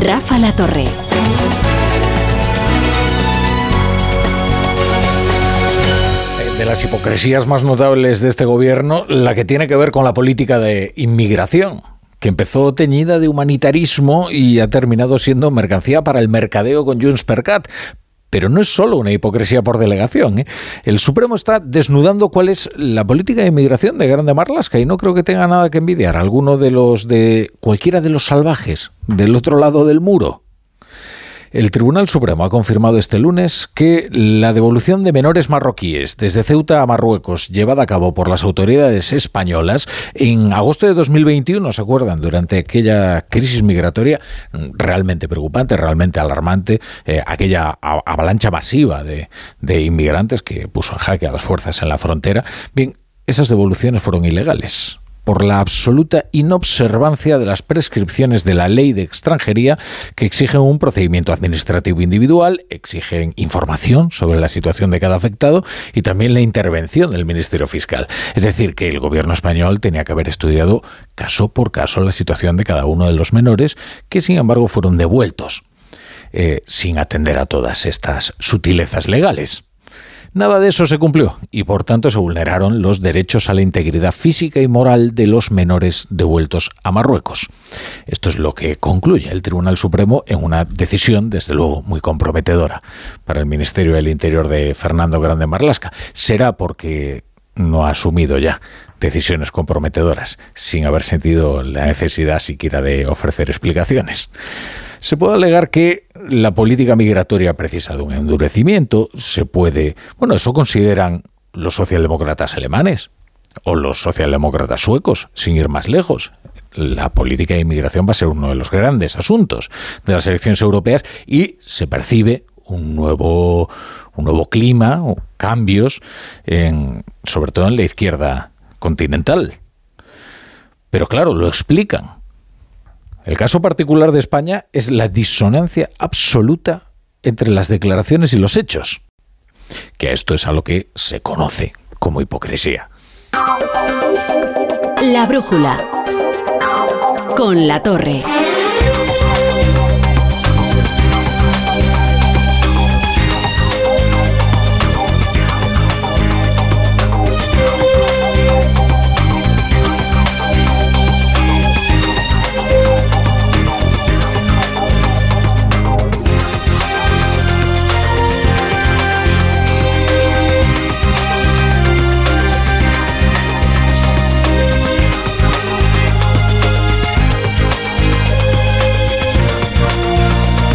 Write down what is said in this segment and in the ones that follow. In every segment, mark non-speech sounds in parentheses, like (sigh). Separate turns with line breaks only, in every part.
Rafa La Torre.
de las hipocresías más notables de este gobierno, la que tiene que ver con la política de inmigración que empezó teñida de humanitarismo y ha terminado siendo mercancía para el mercadeo con Junts per Cat. Pero no es solo una hipocresía por delegación. ¿eh? El Supremo está desnudando cuál es la política de inmigración de Grande Marlasca y no creo que tenga nada que envidiar a alguno de los de cualquiera de los salvajes del otro lado del muro. El Tribunal Supremo ha confirmado este lunes que la devolución de menores marroquíes desde Ceuta a Marruecos, llevada a cabo por las autoridades españolas en agosto de 2021, ¿se acuerdan? Durante aquella crisis migratoria realmente preocupante, realmente alarmante, eh, aquella avalancha masiva de, de inmigrantes que puso en jaque a las fuerzas en la frontera. Bien, esas devoluciones fueron ilegales por la absoluta inobservancia de las prescripciones de la ley de extranjería que exigen un procedimiento administrativo individual, exigen información sobre la situación de cada afectado y también la intervención del Ministerio Fiscal. Es decir, que el gobierno español tenía que haber estudiado caso por caso la situación de cada uno de los menores que sin embargo fueron devueltos. Eh, sin atender a todas estas sutilezas legales. Nada de eso se cumplió y por tanto se vulneraron los derechos a la integridad física y moral de los menores devueltos a Marruecos. Esto es lo que concluye el Tribunal Supremo en una decisión, desde luego, muy comprometedora para el Ministerio del Interior de Fernando Grande Marlasca. Será porque no ha asumido ya decisiones comprometedoras sin haber sentido la necesidad siquiera de ofrecer explicaciones. Se puede alegar que la política migratoria precisa de un endurecimiento, se puede, bueno, eso consideran los socialdemócratas alemanes o los socialdemócratas suecos, sin ir más lejos. La política de inmigración va a ser uno de los grandes asuntos de las elecciones europeas y se percibe un nuevo, un nuevo clima, cambios, en, sobre todo en la izquierda continental. Pero claro, lo explican el caso particular de España es la disonancia absoluta entre las declaraciones y los hechos, que esto es a lo que se conoce como hipocresía.
La brújula con la torre.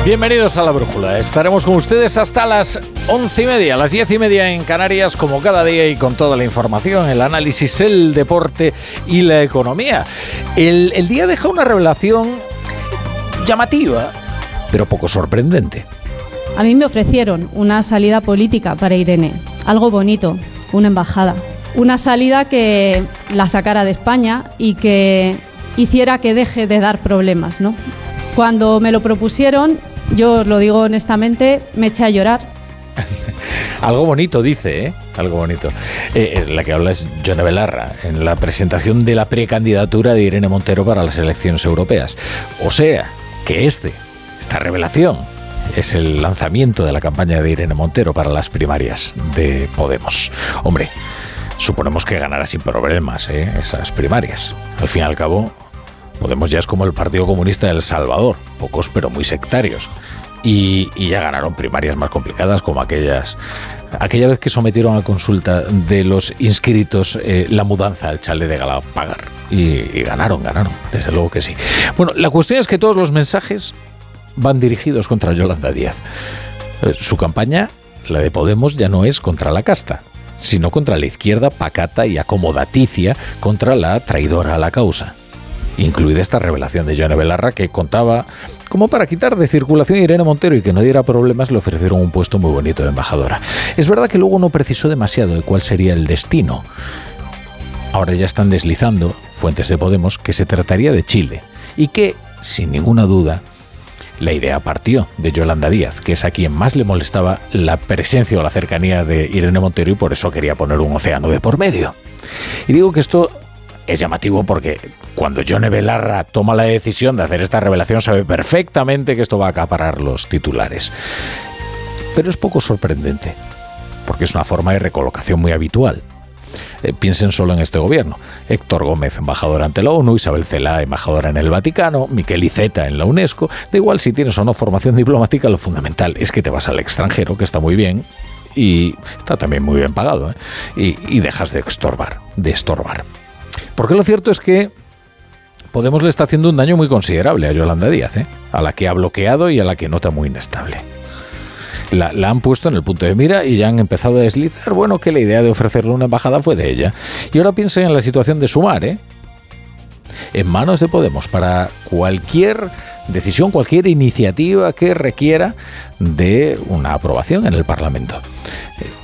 Bienvenidos a la Brújula. Estaremos con ustedes hasta las once y media, las diez y media en Canarias, como cada día y con toda la información, el análisis, el deporte y la economía. El, el día deja una revelación llamativa, pero poco sorprendente.
A mí me ofrecieron una salida política para Irene, algo bonito, una embajada, una salida que la sacara de España y que hiciera que deje de dar problemas, ¿no? Cuando me lo propusieron, yo os lo digo honestamente, me eché a llorar. (laughs)
Algo bonito dice, ¿eh? Algo bonito. Eh, eh, la que habla es Joana Belarra, en la presentación de la precandidatura de Irene Montero para las elecciones europeas. O sea, que este, esta revelación, es el lanzamiento de la campaña de Irene Montero para las primarias de Podemos. Hombre, suponemos que ganará sin problemas ¿eh? esas primarias. Al fin y al cabo, Podemos ya es como el Partido Comunista de El Salvador, pocos pero muy sectarios. Y, ya ganaron primarias más complicadas como aquellas aquella vez que sometieron a consulta de los inscritos eh, la mudanza al chale de Galapagar y, y ganaron, ganaron, desde luego que sí. Bueno, la cuestión es que todos los mensajes van dirigidos contra Yolanda Díaz. Eh, su campaña, la de Podemos, ya no es contra la casta, sino contra la izquierda pacata y acomodaticia, contra la traidora a la causa incluida esta revelación de Joana Belarra que contaba como para quitar de circulación a Irene Montero y que no diera problemas, le ofrecieron un puesto muy bonito de embajadora. Es verdad que luego no precisó demasiado de cuál sería el destino. Ahora ya están deslizando fuentes de Podemos que se trataría de Chile y que, sin ninguna duda, la idea partió de Yolanda Díaz, que es a quien más le molestaba la presencia o la cercanía de Irene Montero y por eso quería poner un océano de por medio. Y digo que esto es llamativo porque cuando Johnny Belarra toma la decisión de hacer esta revelación sabe perfectamente que esto va a acaparar los titulares. Pero es poco sorprendente, porque es una forma de recolocación muy habitual. Eh, piensen solo en este gobierno. Héctor Gómez, embajador ante la ONU, Isabel Cela, embajadora en el Vaticano, Miquel Iceta en la UNESCO. Da igual si tienes o no formación diplomática, lo fundamental es que te vas al extranjero, que está muy bien, y está también muy bien pagado, ¿eh? y, dejas de estorbar, de estorbar. Porque lo cierto es que Podemos le está haciendo un daño muy considerable a Yolanda Díaz, ¿eh? a la que ha bloqueado y a la que nota muy inestable la, han puesto en el punto de mira y ya han empezado a deslizar, bueno, que la idea de ofrecerle una embajada fue de ella. Y ahora piensen en la situación de Sumar, ¿eh? En manos de Podemos para cualquier decisión, cualquier iniciativa que requiera de una aprobación en el Parlamento.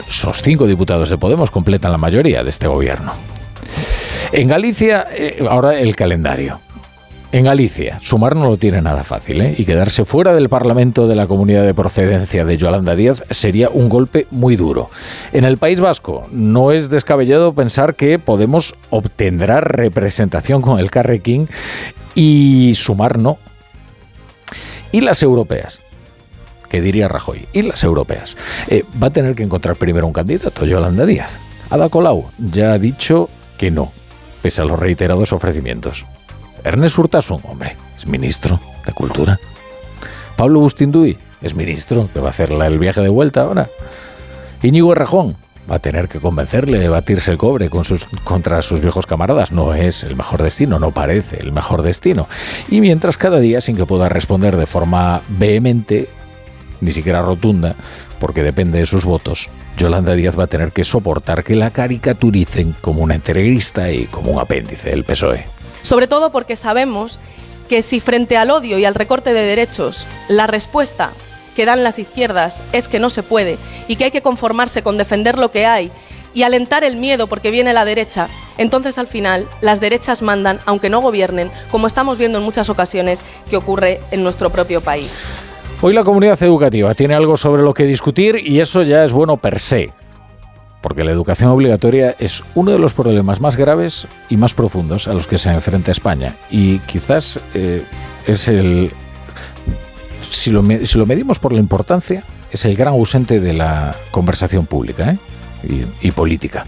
Esos cinco diputados de Podemos completan la mayoría de este gobierno. En Galicia, eh, ahora el calendario. En Galicia, sumar no lo tiene nada fácil, ¿eh? y quedarse fuera del Parlamento de la Comunidad de Procedencia de Yolanda Díaz sería un golpe muy duro. En el País Vasco, no es descabellado pensar que Podemos obtendrá representación con el Carrequín y sumar no. Y las europeas, ¿Qué diría Rajoy, y las europeas. Eh, va a tener que encontrar primero un candidato, Yolanda Díaz. Ada Colau ya ha dicho que no, pese a los reiterados ofrecimientos. Ernest Urtasun, hombre, es ministro de Cultura. Pablo Bustinduy es ministro, que va a hacer el viaje de vuelta ahora. Íñigo Errejón va a tener que convencerle de batirse el cobre contra sus viejos camaradas. No es el mejor destino, no parece el mejor destino. Y mientras cada día, sin que pueda responder de forma vehemente, ni siquiera rotunda, porque depende de sus votos, Yolanda Díaz va a tener que soportar que la caricaturicen como una integrista y como un apéndice del PSOE
sobre todo porque sabemos que si frente al odio y al recorte de derechos la respuesta que dan las izquierdas es que no se puede y que hay que conformarse con defender lo que hay y alentar el miedo porque viene la derecha, entonces al final las derechas mandan aunque no gobiernen, como estamos viendo en muchas ocasiones que ocurre en nuestro propio país.
Hoy la comunidad educativa tiene algo sobre lo que discutir y eso ya es bueno per se porque la educación obligatoria es uno de los problemas más graves y más profundos a los que se enfrenta España. Y quizás eh, es el... Si lo, medimos por la importancia, es el gran ausente de la conversación pública ¿eh? y, política.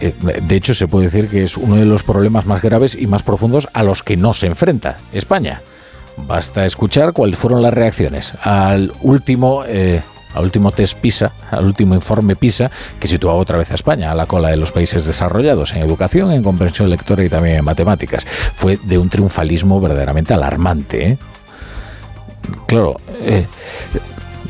Eh, de hecho, se puede decir que es uno de los problemas más graves y más profundos a los que no se enfrenta España. Basta escuchar cuáles fueron las reacciones al último al último test PISA, al último informe PISA, que situaba otra vez a España a la cola de los países desarrollados en educación, en comprensión lectora y también en matemáticas. Fue de un triunfalismo verdaderamente alarmante. ¿eh? Claro, eh,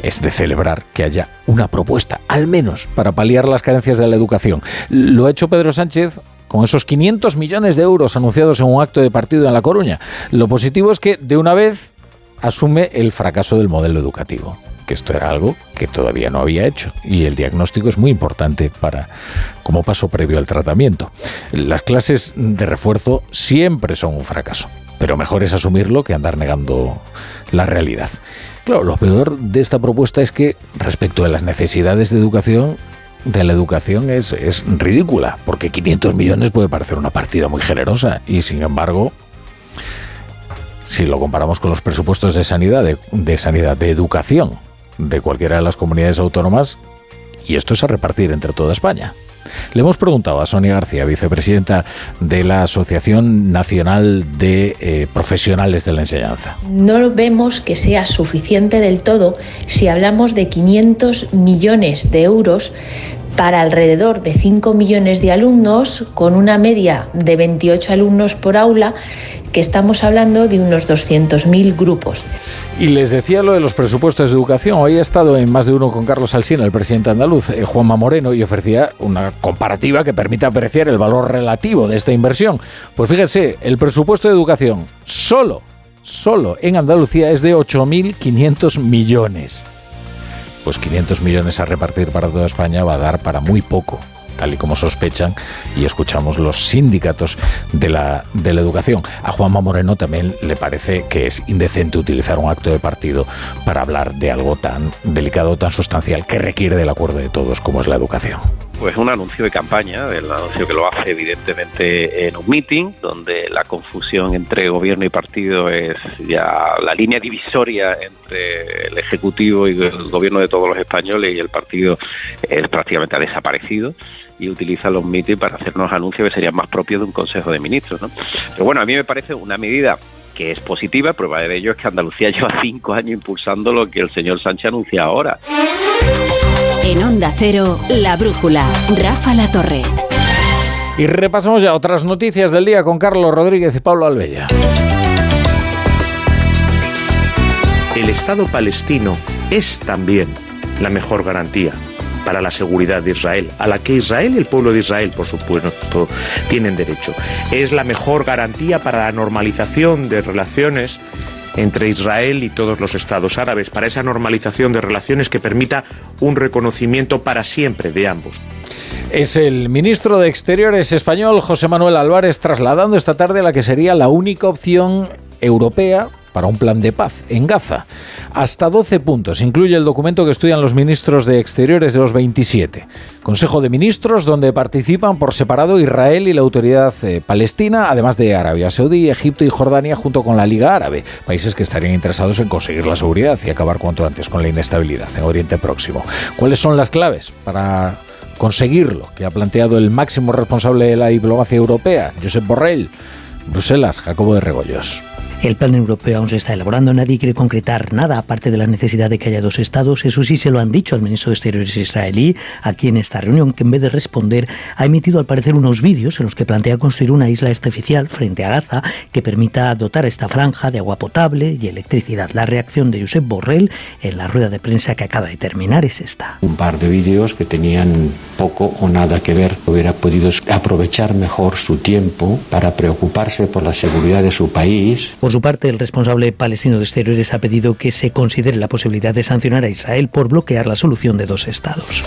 es de celebrar que haya una propuesta, al menos para paliar las carencias de la educación. Lo ha hecho Pedro Sánchez con esos 500 millones de euros anunciados en un acto de partido en La Coruña. Lo positivo es que de una vez asume el fracaso del modelo educativo que esto era algo que todavía no había hecho y el diagnóstico es muy importante para como paso previo al tratamiento. Las clases de refuerzo siempre son un fracaso, pero mejor es asumirlo que andar negando la realidad. Claro, lo peor de esta propuesta es que respecto a las necesidades de educación, de la educación es, es ridícula, porque 500 millones puede parecer una partida muy generosa y sin embargo si lo comparamos con los presupuestos de sanidad, de, sanidad, de educación, de cualquiera de las comunidades autónomas y esto es a repartir entre toda España. Le hemos preguntado a Sonia García, vicepresidenta de la Asociación Nacional de eh, Profesionales de la Enseñanza.
No vemos que sea suficiente del todo si hablamos de 500 millones de euros para alrededor de 5 millones de alumnos, con una media de 28 alumnos por aula, que estamos hablando de unos 200.000 grupos.
Y les decía lo de los presupuestos de educación. Hoy he estado en más de uno con Carlos Alsina, el presidente andaluz, eh, Juanma Moreno, y ofrecía una comparativa que permita apreciar el valor relativo de esta inversión. Pues fíjense, el presupuesto de educación solo, solo en Andalucía es de 8.500 millones pues 500 millones a repartir para toda España va a dar para muy poco tal y como sospechan y escuchamos los sindicatos de la, de la educación. A Juanma Moreno también le parece que es indecente utilizar un acto de partido para hablar de algo tan delicado, tan sustancial, que requiere del acuerdo de todos como es la educación.
Pues un anuncio de campaña, el anuncio que lo hace evidentemente en un meeting, donde la confusión entre gobierno y partido es ya la línea divisoria entre el Ejecutivo y el gobierno de todos los españoles y el partido es prácticamente ha desaparecido y utiliza los meetings para hacernos anuncios que serían más propios de un Consejo de Ministros. ¿no? Pero bueno, a mí me parece una medida que es positiva, prueba de ello es que Andalucía (laughs) lleva cinco años impulsando lo que el señor Sánchez anuncia ahora.
En Onda Cero, La Brújula, Rafa La Torre.
Y repasamos ya otras noticias del día con Carlos Rodríguez y Pablo Albella.
El Estado palestino es también la mejor garantía para la seguridad de Israel, a la que Israel y el pueblo de Israel, por supuesto, tienen derecho. Es la mejor garantía para la normalización de relaciones entre Israel y todos los estados árabes, para esa normalización de relaciones que permita un reconocimiento para siempre de ambos.
Es el ministro de Exteriores español, José Manuel Álvarez, trasladando esta tarde la que sería la única opción europea para un plan de paz en Gaza. Hasta 12 puntos incluye el documento que estudian los ministros de Exteriores de los 27. Consejo de Ministros donde participan por separado Israel y la autoridad eh, palestina, además de Arabia Saudí, Egipto y Jordania junto con la Liga Árabe, países que estarían interesados en conseguir la seguridad y acabar cuanto antes con la inestabilidad en Oriente Próximo. ¿Cuáles son las claves para conseguirlo que ha planteado el máximo responsable de la diplomacia europea, Josep Borrell? Bruselas, Jacobo de Regoyos.
El plan europeo aún se está elaborando, nadie quiere concretar nada aparte de la necesidad de que haya dos estados. Eso sí se lo han dicho al ministro de Exteriores israelí aquí en esta reunión, que en vez de responder ha emitido al parecer unos vídeos en los que plantea construir una isla artificial frente a Gaza que permita dotar a esta franja de agua potable y electricidad. La reacción de Josep Borrell en la rueda de prensa que acaba de terminar es esta.
Un par de vídeos que tenían poco o nada que ver. Hubiera podido aprovechar mejor su tiempo para preocuparse por la seguridad de su país.
Por su parte, el responsable palestino de Exteriores ha pedido que se considere la posibilidad de sancionar a Israel por bloquear la solución de dos estados.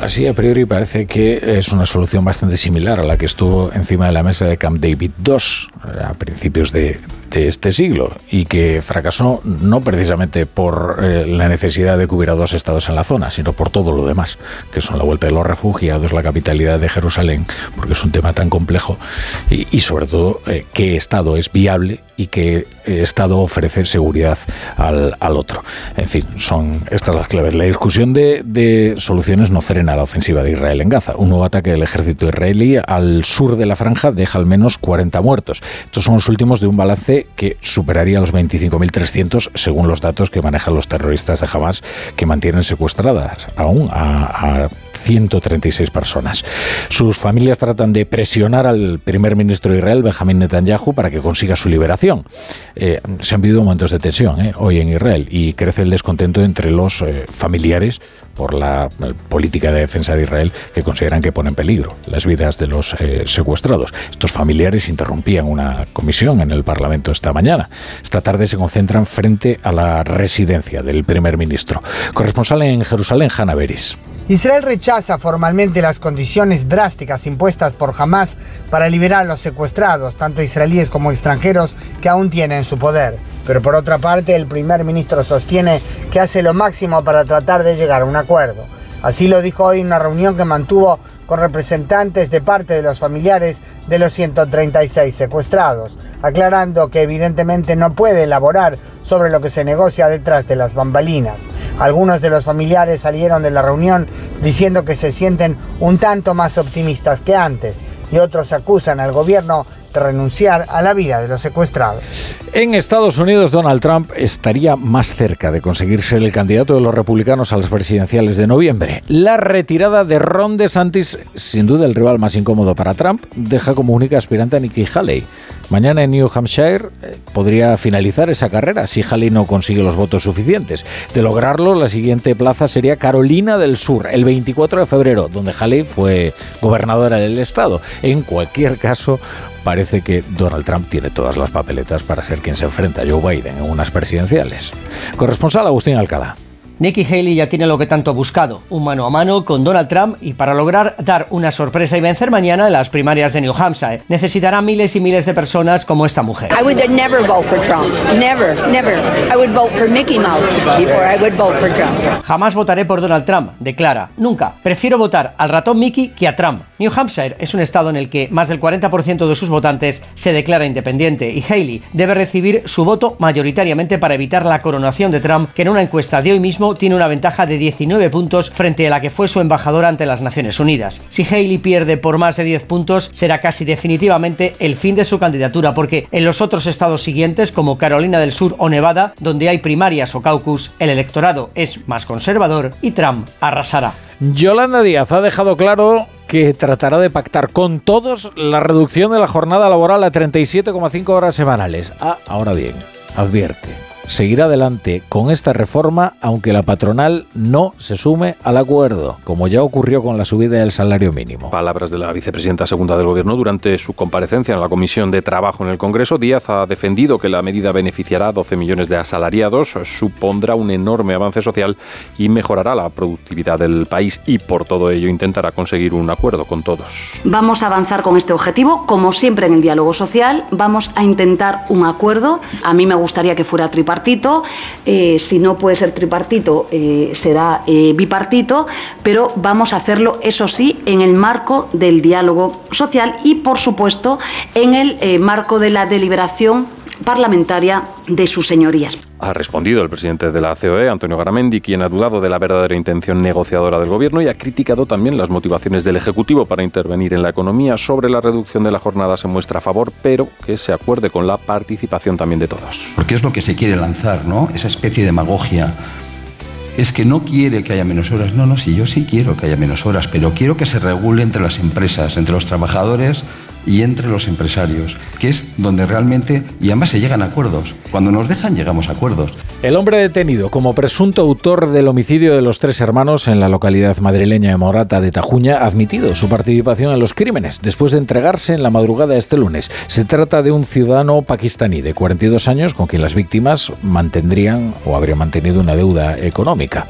así a priori parece que es una solución bastante similar a la que estuvo encima de la mesa de Camp David II a principios de, de este siglo y que fracasó no precisamente por eh, la necesidad de que hubiera dos estados en la zona, sino por todo lo demás, que son la vuelta de los refugiados, la capitalidad de Jerusalén, porque es un tema tan complejo, y, sobre todo eh, qué estado es viable y qué estado ofrece seguridad al, otro. En fin, son estas las claves. La discusión de, soluciones no frena la ofensiva de Israel en Gaza. Un nuevo ataque del ejército israelí al sur de la franja deja al menos 40 muertos. Estos son los últimos de un balance que superaría los 25.300 según los datos que manejan los terroristas de Hamas que mantienen secuestradas aún a 136 personas. Sus familias tratan de presionar al primer ministro de Israel, Benjamin Netanyahu, para que consiga su liberación. Eh, se han vivido momentos de tensión eh, hoy en Israel y crece el descontento entre los eh, familiares por la política de defensa de Israel que consideran que pone en peligro las vidas de los secuestrados. Estos familiares interrumpían una comisión en el Parlamento esta mañana. Esta tarde se concentran frente a la residencia del primer ministro. Corresponsal en Jerusalén, Hanna Beris.
Israel rechaza formalmente las condiciones drásticas impuestas por Hamas para liberar a los secuestrados, tanto israelíes como extranjeros, que aún tienen su poder. Pero por otra parte, el primer ministro sostiene que hace lo máximo para tratar de llegar a un acuerdo. Así lo dijo hoy en una reunión que mantuvo con representantes de parte de los familiares de los 136 secuestrados, aclarando que evidentemente no puede elaborar sobre lo que se negocia detrás de las bambalinas. Algunos de los familiares salieron de la reunión diciendo que se sienten un tanto más optimistas que antes y otros acusan al gobierno renunciar a la vida de los secuestrados.
En Estados Unidos, Donald Trump estaría más cerca de conseguir ser el candidato de los republicanos a las presidenciales de noviembre. La retirada de Ron DeSantis, sin duda el rival más incómodo para Trump, deja como única aspirante a Nikki Haley. Mañana en New Hampshire eh, podría finalizar esa carrera si Haley no consigue los votos suficientes. De lograrlo, la siguiente plaza sería Carolina del Sur, el 24 de febrero, donde Haley fue gobernadora del estado. En cualquier caso, parece que Donald Trump tiene todas las papeletas para ser quien se enfrenta a Joe Biden en unas presidenciales. Corresponsal Agustín Alcalá.
Nikki Haley ya tiene lo que tanto ha buscado, un mano a mano con Donald Trump y para lograr dar una sorpresa y vencer mañana en las primarias de New Hampshire, necesitará miles y miles de personas como esta mujer.
I would never vote for Trump. Never, never. I would vote for Mickey Mouse before I would vote for Trump.
Jamás votaré por Donald Trump, declara. Nunca. Prefiero votar al ratón Mickey que a Trump. New Hampshire es un estado en el que más del 40% de sus votantes se declara independiente y Haley debe recibir su voto mayoritariamente para evitar la coronación de Trump, que en una encuesta de hoy mismo tiene una ventaja de 19 puntos frente a la que fue su embajadora ante las Naciones Unidas. Si Haley pierde por más de 10 puntos, será casi definitivamente el fin de su candidatura, porque en los otros estados siguientes, como Carolina del Sur o Nevada, donde hay primarias o caucus, el electorado es más conservador y Trump arrasará.
Yolanda Díaz ha dejado claro que tratará de pactar con todos la reducción de la jornada laboral a 37,5 horas semanales. Ah, ahora bien, advierte seguir adelante con esta reforma aunque la patronal no se sume al acuerdo, como ya ocurrió con la subida del salario mínimo.
Palabras de la vicepresidenta segunda del Gobierno durante su comparecencia en la Comisión de Trabajo en el Congreso. Díaz ha defendido que la medida beneficiará a 12 millones de asalariados, supondrá un enorme avance social y mejorará la productividad del país y por todo ello intentará conseguir un acuerdo con todos.
Vamos a avanzar con este objetivo, como siempre en el diálogo social, vamos a intentar un acuerdo. A mí me gustaría que fuera tripartito eh, si no puede ser tripartito, eh, será eh, bipartito, pero vamos a hacerlo, eso sí, en el marco del diálogo social y, por supuesto, en el marco de la deliberación parlamentaria de sus señorías.
Ha respondido el presidente de la COE, Antonio Garamendi, quien ha dudado de la verdadera intención negociadora del gobierno y ha criticado también las motivaciones del Ejecutivo para intervenir en la economía. Sobre la reducción de la jornada se muestra a favor, pero que se acuerde con la participación también de todos.
Porque es lo que se quiere lanzar, ¿no? Esa especie de demagogia es que no quiere que haya menos horas. No, no, sí, yo sí quiero que haya menos horas, pero quiero que se regule entre las empresas, entre los trabajadores y entre los empresarios, que es donde realmente, y además se llegan a acuerdos. Cuando nos dejan, llegamos a acuerdos.
El hombre detenido como presunto autor del homicidio de los tres hermanos en la localidad madrileña de Morata de Tajuña ha admitido su participación en los crímenes después de entregarse en la madrugada de este lunes. Se trata de un ciudadano pakistaní de 42 años con quien las víctimas mantendrían o habrían mantenido una deuda económica.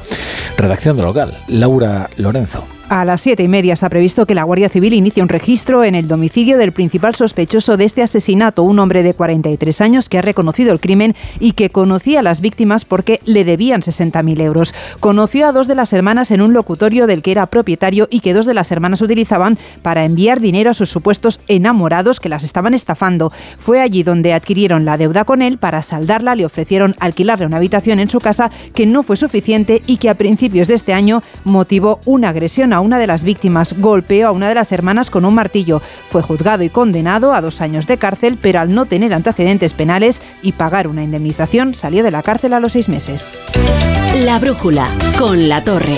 Redacción de local, Laura Lorenzo.
A las siete y media está previsto que la Guardia Civil inicie un registro en el domicilio del principal sospechoso de este asesinato, un hombre de 43 años que ha reconocido el crimen y que conocía a las víctimas porque le debían 60.000 euros. Conoció a dos de las hermanas en un locutorio del que era propietario y que dos de las hermanas utilizaban para enviar dinero a sus supuestos enamorados que las estaban estafando. Fue allí donde adquirieron la deuda con él. Para saldarla le ofrecieron alquilarle una habitación en su casa que no fue suficiente y que a principios de este año motivó una agresión a una de las víctimas. Golpeó a una de las hermanas con un martillo. Fue juzgado y condenado a dos años de cárcel, pero al no tener antecedentes penales y pagar una indemnización, salió de la cárcel a los seis meses.
La brújula con la torre.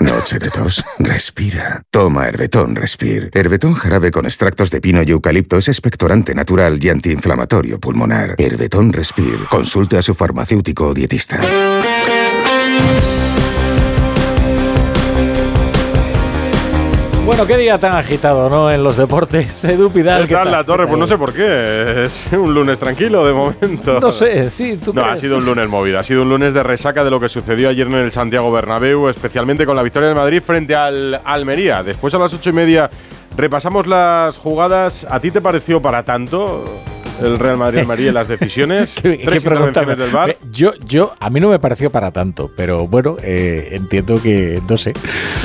Noche de tos. Respira. Toma Herbetón Respir. Herbetón jarabe con extractos de pino y eucalipto es expectorante natural y antiinflamatorio pulmonar. Herbetón Respir. Consulte a su farmacéutico o dietista.
Bueno, qué día tan agitado, ¿no? En los deportes. (laughs) Edu Pidal.
¿Qué, tal, la torre? Pues no sé por qué. Es un lunes tranquilo de momento.
No sé, sí, tú
No, ha sido un lunes movido. Ha sido un lunes de resaca de lo que sucedió ayer en el Santiago Bernabéu, especialmente con la victoria de Madrid frente al Almería. Después a las ocho y media repasamos las jugadas. ¿A ti te pareció para tanto? El Real Madrid María (laughs) las decisiones. ¿Qué, Tres intervenciones del bar.
Yo, yo, a mí no me pareció para tanto, pero bueno, eh, entiendo que, no sé.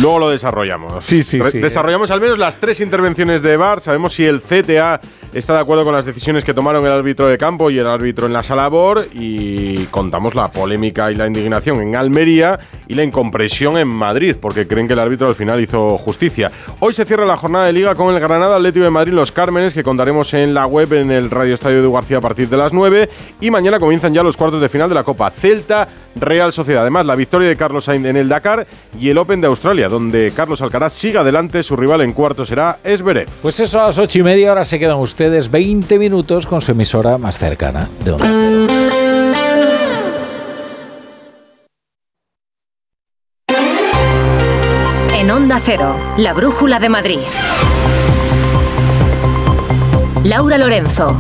Luego lo desarrollamos.
Sí, sí, sí.
Desarrollamos al menos las tres intervenciones de bar. Sabemos si el CTA está de acuerdo con las decisiones que tomaron el árbitro de campo y el árbitro en la sala BOR y contamos la polémica y la indignación en Almería y la incompresión en Madrid, porque creen que el árbitro al final hizo justicia. Hoy se cierra la jornada de liga con el Granada Atlético de Madrid Los Cármenes, que contaremos en la web en el Radio Estadio de García a partir de las 9 y mañana comienzan ya los cuartos de final de la Copa Celta Real Sociedad. Además, la victoria de Carlos Sainz en el Dakar y el Open de Australia, donde Carlos Alcaraz siga adelante, su rival en cuarto será Esberet.
Pues eso a las ocho y media, ahora se quedan ustedes ustedes 20 minutos con su emisora más cercana de Onda Cero.
En Onda Cero, la Brújula de Madrid. Laura Lorenzo.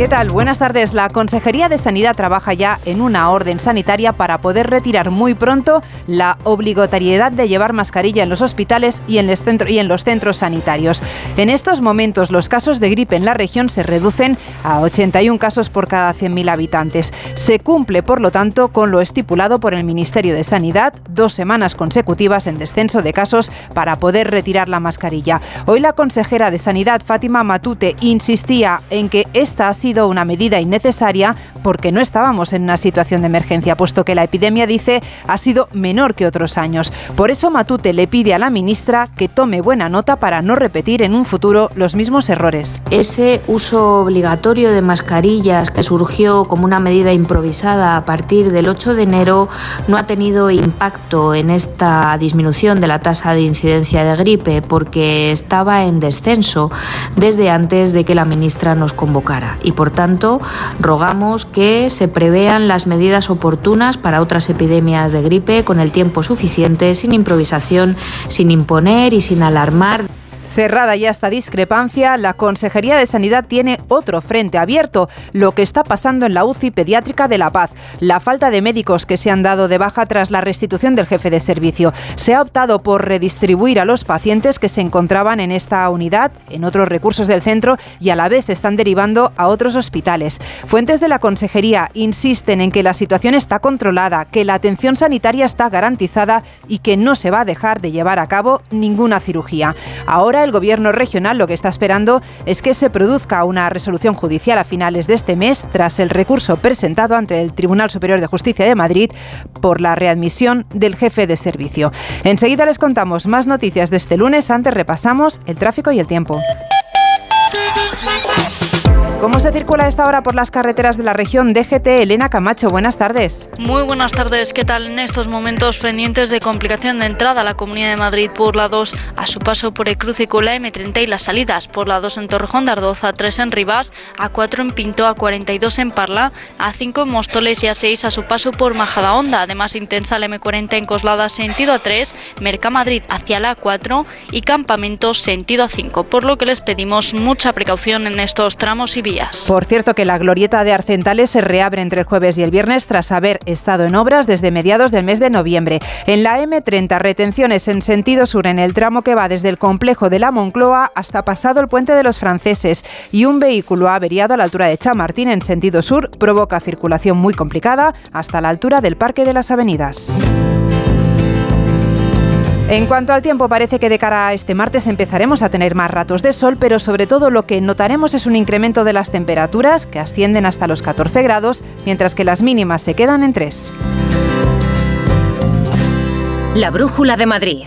¿Qué tal? Buenas tardes. La Consejería de Sanidad trabaja ya en una orden sanitaria para poder retirar muy pronto la obligatoriedad de llevar mascarilla en los hospitales y en, los centro- y en los centros sanitarios. En estos momentos los casos de gripe en la región se reducen a 81 casos por cada 100.000 habitantes. Se cumple, por lo tanto, con lo estipulado por el Ministerio de Sanidad, dos semanas consecutivas en descenso de casos para poder retirar la mascarilla. Hoy la consejera de Sanidad, Fátima Matute, insistía en que esta ha sido una medida innecesaria porque no estábamos en una situación de emergencia, puesto que la epidemia, dice, ha sido menor que otros años. Por eso Matute le pide a la ministra que tome buena nota para no repetir en un futuro los mismos errores.
Ese uso obligatorio de mascarillas que surgió como una medida improvisada a partir del 8 de enero no ha tenido impacto en esta disminución de la tasa de incidencia de gripe porque estaba en descenso desde antes de que la ministra nos convocara y por tanto rogamos que se prevean las medidas oportunas para otras epidemias de gripe con el tiempo suficiente, sin improvisación, sin imponer y sin alarmar.
Cerrada ya esta discrepancia, la Consejería de Sanidad tiene otro frente abierto, lo que está pasando en la UCI pediátrica de La Paz, la falta de médicos que se han dado de baja tras la restitución del jefe de servicio. Se ha optado por redistribuir a los pacientes que se encontraban en esta unidad, en otros recursos del centro y a la vez están derivando a otros hospitales. Fuentes de la Consejería insisten en que la situación está controlada, que la atención sanitaria está garantizada y que no se va a dejar de llevar a cabo ninguna cirugía. Ahora el gobierno regional lo que está esperando es que se produzca una resolución judicial a finales de este mes tras el recurso presentado ante el Tribunal Superior de Justicia de Madrid por la readmisión del jefe de servicio. Enseguida les contamos más noticias de este lunes, antes repasamos el tráfico y el tiempo. ¿Cómo se circula a esta hora por las carreteras de la región? DGT, Elena Camacho, buenas tardes.
Muy buenas tardes, ¿qué tal? En estos momentos pendientes de complicación de entrada a la Comunidad de Madrid por la 2 a su paso por el cruce con la M30 y las salidas por la 2 en Torrejón de Ardoz, a 3 en Rivas, a 4 en Pinto, a 42 en Parla, a 5 en Móstoles y a 6 a su paso por Majadahonda. Además intensa la M40 en Coslada sentido a 3, Mercamadrid hacia la 4 y Campamento sentido a 5, por lo que les pedimos mucha precaución en estos tramos y
Por cierto que la glorieta de Arcentales se reabre entre el jueves y el viernes tras haber estado en obras desde mediados del mes de noviembre. En la M30 retenciones en sentido sur en el tramo que va desde el complejo de la Moncloa hasta pasado el puente de los franceses y un vehículo averiado a la altura de Chamartín en sentido sur provoca circulación muy complicada hasta la altura del Parque de las Avenidas. En cuanto al tiempo, parece que de cara a este martes empezaremos a tener más ratos de sol, pero sobre todo lo que notaremos es un incremento de las temperaturas que ascienden hasta los 14 grados, mientras que las mínimas se quedan en 3.
La Brújula de Madrid.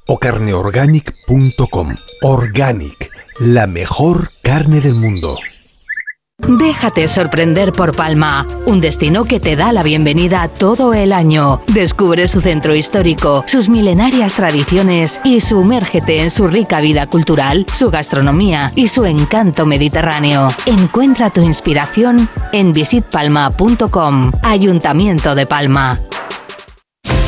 o carneorganic.com. Organic, la mejor carne del mundo.
Déjate sorprender por Palma, un destino que te da la bienvenida todo el año. Descubre su centro histórico, sus milenarias tradiciones y sumérgete en su rica vida cultural, su gastronomía y su encanto mediterráneo. Encuentra tu inspiración en visitpalma.com. Ayuntamiento de Palma.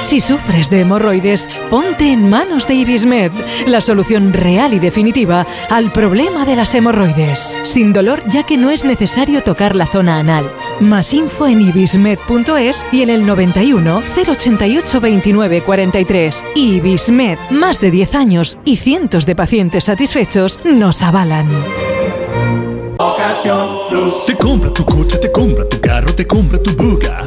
Si sufres de hemorroides, ponte en manos de Ibismed, la solución real y definitiva al problema de las hemorroides. Sin dolor, ya que no es necesario tocar la zona anal. Más info en ibismed.es y en el 91 088 29 43. Ibismed, más de 10 años y cientos de pacientes satisfechos nos avalan.
Te compra tu coche, te compra tu carro, te compra tu buga.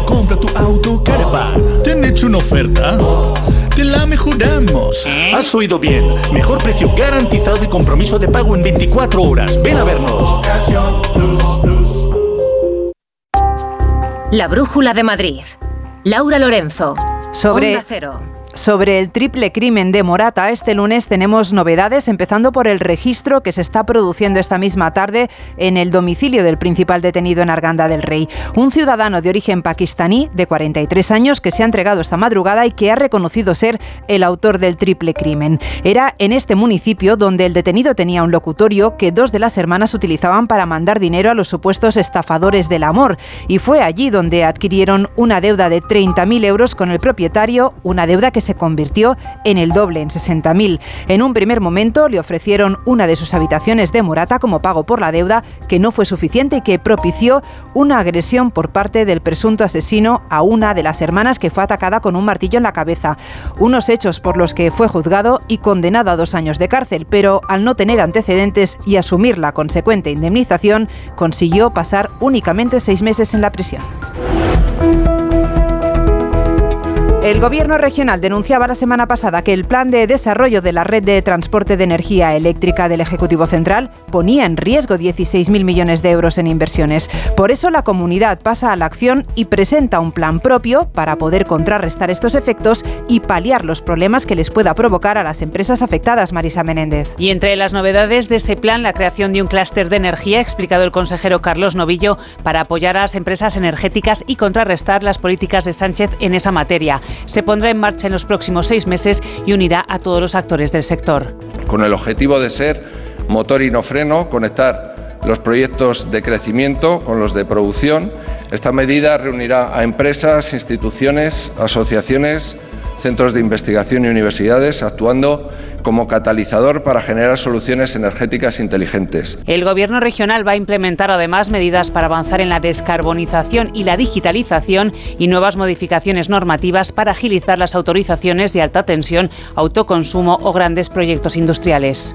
Te compra tu auto, caravan. ¿Te han hecho una oferta? Te la mejoramos. Has oído bien. Mejor precio garantizado y compromiso de pago en 24 horas. Ven a vernos.
La Brújula de Madrid. Laura Lorenzo.
Sobre,
Onda Cero.
Sobre el triple crimen de Morata, este lunes tenemos novedades, empezando por el registro que se está produciendo esta misma tarde en el domicilio del principal detenido en Arganda del Rey. Un ciudadano de origen pakistaní de 43 años que se ha entregado esta madrugada y que ha reconocido ser el autor del triple crimen. Era en este municipio donde el detenido tenía un locutorio que dos de las hermanas utilizaban para mandar dinero a los supuestos estafadores del amor. Y fue allí donde adquirieron una deuda de 30.000 euros con el propietario, una deuda que se convirtió en el doble, en 60.000. En un primer momento le ofrecieron una de sus habitaciones de Morata como pago por la deuda, que no fue suficiente y que propició una agresión por parte del presunto asesino a una de las hermanas que fue atacada con un martillo en la cabeza. Unos hechos por los que fue juzgado y condenado a dos años de cárcel, pero al no tener antecedentes y asumir la consecuente indemnización, consiguió pasar únicamente seis meses en la prisión. El Gobierno regional denunciaba la semana pasada que el plan de desarrollo de la red de transporte de energía eléctrica del Ejecutivo Central ponía en riesgo 16.000 millones de euros en inversiones. Por eso la comunidad pasa a la acción y presenta un plan propio para poder contrarrestar estos efectos y paliar los problemas que les pueda provocar a las empresas afectadas, Marisa Menéndez.
Y entre las novedades de ese plan, la creación de un clúster de energía, explicado el consejero Carlos Novillo, para apoyar a las empresas energéticas y contrarrestar las políticas de Sánchez en esa materia se pondrá en marcha en los próximos seis meses y unirá a todos los actores del sector.
Con el objetivo de ser motor y no freno, conectar los proyectos de crecimiento con los de producción, esta medida reunirá a empresas, instituciones, asociaciones, centros de investigación y universidades, actuando como catalizador para generar soluciones energéticas inteligentes.
El Gobierno regional va a implementar además medidas para avanzar en la descarbonización y la digitalización y nuevas modificaciones normativas para agilizar las autorizaciones de alta tensión, autoconsumo o grandes proyectos industriales.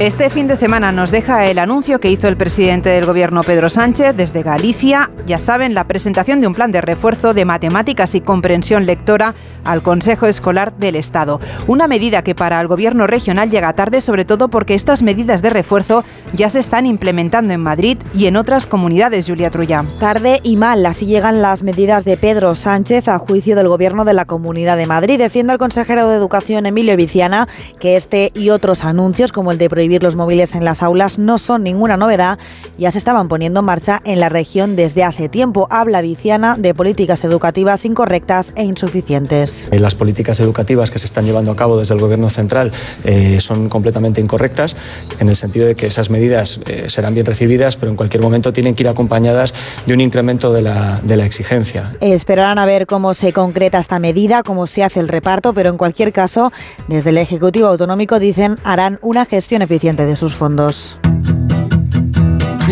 Este fin de semana nos deja el anuncio que hizo el presidente del gobierno Pedro Sánchez desde Galicia, ya saben, la presentación de un plan de refuerzo de matemáticas y comprensión lectora al Consejo Escolar del Estado. Una medida que para el gobierno regional llega tarde, sobre todo porque estas medidas de refuerzo ya se están implementando en Madrid y en otras comunidades, Julia Trulla.
Tarde y mal, así llegan las medidas de Pedro Sánchez a juicio del gobierno de la Comunidad de Madrid. Defiende al consejero de Educación, Emilio Viciana, que este y otros anuncios, como el de prohibir los móviles en las aulas no son ninguna novedad, ya se estaban poniendo en marcha en la región desde hace tiempo. Habla Viciana de políticas educativas incorrectas e insuficientes.
Eh, las políticas educativas que se están llevando a cabo desde el Gobierno central eh, son completamente incorrectas, en el sentido de que esas medidas eh, serán bien recibidas, pero en cualquier momento tienen que ir acompañadas de un incremento de la, de la exigencia.
Esperarán a ver cómo se concreta esta medida, cómo se hace el reparto, pero en cualquier caso, desde el Ejecutivo Autonómico dicen harán una gestión eficiente de sus fondos.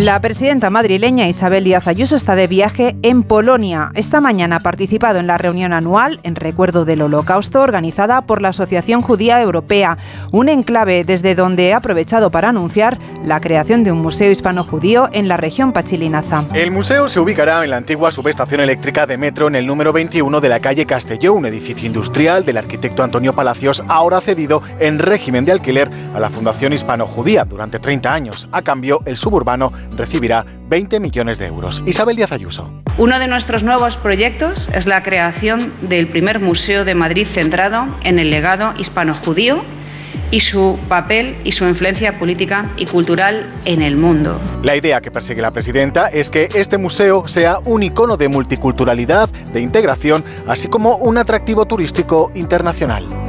La presidenta madrileña Isabel Díaz Ayuso está de viaje en Polonia. Esta mañana ha participado en la reunión anual en recuerdo del Holocausto organizada por la Asociación Judía Europea, un enclave desde donde ha aprovechado para anunciar la creación de un museo hispano-judío en la región Pachilinaza.
El museo se ubicará en la antigua subestación eléctrica de metro en el número 21 de la calle Castelló, un edificio industrial del arquitecto Antonio Palacios, ahora cedido en régimen de alquiler a la Fundación Hispano-Judía durante 30 años. A cambio, el suburbano recibirá 20 millones de euros. Isabel Díaz Ayuso.
Uno de nuestros nuevos proyectos es la creación del primer museo de Madrid centrado en el legado hispano-judío y su papel y su influencia política y cultural en el mundo.
La idea que persigue la presidenta es que este museo sea un icono de multiculturalidad, de integración, así como un atractivo turístico internacional.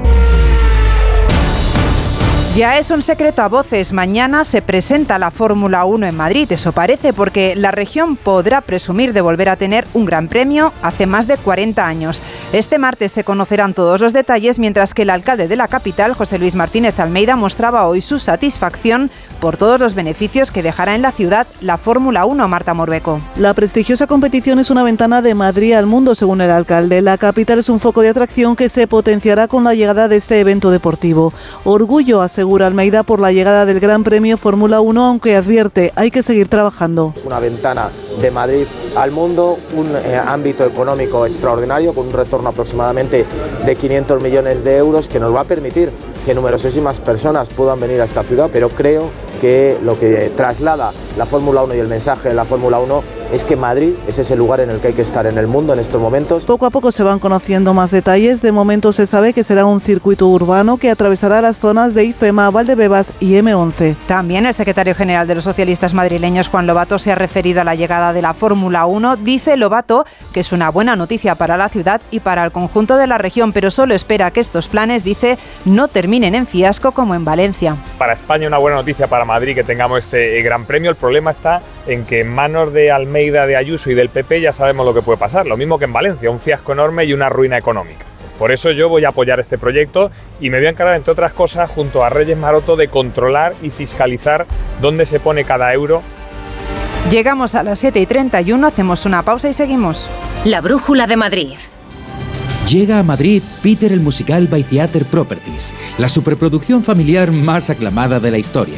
Ya es un secreto a voces. Mañana se presenta la Fórmula 1 en Madrid. Eso parece porque la región podrá presumir de volver a tener un gran premio hace más de 40 años. Este martes se conocerán todos los detalles, mientras que el alcalde de la capital, José Luis Martínez Almeida, mostraba hoy su satisfacción por todos los beneficios que dejará en la ciudad la Fórmula 1, Marta Morbeco.
La prestigiosa competición es una ventana de Madrid al mundo, según el alcalde. La capital es un foco de atracción que se potenciará con la llegada de este evento deportivo. Orgullo, asegura Almeida, por la llegada del Gran Premio Fórmula 1, aunque advierte, hay que seguir trabajando.
Una ventana de Madrid al mundo, un eh, ámbito económico extraordinario, con un retorno aproximadamente de 500 millones de euros que nos va a permitir que numerosísimas personas puedan venir a esta ciudad, pero creo que lo que traslada la Fórmula 1 y el mensaje de la Fórmula 1 es que Madrid es ese lugar en el que hay que estar en el mundo en estos momentos.
Poco a poco se van conociendo más detalles. De momento se sabe que será un circuito urbano que atravesará las zonas de IFEMA, Valdebebas y M11.
También el secretario general de los socialistas madrileños, Juan Lobato, se ha referido a la llegada de la Fórmula 1. Dice Lobato que es una buena noticia para la ciudad y para el conjunto de la región, pero solo espera que estos planes, dice, no terminen en fiasco como en Valencia.
Para España una buena noticia para Madrid que tengamos este gran premio. El problema está en que en manos de Almeida, de Ayuso y del PP ya sabemos lo que puede pasar. Lo mismo que en Valencia, un fiasco enorme y una ruina económica. Por eso yo voy a apoyar este proyecto y me voy a encargar, entre otras cosas, junto a Reyes Maroto, de controlar y fiscalizar dónde se pone cada euro.
Llegamos a las 7 y 31, hacemos una pausa y seguimos.
La Brújula de Madrid.
Llega a Madrid Peter el musical by Theater Properties, la superproducción familiar más aclamada de la historia.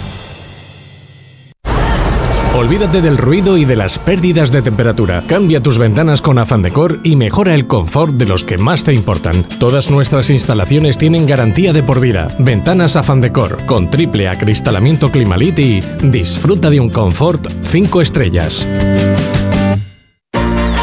Olvídate del ruido y de las pérdidas de temperatura. Cambia tus ventanas con Afan Decor y mejora el confort de los que más te importan. Todas nuestras instalaciones tienen garantía de por vida. Ventanas Afan Decor con triple acristalamiento Climalit y disfruta de un confort 5 estrellas.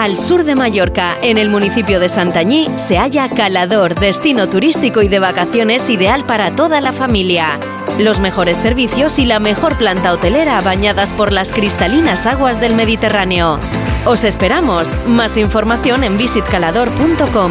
Al sur de Mallorca, en el municipio de Santañí, se halla Calador, destino turístico y de vacaciones ideal para toda la familia. Los mejores servicios y la mejor planta hotelera bañadas por las cristalinas aguas del Mediterráneo. Os esperamos. Más información en visitcalador.com.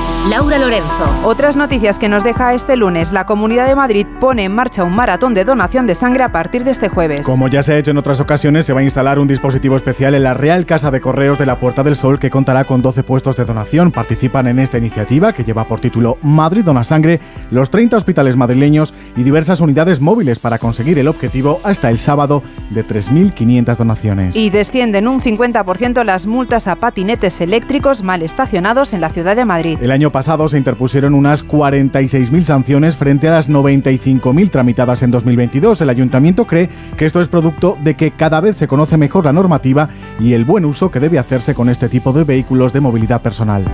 Laura Lorenzo.
Otras noticias que nos deja este lunes. La Comunidad de Madrid pone en marcha un maratón de donación de sangre a partir de este jueves.
Como ya se ha hecho en otras ocasiones, se va a instalar un dispositivo especial en la Real Casa de Correos de la Puerta del Sol que contará con 12 puestos de donación. Participan en esta iniciativa, que lleva por título Madrid Dona Sangre, los 30 hospitales madrileños y diversas unidades móviles para conseguir el objetivo hasta el sábado de 3.500 donaciones.
Y descienden un 50% las multas a patinetes eléctricos mal estacionados en la ciudad de Madrid.
El año pasado se interpusieron unas 46.000 sanciones frente a las 95.000 tramitadas en 2022. El ayuntamiento cree que esto es producto de que cada vez se conoce mejor la normativa y el buen uso que debe hacerse con este tipo de vehículos de movilidad personal.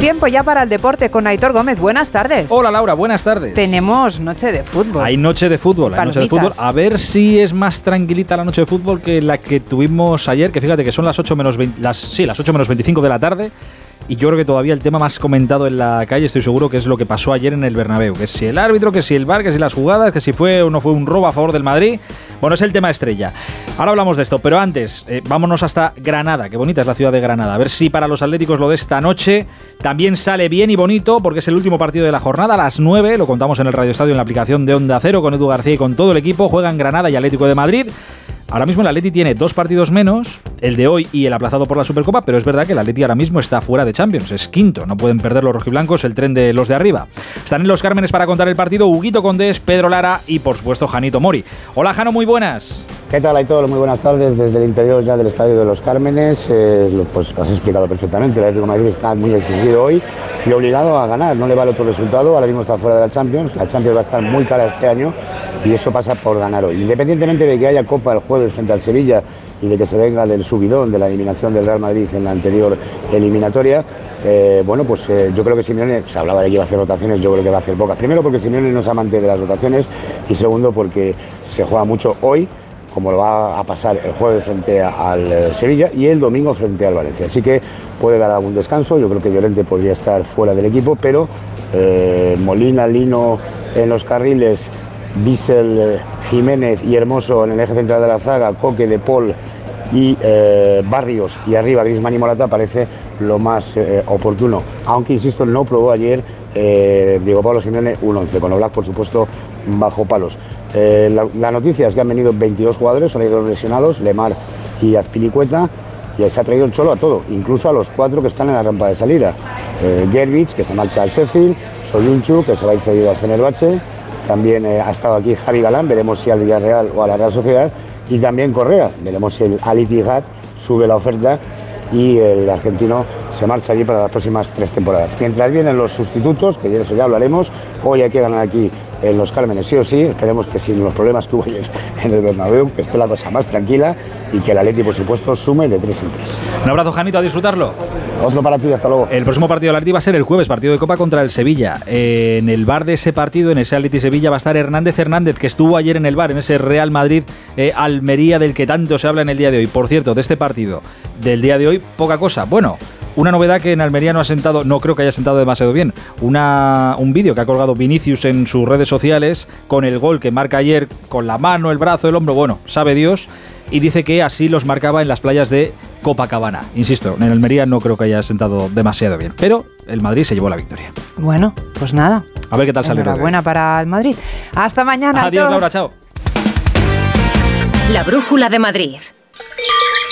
Tiempo ya para el deporte con Aitor Gómez. Buenas tardes.
Hola Laura, buenas tardes.
Tenemos noche de fútbol.
Hay noche de fútbol, hay noche de fútbol. A ver si es más tranquilita la noche de fútbol que la que tuvimos ayer, que fíjate que son las 8 menos 20, las, sí, las 8 menos 25 de la tarde y yo creo que todavía el tema más comentado en la calle, estoy seguro que es lo que pasó ayer en el Bernabéu, que si el árbitro, que si el bar, que si las jugadas, que si fue o no fue un robo a favor del Madrid. Bueno, es el tema estrella. Ahora hablamos de esto, pero antes, eh, vámonos hasta Granada, qué bonita es la ciudad de Granada. A ver si para los Atléticos lo de esta noche también sale bien y bonito, porque es el último partido de la jornada, a las 9, lo contamos en el Radio Estadio en la aplicación de Onda Cero con Edu García y con todo el equipo, juegan Granada y Atlético de Madrid. Ahora mismo el Atleti tiene dos partidos menos, el de hoy y el aplazado por la Supercopa, pero es verdad que el Atleti ahora mismo está fuera de Champions, es quinto, no pueden perder los rojiblancos el tren de los de arriba. Están en los Cármenes para contar el partido Huguito Condés, Pedro Lara y por supuesto Janito Mori. Hola Jano, muy buenas.
¿Qué tal, todos Muy buenas tardes desde el interior ya del Estadio de los Cármenes. Eh, pues lo has explicado perfectamente, el Atlético de Madrid está muy exigido hoy y obligado a ganar, no le vale otro resultado, ahora mismo está fuera de la Champions, la Champions va a estar muy cara este año y eso pasa por ganar hoy. Independientemente de que haya Copa el jueves frente al Sevilla y de que se venga del subidón de la eliminación del Real Madrid en la anterior eliminatoria, eh, bueno, pues eh, yo creo que Simeone, se hablaba de que iba a hacer rotaciones, yo creo que va a hacer pocas. Primero porque Simeone no es amante de las rotaciones y segundo porque se juega mucho hoy como lo va a pasar el jueves frente al eh, Sevilla y el domingo frente al Valencia. Así que puede dar algún descanso, yo creo que Llorente podría estar fuera del equipo, pero Molina, Lino en los carriles Bissell, eh, Jiménez y Hermoso en el eje central de la zaga, Coque, De Paul y eh, Barrios y arriba Grisman y Morata parece lo más eh, oportuno. Aunque, insisto, no probó ayer Diego Pablo Simeone un 11, con Oblak, por supuesto, bajo palos. La, noticia es que han venido 22 jugadores, son ido lesionados, Lemar y Azpilicueta, y se ha traído el cholo a todo, incluso a los cuatro que están en la rampa de salida. Gervich, que se marcha al Sheffield, Soyunchu, que se va a ir cedido al Fenerbahce, también eh, ha estado aquí Javi Galán, veremos si al Villarreal o a la Real Sociedad. Y también Correa, veremos si el Al Ittihad sube la oferta y el argentino se marcha allí para las próximas tres temporadas. Mientras vienen los sustitutos, que de eso ya hablaremos, hoy hay que ganar aquí en los Cármenes sí o sí, esperemos que sin los problemas que hubo en el Bernabéu, que esté la cosa más tranquila y que el Atleti, por supuesto, sume de tres en tres.
Un abrazo, Janito, a disfrutarlo.
Otro para ti, hasta luego.
El próximo partido del Atleti va a ser el jueves, partido de Copa contra el Sevilla. en el bar de ese partido, en ese Atleti Sevilla, va a estar Hernández Hernández, que estuvo ayer en el bar, en ese Real Madrid eh, Almería del que tanto se habla en el día de hoy. Por cierto, de este partido del día de hoy, poca cosa. Bueno, una novedad que en Almería no ha sentado, no creo que haya sentado demasiado bien. Una, un vídeo que ha colgado Vinicius en sus redes sociales con el gol que marca ayer con la mano, el brazo, el hombro, bueno, sabe Dios. Y dice que así los marcaba en las playas de Copacabana. Insisto, en Almería no creo que haya sentado demasiado bien. Pero el Madrid se llevó la victoria.
Bueno, pues nada.
A ver qué tal salió.
Buena para el Madrid. Hasta mañana.
Adiós, Laura, chao.
La brújula de Madrid.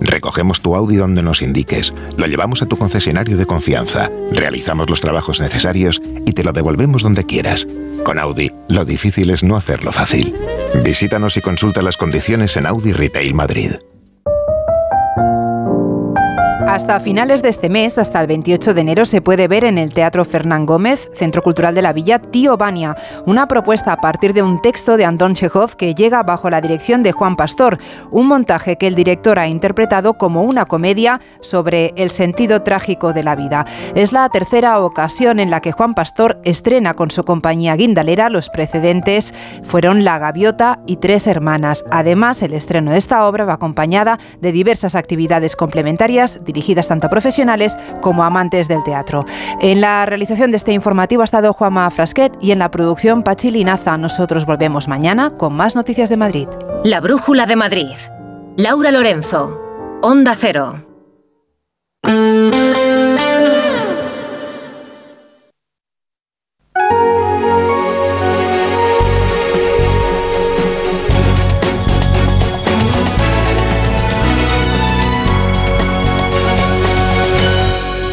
Recogemos tu Audi donde nos indiques, lo llevamos a tu concesionario de confianza, realizamos los trabajos necesarios y te lo devolvemos donde quieras. Con Audi, lo difícil es no hacerlo fácil. Visítanos y consulta las condiciones en Audi Retail Madrid.
Hasta finales de este mes, hasta el 28 de enero, se puede ver en el Teatro Fernán Gómez, Centro Cultural de la Villa, Tío Bania, una propuesta a partir de un texto de Anton Chekhov que llega bajo la dirección de Juan Pastor, un montaje que el director ha interpretado como una comedia sobre el sentido trágico de la vida. Es la tercera ocasión en la que Juan Pastor estrena con su compañía guindalera. Los precedentes fueron La Gaviota y Tres Hermanas. Además, el estreno de esta obra va acompañada de diversas actividades complementarias tanto a profesionales como a amantes del teatro. En la realización de este informativo ha estado Juanma Frasquet y en la producción Pachi Linaza. Nosotros volvemos mañana con más noticias de Madrid.
La Brújula de Madrid. Laura Lorenzo. Onda Cero.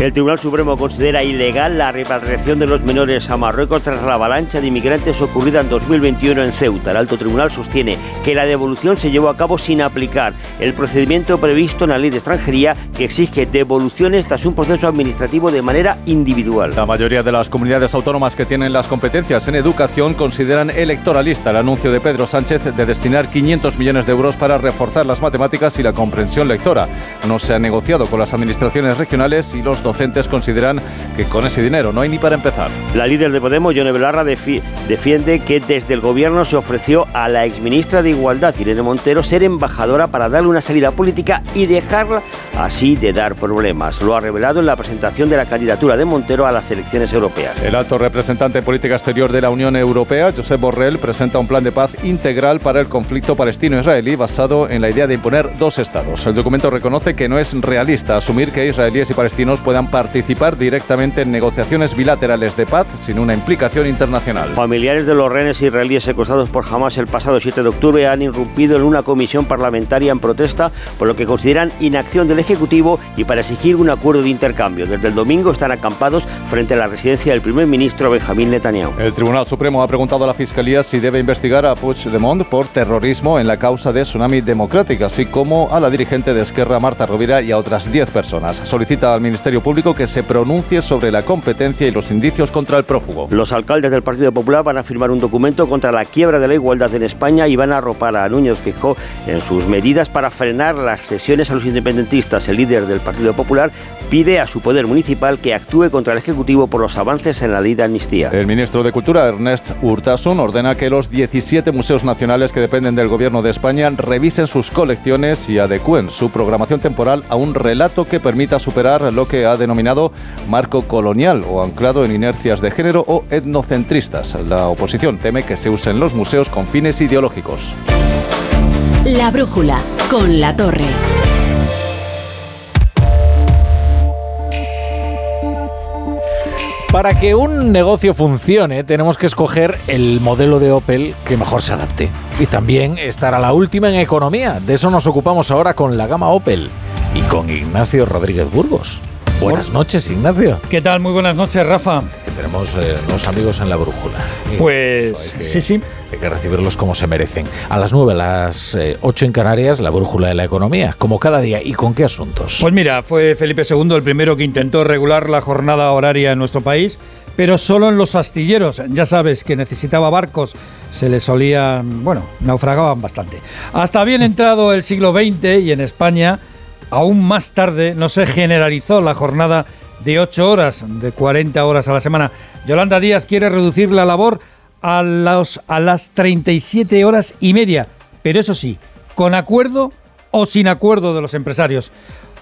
El Tribunal Supremo considera ilegal la repatriación de los menores a Marruecos tras la avalancha de inmigrantes ocurrida en 2021 en Ceuta. El Alto Tribunal sostiene que la devolución se llevó a cabo sin aplicar el procedimiento previsto en la ley de extranjería que exige devoluciones tras un proceso administrativo de manera individual.
La mayoría de las comunidades autónomas que tienen las competencias en educación consideran electoralista el anuncio de Pedro Sánchez de destinar 500 millones de euros para reforzar las matemáticas y la comprensión lectora. No se ha negociado con las administraciones regionales y los docentes consideran que con ese dinero no hay ni para empezar.
La líder de Podemos, Yone Belarra, defiende que desde el gobierno se ofreció a la exministra de Igualdad, Irene Montero, ser embajadora para darle una salida política y dejarla así de dar problemas. Lo ha revelado en la presentación de la candidatura de Montero a las elecciones europeas.
El alto representante de política exterior de la Unión Europea, Josep Borrell, presenta un plan de paz integral para el conflicto palestino-israelí basado en la idea de imponer dos estados. El documento reconoce que no es realista asumir que israelíes y palestinos puedan participar directamente en negociaciones bilaterales de paz sin una implicación internacional.
Familiares de los rehenes israelíes secuestrados por Hamas el pasado 7 de octubre han irrumpido en una comisión parlamentaria en protesta por lo que consideran inacción del Ejecutivo y para exigir un acuerdo de intercambio. Desde el domingo están acampados frente a la residencia del primer ministro Benjamín Netanyahu.
El Tribunal Supremo ha preguntado a la Fiscalía si debe investigar a Puigdemont por terrorismo en la causa de Tsunami Democrática, así como a la dirigente de Esquerra Marta Rovira y a otras 10 personas. Solicita al Ministerio Público que se pronuncie sobre la competencia y los indicios contra el prófugo.
Los alcaldes del Partido Popular van a firmar un documento contra la quiebra de la igualdad en España y van a arropar a Núñez Fijó en sus medidas para frenar las cesiones a los independentistas. El líder del Partido Popular pide a su poder municipal que actúe contra el Ejecutivo por los avances en la ley de amnistía.
El ministro de Cultura, Ernest Urtasun, ordena que los 17 museos nacionales que dependen del Gobierno de España revisen sus colecciones y adecúen su programación temporal a un relato que permita superar lo que ha denominado marco colonial o anclado en inercias de género o etnocentristas. La oposición teme que se usen los museos con fines ideológicos.
La brújula con la torre.
Para que un negocio funcione, tenemos que escoger el modelo de Opel que mejor se adapte. Y también estar a la última en economía. De eso nos ocupamos ahora con la gama Opel y con Ignacio Rodríguez Burgos. Buenas noches, Ignacio.
¿Qué tal? Muy buenas noches, Rafa.
Que tenemos eh, unos amigos en la brújula.
Pues sí, sí.
Hay que recibirlos como se merecen. A las 9, a las eh, 8 en Canarias, la brújula de la economía, como cada día. ¿Y con qué asuntos?
Pues mira, fue Felipe II el primero que intentó regular la jornada horaria en nuestro país, pero solo en los astilleros. Ya sabes que necesitaba barcos, se les solían, bueno, naufragaban bastante. Hasta bien (laughs) entrado el siglo XX y en España aún más tarde no se generalizó la jornada de 8 horas, de 40 horas a la semana. Yolanda Díaz quiere reducir la labor a, los, a las 37 horas y media, pero eso sí, con acuerdo o sin acuerdo de los empresarios.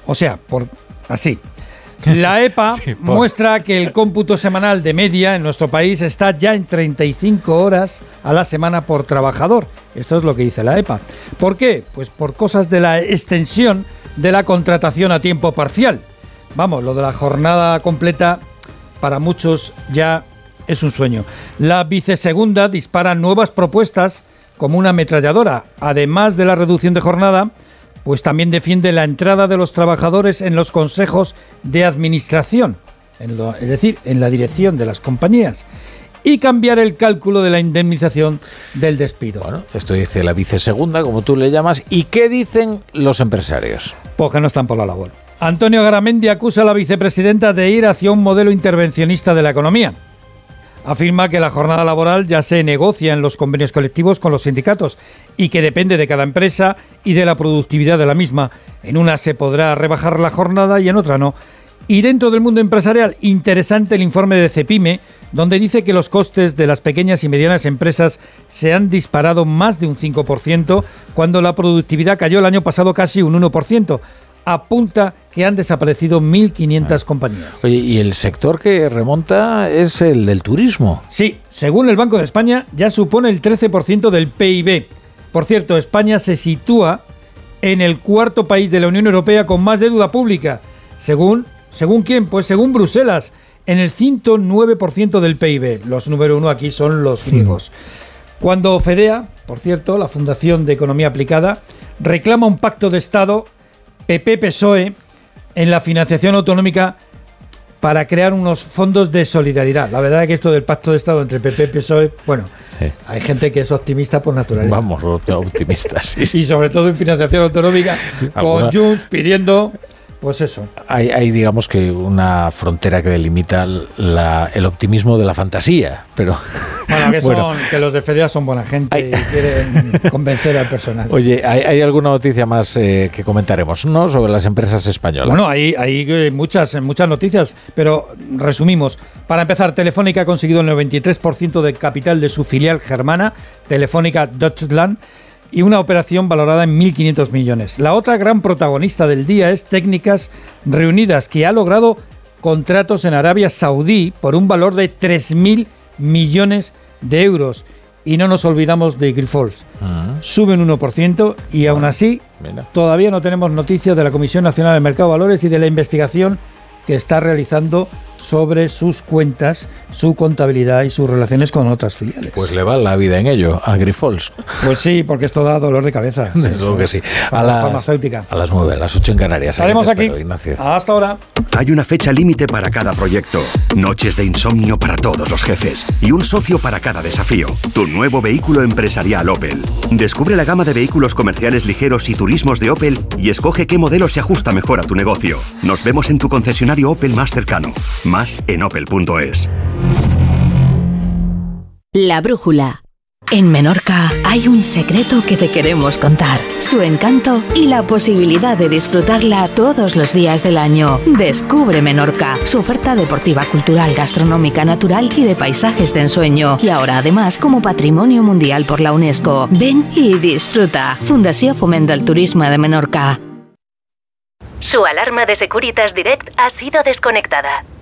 O sea, por así. La EPA (laughs)
Sí,
muestra que el cómputo semanal de media en nuestro país está ya en 35 horas a la semana por trabajador. Esto es lo que dice la EPA. ¿Por qué? Pues por cosas de la extensión de la contratación a tiempo parcial. Vamos, lo de la jornada completa para muchos ya es un sueño. La vicesegunda dispara nuevas propuestas como una ametralladora. Además de la reducción de jornada, pues también defiende la entrada de los trabajadores en los consejos de administración. es decir, en la dirección de las compañías y cambiar el cálculo de la indemnización del despido.
Bueno, esto dice la vicesegunda, como tú le llamas. ¿Y qué dicen los empresarios?
Pues que no están por la labor. Antonio Garamendi acusa a la vicepresidenta de ir hacia un modelo intervencionista de la economía. Afirma que la jornada laboral ya se negocia en los convenios colectivos con los sindicatos y que depende de cada empresa y de la productividad de la misma. En una se podrá rebajar la jornada y en otra no. Y dentro del mundo empresarial, interesante el informe de Cepime, donde dice que los costes de las pequeñas y medianas empresas se han disparado más de un 5%, cuando la productividad cayó el año pasado casi un 1%. Apunta que han desaparecido 1.500 ah. compañías.
y el sector que remonta es el del turismo.
Sí, según el Banco de España, ya supone el 13% del PIB. Por cierto, España se sitúa en el cuarto país de la Unión Europea con más deuda pública, según ¿Según quién? Pues según Bruselas, en el 109% del PIB. Los número uno aquí son los griegos. Cuando FEDEA, por cierto, la Fundación de Economía Aplicada, reclama un pacto de Estado PP-PSOE en la financiación autonómica para crear unos fondos de solidaridad. La verdad es que esto del pacto de Estado entre PP y PSOE, bueno, hay gente que es optimista por naturaleza.
Vamos, optimistas.
y sobre todo en financiación autonómica, con Junts pidiendo pues eso.
Hay, digamos que una frontera que delimita el optimismo de la fantasía, pero... (laughs) (laughs)
Bueno, que, los de FEDEA son buena gente y quieren (laughs) convencer al personal.
Oye, ¿hay, alguna noticia más eh, que comentaremos, no? Sobre las empresas españolas.
Bueno, hay, hay eh, muchas, muchas noticias, pero resumimos. Para empezar, Telefónica ha conseguido el 93% del capital de su filial germana, Telefónica Deutschland, y una operación valorada en 1.500 millones. La otra gran protagonista del día es Técnicas Reunidas, que ha logrado contratos en Arabia Saudí por un valor de 3.000 millones de euros. Y no nos olvidamos de Grifols. Ah. Suben un 1% y aún así todavía no tenemos noticias de la Comisión Nacional del Mercado de Valores y de la investigación que está realizando sobre sus cuentas, su contabilidad y sus relaciones con otras filiales.
Pues le va la vida en ello a Grifols.
Pues sí, porque esto da dolor de cabeza. (laughs)
Desde que sí. A, las, farmacéutica. a las 9, a las 8 en Canarias.
Estaremos aquí. Hasta ahora.
Hay una fecha límite para cada proyecto, noches de insomnio para todos los jefes y un socio para cada desafío. Tu nuevo vehículo empresarial Opel. Descubre la gama de vehículos comerciales ligeros y turismos de Opel y escoge qué modelo se ajusta mejor a tu negocio. Nos vemos en tu concesionario Opel más cercano. Más en opel.es.
La brújula. En Menorca hay un secreto que te queremos contar, su encanto y la posibilidad de disfrutarla todos los días del año. Descubre Menorca, su oferta deportiva, cultural, gastronómica, natural y de paisajes de ensueño. Y ahora además como Patrimonio Mundial por la UNESCO. Ven y disfruta. Fundación Fomenta el Turismo de Menorca.
Su alarma de Securitas Direct ha sido desconectada.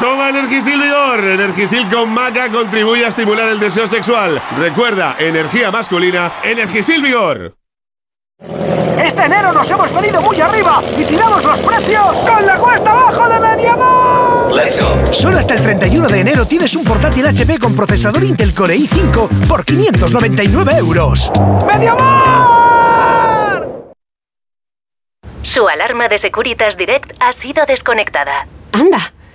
Toma Energisil Vigor. Energisil con maca contribuye a estimular el deseo sexual. Recuerda, energía masculina, Energisil Vigor.
Este enero nos hemos venido muy arriba y tiramos los precios con la cuesta abajo de MediaMarkt.
Let's go. Solo hasta el 31 de enero tienes un portátil HP con procesador Intel Core i5 por 599 euros.
¡MediaMarkt!
Su alarma de Securitas Direct ha sido desconectada.
Anda,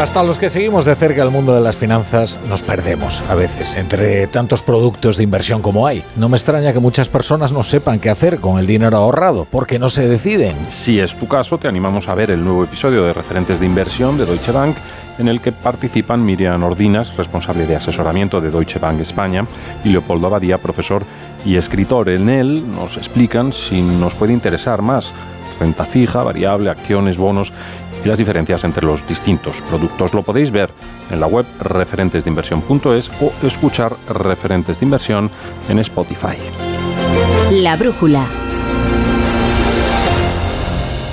Hasta los que seguimos de cerca el mundo de las finanzas nos perdemos a veces entre tantos productos de inversión como hay. No me extraña que muchas personas no sepan qué hacer con el dinero ahorrado porque no se deciden.
Si es tu caso, te animamos a ver el nuevo episodio de Referentes de Inversión de Deutsche Bank en el que participan Miriam Ordinas, responsable de asesoramiento de Deutsche Bank España, y Leopoldo Abadía, profesor y escritor. En él nos explican si nos puede interesar más renta fija, variable, acciones, bonos y las diferencias entre los distintos productos. Lo podéis ver en la web referentesdeinversión.es o escuchar referentes de inversión en Spotify.
La brújula.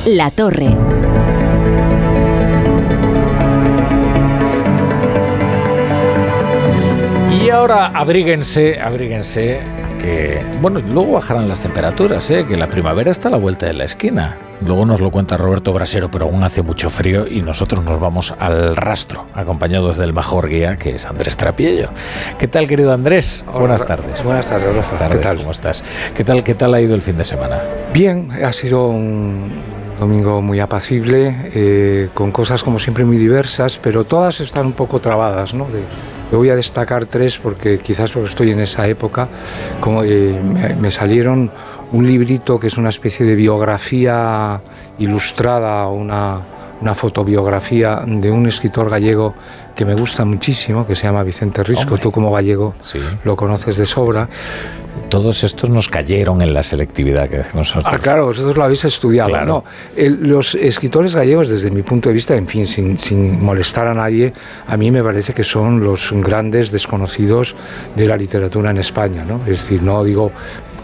La torre.
Y ahora abríguense, abríguense, que bueno, luego bajarán las temperaturas, ¿eh? que la primavera está a la vuelta de la esquina. Luego nos lo cuenta Roberto Brasero, pero aún hace mucho frío y nosotros nos vamos al rastro, acompañados del mejor guía, que es Andrés Trapiello. ¿Qué tal, querido Andrés? buenas tardes.
Buenas tardes, Rafa.
¿Qué tal? ¿Cómo estás? ¿Qué tal, ¿Qué tal ha ido el fin de semana?
Bien, ha sido un domingo muy apacible, eh, con cosas como siempre muy diversas, pero todas están un poco trabadas, ¿no? yo voy a destacar tres porque quizás porque estoy en esa época, como eh, me salieron un librito que es una especie de biografía ilustrada, una, una fotobiografía de un escritor gallego que me gusta muchísimo, que se llama Vicente Risco. Tú como gallego lo conoces de sobra.
Todos estos nos cayeron en la selectividad que nosotros.
Ah, claro, vosotros lo habéis estudiado. No, los escritores gallegos, desde mi punto de vista, en fin, sin, sin molestar a nadie, a mí me parece que son los grandes desconocidos de la literatura en España. ¿no? Es decir, no digo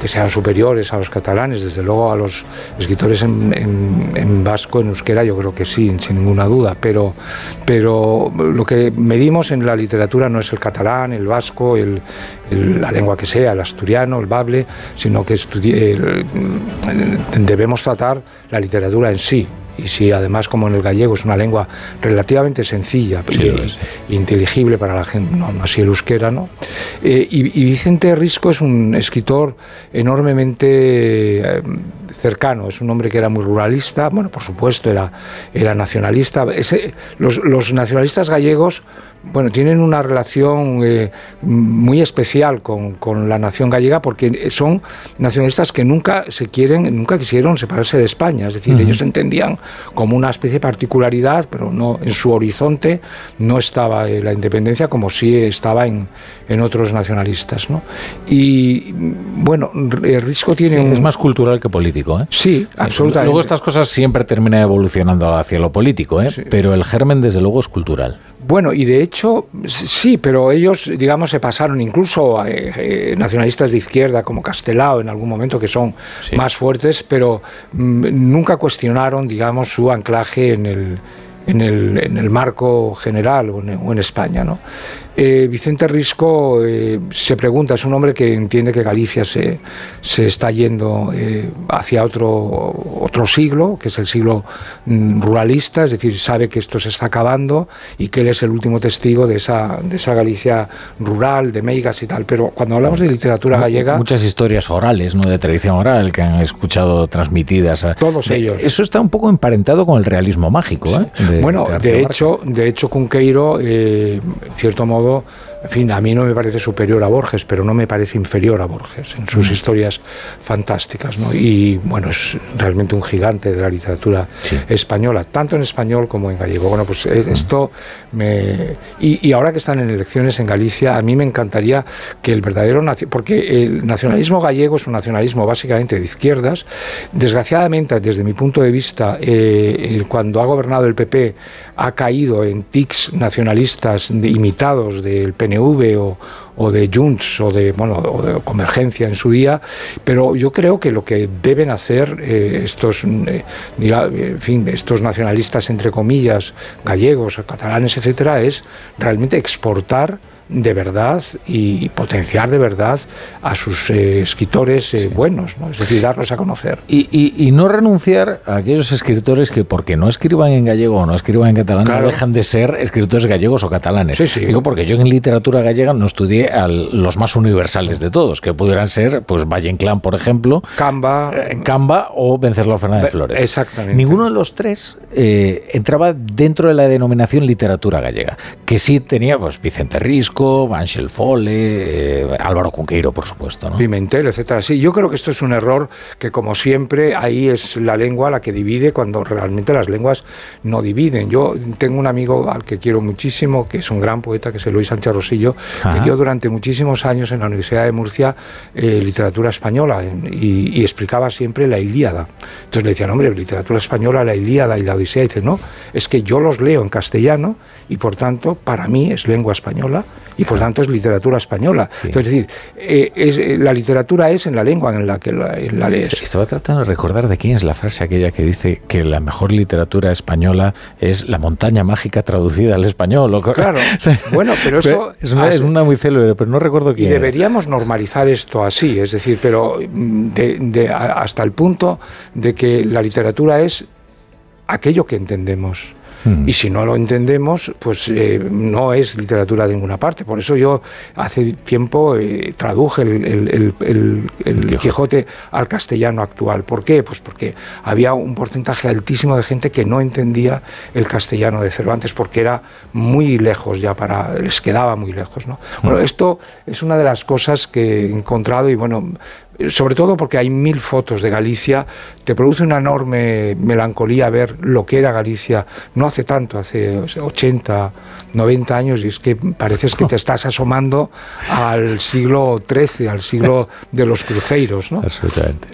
que sean superiores a los catalanes, desde luego a los escritores en, vasco, en euskera, yo creo que sí, sin ninguna duda, pero, pero lo que medimos en la literatura no es el catalán, el vasco, la lengua que sea, el asturiano, el bable, sino que debemos tratar la literatura en sí, y si además como en el gallego es una lengua relativamente sencilla e inteligible para la gente, no, así el euskera, ¿no? Eh, y, Vicente Risco es un escritor enormemente eh, cercano, es un hombre que era muy ruralista, bueno, por supuesto era, era nacionalista. los, los nacionalistas gallegos bueno, tienen una relación eh, muy especial con, la nación gallega porque son nacionalistas que nunca se quieren, nunca quisieron separarse de España. Es decir, ellos entendían como una especie de particularidad, pero no en su horizonte no estaba eh, la independencia como sí estaba en, otros nacionalistas. ¿no? Y bueno, Risco tiene
Es más cultural que político. ¿eh?
Sí, absolutamente.
Luego estas cosas siempre terminan evolucionando hacia lo político, ¿eh? pero el germen desde luego es cultural.
Bueno, y de hecho, sí, pero ellos, digamos, se pasaron incluso a eh, eh, nacionalistas de izquierda como Castelao en algún momento, que son más fuertes, pero mm, nunca cuestionaron, digamos, su anclaje en el, en el, en el marco general o en, o en España. ¿no? Eh, Vicente Risco eh, se pregunta, es un hombre que entiende que Galicia se, se está yendo eh, hacia otro, otro siglo, que es el siglo mm, ruralista, es decir, sabe que esto se está acabando y que él es el último testigo de esa, de esa Galicia rural, de meigas y tal. Pero cuando hablamos de literatura gallega...
Muchas historias orales, ¿no? de tradición oral que han escuchado transmitidas. A,
todos ellos.
Eso está un poco emparentado con el realismo mágico.
bueno, de, hecho, de hecho, Cunqueiro, en cierto modo, modo en fin, a mí no me parece superior a Borges, pero no me parece inferior a Borges en sus mm. historias fantásticas. ¿no? Y bueno, es realmente un gigante de la literatura española, tanto en español como en gallego. Bueno, pues eh, mm. esto me. Y, ahora que están en elecciones en Galicia, a mí me encantaría que el verdadero. Porque el nacionalismo gallego es un nacionalismo básicamente de izquierdas. Desgraciadamente, desde mi punto de vista, eh, cuando ha gobernado el PP, ha caído en tics nacionalistas imitados del PNV o, o de Junts o de, bueno, o de Convergencia en su día, pero yo creo que lo que deben hacer eh, estos, eh, en fin, estos nacionalistas, entre comillas, gallegos, catalanes, etcétera, es realmente exportar de verdad y potenciar de verdad a sus eh, escritores eh, buenos, ¿no? es decir, darlos a conocer.
Y, no renunciar a aquellos escritores que porque no escriban en gallego o no escriban en catalán no dejan de ser escritores gallegos o catalanes. Digo porque yo en literatura gallega no estudié a los más universales de todos, que pudieran ser pues Valle Inclán, por ejemplo,
Camba,
eh, Camba o Vencerlo Fernández Flores.
Exactamente.
Ninguno de los tres entraba dentro de la denominación literatura gallega, que sí tenía pues Vicente Risco, Ángel Fole, eh, Álvaro Cunqueiro, por supuesto. ¿no?
Pimentel, etcétera. Sí, yo creo que esto es un error que, como siempre, ahí es la lengua la que divide cuando realmente las lenguas no dividen. Yo tengo un amigo al que quiero muchísimo, que es un gran poeta, que es Luis Sánchez Rosillo, que dio durante muchísimos años en la Universidad de Murcia eh, literatura española y, explicaba siempre la Ilíada. Entonces le decían, hombre, literatura española, la Ilíada y la Odisea. Y dice, no, es que yo los leo en castellano y por tanto para mí es lengua española y por tanto es literatura española. Entonces, es decir, eh, eh, la literatura es en la lengua en la que la, lees.
Estaba tratando de recordar de quién es la frase aquella que dice que la mejor literatura española es la montaña mágica traducida al español.
Claro, (laughs) bueno, pero eso...
es, una, muy célebre, pero no recuerdo quién.
Y deberíamos normalizar esto así, es decir, pero mm, de, hasta el punto de que la literatura es aquello que entendemos. Hmm. Y si no lo entendemos, pues eh, no es literatura de ninguna parte. Por eso yo hace tiempo eh, traduje el, Quijote al castellano actual. ¿Por qué? Pues porque había un porcentaje altísimo de gente que no entendía el castellano de Cervantes porque era muy lejos ya para les quedaba muy lejos, ¿no? Bueno, hmm. esto es una de las cosas que he encontrado y bueno, sobre todo porque hay mil fotos de Galicia, te produce una enorme melancolía ver lo que era Galicia no hace tanto, hace 80, 90 años, y es que pareces que te estás asomando al siglo XIII, al siglo de los cruceros. ¿no?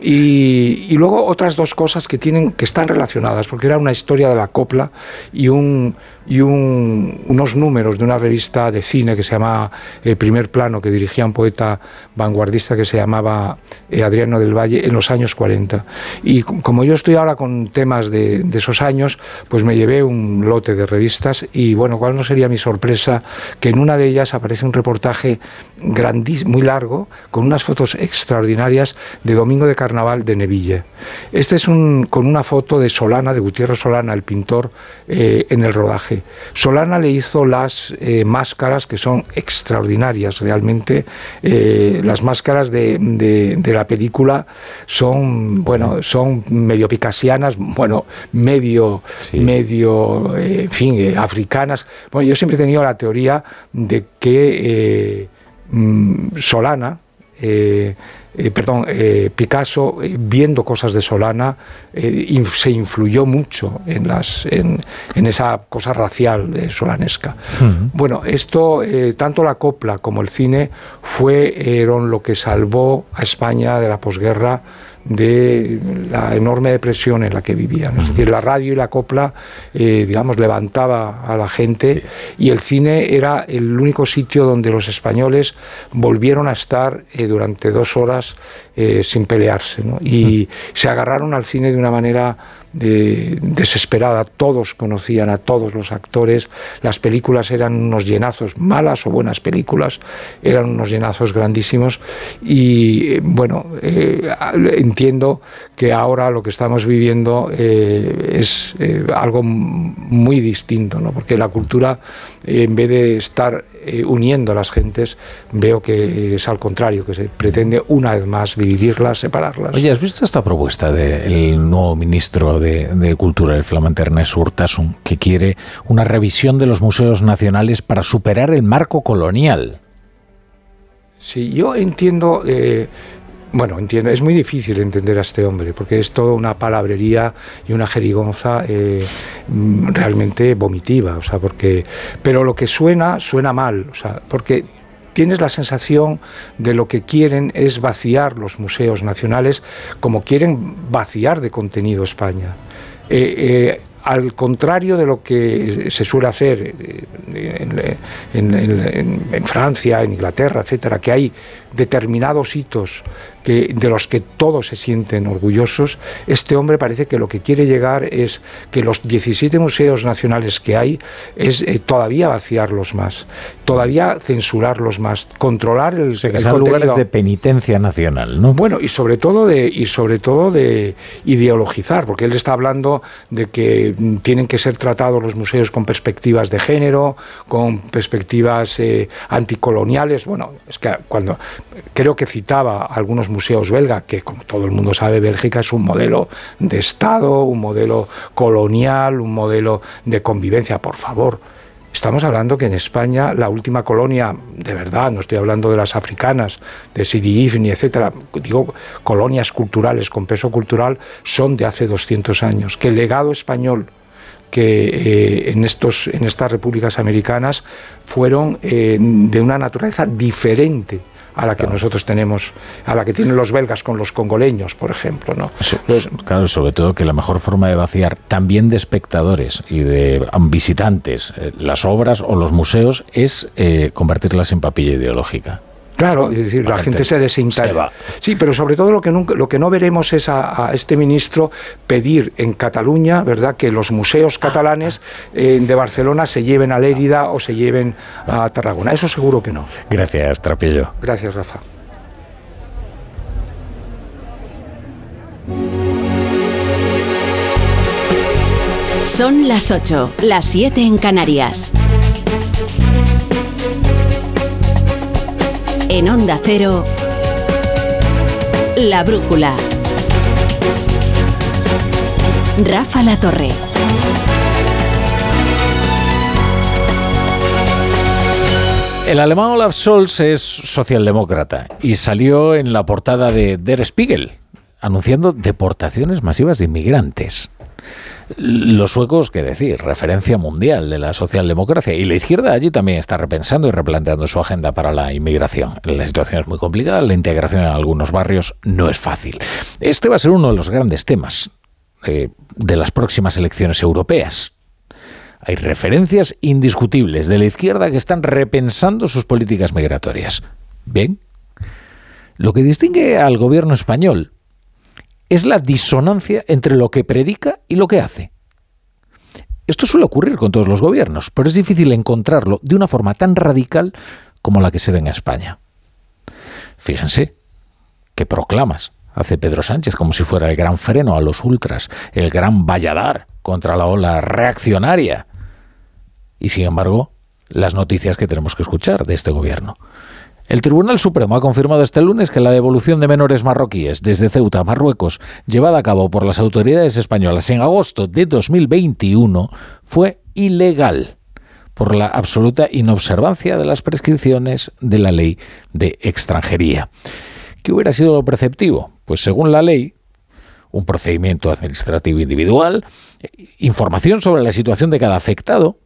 Y, y, luego otras dos cosas que, tienen, que están relacionadas, porque era una historia de la copla y un y unos números de una revista de cine que se llama eh, Primer Plano, que dirigía un poeta vanguardista que se llamaba eh, Adriano del Valle en los años 40. Y como yo estoy ahora con temas de, esos años, pues me llevé un lote de revistas y bueno, ¿cuál no sería mi sorpresa? Que en una de ellas aparece un reportaje grandísimo, muy largo, con unas fotos extraordinarias de Domingo de Carnaval de Neville. Este es un, con una foto de Solana, de Gutiérrez Solana, el pintor, eh, en el rodaje. Solana le hizo las eh, máscaras que son extraordinarias, realmente. Eh, las máscaras de, la película son, bueno, son medio picasianas, bueno, medio, medio, en fin, africanas. Bueno, yo siempre he tenido la teoría de que mm, Solana, eh, perdón, eh, Picasso, eh, viendo cosas de Solana, se influyó mucho en, las, en, esa cosa racial solanesca. Bueno, esto, tanto la copla como el cine, fueron lo que salvó a España de la posguerra de la enorme depresión en la que vivían. Es decir, la radio y la copla, eh, digamos, levantaba a la gente y el cine era el único sitio donde los españoles volvieron a estar eh, durante dos horas eh, sin pelearse. Y se agarraron al cine de una manera desesperada. Todos conocían a todos los actores. Las películas eran unos llenazos, malas o buenas películas, eran unos llenazos grandísimos. Y eh, bueno, eh, entiendo que ahora lo que estamos viviendo eh, es algo muy distinto, ¿no? porque la cultura, en vez de estar uniendo a las gentes, veo que es al contrario, que se pretende una vez más dividirlas, separarlas.
Oye, ¿has visto esta propuesta del nuevo ministro de, Cultura, el flamante Ernest Urtasun, que quiere una revisión de los museos nacionales para superar el marco colonial.
Sí, yo entiendo, eh, bueno, entiendo, es muy difícil entender a este hombre, porque es toda una palabrería y una jerigonza eh, realmente vomitiva, o sea, porque, pero lo que suena, suena mal, o sea, porque tienes la sensación de lo que quieren es vaciar los museos nacionales como quieren vaciar de contenido España. Eh, eh, al contrario de lo que se suele hacer eh, en, Francia, en Inglaterra, etcétera, que hay determinados hitos que, de los que todos se sienten orgullosos, este hombre parece que lo que quiere llegar es que los 17 museos nacionales que hay es eh, todavía vaciarlos más, todavía censurarlos más, controlar el,
que lugares de penitencia nacional, ¿no?
Bueno, y sobre todo de y sobre todo de ideologizar, porque él está hablando de que tienen que ser tratados los museos con perspectivas de género, con perspectivas eh, anticoloniales. Bueno, es que cuando creo que citaba algunos museos belga, que como todo el mundo sabe, Bélgica es un modelo de Estado, un modelo colonial, un modelo de convivencia, por favor. Estamos hablando que en España la última colonia, de verdad, no estoy hablando de las africanas, de Sidi Ifni, etcétera, digo colonias culturales con peso cultural, son de hace 200 años. Que el legado español que eh, en, estos, en estas repúblicas americanas fueron eh, de una naturaleza diferente a la que nosotros tenemos, a la que tienen los belgas con los congoleños, por ejemplo. ¿no?
claro, sobre todo que la mejor forma de vaciar también de espectadores y de visitantes eh, las obras o los museos es eh, convertirlas en papilla ideológica.
Claro, es decir, la, gente, se desintegra. Sí, pero sobre todo lo que, nunca, lo que no veremos es a, este ministro pedir en Cataluña, ¿verdad?, que los museos catalanes eh, de Barcelona se lleven a Lérida o se lleven a Tarragona. Eso seguro que no.
Gracias, Trapillo.
Gracias, Rafa.
Son las 8, las 7 en Canarias. En Onda Cero, La Brújula. Rafa La Torre.
El alemán Olaf Scholz es socialdemócrata y salió en la portada de Der Spiegel anunciando deportaciones masivas de inmigrantes. Los suecos, qué decir, referencia mundial de la socialdemocracia. Y la izquierda allí también está repensando y replanteando su agenda para la inmigración. La situación es muy complicada, la integración en algunos barrios no es fácil. Este va a ser uno de los grandes temas eh, de las próximas elecciones europeas. Hay referencias indiscutibles de la izquierda que están repensando sus políticas migratorias. Bien, lo que distingue al gobierno español es la disonancia entre lo que predica y lo que hace. Esto suele ocurrir con todos los gobiernos, pero es difícil encontrarlo de una forma tan radical como la que se da en España. Fíjense, qué proclamas hace Pedro Sánchez como si fuera el gran freno a los ultras, el gran valladar contra la ola reaccionaria. Y sin embargo, las noticias que tenemos que escuchar de este gobierno. El Tribunal Supremo ha confirmado este lunes que la devolución de menores marroquíes desde Ceuta a Marruecos, llevada a cabo por las autoridades españolas en agosto de 2021, fue ilegal por la absoluta inobservancia de las prescripciones de la ley de extranjería. ¿Qué hubiera sido lo preceptivo? Pues según la ley, un procedimiento administrativo individual, información sobre la situación de cada afectado,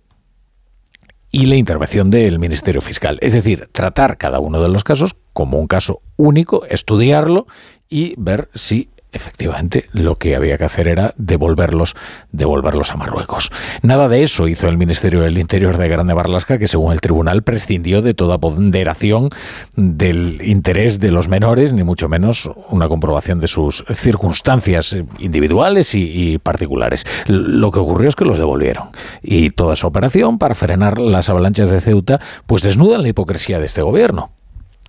y la intervención del Ministerio Fiscal. Es decir, tratar cada uno de los casos como un caso único, estudiarlo y ver si efectivamente lo que había que hacer era devolverlos, devolverlos a Marruecos. Nada de eso hizo el Ministerio del Interior de Grande Barlasca, que según el tribunal prescindió de toda ponderación del interés de los menores, ni mucho menos una comprobación de sus circunstancias individuales y, particulares. Lo que ocurrió es que los devolvieron. Y toda esa operación para frenar las avalanchas de Ceuta, pues desnudan la hipocresía de este gobierno,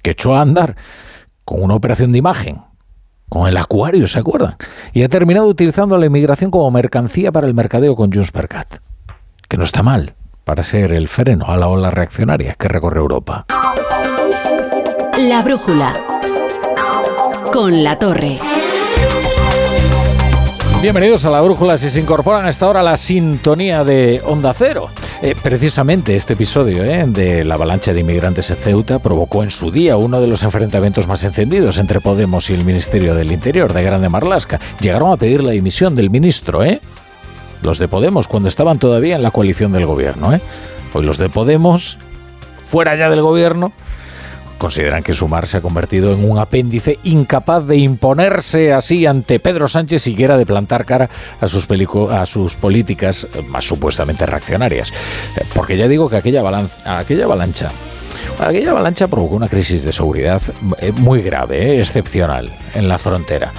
que echó a andar con una operación de imagen con el acuario, ¿se acuerdan? Y ha terminado utilizando la inmigración como mercancía para el mercadeo con Junts per Cat, que no está mal para ser el freno a la ola reaccionaria que recorre Europa.
La brújula con la torre.
Bienvenidos a la Brújula. Si se incorporan a esta hora la sintonía de Onda Cero. Eh, precisamente este episodio eh, de la avalancha de inmigrantes en Ceuta provocó en su día uno de los enfrentamientos más encendidos entre Podemos y el Ministerio del Interior de Grande Marlasca. Llegaron a pedir la dimisión del ministro, ¿eh? Los de Podemos, cuando estaban todavía en la coalición del gobierno, ¿eh? Hoy los de Podemos, fuera ya del gobierno, consideran que Sumar se ha convertido en un apéndice incapaz de imponerse así ante Pedro Sánchez, siquiera de plantar cara a sus, a sus políticas más supuestamente reaccionarias. Eh, porque ya digo que aquella, aquella avalancha Aquella avalancha provocó una crisis de seguridad eh, muy grave, eh, excepcional, en la frontera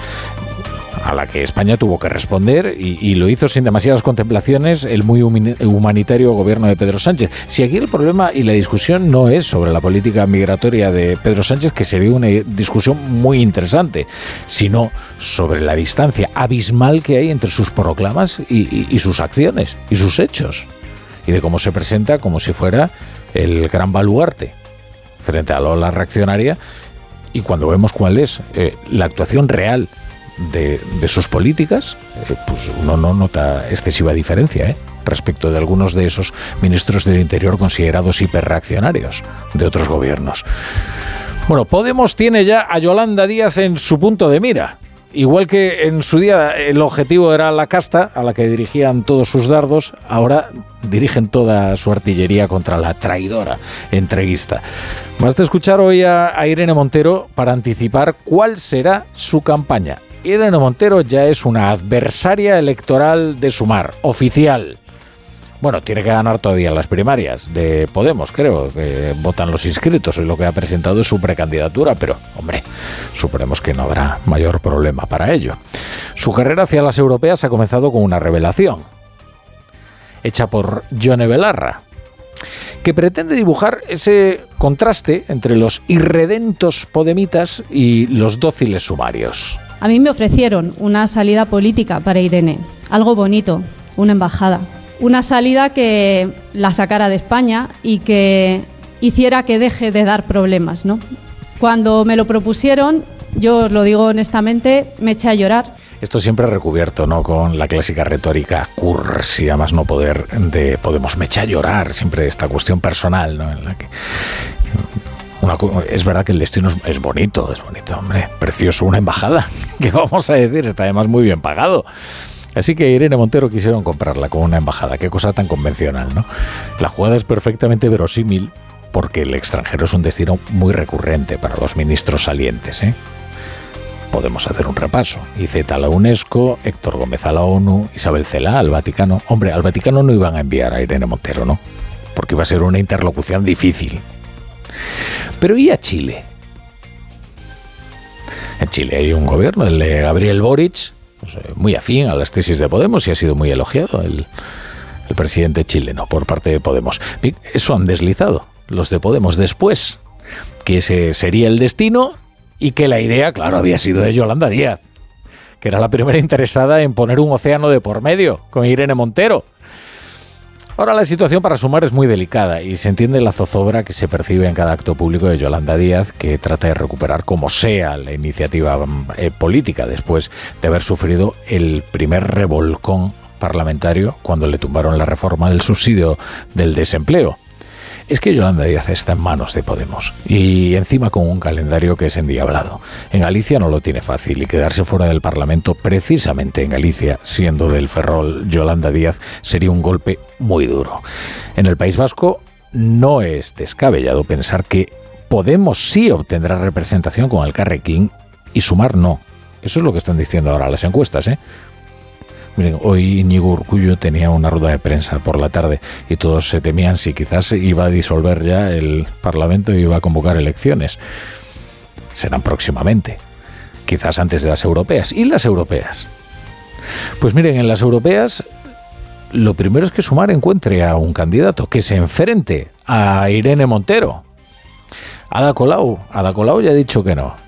a la que España tuvo que responder y, lo hizo sin demasiadas contemplaciones el muy humanitario gobierno de Pedro Sánchez. Si aquí el problema y la discusión no es sobre la política migratoria de Pedro Sánchez, que sería una discusión muy interesante, sino sobre la distancia abismal que hay entre sus proclamas y sus acciones y sus hechos, y de cómo se presenta como si fuera el gran baluarte frente a la reaccionaria y cuando vemos cuál es eh, la actuación real de, sus políticas, eh, pues uno no nota excesiva diferencia ¿eh? respecto de algunos de esos ministros del Interior considerados hiperreaccionarios de otros gobiernos. Bueno, Podemos tiene ya a Yolanda Díaz en su punto de mira. Igual que en su día el objetivo era la casta, a la que dirigían todos sus dardos, ahora dirigen toda su artillería contra la traidora entreguista. Basta escuchar hoy a, a Irene Montero para anticipar cuál será su campaña. Irene Montero ya es una adversaria electoral de Sumar, oficial. Bueno, tiene que ganar todavía las primarias de Podemos, creo, que votan los inscritos y lo que ha presentado es su precandidatura, pero, hombre, suponemos que no habrá mayor problema para ello. Su carrera hacia las europeas ha comenzado con una revelación, hecha por Johnny Belarra, que pretende dibujar ese contraste entre los irredentos podemitas y los dóciles sumarios.
A mí me ofrecieron una salida política para Irene, algo bonito, una embajada una salida que la sacara de España y que hiciera que deje de dar problemas. ¿no? Cuando me lo propusieron, yo os lo digo honestamente, me eché a llorar.
Esto siempre recubierto, ¿no? Con la clásica retórica cursi, a más no poder de Podemos. Me eché a llorar, siempre esta cuestión personal, ¿no? En la que es verdad que el destino es, bonito, es bonito, hombre, precioso, una embajada, (laughs) que vamos a decir, está además muy bien pagado. Así que Irene Montero quisieron comprarla como una embajada. Qué cosa tan convencional, ¿no? La jugada es perfectamente verosímil porque el extranjero es un destino muy recurrente para los ministros salientes, ¿eh? Podemos hacer un repaso. IZ a la UNESCO, Héctor Gómez a la ONU, Isabel Cela al Vaticano. Hombre, al Vaticano no iban a enviar a Irene Montero, ¿no? Porque iba a ser una interlocución difícil. Pero ¿y a Chile? En Chile hay un gobierno, el de Gabriel Boric, muy afín a las tesis de Podemos y ha sido muy elogiado el, presidente chileno por parte de Podemos. Eso han deslizado los de Podemos después, que ese sería el destino y que la idea, claro, había sido de Yolanda Díaz, que era la primera interesada en poner un océano de por medio con Irene Montero. Ahora la situación para sumar es muy delicada y se entiende la zozobra que se percibe en cada acto público de Yolanda Díaz, que trata de recuperar como sea la iniciativa eh, política después de haber sufrido el primer revolcón parlamentario cuando le tumbaron la reforma del subsidio del desempleo es que Yolanda Díaz está en manos de Podemos y encima con un calendario que es endiablado. En Galicia no lo tiene fácil y quedarse fuera del Parlamento precisamente en Galicia, siendo del Ferrol Yolanda Díaz, sería un golpe muy duro. En el País Vasco no es descabellado pensar que Podemos sí obtendrá representación con el Carrequín y Sumar no. Eso es lo que están diciendo ahora las encuestas, ¿eh? Miren, hoy Íñigo Urcullo tenía una rueda de prensa por la tarde y todos se temían si quizás iba a disolver ya el Parlamento y iba a convocar elecciones. Serán próximamente, quizás antes de las europeas. ¿Y las europeas? Pues miren, en las europeas lo primero es que Sumar encuentre a un candidato que se enfrente a Irene Montero. Ada Colau, Ada Colau ya ha dicho que no.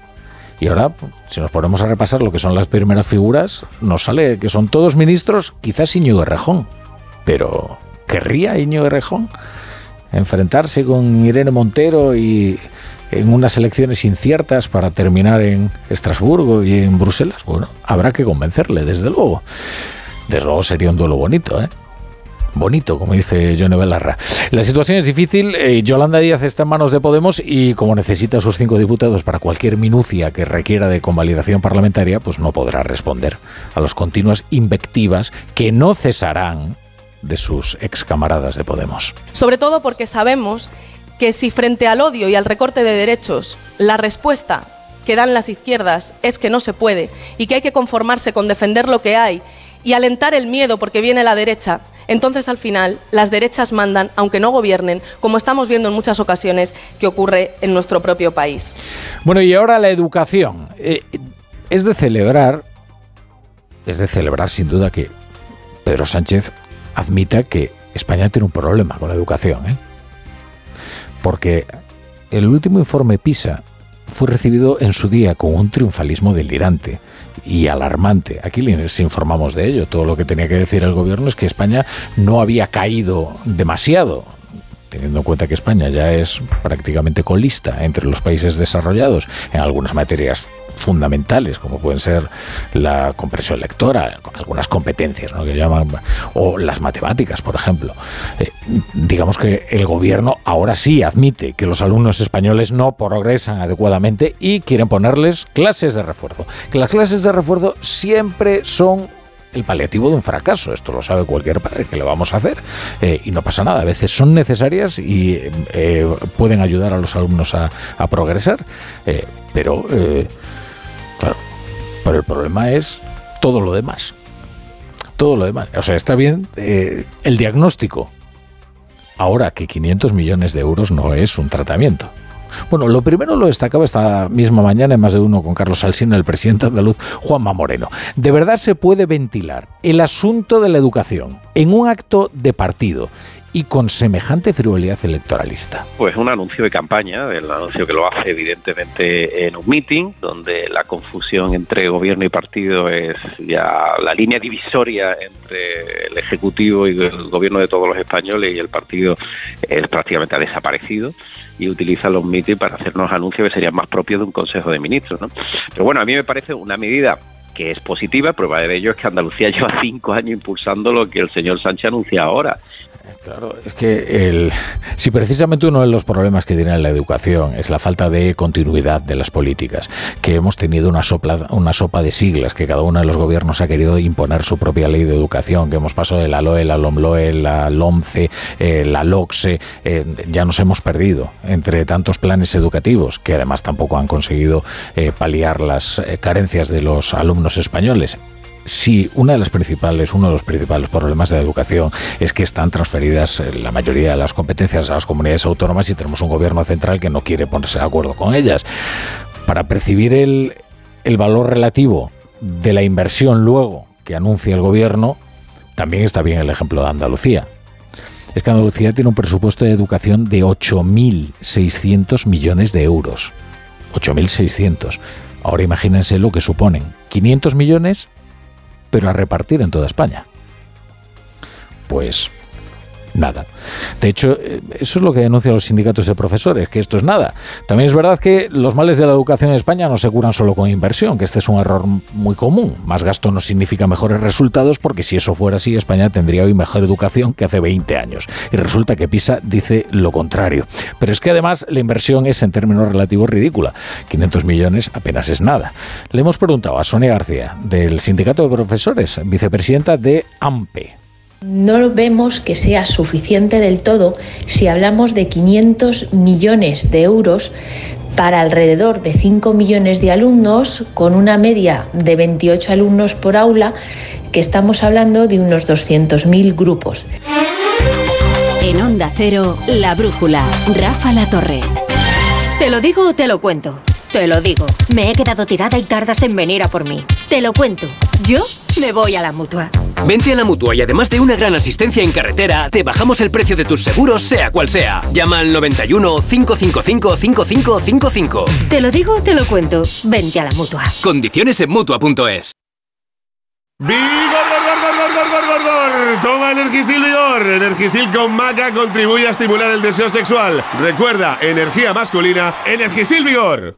Y ahora, si nos ponemos a repasar lo que son las primeras figuras, nos sale que son todos ministros, quizás Iñigo Errejón. Pero, ¿querría Iñigo Errejón enfrentarse con Irene Montero y en unas elecciones inciertas para terminar en Estrasburgo y en Bruselas? Bueno, habrá que convencerle, desde luego. Desde luego sería un duelo bonito, ¿eh? Bonito, como dice Johnny Belarra. La situación es difícil. Eh, Yolanda Díaz está en manos de Podemos y como necesita sus cinco diputados para cualquier minucia que requiera de convalidación parlamentaria, pues no podrá responder a las continuas invectivas que no cesarán de sus ex camaradas de Podemos.
Sobre todo porque sabemos que si frente al odio y al recorte de derechos la respuesta que dan las izquierdas es que no se puede y que hay que conformarse con defender lo que hay y alentar el miedo porque viene la derecha, entonces al final las derechas mandan, aunque no gobiernen, como estamos viendo en muchas ocasiones que ocurre en nuestro propio país.
Bueno, y ahora la educación. Eh, es de celebrar, es de celebrar sin duda que Pedro Sánchez admita que España tiene un problema con la educación, ¿eh? porque el último informe PISA fue recibido en su día con un triunfalismo delirante y alarmante. Aquí les informamos de ello. Todo lo que tenía que decir el gobierno es que España no había caído demasiado teniendo en cuenta que España ya es prácticamente colista entre los países desarrollados en algunas materias fundamentales, como pueden ser la comprensión lectora, algunas competencias ¿no? que llaman, o las matemáticas, por ejemplo. Eh, digamos que el gobierno ahora sí admite que los alumnos españoles no progresan adecuadamente y quieren ponerles clases de refuerzo. Que las clases de refuerzo siempre son el paliativo de un fracaso. Esto lo sabe cualquier padre que le vamos a hacer eh, y no pasa nada. A veces son necesarias y eh, pueden ayudar a los alumnos a, progresar, eh, pero claro, pero el problema es todo lo demás. Todo lo demás. O sea, está bien el diagnóstico. Ahora que 500 millones de euros no es un tratamiento. Bueno, lo primero lo destacaba esta misma mañana en más de uno con Carlos Alsina, el presidente andaluz Juanma Moreno. De verdad se puede ventilar el asunto de la educación en un acto de partido y con semejante frivolidad electoralista?
Pues un anuncio de campaña, el anuncio que lo hace evidentemente en un meeting, donde la confusión entre gobierno y partido es ya la línea divisoria entre el Ejecutivo y el gobierno de todos los españoles y el partido es prácticamente ha desaparecido y utiliza los meetings para hacernos anuncios que serían más propios de un Consejo de Ministros. ¿no? Pero bueno, a mí me parece una medida que es positiva, prueba de ello es que Andalucía (laughs) lleva cinco años impulsando lo que el señor Sánchez anuncia ahora.
Claro, es que el, si precisamente uno de los problemas que tiene la educación es la falta de continuidad de las políticas, que hemos tenido una, sopla, una sopa de siglas, que cada uno de los gobiernos ha querido imponer su propia ley de educación, que hemos pasado de la LOE, la LOMLOE, la LOMCE, eh, la LOCSE, eh, ya nos hemos perdido entre tantos planes educativos, que además tampoco han conseguido eh, paliar las carencias de los alumnos españoles si una de las principales, uno de los principales problemas de la educación es que están transferidas eh, la mayoría de las competencias a las comunidades autónomas y tenemos un gobierno central que no quiere ponerse de acuerdo con ellas. Para percibir el, el valor relativo de la inversión luego que anuncia el gobierno, también está bien el ejemplo de Andalucía. Es que Andalucía tiene un presupuesto de educación de 8.600 millones de euros. 8.600. Ahora imagínense lo que suponen. 500 millones pero a repartir en toda España. Pues nada. De hecho, eh, eso es lo que denuncian los sindicatos de profesores, que esto es nada. También es verdad que los males de la educación en España no se curan solo con inversión, que este es un error muy común. Más gasto no significa mejores resultados, porque si eso fuera así, España tendría hoy mejor educación que hace 20 años. Y resulta que PISA dice lo contrario. Pero es que además la inversión es en términos relativos ridícula. 500 millones apenas es nada. Le hemos preguntado a Sonia García, del Sindicato de Profesores, vicepresidenta de AMPE.
No vemos que sea suficiente del todo si hablamos de 500 millones de euros para alrededor de 5 millones de alumnos, con una media de 28 alumnos por aula, que estamos hablando de unos 200.000 grupos.
En Onda Cero, La Brújula, Rafa La Torre.
¿Te lo digo o te lo cuento? Te lo digo, me he quedado tirada y tardas en venir a por mí. Te lo cuento, yo me voy a la mutua.
Vente a la mutua y además de una gran asistencia en carretera, te bajamos el precio de tus seguros, sea cual sea. Llama al 91 555 5555.
Te lo digo, te lo cuento. Vente a la mutua.
Condiciones en mutua.es.
¡Vigor, gor, gor, gor, gor, gor, gor! Toma Energisil Vigor. Energisil con maca contribuye a estimular el deseo sexual. Recuerda, energía masculina, Energisil Vigor.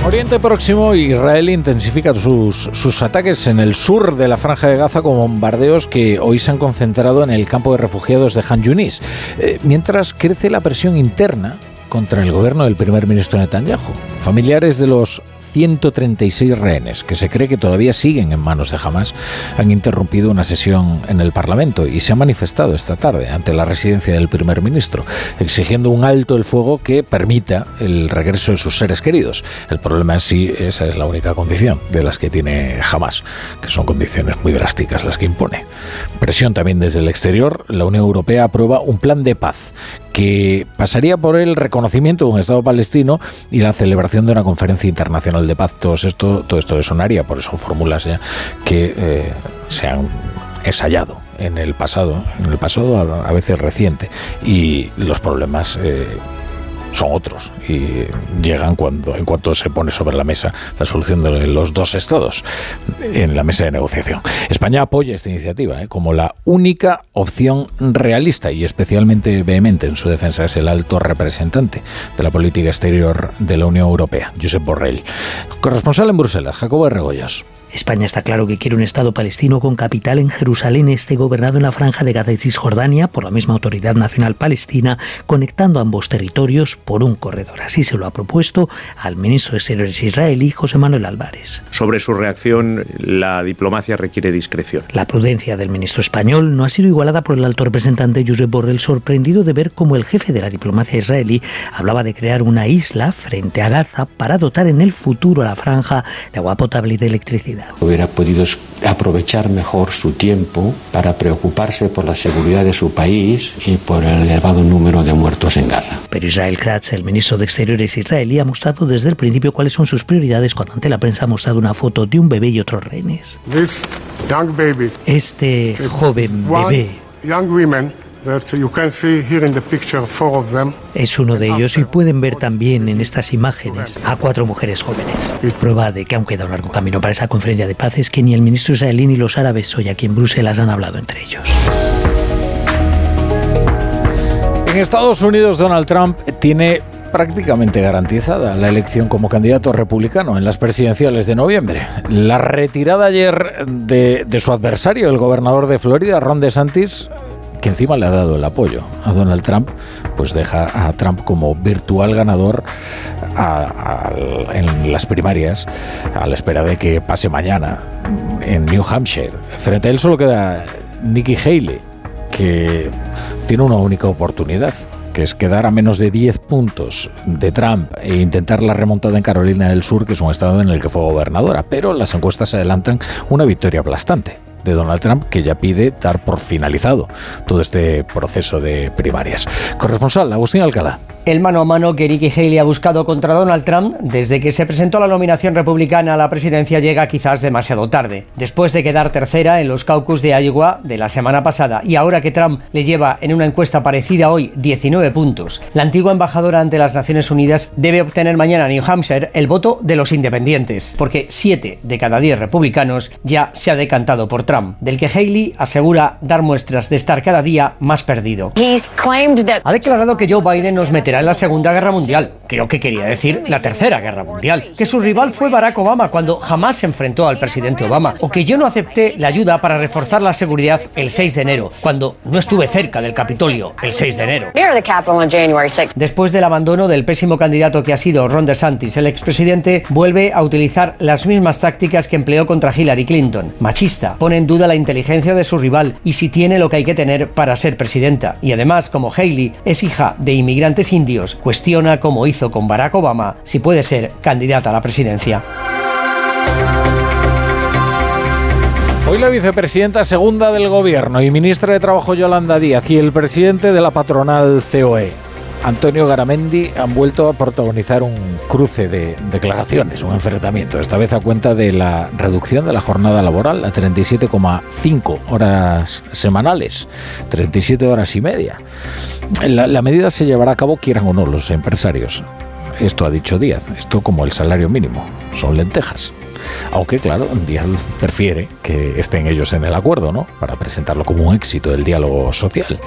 En Oriente Próximo, Israel intensifica sus, sus, ataques en el sur de la Franja de Gaza con bombardeos que hoy se han concentrado en el campo de refugiados de Han Yunis, eh, mientras crece la presión interna contra el gobierno del primer ministro Netanyahu. Familiares de los 136 rehenes que se cree que todavía siguen en manos de Hamas han interrumpido una sesión en el Parlamento y se han manifestado esta tarde ante la residencia del primer ministro, exigiendo un alto el fuego que permita el regreso de sus seres queridos. El problema es si esa es la única condición de las que tiene Hamas, que son condiciones muy drásticas las que impone. Presión también desde el exterior, la Unión Europea aprueba un plan de paz que pasaría por el reconocimiento de un Estado palestino y la celebración de una conferencia internacional de paz. Todo esto, todo esto le sonaría, por eso fórmulas ya que eh, se han ensayado en el pasado, en el pasado a, veces reciente, y los problemas eh, son otros y llegan cuando en cuanto se pone sobre la mesa la solución de los dos estados en la mesa de negociación. España apoya esta iniciativa ¿eh? como la única opción realista y especialmente vehemente en su defensa es el alto representante de la política exterior de la Unión Europea, Josep Borrell. Corresponsal en Bruselas, Jacobo Regoyos.
España está claro que quiere un Estado palestino con capital en Jerusalén, este gobernado en la franja de Gaza y Cisjordania por la misma Autoridad Nacional Palestina, conectando ambos territorios por un corredor. Así se lo ha propuesto al ministro de Exteriores israelí, José Manuel Álvarez.
Sobre su reacción, la diplomacia requiere discreción.
La prudencia del ministro español no ha sido igualada por el alto representante Josep Borrell, sorprendido de ver cómo el jefe de la diplomacia israelí hablaba de crear una isla frente a Gaza para dotar en el futuro a la franja de agua potable y de electricidad.
Hubiera podido aprovechar mejor su tiempo para preocuparse por la seguridad de su país y por el elevado número de muertos en Gaza.
Pero Israel Kratz, el ministro de Exteriores israelí, ha mostrado desde el principio cuáles son sus prioridades cuando ante la prensa ha mostrado una foto de un bebé y otros rehenes. Este joven bebé es uno de ellos y pueden ver también en estas imágenes a cuatro mujeres jóvenes. Prueba de que aún queda un largo camino para esa conferencia de paz es que ni el ministro israelí ni los árabes hoy aquí en Bruselas han hablado entre ellos.
En Estados Unidos Donald Trump tiene prácticamente garantizada la elección como candidato republicano en las presidenciales de noviembre. La retirada ayer de, de su adversario, el gobernador de Florida, Ron DeSantis, que encima le ha dado el apoyo a Donald Trump, pues deja a Trump como virtual ganador en las primarias, a la espera de que pase mañana en New Hampshire. Frente a él solo queda Nikki Haley, que tiene una única oportunidad que es quedar a menos de 10 puntos de Trump e intentar la remontada en Carolina del Sur, que es un estado en el que fue gobernadora, pero las encuestas adelantan una victoria aplastante de Donald Trump, que ya pide dar por finalizado todo este proceso de primarias. Corresponsal, Agustín Alcalá.
El mano a mano que Nikki Haley ha buscado contra Donald Trump desde que se presentó la nominación republicana a la presidencia llega quizás demasiado tarde. Después de quedar tercera en los caucus de Iowa de la semana pasada y ahora que Trump le lleva en una encuesta parecida hoy 19 puntos, la antigua embajadora ante las Naciones Unidas debe obtener mañana en New Hampshire el voto de los independientes, porque 7 de cada 10 republicanos ya se ha decantado por Trump, del que Haley asegura dar muestras de estar cada día más perdido. Ha declarado que Joe Biden nos meterá en la Segunda Guerra Mundial. Creo que quería decir la Tercera Guerra Mundial. Que su rival fue Barack Obama cuando jamás se enfrentó al presidente Obama. O que yo no acepté la ayuda para reforzar la seguridad el 6 de enero, cuando no estuve cerca del Capitolio el 6 de enero. Después del abandono del pésimo candidato que ha sido Ron DeSantis, el expresidente vuelve a utilizar las mismas tácticas que empleó contra Hillary Clinton. Machista, pone en duda la inteligencia de su rival y si tiene lo que hay que tener para ser presidenta. Y además, como Haley es hija de inmigrantes indios, cuestiona, como hizo con Barack Obama, si puede ser candidata a la presidencia.
Hoy la vicepresidenta segunda del Gobierno y ministra de Trabajo Yolanda Díaz y el presidente de la patronal COE Antonio Garamendi han vuelto a protagonizar un cruce de declaraciones, un enfrentamiento, esta vez a cuenta de la reducción de la jornada laboral a 37,5 horas semanales, 37 horas y media. La, medida se llevará a cabo, quieran o no, los empresarios. Esto ha dicho Díaz, esto como el salario mínimo, son lentejas. Aunque, claro, Díaz prefiere que estén ellos en el acuerdo, ¿no? Para presentarlo como un éxito del diálogo social.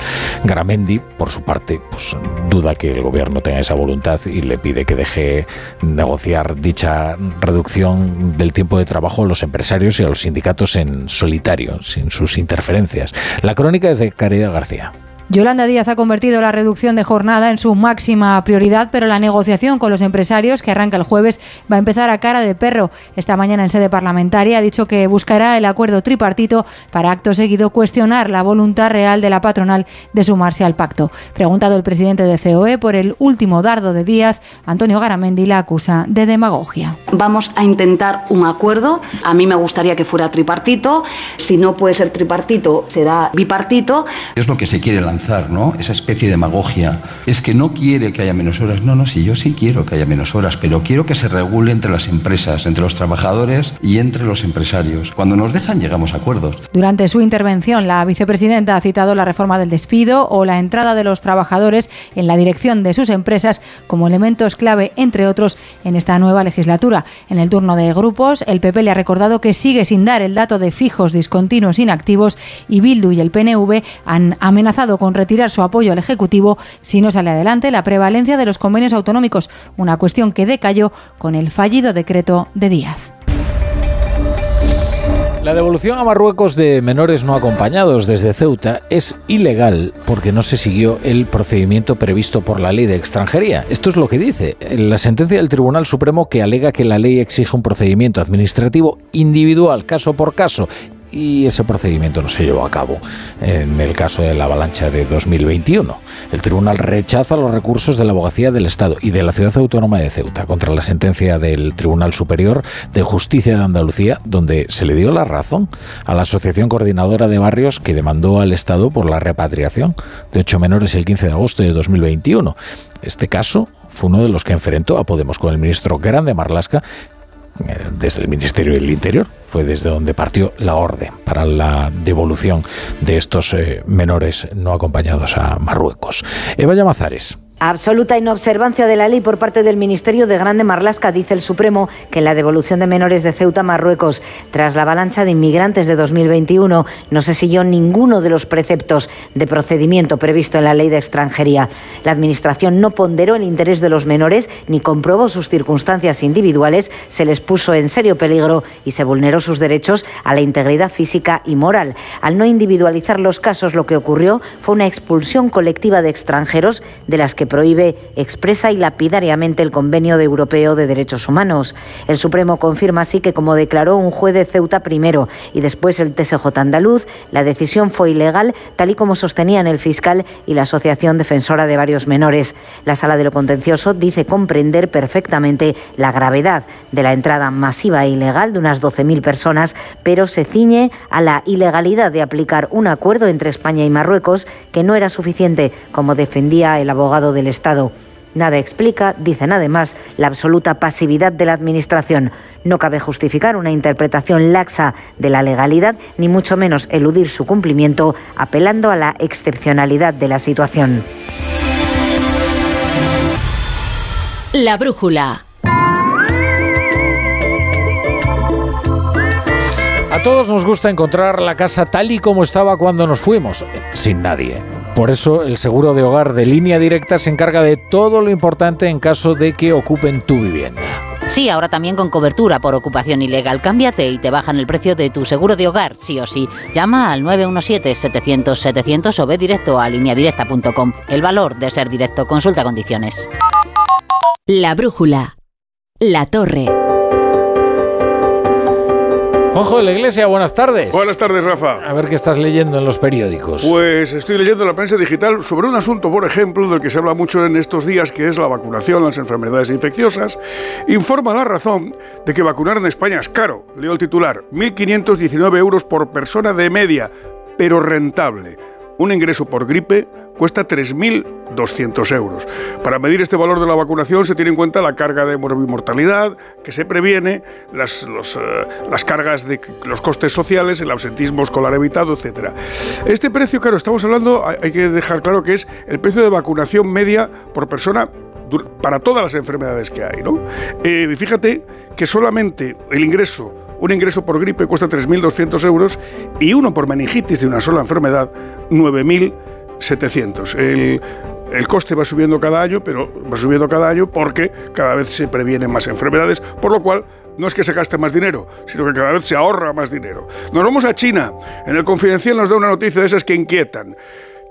Garamendi, por su parte, pues duda que el gobierno tenga esa voluntad y le pide que deje negociar dicha reducción del tiempo de trabajo a los empresarios y a los sindicatos en solitario, sin sus interferencias. La crónica es de Caridad García.
Yolanda Díaz ha convertido la reducción de jornada en su máxima prioridad, pero la negociación con los empresarios, que arranca el jueves, va a empezar a cara de perro. Esta mañana en sede parlamentaria ha dicho que buscará el acuerdo tripartito para acto seguido cuestionar la voluntad real de la patronal de sumarse al pacto. Preguntado el presidente de COE por el último dardo de Díaz, Antonio Garamendi la acusa de demagogia.
Vamos a intentar un acuerdo. A mí me gustaría que fuera tripartito. Si no puede ser tripartito, será bipartito.
Es lo que se quiere lanzar ¿no? Esa especie de demagogia. Es que no quiere que haya menos horas. No, no, sí, yo sí quiero que haya menos horas, pero quiero que se regule entre las empresas, entre los trabajadores y entre los empresarios. Cuando nos dejan, llegamos a acuerdos.
Durante su intervención, la vicepresidenta ha citado la reforma del despido o la entrada de los trabajadores en la dirección de sus empresas como elementos clave, entre otros, en esta nueva legislatura. En el turno de grupos, el PP le ha recordado que sigue sin dar el dato de fijos discontinuos inactivos y Bildu y el PNV han amenazado con retirar su apoyo al Ejecutivo si no sale adelante la prevalencia de los convenios autonómicos, una cuestión que decayó con el fallido decreto de Díaz.
La devolución a Marruecos de menores no acompañados desde Ceuta es ilegal porque no se siguió el procedimiento previsto por la ley de extranjería. Esto es lo que dice la sentencia del Tribunal Supremo que alega que la ley exige un procedimiento administrativo individual, caso por caso, y ese procedimiento no se llevó a cabo en el caso de la avalancha de 2021. El tribunal rechaza los recursos de la abogacía del Estado y de la ciudad autónoma de Ceuta contra la sentencia del Tribunal Superior de Justicia de Andalucía, donde se le dio la razón a la Asociación Coordinadora de Barrios que demandó al Estado por la repatriación de ocho menores el 15 de agosto de 2021. Este caso fue uno de los que enfrentó a Podemos con el ministro Grande Marlasca, desde el Ministerio del Interior. Fue desde donde partió la orden para la devolución de estos eh, menores no acompañados a Marruecos. Eva Llamazares.
Absoluta inobservancia de la ley por parte del Ministerio de Grande Marlasca, dice el Supremo, que en la devolución de menores de Ceuta a Marruecos, tras la avalancha de inmigrantes de 2021, no se siguió ninguno de los preceptos de procedimiento previsto en la ley de extranjería. La Administración no ponderó el interés de los menores ni comprobó sus circunstancias individuales, se les puso en serio peligro y se vulneró sus derechos a la integridad física y moral. Al no individualizar los casos, lo que ocurrió fue una expulsión colectiva de extranjeros de las que prohíbe expresa y lapidariamente el Convenio de Europeo de Derechos Humanos. El Supremo confirma así que, como declaró un juez de Ceuta primero y después el TSJ andaluz, la decisión fue ilegal, tal y como sostenían el fiscal y la Asociación Defensora de Varios Menores. La Sala de lo Contencioso dice comprender perfectamente la gravedad de la entrada masiva e ilegal de unas 12.000 personas, pero se ciñe a la ilegalidad de aplicar un acuerdo entre España y Marruecos que no era suficiente, como defendía el abogado de Estado. Nada explica, dicen además, la absoluta pasividad de la Administración. No cabe justificar una interpretación laxa de la legalidad, ni mucho menos eludir su cumplimiento, apelando a la excepcionalidad de la situación.
La brújula.
A todos nos gusta encontrar la casa tal y como estaba cuando nos fuimos, sin nadie. Por eso el seguro de hogar de línea directa se encarga de todo lo importante en caso de que ocupen tu vivienda.
Sí, ahora también con cobertura por ocupación ilegal. Cámbiate y te bajan el precio de tu seguro de hogar, sí o sí. Llama al 917-700-700 o ve directo a lineadirecta.com. El valor de ser directo. Consulta condiciones.
La brújula. La torre.
Juanjo de la Iglesia, buenas tardes.
Buenas tardes, Rafa.
A ver qué estás leyendo en los periódicos.
Pues estoy leyendo la prensa digital sobre un asunto, por ejemplo, del que se habla mucho en estos días, que es la vacunación, las enfermedades infecciosas. Informa la razón de que vacunar en España es caro. Leo el titular, 1.519 euros por persona de media, pero rentable. Un ingreso por gripe
cuesta 3.200 euros. Para medir este valor de la vacunación se tiene en cuenta la carga de morbimortalidad que se previene, las, los, eh, las cargas de los costes sociales, el ausentismo escolar evitado, etc. Este precio, claro, estamos hablando, hay que dejar claro que es el precio de vacunación media por persona para todas las enfermedades que hay. ¿no? Eh, fíjate que solamente el ingreso un ingreso por gripe cuesta 3.200 euros y uno por meningitis de una sola enfermedad 9.700. El, el coste va subiendo cada año, pero va subiendo cada año porque cada vez se previenen más enfermedades, por lo cual no es que se gaste más dinero, sino que cada vez se ahorra más dinero. Nos vamos a China. En el Confidencial nos da una noticia de esas que inquietan.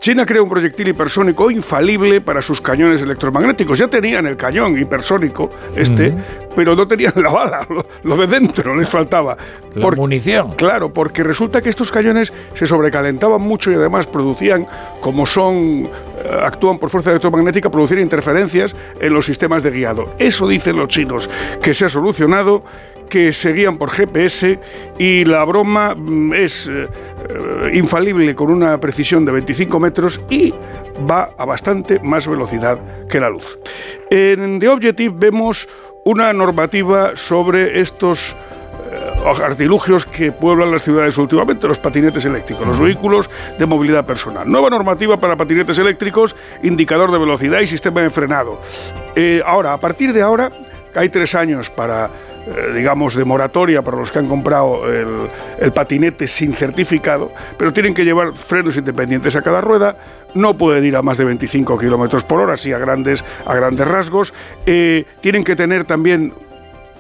China crea un proyectil hipersónico infalible para sus cañones electromagnéticos. Ya tenían el cañón hipersónico, este, pero no tenían la bala, lo, de dentro les faltaba.
La munición.
Claro, porque resulta que estos cañones se sobrecalentaban mucho y además producían, como son, eh, actúan por fuerza electromagnética, producir interferencias en los sistemas de guiado. Eso dicen los chinos, que se ha solucionado que seguían por GPS y la broma mm, es eh, eh, infalible con una precisión de 25 metros y va a bastante más velocidad que la luz. En The Objective vemos una normativa sobre estos eh, artilugios que pueblan las ciudades últimamente, los patinetes eléctricos, los vehículos de movilidad personal. Nueva normativa para patinetes eléctricos, indicador de velocidad y sistema de frenado. ahora, a partir de ahora, hay tres años para eh, digamos, de moratoria para los que han comprado el, patinete sin certificado, pero tienen que llevar frenos independientes a cada rueda, no pueden ir a más de 25 kilómetros por hora, sí a grandes, a grandes rasgos, eh, tienen que tener también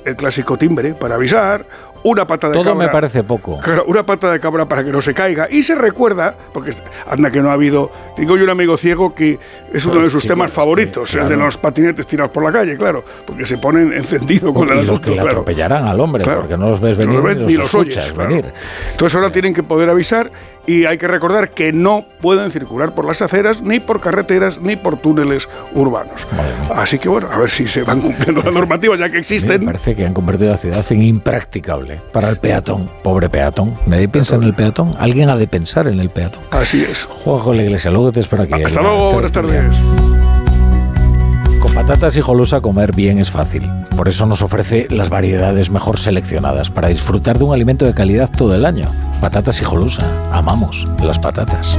el clásico timbre para avisar, una pata de
Todo
cabra.
me parece poco.
Una pata de cabra para que no se caiga. Y se recuerda, porque anda que no ha habido. Tengo yo un amigo ciego que es uno de sus temas favoritos, el de los patinetes tirados por la calle, claro, porque se ponen encendido con el
y los que le atropellarán al hombre, porque no los ves venir
no los ves,
ni los, oyes venir.
Entonces ahora tienen que poder avisar y hay que recordar que no pueden circular por las aceras, ni por carreteras, ni por túneles urbanos. Así que bueno, a ver si se van cumpliendo las normativas ya que existen.
Me parece que han convertido la ciudad en impracticable para el peatón. Pobre peatón. Nadie piensa en el peatón. Alguien ha de pensar en el peatón.
Así es.
Juego la iglesia. Luego te espero aquí.
Hasta luego. Buenas tardes.
Con patatas y jolusa comer bien es fácil. Por eso nos ofrece las variedades mejor seleccionadas para disfrutar de un alimento de calidad todo el año. Patatas y jolusa. Amamos las patatas.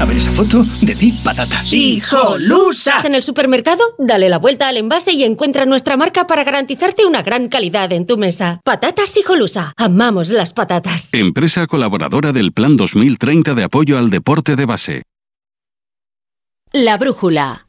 A ver esa foto, ti patata.
¡Hijolusa! En el supermercado, dale la vuelta al envase y encuentra nuestra marca para garantizarte una gran calidad en tu mesa. Patatas Hijolusa. Amamos las patatas.
Empresa colaboradora del Plan 2030 de apoyo al deporte de base.
La brújula.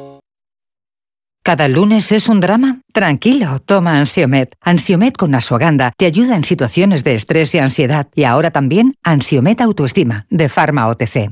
¿Cada lunes es un drama? Tranquilo, toma Ansiomet. Ansiomet con Asuaganda te ayuda en situaciones de estrés y ansiedad. Y ahora también Ansiomet Autoestima, de Pharma OTC.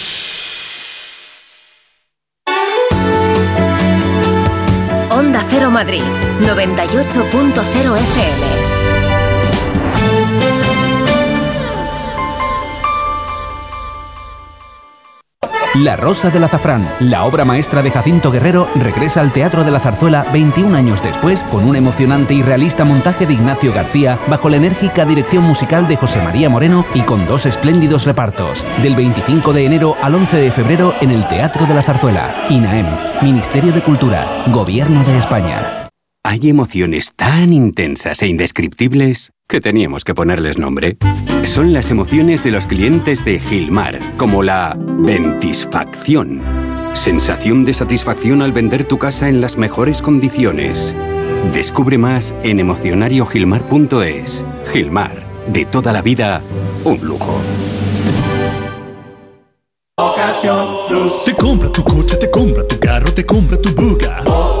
Madrid, 98.0 FM.
La Rosa del Azafrán, la obra maestra de Jacinto Guerrero, regresa al Teatro de la Zarzuela 21 años después con un emocionante y realista montaje de Ignacio García bajo la enérgica dirección musical de José María Moreno y con dos espléndidos repartos. Del 25 de enero al 11 de febrero en el Teatro de la Zarzuela. INAEM, Ministerio de Cultura, Gobierno de España.
Hay emociones tan intensas e indescriptibles que teníamos que ponerles nombre. Son las emociones de los clientes de Gilmar, como la ventisfacción. Sensación de satisfacción al vender tu casa en las mejores condiciones. Descubre más en emocionariogilmar.es. Gilmar
de toda la vida, un lujo.
Te compra tu coche, te compra tu carro, te compra tu buga. Te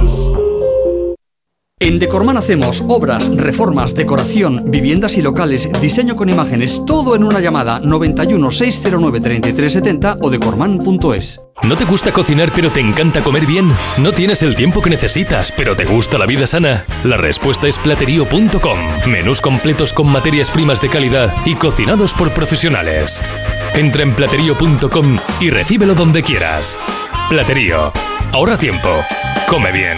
En Decorman hacemos obras, reformas, decoración, viviendas y locales, diseño con imágenes, todo en una llamada 91 609 3370 o decorman.es.
¿No te gusta cocinar pero te encanta comer bien? ¿No tienes el tiempo que necesitas pero te gusta la vida sana? La respuesta es platerío.com. Menús completos con materias primas de calidad y cocinados por profesionales. Entra en platerío.com y recíbelo donde quieras. Platerío. Ahorra tiempo. Come bien.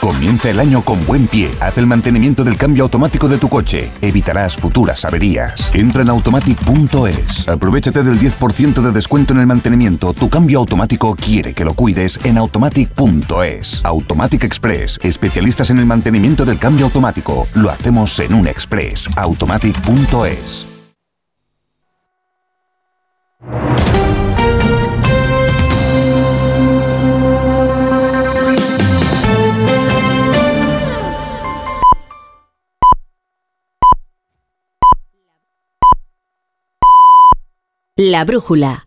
Comienza el año con buen pie. Haz el mantenimiento del cambio automático de tu coche. Evitarás futuras averías. Entra en automatic.es. Aprovechate del 10% de descuento en el mantenimiento. Tu cambio automático quiere que lo cuides en automatic.es. Automatic Express. Especialistas en el mantenimiento del cambio automático. Lo hacemos en un express. automatic.es.
La brújula.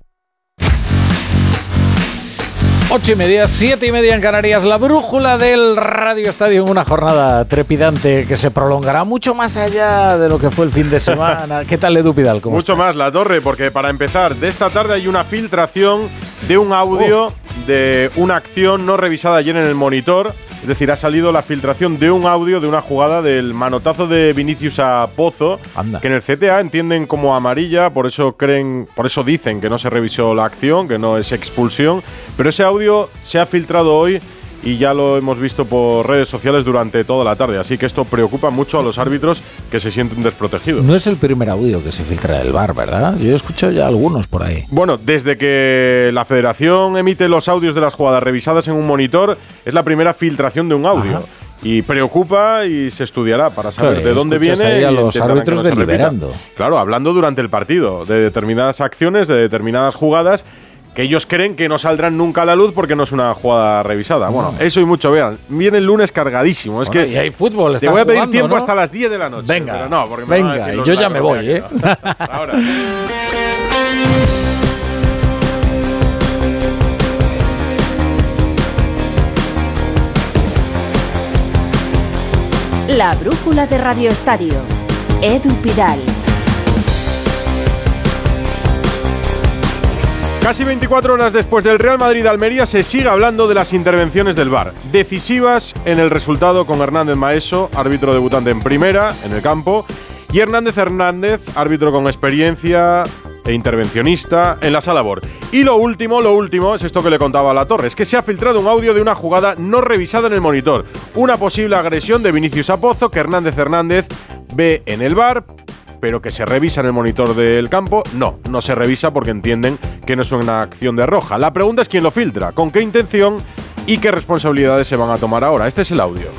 Ocho y media, siete y media en Canarias, la brújula del Radio Estadio en una jornada trepidante que se prolongará mucho más allá de lo que fue el fin de semana. (laughs) ¿Qué tal, Edu Pidal? ¿Cómo
Mucho
estás?
más, La Torre, porque para empezar, de esta tarde hay una filtración de un audio de una acción no revisada ayer en el monitor. Es decir, ha salido la filtración de un audio de una jugada del manotazo de Vinicius a Pozo, que en el CTA entienden como amarilla, por eso creen, por eso dicen que no se revisó la acción, que no es expulsión, pero ese audio se ha filtrado hoy y ya lo hemos visto por redes sociales durante toda la tarde, así que esto preocupa mucho a los árbitros que se sienten desprotegidos.
No es el primer audio que se filtra del bar, ¿verdad? Yo he escuchado ya algunos por ahí.
Bueno, desde que la federación emite los audios de las jugadas revisadas en un monitor, es la primera filtración de un audio. Y preocupa y se estudiará para saber
Claro,
de dónde viene
ahí a los árbitros
no
deliberando.
Claro, hablando durante el partido de determinadas acciones, de determinadas jugadas que ellos creen que no saldrán nunca a la luz porque no es una jugada revisada. Bueno, eso y mucho, vean. Viene el lunes cargadísimo. Es
Bueno,
que
y hay fútbol,
Te voy a pedir
jugando,
tiempo
¿no?
hasta las 10 de la noche.
Venga,
pero no, porque me
venga, y yo ya me voy, ¿eh?
Ahora.
La brújula de Radio Estadio. Edu Pidal.
Casi 24 horas después del Real Madrid-Almería se sigue hablando de las intervenciones del VAR, decisivas en el resultado con Hernández Maeso, árbitro debutante en primera, en el campo, y Hernández Hernández, árbitro con experiencia e intervencionista en la sala BOR. Y lo último, lo último, es esto que le contaba a la Torre, es que se ha filtrado un audio de una jugada no revisada en el monitor, una posible agresión de Vinicius a Pozo que Hernández Hernández ve en el VAR, pero que se revisa en el monitor del campo, no, no se revisa porque entienden que no es una acción de roja. La pregunta es quién lo filtra, con qué intención y qué responsabilidades se van a tomar ahora. Este es el audio.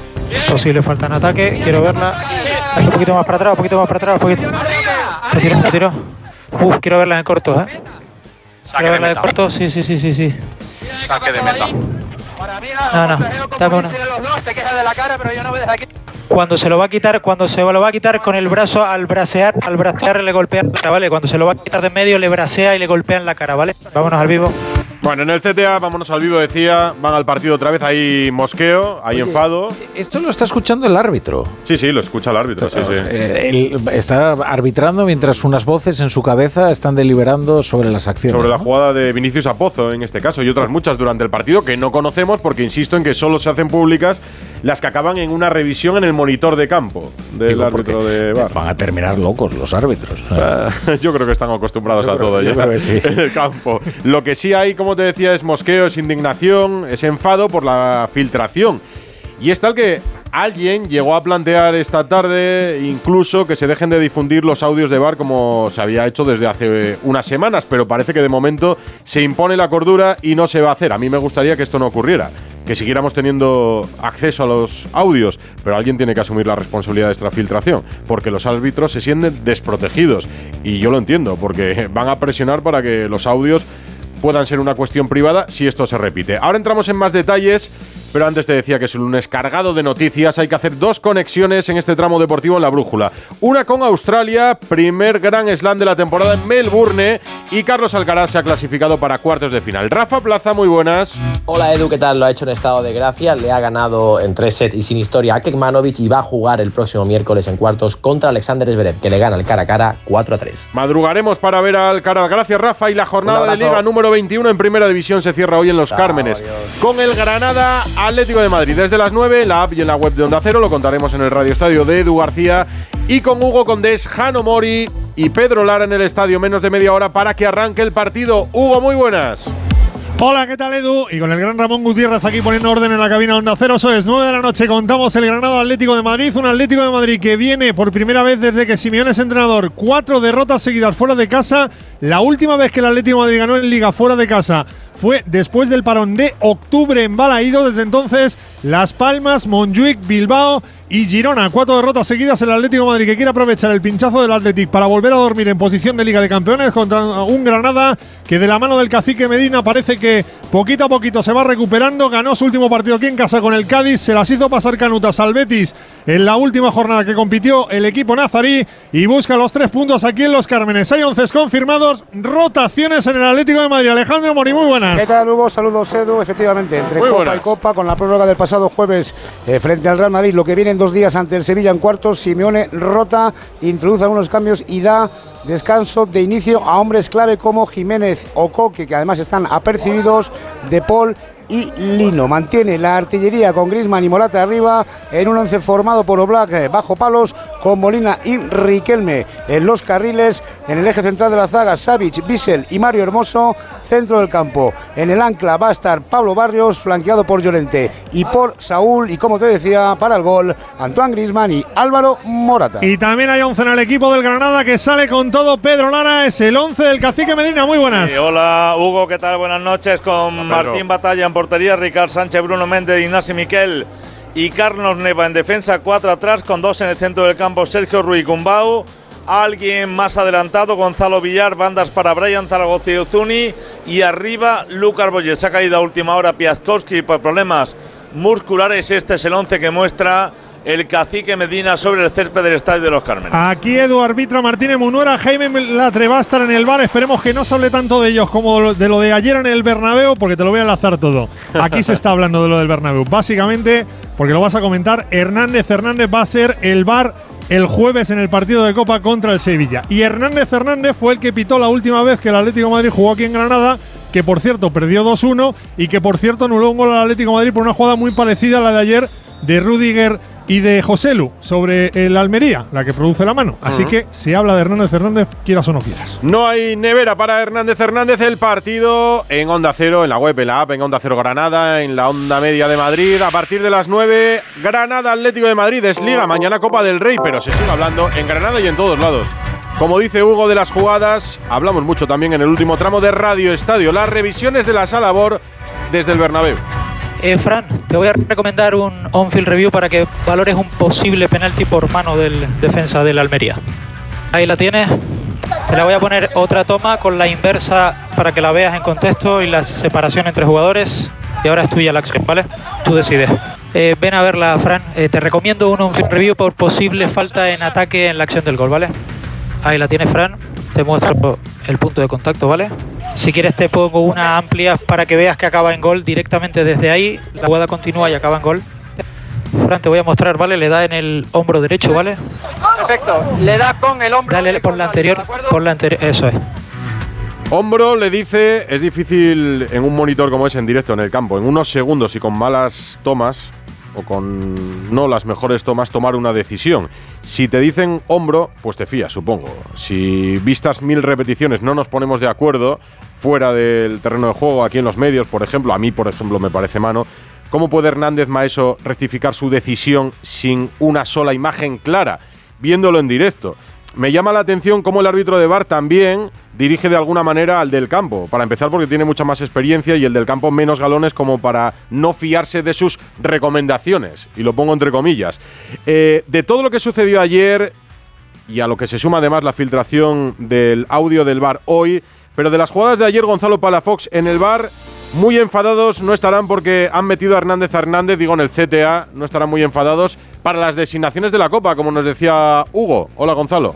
Posible falta en ataque, quiero verla. Un poquito más para atrás, un poquito más para atrás, un poquito. Retiro, retiro. Uf, quiero verla en corto, ¿eh? quiero verla en corto, sí, sí, sí, sí, sí.
Saque de meta.
No, no, dame una. Cuando se lo va a quitar, cuando se lo va a quitar con el brazo al brasear, al brasear le golpea la cara, ¿vale? Cuando se lo va a quitar de medio le brasea y le golpea en la cara, ¿vale? Vámonos al vivo.
Bueno, en el CTA, vámonos al vivo, decía, van al partido otra vez, hay mosqueo, hay
Oye,
enfado.
Esto lo está escuchando el árbitro.
Sí, sí, lo escucha el árbitro, sí, sí.
Eh, él está arbitrando mientras unas voces en su cabeza están deliberando sobre las acciones.
Sobre la jugada de Vinicius a Pozo, en este caso, y otras muchas durante el partido que no conocemos porque insisto en que solo se hacen públicas las que acaban en una revisión en el monitor de campo del
Digo,
árbitro de VAR.
Van a terminar locos los árbitros. (laughs)
Yo creo que están acostumbrados
Yo
a
creo-
todo
yo
ya
sí.
en (laughs) el campo. Lo que sí hay, como te decía, es mosqueo, es indignación, es enfado por la filtración. Y es tal que alguien llegó a plantear esta tarde incluso que se dejen de difundir los audios de bar como se había hecho desde hace unas semanas, pero parece que de momento se impone la cordura y no se va a hacer. A mí me gustaría que esto no ocurriera, que siguiéramos teniendo acceso a los audios, pero alguien tiene que asumir la responsabilidad de esta filtración, porque los árbitros se sienten desprotegidos. Y yo lo entiendo, porque van a presionar para que los audios puedan ser una cuestión privada si esto se repite. Ahora entramos en más detalles, pero antes te decía que es un lunes cargado de noticias. Hay que hacer dos conexiones en este tramo deportivo en la brújula. Una con Australia, primer gran slam de la temporada en Melbourne, y Carlos Alcaraz se ha clasificado para cuartos de final. Rafa Plaza, muy buenas.
Hola Edu, ¿qué tal? Lo ha hecho en estado de gracia, le ha ganado en tres sets y sin historia a Kekmanovic y va a jugar el próximo miércoles en cuartos contra Alexander Zverev, que le gana el cara a cara 4 a 3.
Madrugaremos para ver al Alcaraz. Gracias, Rafa. Y la jornada de. Liga número 21 en Primera División se cierra hoy en Los Cármenes. Con el Granada Atlético de Madrid. Desde las 9, la app y en la web de Onda Cero. Lo contaremos en el Radio Estadio de Edu García. Y con Hugo Condés, Jano Mori y Pedro Lara en el estadio. Menos de media hora para que arranque el partido. Hugo, muy buenas.
Hola, ¿qué tal Edu? Y con el gran Ramón Gutiérrez aquí poniendo orden en la cabina Onda Cero. Eso es 9 de la noche. Contamos el Granada Atlético de Madrid. Un Atlético de Madrid que viene por primera vez desde que Simeone es entrenador. Cuatro derrotas seguidas fuera de casa. La última vez que el Atlético de Madrid ganó en Liga fuera de casa fue después del parón de octubre en Balaído. Desde entonces, Las Palmas, Montjuic, Bilbao y Girona. Cuatro derrotas seguidas. El Atlético de Madrid que quiere aprovechar el pinchazo del Atlético para volver a dormir en posición de Liga de Campeones contra un Granada que de la mano del cacique Medina parece que poquito a poquito se va recuperando. Ganó su último partido aquí en casa con el Cádiz. Se las hizo pasar canutas al Betis en la última jornada que compitió el equipo nazarí y busca los tres puntos aquí en Los Cármenes. Hay once confirmados. Rotaciones en el Atlético de Madrid. Alejandro Mori, muy buenas.
¿Qué tal, Hugo? Saludos, Edu. Efectivamente, entre
Muy
Copa
buenas.
y Copa, con la prórroga del pasado jueves eh, frente al Real Madrid, lo que viene en dos días ante el Sevilla en cuartos, Simeone rota, introduce algunos cambios y da descanso de inicio a hombres clave como Jiménez o Coque, que además están apercibidos, De Paul y Lino. Mantiene la artillería con Grisman y Morata arriba en un once formado por Oblak eh, bajo palos con Molina y Riquelme en los carriles. En el eje central de la zaga, Savic, Bissell y Mario Hermoso. Centro del campo. En el ancla va a estar Pablo Barrios, flanqueado por Llorente y por Saúl. Y como te decía, para el gol, Antoine Grisman y Álvaro Morata.
Y también hay 11 en el equipo del Granada que sale con todo. Pedro Lara es el 11 del cacique Medina. Muy buenas.
Sí, hola Hugo, ¿qué tal? Buenas noches con. Martín Batalla en portería, Ricard Sánchez, Bruno Méndez, Ignasi Miquel y Carlos Neva en defensa, cuatro atrás con dos en el centro del campo, Sergio Ruiz Gumbau. Alguien más adelantado, Gonzalo Villar, bandas para Brian Zaragoza y Ozuni. Y arriba, Lucas Boyes. Ha caído a última hora Piazkowski por problemas musculares. Este es el 11 que muestra el cacique Medina sobre el césped del Estadio de los Cármenes.
Aquí Edu arbitra Martínez Munuera, Jaime Latre va en el bar. Esperemos que no se hable tanto de ellos como de lo de ayer en el Bernabéu, porque te lo voy a enlazar todo. Aquí se está hablando de lo del Bernabéu. Básicamente, porque lo vas a comentar, Hernández Hernández va a ser el bar el jueves en el partido de Copa contra el Sevilla. Y Hernández Hernández fue el que pitó la última vez que el Atlético Madrid jugó aquí en Granada, que por cierto perdió 2-1 y que por cierto anuló un gol al Atlético Madrid por una jugada muy parecida a la de ayer de Rudiger y de Joselu sobre el Almería, la que produce la mano. Así que se habla de Hernández Hernández, quieras o no quieras.
No hay nevera para Hernández Hernández. El partido en Onda Cero, en la web, en la app, en Onda Cero Granada, en la Onda Media de Madrid. A partir de las 9, Granada Atlético de Madrid es Liga. Mañana Copa del Rey, pero se sigue hablando en Granada y en todos lados. Como dice Hugo de las jugadas, hablamos mucho también en el último tramo de Radio Estadio. Las revisiones de la Salabor desde el Bernabéu.
Eh, Fran, te voy a recomendar un on-field review para que valores un posible penalti por mano del defensa del Almería. Ahí la tienes. Te la voy a poner otra toma con la inversa para que la veas en contexto y la separación entre jugadores. Y ahora es tuya la acción, ¿vale? Tú decides. Eh, ven a verla, Fran. Eh, te recomiendo un on-field review por posible falta en ataque en la acción del gol, ¿vale? Ahí la tienes, Fran. Te muestro el punto de contacto, ¿vale? Si quieres te pongo una amplia para que veas que acaba en gol directamente desde ahí. La jugada continúa y acaba en gol. Fran, te voy a mostrar, ¿vale? Le da en el hombro derecho, ¿vale?
Perfecto, le da con el hombro.
Dale por la anterior, por la anterior, eso es.
Hombro le dice, es difícil en un monitor como es en directo en el campo, en unos segundos y con malas tomas o con no las mejores tomas, tomar una decisión. Si te dicen hombro, pues te fías, supongo. Si vistas mil repeticiones no nos ponemos de acuerdo fuera del terreno de juego, aquí en los medios, por ejemplo, a mí, por ejemplo, me parece mano, ¿cómo puede Hernández Maeso rectificar su decisión sin una sola imagen clara, viéndolo en directo? Me llama la atención cómo el árbitro de VAR también dirige de alguna manera al del campo. Para empezar, porque tiene mucha más experiencia y el del campo menos galones como para no fiarse de sus recomendaciones. Y lo pongo entre comillas. Eh, de todo lo que sucedió ayer y a lo que se suma además la filtración del audio del VAR hoy, pero de las jugadas de ayer Gonzalo Palafox en el VAR, muy enfadados no estarán porque han metido a Hernández Hernández, digo en el CTA, no estarán muy enfadados para las designaciones de la Copa, como nos decía Hugo. Hola Gonzalo.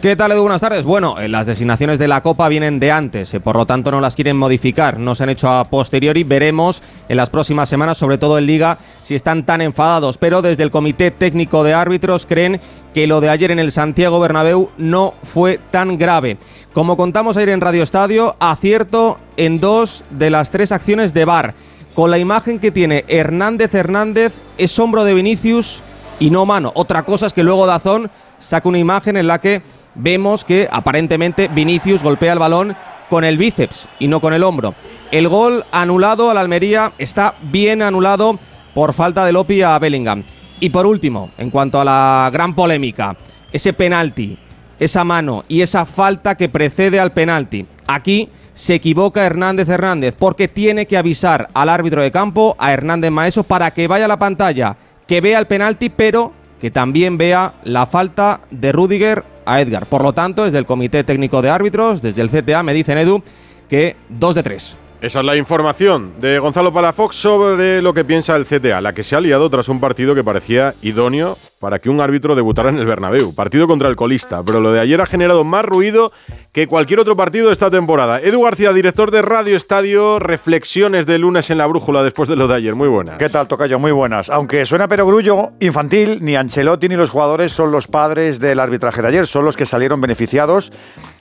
¿Qué tal, Edu? Buenas tardes. Bueno, eh, las designaciones de la Copa vienen de antes, eh, por lo tanto no las quieren modificar, no se han hecho a posteriori. Veremos en las próximas semanas, sobre todo en Liga, si están tan enfadados. Pero desde el Comité Técnico de Árbitros creen que lo de ayer en el Santiago Bernabéu no fue tan grave. Como contamos ayer en Radio Estadio, acierto en dos de las tres acciones de VAR. Con la imagen que tiene Hernández Hernández, es hombro de Vinicius y no mano. Otra cosa es que luego Dazón saca una imagen en la que vemos que aparentemente Vinicius golpea el balón con el bíceps y no con el hombro. El gol anulado a la Almería está bien anulado por falta de Lopi a Bellingham. Y por último, en cuanto a la gran polémica, ese penalti, esa mano y esa falta que precede al penalti. Aquí se equivoca Hernández Hernández porque tiene que avisar al árbitro de campo, a Hernández Maeso, para que vaya a la pantalla, que vea el penalti, pero que también vea la falta de Rudiger a Edgar. Por lo tanto, desde el Comité Técnico de Árbitros, desde el CTA, me dicen Edu que dos de tres.
Esa es la información de Gonzalo Palafox sobre lo que piensa el CTA, la que se ha liado tras un partido que parecía idóneo para que un árbitro debutara en el Bernabéu. Partido contra el colista, pero lo de ayer ha generado más ruido que cualquier otro partido de esta temporada. Edu García, director de Radio Estadio, reflexiones de lunes en la brújula después de lo de ayer. Muy buenas.
¿Qué tal, Tocayo? Muy buenas. Aunque suena perogrullo infantil, ni Ancelotti ni los jugadores son los padres del arbitraje de ayer, son los que salieron beneficiados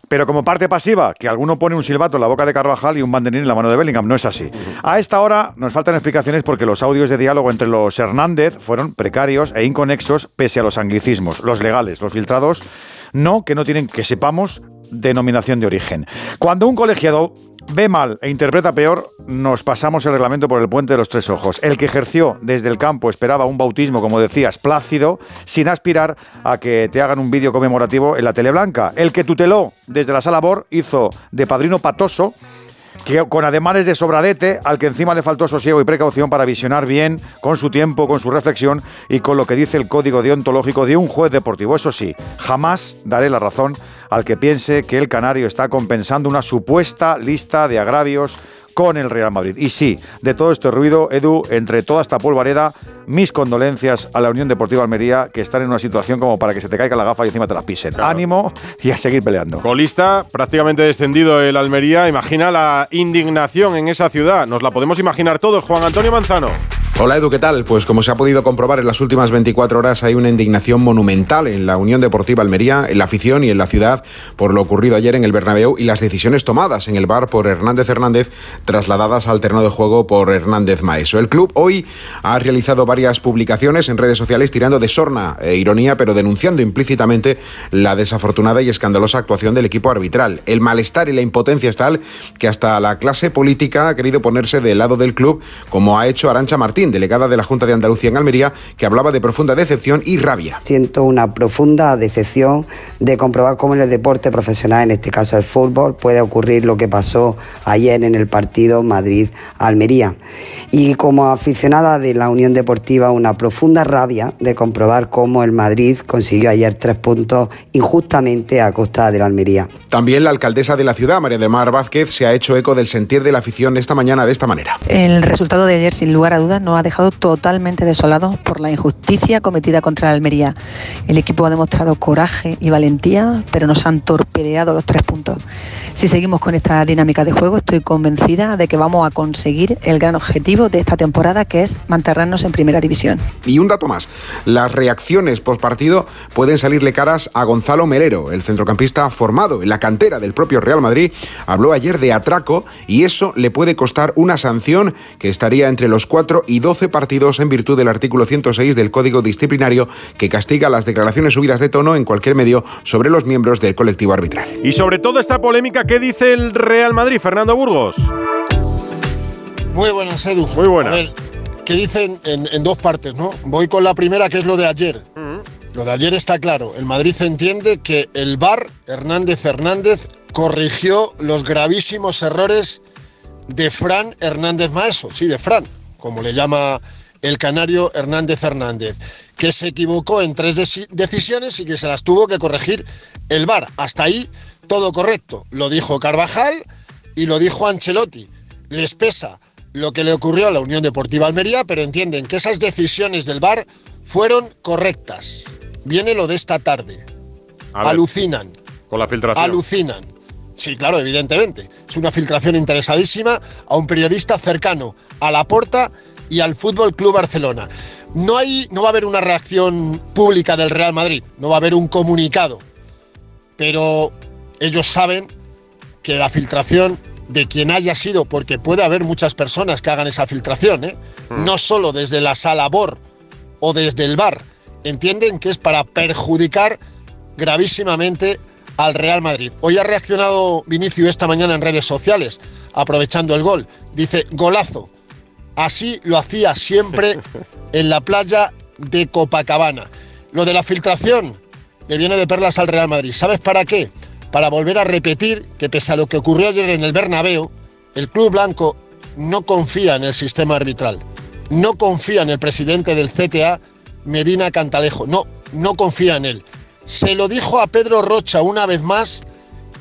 pero como parte pasiva, que alguno pone un silbato en la boca de Carvajal y un banderín en la mano de Bellingham, no es así. A esta hora nos faltan explicaciones porque los audios de diálogo entre los Hernández fueron precarios e inconexos pese a los anglicismos, los legales, los filtrados, no que no tienen, que sepamos, denominación de origen. Cuando un colegiado ve mal e interpreta peor, nos pasamos el reglamento por el puente de los tres ojos. El que ejerció desde el campo esperaba un bautismo, como decías, plácido, sin aspirar a que te hagan un vídeo conmemorativo en la tele blanca. El que tuteló desde la sala BOR hizo de padrino patoso que con ademanes de sobradete, al que encima le faltó sosiego y precaución para visionar bien, con su tiempo, con su reflexión y con lo que dice el código deontológico de un juez deportivo. Eso sí, jamás daré la razón al que piense que el Canario está compensando una supuesta lista de agravios con el Real Madrid. Y sí, de todo este ruido, Edu, entre toda esta polvareda, mis condolencias a la Unión Deportiva Almería, que están en una situación como para que se te caiga la gafa y encima te la pisen. Ánimo y a seguir peleando.
Colista, prácticamente descendido el Almería. Imagina la indignación en esa ciudad. Nos la podemos imaginar todos. Juan Antonio Manzano.
Hola Edu, ¿qué tal? Pues como se ha podido comprobar en las últimas 24 horas hay una indignación monumental en la Unión Deportiva Almería, en la afición y en la ciudad por lo ocurrido ayer en el Bernabéu y las decisiones tomadas en el bar por Hernández Hernández trasladadas al terreno de juego por Hernández Maeso. El club hoy ha realizado varias publicaciones en redes sociales tirando de sorna e ironía, pero denunciando implícitamente la desafortunada y escandalosa actuación del equipo arbitral. El malestar y la impotencia es tal que hasta la clase política ha querido ponerse del lado del club, como ha hecho Arancha Martín delegada de la Junta de Andalucía en Almería, que hablaba de profunda decepción y rabia.
Siento una profunda decepción de comprobar cómo en el deporte profesional, en este caso el fútbol, puede ocurrir lo que pasó ayer en el partido Madrid-Almería. Y como aficionada de la Unión Deportiva, una profunda rabia de comprobar cómo el Madrid consiguió ayer tres puntos injustamente a costa de la Almería.
También la alcaldesa de la ciudad, María del Mar Vázquez, se ha hecho eco del sentir de la afición esta mañana de esta manera.
El resultado de ayer, sin lugar a dudas, no
ha dejado totalmente desolados por la injusticia cometida contra el Almería. El equipo ha demostrado coraje y valentía, pero nos han torpedeado los tres puntos. Si seguimos con esta dinámica de juego, estoy convencida de que vamos a conseguir el gran objetivo de esta temporada, que es mantenernos en primera división.
Y un dato más, las reacciones post partido pueden salirle caras a Gonzalo Melero, el centrocampista formado en la cantera del propio Real Madrid, habló ayer de atraco y eso le puede costar una sanción que estaría entre los 4 y 12 partidos en virtud del artículo 106 del Código Disciplinario que castiga las declaraciones subidas de tono en cualquier medio sobre los miembros del colectivo arbitral.
Y sobre toda esta polémica, ¿qué dice el Real Madrid, Fernando Burgos?
Muy buenas, Edu.
Muy buenas.
A ver, ¿qué dicen en, en dos partes, no? Voy con la primera, que es lo de ayer. Lo de ayer está claro. El Madrid entiende que el VAR, Hernández Hernández, corrigió los gravísimos errores de Fran Hernández Maeso. Sí, de Fran, como le llama el canario Hernández Hernández, que se equivocó en tres deci- decisiones y que se las tuvo que corregir el VAR. Hasta ahí todo correcto. Lo dijo Carvajal y lo dijo Ancelotti. Les pesa lo que le ocurrió a la Unión Deportiva Almería, pero entienden que esas decisiones del VAR fueron correctas. Viene lo de esta tarde. Alucinan.
Con la filtración.
Alucinan. Sí, claro, evidentemente. Es una filtración interesadísima a un periodista cercano a la porta y al Fútbol Club Barcelona. No, hay, no va a haber una reacción pública del Real Madrid, no va a haber un comunicado, pero ellos saben que la filtración de quien haya sido, porque puede haber muchas personas que hagan esa filtración, ¿eh? no solo desde la sala BOR o desde el bar, entienden que es para perjudicar gravísimamente al Real Madrid. Hoy ha reaccionado Vinicio esta mañana en redes sociales, aprovechando el gol. Dice, golazo. Así lo hacía siempre (laughs) en la playa de Copacabana. Lo de la filtración le viene de perlas al Real Madrid. ¿Sabes para qué? Para volver a repetir que pese a lo que ocurrió ayer en el Bernabéu, el Club Blanco no confía en el sistema arbitral. No confía en el presidente del CTA, Medina Cantalejo. No, no confía en él. Se lo dijo a Pedro Rocha una vez más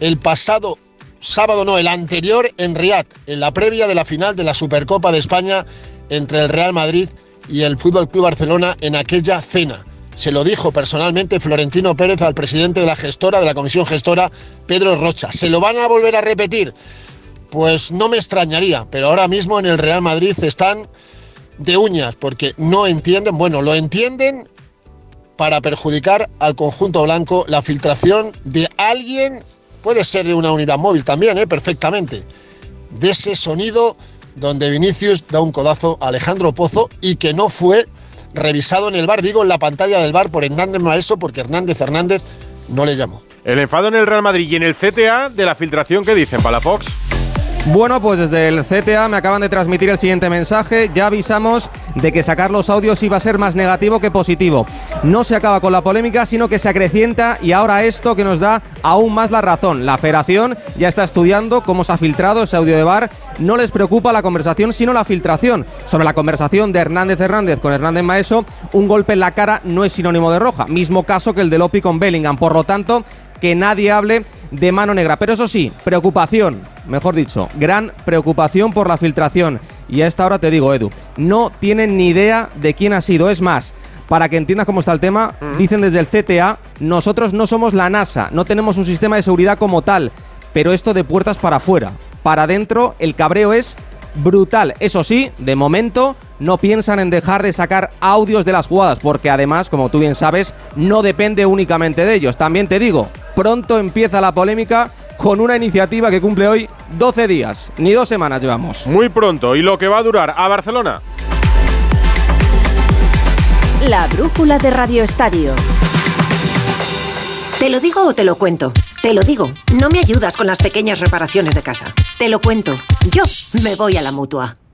el pasado sábado, no, el anterior en Riad, en la previa de la final de la Supercopa de España entre el Real Madrid y el Fútbol Club Barcelona en aquella cena. Se lo dijo personalmente Florentino Pérez al presidente de la gestora, de la comisión gestora, Pedro Rocha. ¿Se lo van a volver a repetir? Pues no me extrañaría, pero ahora mismo en el Real Madrid están de uñas porque no entienden, bueno, lo entienden para perjudicar al conjunto blanco la filtración de alguien, puede ser de una unidad móvil también, ¿eh? perfectamente, de ese sonido donde Vinicius da un codazo a Alejandro Pozo y que no fue revisado en el bar, digo en la pantalla del bar por Hernández Maeso porque Hernández Hernández no le llamó.
El enfado en el Real Madrid y en el CTA de la filtración que dicen, Palafox.
Bueno, pues desde el CTA me acaban de transmitir el siguiente mensaje. Ya avisamos de que sacar los audios iba a ser más negativo que positivo. No se acaba con la polémica, sino que se acrecienta y ahora esto que nos da aún más la razón. La federación ya está estudiando cómo se ha filtrado ese audio de bar. No les preocupa la conversación, sino la filtración. Sobre la conversación de Hernández Hernández con Hernández Maeso, un golpe en la cara no es sinónimo de roja. Mismo caso que el de Lopi con Bellingham. Por lo tanto, que nadie hable de mano negra. Pero eso sí, preocupación, mejor dicho, gran preocupación por la filtración. Y a esta hora te digo, Edu, no tienen ni idea de quién ha sido. Es más, para que entiendas cómo está el tema, dicen desde el CTA, nosotros no somos la NASA, no tenemos un sistema de seguridad como tal, pero esto de puertas para afuera. Para adentro, el cabreo es brutal. Eso sí, de momento no piensan en dejar de sacar audios de las jugadas, porque además, como tú bien sabes, no depende únicamente de ellos. También te digo, pronto empieza la polémica con una iniciativa que cumple hoy 12 días, ni dos semanas llevamos.
Muy pronto, y lo que va a durar a Barcelona.
La brújula de Radio Estadio.
¿Te lo digo o te lo cuento? Te lo digo, no me ayudas con las pequeñas reparaciones de casa. Te lo cuento, yo me voy a la mutua.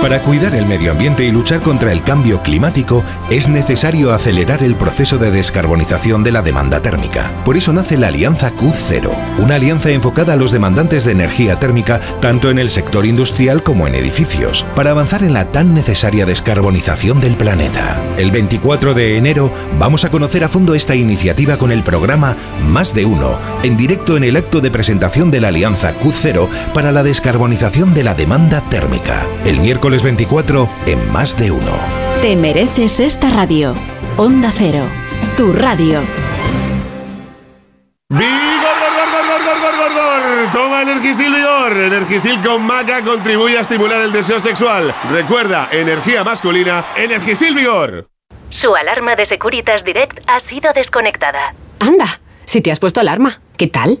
Para cuidar el medio ambiente y luchar contra el cambio climático, es necesario acelerar el proceso de descarbonización de la demanda térmica. Por eso nace la Alianza Q0, una alianza enfocada a los demandantes de energía térmica tanto en el sector industrial como en edificios, para avanzar en la tan necesaria descarbonización del planeta. El 24 de enero vamos a conocer a fondo esta iniciativa con el programa Más de Uno, en directo en el acto de presentación de la Alianza Q0 para la descarbonización de la demanda térmica. El miércoles 24 en Más de Uno.
Te mereces esta radio. Onda Cero, tu radio.
¡Vigor, gor, gor, gor, gor, gor, gor, gor! Toma Energisil Vigor. Energisil con maca contribuye a estimular el deseo sexual. Recuerda, energía masculina, Energisil Vigor.
Su alarma de Securitas Direct ha sido desconectada.
Anda, si te has puesto alarma, ¿qué tal?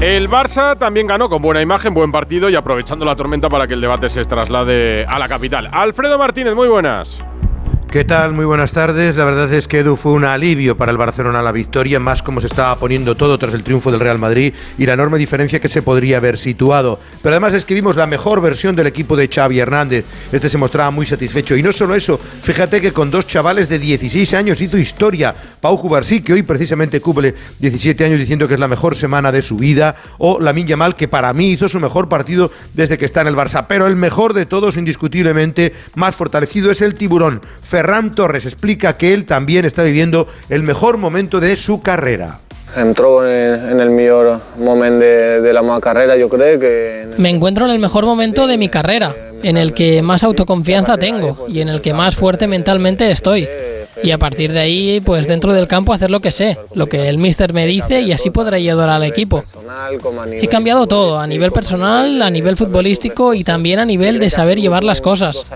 El Barça también ganó con buena imagen, buen partido y aprovechando la tormenta para que el debate se traslade a la capital. Alfredo Martínez, muy buenas.
¿Qué tal? Muy buenas tardes. La verdad es que Edu fue un alivio para el Barcelona la victoria, más como se estaba poniendo todo tras el triunfo del Real Madrid y la enorme diferencia que se podría haber situado. Pero además es que vimos la mejor versión del equipo de Xavi Hernández. Este se mostraba muy satisfecho. Y no solo eso, fíjate que con dos chavales de 16 años hizo historia. Pau Cubarsí, que hoy precisamente cumple 17 años diciendo que es la mejor semana de su vida, o Lamin Yamal, que para mí hizo su mejor partido desde que está en el Barça. Pero el mejor de todos, indiscutiblemente, más fortalecido, es el tiburón. Ferran Torres explica que él también está viviendo el mejor momento de su carrera.
Entró en, en el mejor momento de, de la carrera, yo creo que...
Me encuentro en el mejor momento de mi carrera, en el que más autoconfianza tengo y en el que más fuerte mentalmente estoy. Y a partir de ahí, pues dentro del campo hacer lo que sé, lo que el míster me dice y así podré ayudar al equipo. He cambiado todo, a nivel personal, a nivel futbolístico y también a nivel de saber llevar las cosas.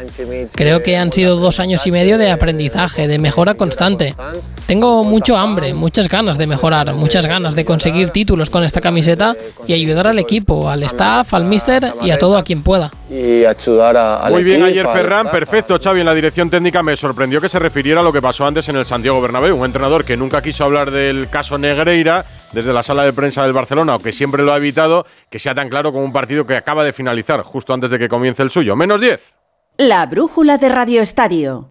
Creo que han sido dos años y medio de aprendizaje, de mejora constante. Tengo mucho hambre, muchas ganas de mejorar, muchas ganas de conseguir títulos con esta camiseta y ayudar al equipo, al staff, al míster y a todo a quien pueda.
Y ayudar a, al
Muy bien
equipo,
ayer Ferran, perfecto Xavi en la dirección técnica. Me sorprendió que se refiriera a lo que pasó antes en el Santiago Bernabéu. Un entrenador que nunca quiso hablar del caso Negreira desde la sala de prensa del Barcelona o que siempre lo ha evitado, que sea tan claro como un partido que acaba de finalizar justo antes de que comience el suyo. Menos 10.
La brújula de Radio Estadio.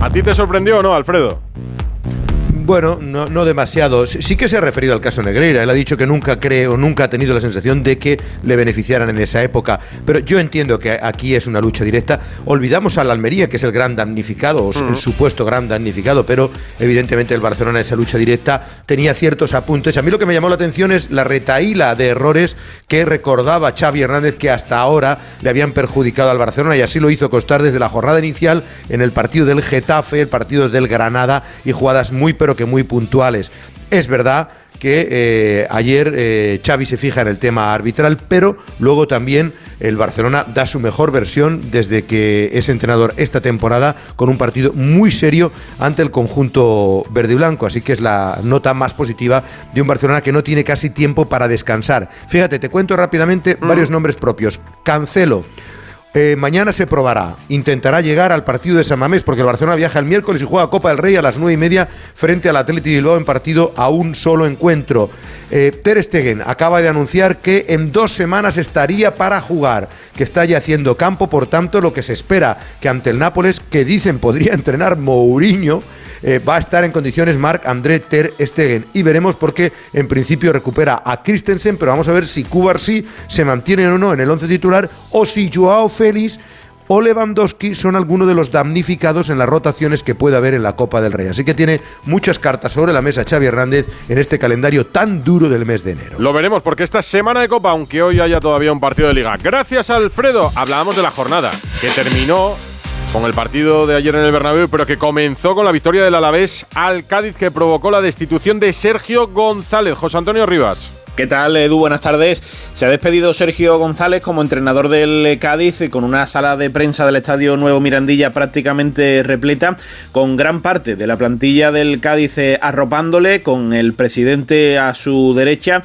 ¿A ti te sorprendió o no, Alfredo?
Bueno, no, no demasiado. Sí que se ha referido al caso Negreira. Él ha dicho que nunca cree o nunca ha tenido la sensación de que le beneficiaran en esa época. Pero yo entiendo que aquí es una lucha directa. Olvidamos al Almería, que es el gran damnificado, o el supuesto gran damnificado, pero evidentemente el Barcelona en esa lucha directa tenía ciertos apuntes. A mí lo que me llamó la atención es la retaíla de errores que recordaba Xavi Hernández que hasta ahora le habían perjudicado al Barcelona y así lo hizo constar desde la jornada inicial en el partido del Getafe, el partido del Granada y jugadas muy pero que muy puntuales. Es verdad que eh, ayer eh, Xavi se fija en el tema arbitral, pero luego también el Barcelona da su mejor versión desde que es entrenador esta temporada con un partido muy serio ante el conjunto verde y blanco. Así que es la nota más positiva de un Barcelona que no tiene casi tiempo para descansar. Fíjate, te cuento rápidamente varios nombres propios. Cancelo. Eh, mañana se probará. Intentará llegar al partido de San Mamés porque el Barcelona viaja el miércoles y juega Copa del Rey a las nueve y media frente al Atleti Bilbao en partido a un solo encuentro. Eh, Ter Stegen acaba de anunciar que en dos semanas estaría para jugar, que está ya haciendo campo, por tanto lo que se espera que ante el Nápoles, que dicen podría entrenar Mourinho, eh, va a estar en condiciones Marc André Ter Stegen. Y veremos por qué en principio recupera a Christensen, pero vamos a ver si Cubarsí se mantiene o no en el once titular o si Joao Félix o Lewandowski son algunos de los damnificados en las rotaciones que puede haber en la Copa del Rey. Así que tiene muchas cartas sobre la mesa Xavi Hernández en este calendario tan duro del mes de enero.
Lo veremos porque esta semana de Copa, aunque hoy haya todavía un partido de Liga. Gracias, Alfredo. Hablábamos de la jornada, que terminó con el partido de ayer en el Bernabéu, pero que comenzó con la victoria del Alavés al Cádiz, que provocó la destitución de Sergio González. José Antonio Rivas.
¿Qué tal, Edu? Buenas tardes. Se ha despedido Sergio González como entrenador del Cádiz con una sala de prensa del Estadio Nuevo Mirandilla prácticamente repleta, con gran parte de la plantilla del Cádiz eh, arropándole, con el presidente a su derecha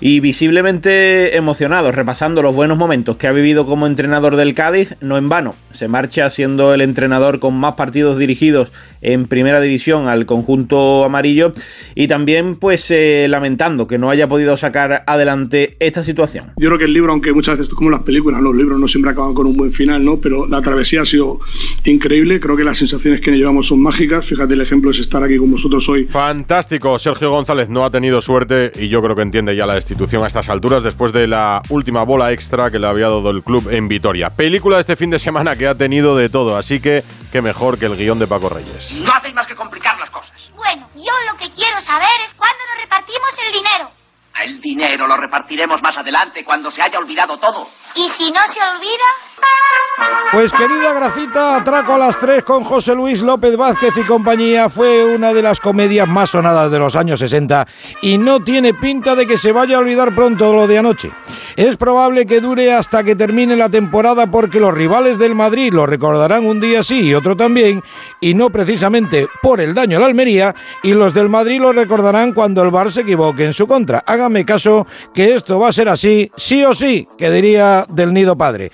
y visiblemente emocionado, repasando los buenos momentos que ha vivido como entrenador del Cádiz, no en vano. Se marcha siendo el entrenador con más partidos dirigidos en primera división al conjunto amarillo y también pues eh, lamentando que no haya podido sacar adelante esta situación.
Yo creo que el libro, aunque muchas veces como las películas, los libros no siempre acaban con un buen final, ¿no? pero la travesía ha sido increíble, creo que las sensaciones que nos llevamos son mágicas, fíjate el ejemplo es estar aquí con vosotros hoy.
Fantástico, Sergio González no ha tenido suerte y yo creo que entiende ya la destitución a estas alturas después de la última bola extra que le había dado el club en Vitoria. Película de este fin de semana que ha tenido de todo, así que qué mejor que el guion de Paco Reyes.
No hacéis más que complicar las cosas.
Bueno, yo lo que quiero saber es cuándo nos repartimos el dinero.
El dinero lo repartiremos más adelante cuando se haya olvidado todo.
¿Y si no se olvida?
Pues querida Gracita, Atraco a las 3 con José Luis López Vázquez y compañía fue una de las comedias más sonadas de los años 60 y no tiene pinta de que se vaya a olvidar pronto lo de anoche. Es probable que dure hasta que termine la temporada porque los rivales del Madrid lo recordarán un día sí y otro también y no precisamente por el daño a la Almería y los del Madrid lo recordarán cuando el Bar se equivoque en su contra. Hágame caso que esto va a ser así, sí o sí, que diría del nido padre.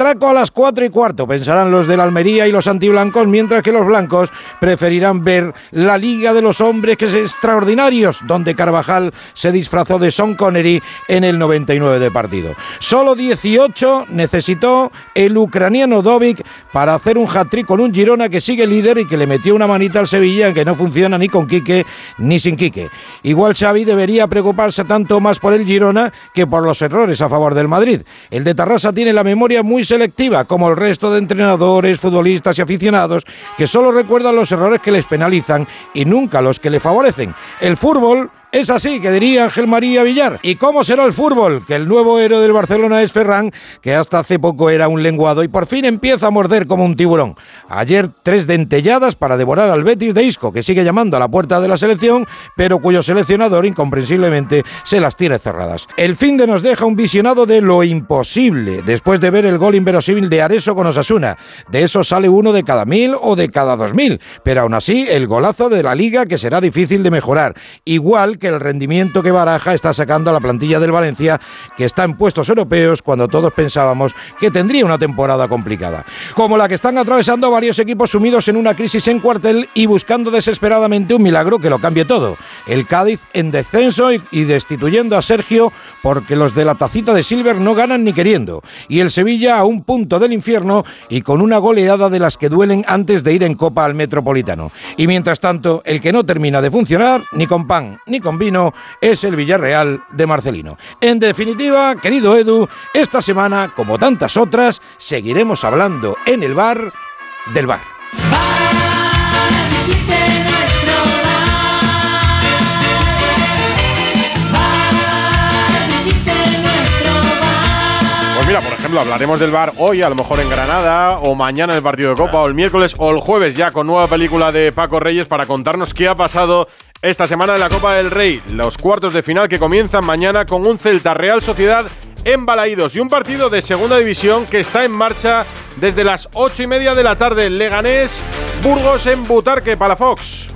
A las 4 y cuarto, pensarán los de la Almería y los antiblancos, mientras que los blancos preferirán ver la Liga de los Hombres que es extraordinarios, donde Carvajal se disfrazó de Son Connery en el 99 de partido. Solo 18 necesitó el ucraniano Dovic para hacer un hat-trick con un Girona que sigue líder y que le metió una manita al Sevilla que no funciona ni con Quique ni sin Quique. Igual Xavi debería preocuparse tanto más por el Girona que por los errores a favor del Madrid. El de Tarrasa tiene la memoria muy selectiva, como el resto de entrenadores, futbolistas y aficionados, que solo recuerdan los errores que les penalizan y nunca los que le favorecen. El fútbol es así, que diría Ángel María Villar. ¿Y cómo será el fútbol? Que el nuevo héroe del Barcelona es Ferran, que hasta hace poco era un lenguado y por fin empieza a morder como un tiburón. Ayer tres dentelladas para devorar al Betis de Isco, que sigue llamando a la puerta de la selección, pero cuyo seleccionador incomprensiblemente se las tiene cerradas. El fin de nos deja un visionado de lo imposible, después de ver el gol inverosímil de Areso con Osasuna. De eso sale uno de cada mil o de cada dos mil, pero aún así el golazo de la liga que será difícil de mejorar. Igual que el rendimiento que Baraja está sacando a la plantilla del Valencia, que está en puestos europeos cuando todos pensábamos que tendría una temporada complicada. Como la que están atravesando varios equipos sumidos en una crisis en cuartel y buscando desesperadamente un milagro que lo cambie todo. El Cádiz en descenso y, destituyendo a Sergio porque los de la tacita de Silver no ganan ni queriendo. Y el Sevilla a un punto del infierno y con una goleada de las que duelen antes de ir en copa al Metropolitano. Y mientras tanto, el que no termina de funcionar, ni con pan, ni con vino, es el Villarreal de Marcelino. En definitiva, querido Edu, esta semana, como tantas otras, seguiremos hablando en el bar del bar.
Pues mira, por ejemplo, hablaremos del bar hoy, a lo mejor en Granada, o mañana en el partido de Copa, o el miércoles, o el jueves ya con nueva película de Paco Reyes para contarnos qué ha pasado esta semana en la Copa del Rey. Los cuartos de final que comienzan mañana con un Celta Real Sociedad en Balaídos y un partido de segunda división que está en marcha desde las ocho y media de la tarde. Leganés, Burgos en Butarque, Palafox.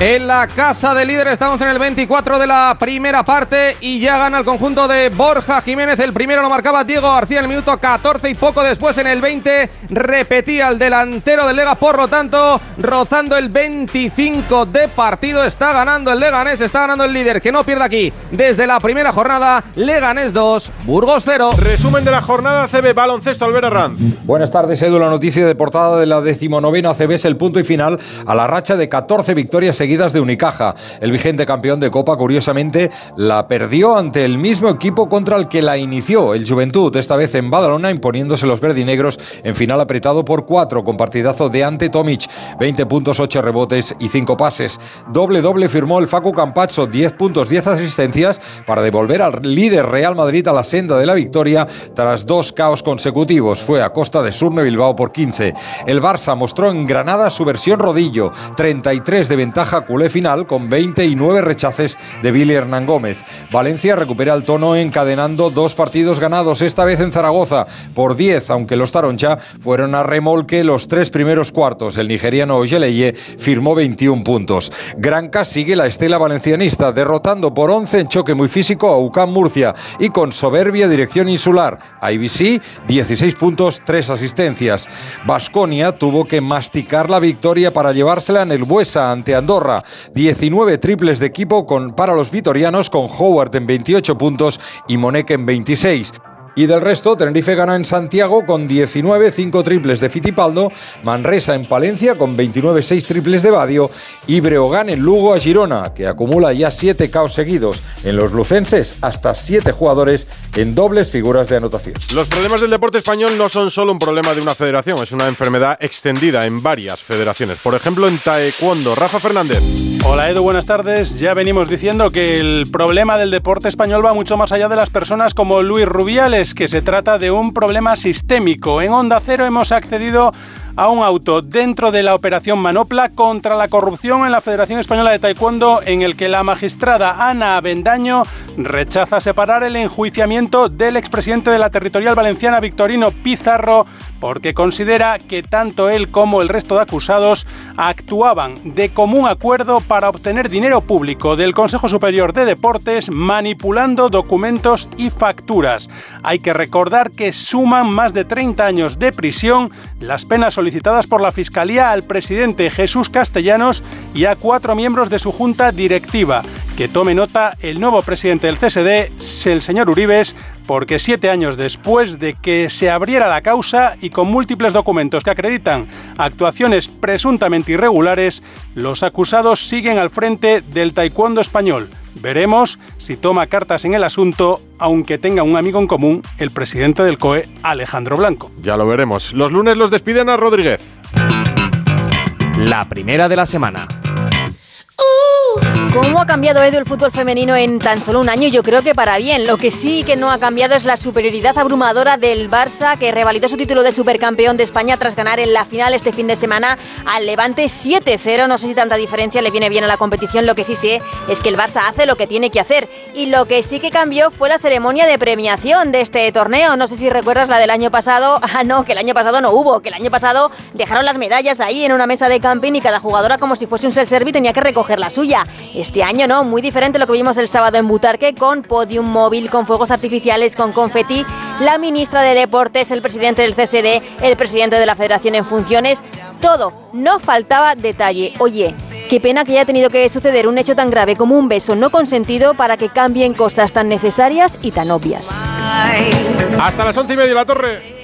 En la casa de líder estamos en el 24 de la primera parte y ya gana el conjunto de Borja Jiménez. El primero lo marcaba Diego García en el minuto 14 y poco después en el 20 repetía el delantero del Lega. Por lo tanto, rozando el 25 de partido está ganando el Leganés, está ganando el líder que no pierde aquí desde la primera jornada. Leganés 2, Burgos 0.
Resumen de la jornada CB Baloncesto Albert Arranz.
Buenas tardes, Edu. La noticia de portada de la decimonovena CB es el punto y final a la racha de 14 victorias seguidas de Unicaja. El vigente campeón de Copa, curiosamente, la perdió ante el mismo equipo contra el que la inició, el Juventud, esta vez en Badalona, imponiéndose los verdinegros en final apretado por cuatro, con partidazo de ante Tomic, 20 puntos, 8 rebotes y 5 pases. Doble doble firmó el Facu Campazzo, 10 puntos, 10 asistencias, para devolver al líder Real Madrid a la senda de la victoria tras dos caos consecutivos. Fue a costa de Surne Bilbao por 15. El Barça mostró en Granada su versión rodillo, 33 de ventaja culé final con 20 y 9 rechaces de Billy Hernán Gómez. Valencia recupera el tono encadenando dos partidos ganados, esta vez en Zaragoza, por 10, aunque los Taroncha fueron a remolque los tres primeros cuartos. El nigeriano Ojeleye firmó 21 puntos. Granca sigue la estela valencianista, derrotando por 11 en choque muy físico a UCAM Murcia y con soberbia dirección insular. IBC, 16 puntos, 3 asistencias. Basconia tuvo que masticar la victoria para llevársela en el Buesa ante Andorra. 19 triples de equipo con, para los vitorianos con Howard en 28 puntos y Moneke en 26. Y del resto, Tenerife gana en Santiago con 19, 5 triples de Fitipaldo, Manresa en Palencia con 29, 6 triples de Badio y Breogán en Lugo a Girona, que acumula ya 7 caos seguidos. En los lucenses, hasta 7 jugadores en dobles figuras de anotación.
Los problemas del deporte español no son solo un problema de una federación, es una enfermedad extendida en varias federaciones. Por ejemplo, en Taekwondo. Rafa Fernández.
Hola Edu, buenas tardes. Ya venimos diciendo que el problema del deporte español va mucho más allá de las personas como Luis Rubiales, que se trata de un problema sistémico. En Onda Cero hemos accedido a un auto dentro de la operación Manopla contra la corrupción en la Federación Española de Taekwondo en el que la magistrada Ana Avendaño rechaza separar el enjuiciamiento del expresidente de la territorial valenciana Victorino Pizarro porque considera que tanto él como el resto de acusados actuaban de común acuerdo para obtener dinero público del Consejo Superior de Deportes manipulando documentos y facturas. Hay que recordar que suman más de 30 años de prisión las penas solicitadas por la Fiscalía al presidente Jesús Castellanos y a cuatro miembros de su junta directiva. Que tome nota el nuevo presidente del CSD, el señor Uribes, porque siete años después de que se abriera la causa y con múltiples documentos que acreditan actuaciones presuntamente irregulares, los acusados siguen al frente del taekwondo español. Veremos si toma cartas en el asunto, aunque tenga un amigo en común, el presidente del COE, Alejandro Blanco.
Ya lo veremos. Los lunes los despiden a Rodríguez.
La primera de la semana.
¿Cómo ha cambiado Edu el fútbol femenino en tan solo un año? Yo creo que para bien. Lo que sí que no ha cambiado es la superioridad abrumadora del Barça, que revalidó su título de supercampeón de España tras ganar en la final este fin de semana al Levante 7-0. No sé si tanta diferencia le viene bien a la competición. Lo que sí sé es que el Barça hace lo que tiene que hacer. Y lo que sí que cambió fue la ceremonia de premiación de este torneo. No sé si recuerdas la del año pasado. (laughs) Ah, no, que el año pasado no hubo. Que el año pasado dejaron las medallas ahí en una mesa de camping y cada jugadora, como si fuese un self-service, tenía que recoger la suya. Este año no, muy diferente lo que vimos el sábado en Butarque, con podium móvil, con fuegos artificiales, con confeti. La ministra de Deportes, el presidente del CSD, el presidente de la Federación en funciones, todo, no faltaba detalle. Oye, qué pena que haya tenido que suceder un hecho tan grave como un beso no consentido para que cambien cosas tan necesarias y tan obvias.
Hasta las once y media la torre.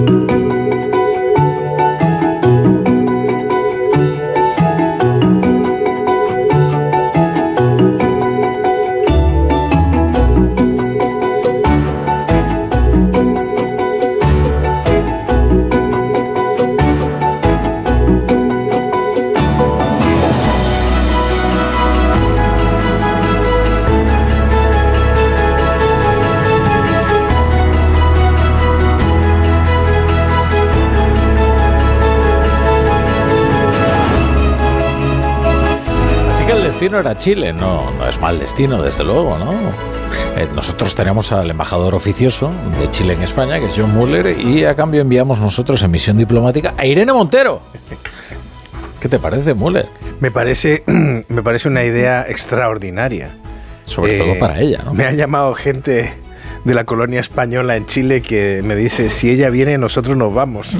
Destino era Chile, no, no es mal destino, desde luego, ¿no? Eh, nosotros tenemos al embajador oficioso de Chile en España, que es John Muller, y a cambio enviamos nosotros en misión diplomática a Irene Montero. ¿Qué te parece, Muller?
Me parece, (clears throat) me parece una idea extraordinaria.
Sobre todo para ella, ¿no?
Me ha llamado gente de la colonia española en Chile que me dice, si ella viene, nosotros nos vamos.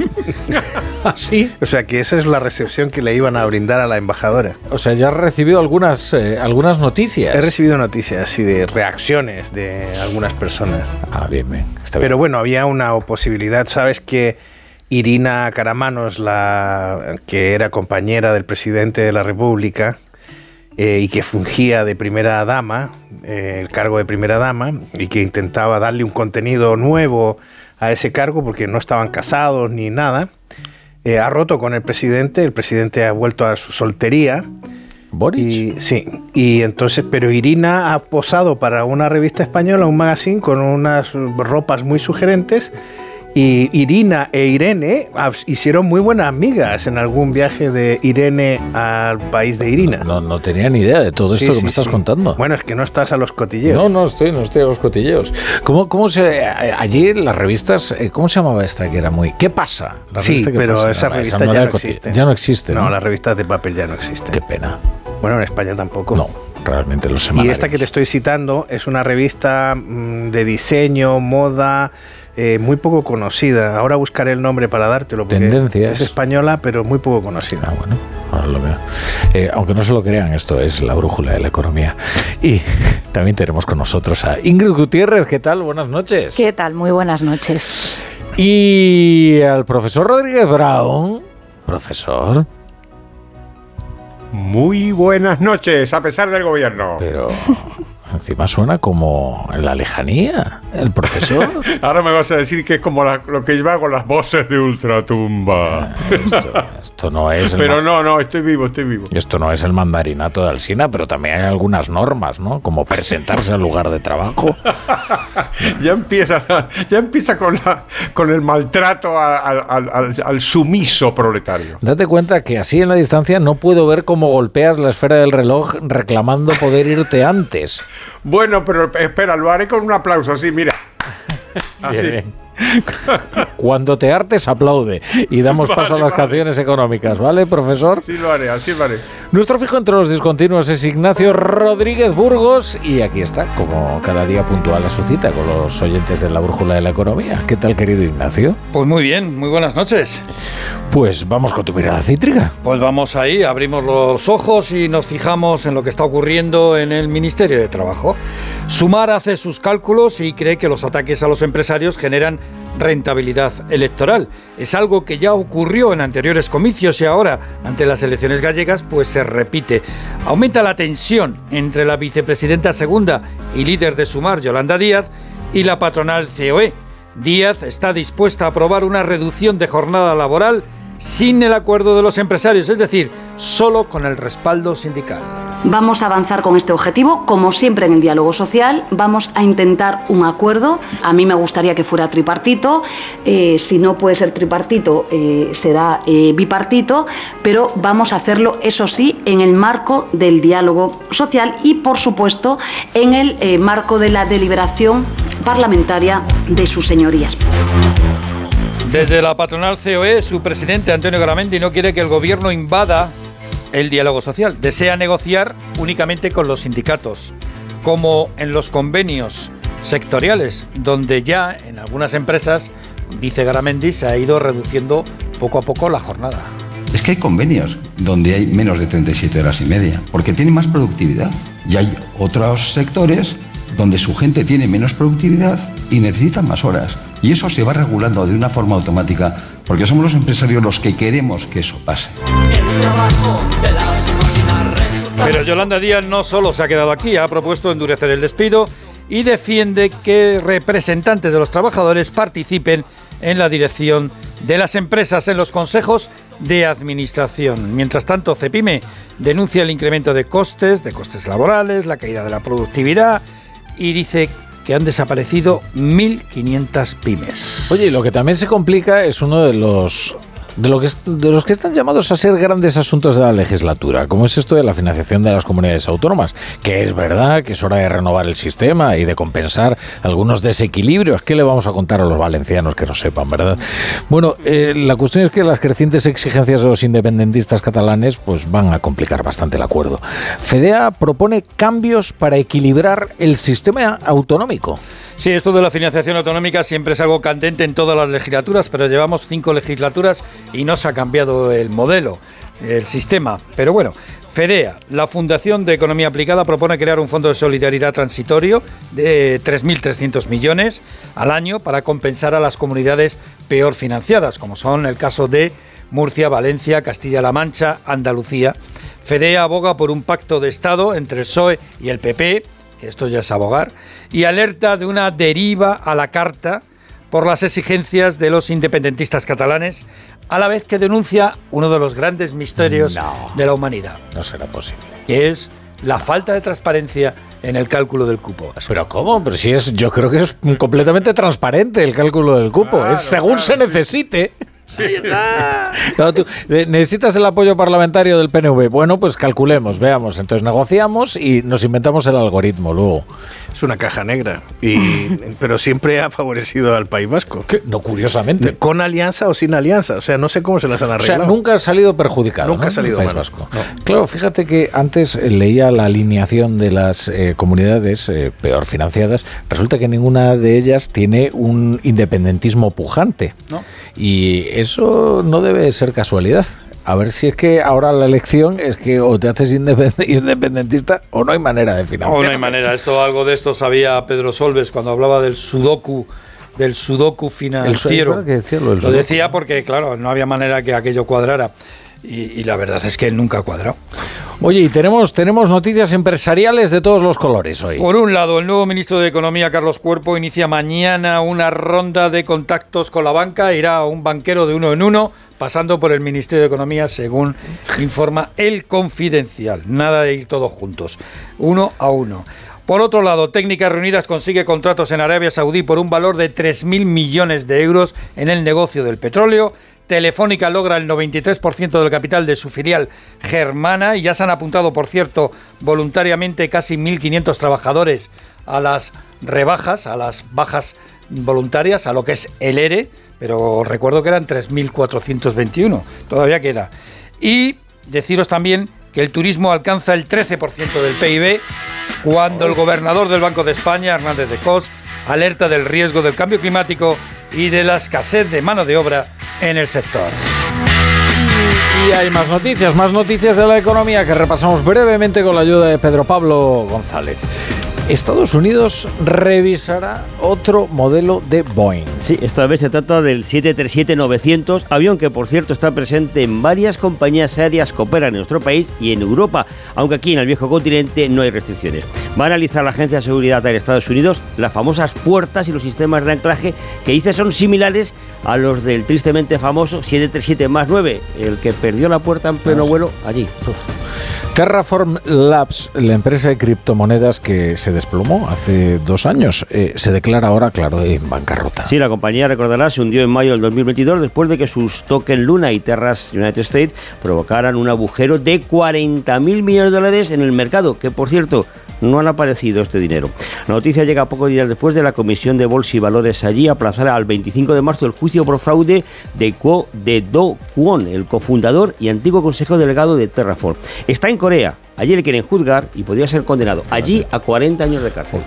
(laughs)
¿Sí?
O sea, que esa es la recepción que le iban a brindar a la embajadora.
O sea, ya has recibido algunas, eh, algunas noticias.
He recibido noticias y de reacciones de algunas personas.
Ah, bien, bien. Está bien.
Pero bueno, había una posibilidad, ¿sabes? Que Irina Caramanos, la que era compañera del presidente de la República eh, y que fungía de primera dama, eh, el cargo de primera dama, y que intentaba darle un contenido nuevo a ese cargo porque no estaban casados ni nada, eh, ha roto con el presidente, el presidente ha vuelto a su soltería.
Boric.
sí, y entonces, pero Irina ha posado para una revista española, un magazine, con unas ropas muy sugerentes. Y Irina e Irene ah, hicieron muy buenas amigas en algún viaje de Irene al país de Irina.
No, no tenía ni idea de todo esto
Sí,
que me estás
sí.
contando.
Bueno, es que no estás a los cotilleos.
No, no estoy, no estoy a los cotilleos. ¿Cómo, cómo se allí las revistas, eh, cómo se llamaba esta que era muy ¿Qué pasa? La
Sí,
revista ¿Qué
pero
pasa?
esa
No,
revista
no
ya no existe.
Ya no existe.
Las revistas de papel ya no existen.
Qué pena.
Bueno, en España tampoco.
No, realmente los
Y
semanarios.
esta que te estoy citando es una revista mm, de diseño, moda, eh, muy poco conocida. Ahora buscaré el nombre para dártelo. porque
Tendencias.
Es española, pero muy poco conocida.
Ah, bueno, ahora lo veo. Eh, aunque no se lo crean, esto es la brújula de la economía. Y (laughs) también tenemos con nosotros a Ingrid Gutiérrez. ¿Qué tal? Buenas noches.
¿Qué tal? Muy buenas noches.
Y al profesor Rodríguez Brown. Profesor.
Muy buenas noches, a pesar del gobierno.
Pero (laughs) encima suena como en la lejanía. El profesor. (laughs)
Ahora me vas a decir que es como la- lo que lleva con las voces de Ultratumba.
Esto no es.
Pero no, no, estoy vivo, estoy vivo.
Esto no es el mandarinato de Alsina, pero también hay algunas normas, ¿no? Como presentarse al lugar de trabajo. (laughs)
Ya empieza, ya empieza con, la- con el maltrato a- al sumiso proletario.
Date cuenta que así en la distancia no puedo ver cómo golpeas la esfera del reloj reclamando poder irte antes.
Bueno, pero espera, lo haré con un aplauso, así, mira. (laughs) Así.
Bien. Cuando te hartes, aplaude. Y damos paso a las
vale.
canciones económicas, ¿vale, profesor?
Sí lo haré, así lo haré.
Nuestro fijo entre los discontinuos es Ignacio Rodríguez Burgos y aquí está, como cada día puntual a su cita con los oyentes de la Brújula de la Economía. ¿Qué tal, querido Ignacio?
Pues muy bien, muy buenas noches.
Pues vamos con tu mirada cítrica.
Pues vamos ahí, abrimos los ojos y nos fijamos en lo que está ocurriendo en el Ministerio de Trabajo. Sumar hace sus cálculos y cree que los ataques a los empresarios generan rentabilidad electoral. Es algo que ya ocurrió en anteriores comicios y ahora, ante las elecciones gallegas, pues se repite. Aumenta la tensión entre la vicepresidenta segunda y líder de Sumar, Yolanda Díaz, y la patronal COE. Díaz está dispuesta a aprobar una reducción de jornada laboral sin el acuerdo de los empresarios, es decir, solo con el respaldo sindical.
Vamos a avanzar con este objetivo, como siempre en el diálogo social, vamos a intentar un acuerdo. A mí me gustaría que fuera tripartito, eh, si no puede ser tripartito eh, será eh, bipartito, pero vamos a hacerlo, eso sí, en el marco del diálogo social y, por supuesto, en el marco de la deliberación parlamentaria de sus señorías.
Desde la patronal COE, su presidente Antonio Garamendi no quiere que el gobierno invada el diálogo social. Desea negociar únicamente con los sindicatos, como en los convenios sectoriales, donde ya en algunas empresas, dice Garamendi, se ha ido reduciendo poco a poco la jornada.
Es que hay convenios donde hay menos de 37 horas y media, porque tienen más productividad. Y hay otros sectores donde su gente tiene menos productividad y necesita más horas. Y eso se va regulando de una forma automática, porque somos los empresarios los que queremos que eso pase.
Pero Yolanda Díaz no solo se ha quedado aquí, ha propuesto endurecer el despido y defiende que representantes de los trabajadores participen en la dirección de las empresas en los consejos de administración. Mientras tanto, Cepime denuncia el incremento de costes, de costes laborales, la caída de la productividad y dice que han desaparecido 1.500 pymes.
Oye, lo que también se complica es uno de los de, lo que, de los que están llamados a ser grandes asuntos de la legislatura, como es esto de la financiación de las comunidades autónomas, que es verdad que es hora de renovar el sistema y de compensar algunos desequilibrios. ¿Qué le vamos a contar a los valencianos que no sepan, verdad? Bueno, eh, la cuestión es que las crecientes exigencias de los independentistas catalanes pues van a complicar bastante el acuerdo. FEDEA propone cambios para equilibrar el sistema autonómico.
Sí, esto de la financiación autonómica siempre es algo candente en todas las legislaturas, pero llevamos cinco legislaturas y no se ha cambiado el modelo, el sistema. Pero bueno, FEDEA, la Fundación de Economía Aplicada, propone crear un fondo de solidaridad transitorio de 3.300 millones al año para compensar a las comunidades peor financiadas, como son el caso de Murcia, Valencia, Castilla-La Mancha, Andalucía. FEDEA aboga por un pacto de Estado entre el PSOE y el PP, que esto ya es abogar, y alerta de una deriva a la carta por las exigencias de los independentistas catalanes, a la vez que denuncia uno de los grandes misterios de la humanidad,
No será posible.
que es la falta de transparencia en el cálculo del cupo.
Pero ¿cómo? Pero si es, yo creo que es completamente transparente el cálculo del cupo. es según se necesite. Claro, (laughs) tú, necesitas el apoyo parlamentario del PNV. Bueno, pues calculemos, veamos. Entonces negociamos y nos inventamos el algoritmo luego.
Es una caja negra, y, (laughs) pero siempre ha favorecido al País Vasco.
No, curiosamente.
Con alianza o sin alianza. O sea, no sé cómo se las han
O sea,
arreglado.
nunca ha salido perjudicado.
Nunca
¿no?
ha salido
El País
mal.
Vasco. Claro, fíjate que antes eh, leía la alineación de las eh, comunidades eh, peor financiadas. Resulta que ninguna de ellas tiene un independentismo pujante.
¿No?
Y eso no debe ser casualidad. A ver si es que ahora la elección es que o te haces independ- (laughs) independentista o no hay manera de financiar.
Oh, no hay manera. Esto, algo de esto sabía Pedro Solves cuando hablaba del sudoku, del sudoku financiero.
¿para qué decía lo
decía porque, claro, no había manera que aquello cuadrara. Y, y la verdad es que él nunca ha cuadrado.
Oye, y tenemos, tenemos noticias empresariales de todos los colores hoy.
Por un lado, el nuevo ministro de Economía, Carlos Cuerpo, inicia mañana una ronda de contactos con la banca. Irá a un banquero de uno en uno, pasando por el Ministerio de Economía, según informa el Confidencial. Nada de ir todos juntos, uno a uno. Por otro lado, Técnicas Reunidas consigue contratos en Arabia Saudí por un valor de 3.000 millones de euros en el negocio del petróleo. Telefónica logra el 93% del capital de su filial germana y ya se han apuntado, por cierto, voluntariamente casi 1.500 trabajadores a las rebajas, a las bajas voluntarias, a lo que es el ERE, pero recuerdo que eran 3.421, todavía queda. Y deciros también que el turismo alcanza el 13% del PIB cuando el gobernador del Banco de España, Hernández de Cos, alerta del riesgo del cambio climático y de la escasez de mano de obra en el sector.
Y hay más noticias, más noticias de la economía que repasamos brevemente con la ayuda de Pedro Pablo González. Estados Unidos revisará otro modelo de Boeing.
Sí, esta vez se trata del 737-900, avión que por cierto está presente en varias compañías aéreas que operan en nuestro país y en Europa, aunque aquí en el viejo continente no hay restricciones. Va a analizar la Agencia de Seguridad de Estados Unidos las famosas puertas y los sistemas de anclaje que dice son similares a los del tristemente famoso 737 más 9, el que perdió la puerta en pleno vuelo allí.
Terraform Labs, la empresa de criptomonedas que se desplomó hace dos años, eh, se declara ahora, claro, en bancarrota.
Sí, la compañía, recordará, se hundió en mayo del 2022 después de que sus tokens Luna y Terras United States provocaran un agujero de 40.000 millones de dólares en el mercado, que por cierto no han aparecido este dinero. La noticia llega pocos días después de la Comisión de Bolsa y Valores allí aplazar al 25 de marzo el juicio por fraude de, Ko, de Do Kwon, el cofundador y antiguo consejero delegado de Terraform. Está en Corea. Allí le quieren juzgar y podría ser condenado allí a 40 años de cárcel.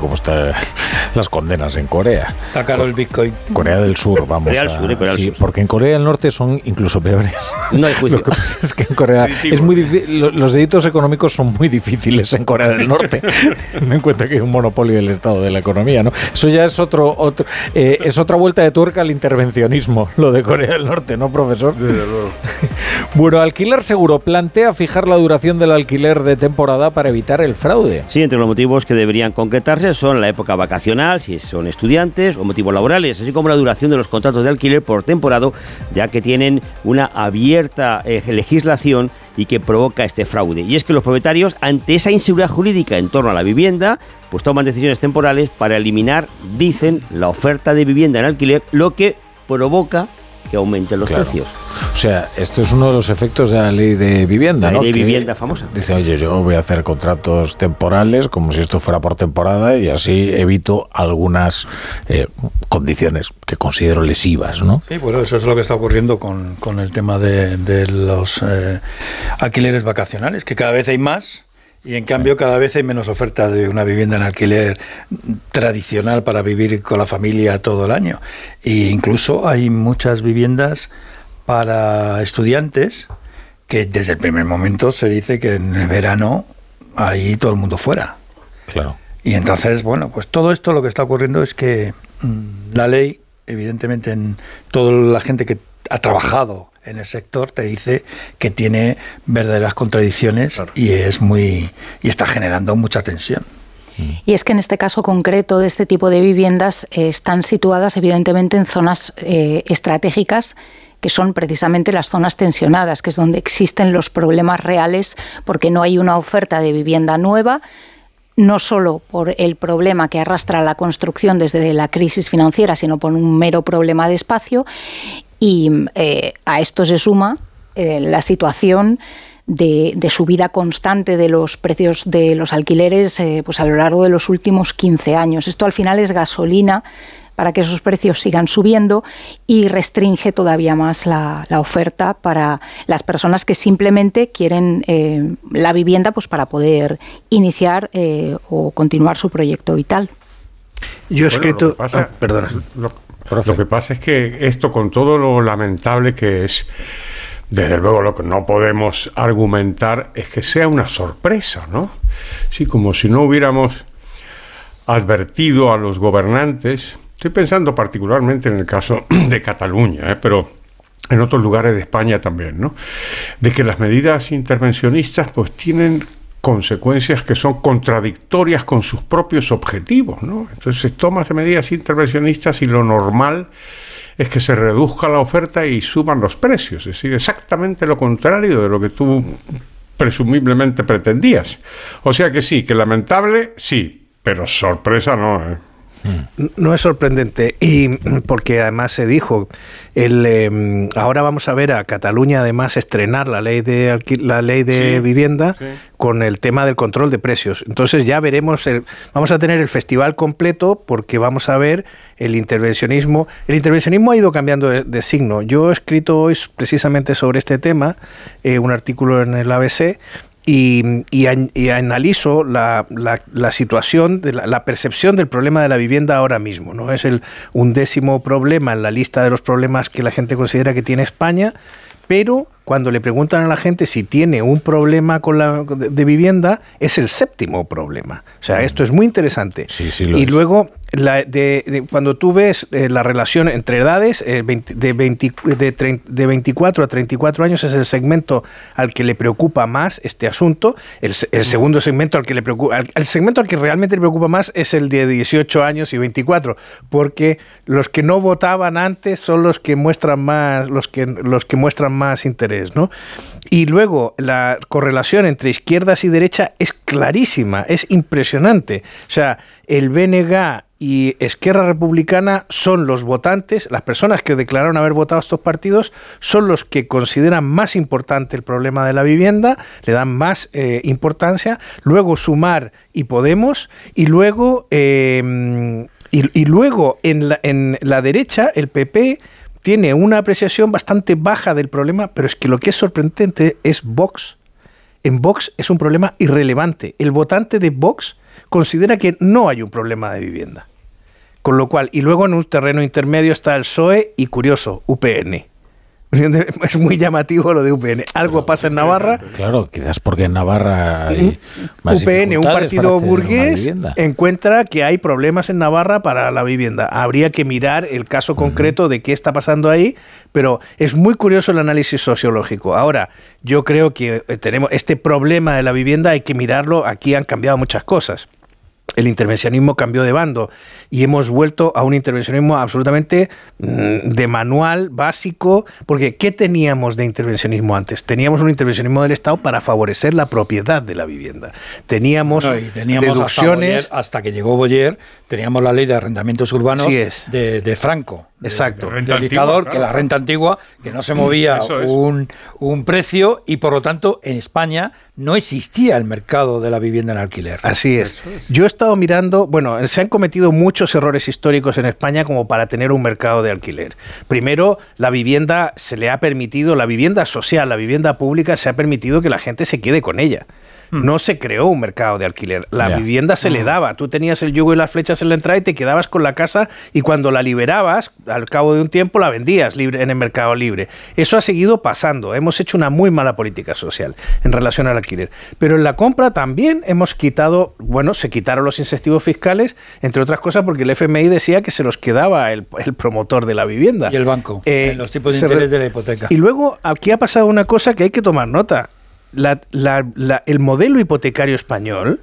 ¿Cómo están (laughs) las condenas en Corea?
Está caro el Bitcoin.
Corea del Sur, vamos
Corea del
a-
Sur, eh, Corea del
sí,
Sur.
porque en Corea del Norte son incluso peores.
No hay juicio. (laughs)
Lo que pasa es que en Corea es muy los delitos económicos son muy difíciles en Corea del Norte. (laughs) Teniendo en cuenta que hay un monopolio del Estado de la economía, ¿no? Eso ya es otro, otro eh, es otra vuelta de tuerca al intervencionismo, lo de Corea del Norte, ¿no, profesor? Bueno, Alquiler Seguro plantea fijar la duración del alquiler de temporada para evitar el fraude.
Sí, entre los motivos que deberían concretarse son la época vacacional, si son estudiantes, o motivos laborales, así como la duración de los contratos de alquiler por temporada, ya que tienen una abierta eh, legislación y que provoca este fraude. Y es que los propietarios, ante esa inseguridad jurídica en torno a la vivienda, pues toman decisiones temporales para eliminar, dicen, la oferta de vivienda en alquiler, lo que provoca que aumenten los
Claro.
precios.
O sea, esto es uno de los efectos de la ley de vivienda,
La
¿no?
ley de
Que
vivienda famosa.
Dice, oye, yo voy a hacer contratos temporales como si esto fuera por temporada y así evito algunas eh, condiciones que considero lesivas, ¿no?
Sí, bueno, eso es lo que está ocurriendo con, con el tema de, de los eh, alquileres vacacionales, que cada vez hay más y en cambio cada vez hay menos oferta de una vivienda en alquiler tradicional para vivir con la familia todo el año. E incluso hay muchas viviendas para estudiantes que desde el primer momento se dice que en el verano ahí todo el mundo fuera.
Claro.
Y entonces, bueno, pues todo esto lo que está ocurriendo es que mm, la ley, evidentemente, en toda la gente que ha trabajado en el sector te dice que tiene verdaderas contradicciones y es muy y está generando mucha tensión.
Y es que en este caso concreto de este tipo de viviendas eh, están situadas evidentemente en zonas eh, estratégicas que son precisamente las zonas tensionadas, que es donde existen los problemas reales porque no hay una oferta de vivienda nueva, no solo por el problema que arrastra la construcción desde la crisis financiera, sino por un mero problema de espacio. Y eh, a esto se suma eh, la situación de, subida constante de los precios de los alquileres eh, pues a lo largo de los últimos 15 años. Esto al final es gasolina para que esos precios sigan subiendo y restringe todavía más la, oferta para las personas que simplemente quieren eh, la vivienda pues para poder iniciar eh, o continuar su proyecto vital.
Yo he escrito...
Ah, perdona. lo que pasa es que esto, con todo lo lamentable que es, desde luego lo que no podemos argumentar es que sea una sorpresa, ¿no? Sí, como si no hubiéramos advertido a los gobernantes Estoy pensando particularmente en el caso (clears throat) de Cataluña, ¿eh? pero en otros lugares de España también, ¿no? De que las medidas intervencionistas pues tienen consecuencias que son contradictorias con sus propios objetivos, ¿no? Entonces se toman medidas intervencionistas y lo normal es que se reduzca la oferta y suban los precios, es decir, exactamente lo contrario de lo que tú presumiblemente pretendías. O sea que sí, que lamentable, sí, pero sorpresa no. ¿eh?
No es sorprendente y porque además se dijo el, em, ahora vamos a ver a Cataluña además estrenar la ley de la ley de vivienda con el tema del control de precios. Entonces ya veremos vamos a tener el festival completo porque vamos a ver el intervencionismo. El intervencionismo ha ido cambiando de, signo. Yo he escrito hoy precisamente sobre este tema eh, un artículo en el ABC y, analizo la, situación, de la, percepción del problema de la vivienda ahora mismo. ¿no? Es el undécimo problema en la lista de los problemas que la gente considera que tiene España, pero cuando le preguntan a la gente si tiene un problema con la de, vivienda, es el séptimo problema. O sea, esto es muy interesante. y luego, la, de, cuando tú ves eh, la relación entre edades, eh, de, 20, de, 24 a 34 años es el segmento al que le preocupa más este asunto. El, segundo segmento al que le preocupa, el segmento al que realmente le preocupa más es el de 18 años y 24, porque los que no votaban antes son los que muestran más, los que, los que muestran más interés. ¿No? Y luego la correlación entre izquierdas y derecha es clarísima, es impresionante. O sea, el BNG y Esquerra Republicana son los votantes, las personas que declararon haber votado estos partidos, son los que consideran más importante el problema de la vivienda, le dan más eh, importancia, luego Sumar y Podemos, y luego, eh, y, luego en la, en la derecha el PP tiene una apreciación bastante baja del problema, pero es que lo que es sorprendente es Vox. En Vox es un problema irrelevante. El votante de Vox considera que no hay un problema de vivienda. Con lo cual, y luego en un terreno intermedio está el PSOE y curioso, UPN. (laughs) Es muy llamativo lo de UPN. Algo pasa en Navarra.
Claro, quizás porque en Navarra hay más
UPN, un partido burgués, encuentra que hay problemas en Navarra para la vivienda. Habría que mirar el caso concreto de qué está pasando ahí, pero es muy curioso el análisis sociológico. Ahora, yo creo que eh, tenemos este problema de la vivienda, hay que mirarlo. Aquí han cambiado muchas cosas el intervencionismo cambió de bando y hemos vuelto a un intervencionismo absolutamente mm, de manual básico, porque ¿qué teníamos de intervencionismo antes? Teníamos un intervencionismo del Estado para favorecer la propiedad de la vivienda. Teníamos, deducciones...
Hasta, que llegó Boyer, teníamos la ley de arrendamientos urbanos de, Franco.
Exacto.
del dictador, que la renta antigua, que no se movía un, un precio y por lo tanto en España no existía el mercado de la vivienda en alquiler.
Así es. Yo he estado mirando, bueno, se han cometido muchos errores históricos en España como para tener un mercado de alquiler. Primero, la vivienda se le ha permitido, la vivienda social, la vivienda pública, se ha permitido que la gente se quede con ella. Hmm. No se creó un mercado de alquiler. La vivienda se le hmm. daba. Tú tenías el yugo y las flechas en la entrada y te quedabas con la casa y cuando la liberabas, al cabo de un tiempo la vendías libre, en el mercado libre. Eso ha seguido pasando. Hemos hecho una muy mala política social en relación al alquiler. Pero en la compra también hemos quitado, bueno, se quitaron los incentivos fiscales, entre otras cosas porque el FMI decía que se los quedaba el, promotor de la vivienda.
Y el banco, eh, los tipos de interés de la hipoteca.
Y luego aquí ha pasado una cosa que hay que tomar nota el modelo hipotecario español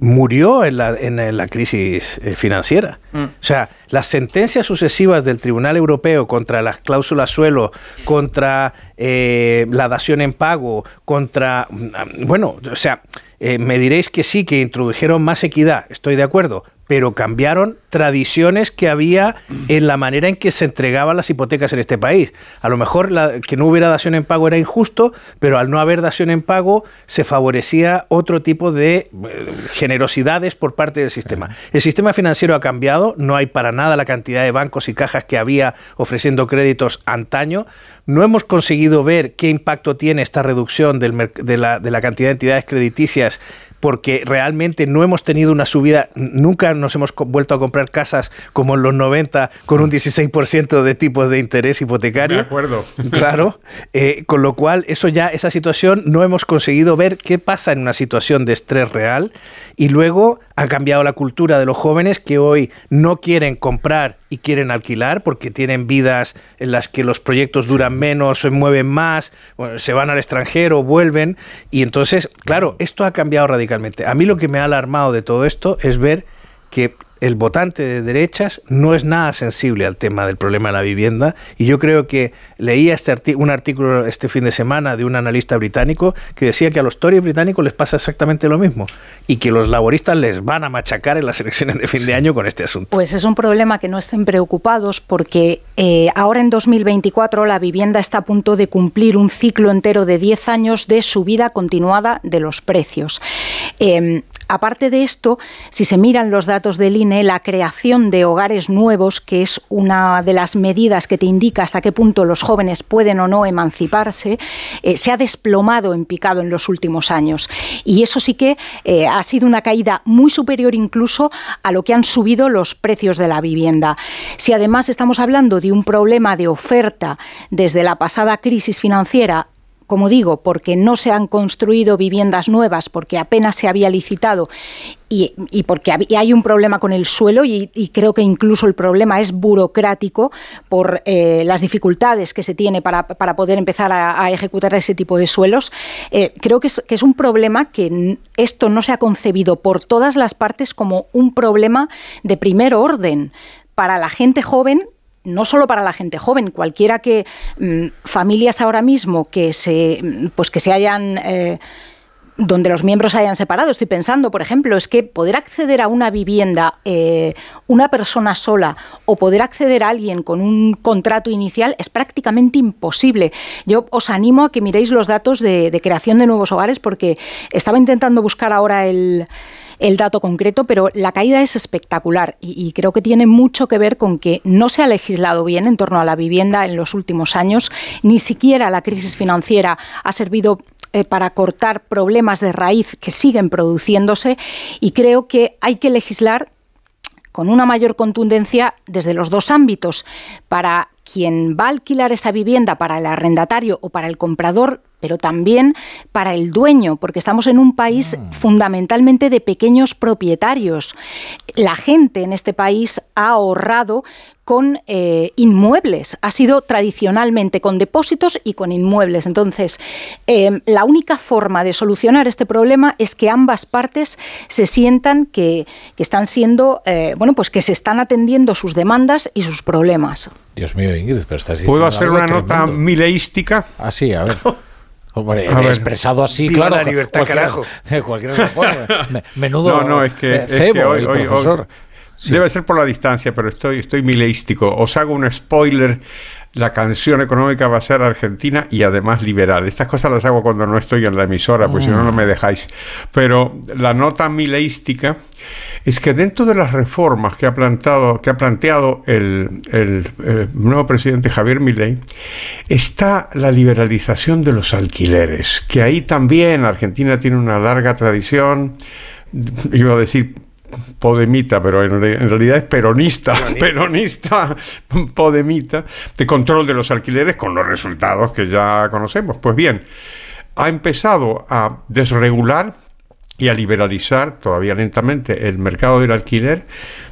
murió en la, en la crisis eh, financiera.
Mm.
O sea, las sentencias sucesivas del Tribunal Europeo contra las cláusulas suelo, contra eh, la dación en pago, contra... mm, Bueno, o sea, eh, me diréis que sí, que introdujeron más equidad, estoy de acuerdo, pero cambiaron tradiciones que había en la manera en que se entregaban las hipotecas en este país. A lo mejor la- que no hubiera dación en pago era injusto, pero al no haber dación en pago se favorecía otro tipo de eh, generosidades por parte del sistema. El sistema financiero ha cambiado, no hay para nada la cantidad de bancos y cajas que había ofreciendo créditos antaño. No hemos conseguido ver qué impacto tiene esta reducción del merc- de, la, de la cantidad de entidades crediticias porque realmente no hemos tenido una subida, nunca nos hemos vuelto a comprar casas como en los 90 con un 16% de tipo de interés hipotecario.
De acuerdo. (laughs)
Claro, eh, con lo cual eso ya, esa situación no hemos conseguido ver qué pasa en una situación de estrés real y luego ha cambiado la cultura de los jóvenes que hoy no quieren comprar y quieren alquilar porque tienen vidas en las que los proyectos duran menos, se mueven más, bueno, se van al extranjero, vuelven y entonces, claro, esto ha cambiado radicalmente. A mí lo que me ha alarmado de todo esto es ver que el votante de derechas no es nada sensible al tema del problema de la vivienda y yo creo que leía este un artículo este fin de semana de un analista británico que decía que a los Tories británicos les pasa exactamente lo mismo y que los laboristas les van a machacar en las elecciones de fin de año con este asunto.
Pues es un problema que no estén preocupados porque eh, ahora en 2024 la vivienda está a punto de cumplir un ciclo entero de 10 años de subida continuada de los precios. Eh, Aparte de esto, si se miran los datos del INE, la creación de hogares nuevos, que es una de las medidas que te indica hasta qué punto los jóvenes pueden o no emanciparse, eh, se ha desplomado en picado en los últimos años. Y eso sí que eh, ha sido una caída muy superior incluso a lo que han subido los precios de la vivienda. Si además estamos hablando de un problema de oferta desde la pasada crisis financiera como digo, porque no se han construido viviendas nuevas, porque apenas se había licitado y, porque hay un problema con el suelo y, creo que incluso el problema es burocrático por eh, las dificultades que se tiene para, para poder empezar a, ejecutar ese tipo de suelos. Eh, creo que es, un problema que esto no se ha concebido por todas las partes como un problema de primer orden para la gente joven no solo para la gente joven, cualquiera que mm, familias ahora mismo que se mm, pues que se hayan eh, donde los miembros se hayan separado. Estoy pensando, por ejemplo, es que poder acceder a una vivienda eh, una persona sola o poder acceder a alguien con un contrato inicial es prácticamente imposible. Yo os animo a que miréis los datos de, de creación de nuevos hogares porque estaba intentando buscar ahora el el dato concreto, pero la caída es espectacular y, creo que tiene mucho que ver con que no se ha legislado bien en torno a la vivienda en los últimos años, ni siquiera la crisis financiera ha servido eh, para cortar problemas de raíz que siguen produciéndose y creo que hay que legislar con una mayor contundencia desde los dos ámbitos, para quien va a alquilar esa vivienda, para el arrendatario o para el comprador, pero también para el dueño, porque estamos en un país fundamentalmente de pequeños propietarios. La gente en este país ha ahorrado con eh, inmuebles, ha sido tradicionalmente con depósitos y con inmuebles. Entonces, eh, la única forma de solucionar este problema es que ambas partes se sientan que, que están siendo, eh, bueno, pues que se están atendiendo sus demandas y sus problemas.
Dios mío, Ingrid, pero estás diciendo
¿Puedo hacer
algo
una nota mileística?
Ah, sí, a ver. (laughs) Hombre,
A ver.
expresado así,
Viva
claro.
la libertad,
cualquiera-
carajo. (laughs)
cualquiera se lo pone. Me- (laughs) Menudo
No, no, es que,
eh,
es que hoy,
el
hoy- hoy-
profesor.
Debe ser por la distancia, pero estoy, estoy mileístico. Os hago un spoiler. La canción económica va a ser argentina y además liberal. Estas cosas las hago cuando no estoy en la emisora, pues si no, no me dejáis. Pero la nota mileística es que dentro de las reformas que ha, plantado, que ha planteado el, el, nuevo presidente Javier Milei, está la liberalización de los alquileres, que ahí también Argentina tiene una larga tradición, iba a decir podemita, pero en, re- en realidad es (laughs) peronista, peronista, podemita, de control de los alquileres con los resultados que ya conocemos. Pues bien, ha empezado a desregular y a liberalizar todavía lentamente el mercado del alquiler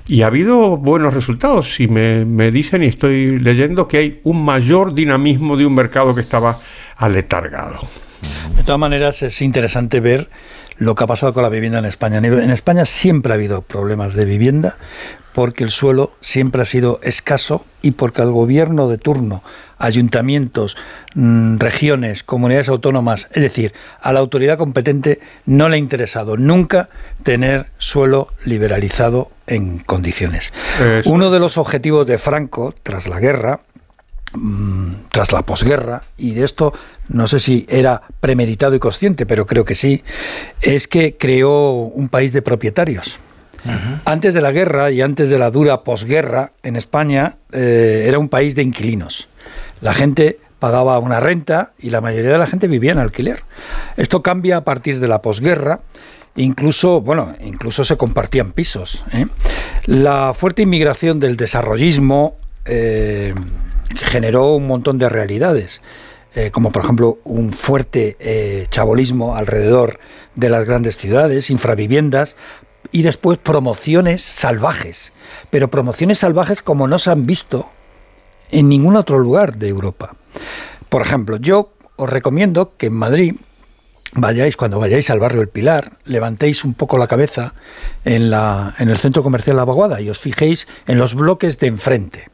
y ha habido buenos resultados. Y me, me dicen y estoy leyendo que hay un mayor dinamismo de un mercado que estaba aletargado.
De todas maneras, es interesante ver lo que ha pasado con la vivienda en España. En España siempre ha habido problemas de vivienda porque el suelo siempre ha sido escaso y porque al gobierno de turno, ayuntamientos, mm, regiones, comunidades autónomas, es decir, a la autoridad competente no le ha interesado nunca tener suelo liberalizado en condiciones. Uno de los objetivos de Franco tras la guerra mm, tras la posguerra, y de esto no sé si era premeditado y consciente, pero creo que sí, es que creó un país de propietarios. Antes de la guerra y antes de la dura posguerra, en España eh, era un país de inquilinos. La gente pagaba una renta y la mayoría de la gente vivía en alquiler. Esto cambia a partir de la posguerra. Incluso, bueno, incluso se compartían pisos. ¿eh? La fuerte inmigración del desarrollismo eh, generó un montón de realidades. como por ejemplo un fuerte chabolismo alrededor de las grandes ciudades, infraviviendas, y después promociones salvajes, pero promociones salvajes como no se han visto en ningún otro lugar de Europa. Por ejemplo, yo os recomiendo que en Madrid vayáis, cuando vayáis al barrio El Pilar, levantéis un poco la cabeza en, la, en el centro comercial La Vaguada y os fijéis en los bloques de enfrente.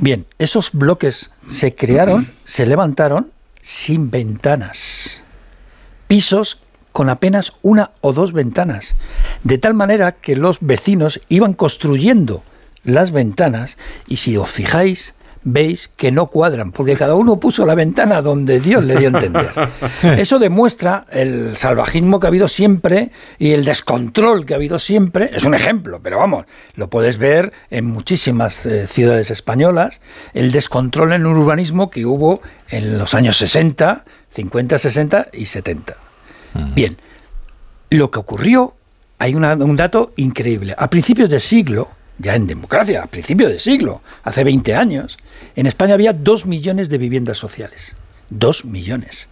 Bien, esos bloques se crearon, se levantaron sin ventanas. Pisos con apenas una o dos ventanas, de tal manera que los vecinos iban construyendo las ventanas y si os fijáis, veis que no cuadran, porque cada uno puso la ventana donde Dios le dio a entender. (laughs) Eso demuestra el salvajismo que ha habido siempre y el descontrol que ha habido siempre. Es un ejemplo, pero vamos, lo puedes ver en muchísimas eh, ciudades españolas, el descontrol en el urbanismo que hubo en los años 60, 50, 60 y 70. Bien, lo que ocurrió, hay un dato increíble. A principios del siglo, ya en democracia, a principios del siglo, hace 20 años, en España había dos millones de viviendas sociales. Dos millones.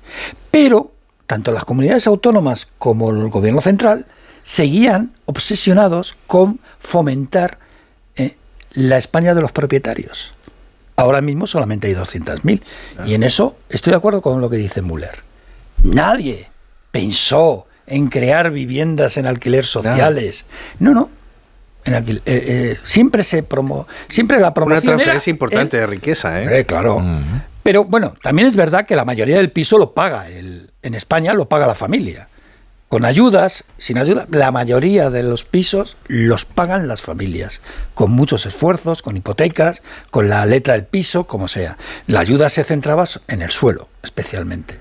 Pero tanto las comunidades autónomas como el gobierno central seguían obsesionados con fomentar eh, la España de los propietarios. Ahora mismo solamente hay 200.000. Y en eso estoy de acuerdo con lo que dice Müller. Nadie pensó en crear viviendas en alquiler sociales. No, no. En eh, eh, siempre se promo, siempre la promoción
una transferencia importante de riqueza, ¿eh?
claro. Pero bueno, también es verdad que la mayoría del piso lo paga el, en España lo paga la familia. Con ayudas, sin ayuda, la mayoría de los pisos los pagan las familias, con muchos esfuerzos, con hipotecas, con la letra del piso, como sea. La ayuda se centraba en el suelo, especialmente.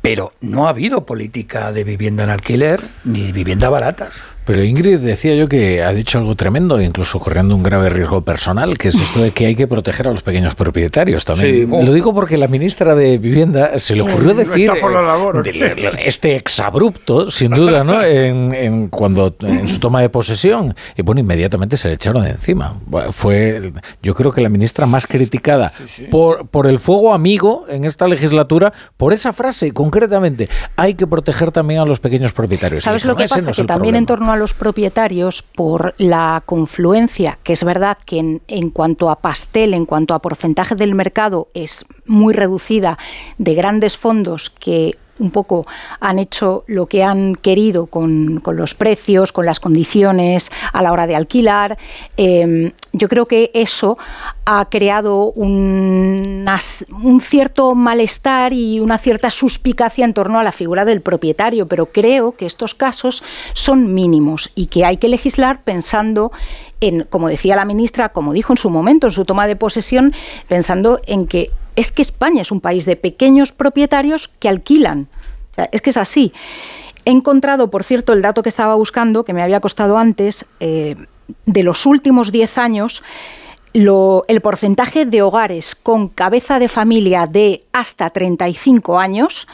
Pero no ha habido política de vivienda en alquiler ni vivienda baratas.
Pero Ingrid decía yo que ha dicho algo tremendo, incluso corriendo un grave riesgo personal, que es esto de que hay que proteger a los pequeños propietarios también. Lo digo porque la ministra de Vivienda se le ocurrió decir eh, este exabrupto, sin duda, ¿no? En, cuando en su toma de posesión y bueno, inmediatamente se le echaron de encima. Fue, yo creo que la ministra más criticada Por, por el fuego amigo en esta legislatura por esa frase concretamente. Hay que proteger también a los pequeños propietarios.
¿Sabes lo que pasa? que también en torno a los propietarios por la confluencia, que es verdad que en, en, cuanto a pastel, en cuanto a porcentaje del mercado, es muy reducida de grandes fondos que un poco han hecho lo que han querido con, los precios, con las condiciones a la hora de alquilar. Em, yo creo que eso ha creado un, un, cierto malestar y una cierta suspicacia en torno a la figura del propietario, pero creo que estos casos son mínimos y que hay que legislar pensando en, como decía la ministra, como dijo en su momento, en su toma de posesión, pensando en que es que España es un país de pequeños propietarios que alquilan. es que es así. He encontrado, por cierto, el dato que estaba buscando, que me había costado antes, eh, de los últimos 10 años, el porcentaje de hogares con cabeza de familia de hasta 35 años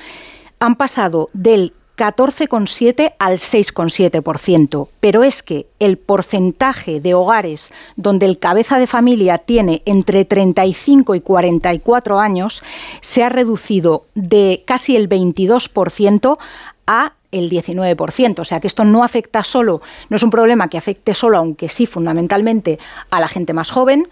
han pasado del 14,7 al 6,7%. Pero es que el porcentaje de hogares donde el cabeza de familia tiene entre 35 y 44 años se ha reducido de casi el 22% a el 19%. O sea que esto no afecta solo, no es un problema que afecte solo, aunque sí fundamentalmente a la gente más joven,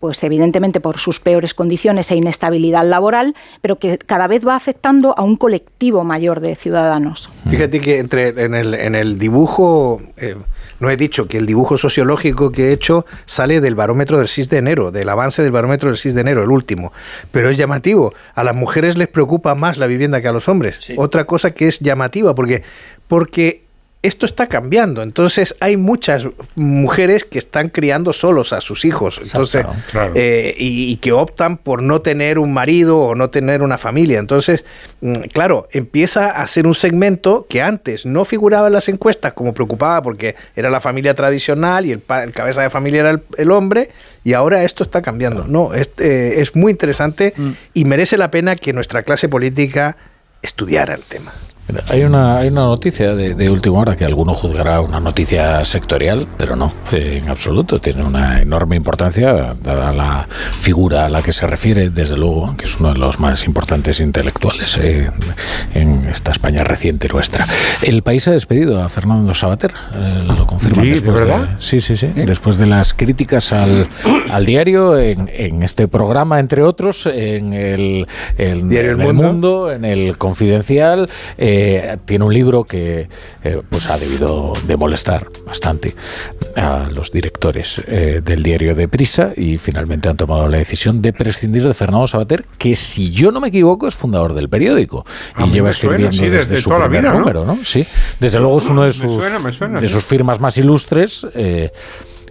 pues evidentemente por sus peores condiciones e inestabilidad laboral, pero que cada vez va afectando a un colectivo mayor de ciudadanos.
Fíjate que entre, en, el, en el dibujo, eh, no he dicho que el dibujo sociológico que he hecho sale del barómetro del 6 de enero, del avance del barómetro del 6 de enero, el último. Pero es llamativo, a las mujeres les preocupa más la vivienda que a los hombres. Otra cosa que es llamativa, porque, porque esto está cambiando. Entonces hay muchas mujeres que están criando solos a sus hijos. Entonces, eh, y, que optan por no tener un marido o no tener una familia. Entonces, mm, claro, empieza a ser un segmento que antes no figuraba en las encuestas como preocupaba porque era la familia tradicional y el, cabeza de familia era el, hombre. Y ahora esto está cambiando. No, es, eh, es muy interesante mm. y merece la pena que nuestra clase política estudiara el tema.
Hay una, hay una noticia de, última hora que alguno juzgará una noticia sectorial, pero no, en absoluto. Tiene una enorme importancia, dada la figura a la que se refiere, desde luego, que es uno de los más importantes intelectuales eh, en esta España reciente nuestra. El país ha despedido a Fernando Sabater, eh, lo confirma
sí,
después
verdad?
sí, sí, sí. Después de las críticas al, (clears throat) al diario, en, este programa, entre otros, en el,
diario
el, mundo? en el Confidencial. Eh, eh, tiene un libro que eh, pues ha debido de molestar bastante a los directores eh, del diario de Prisa y finalmente han tomado la decisión de prescindir de Fernando Sabater, que si yo no me equivoco es fundador del periódico y lleva escribiendo desde, su primer número, ¿no? Sí, desde luego es uno de sus, de sus firmas más ilustres.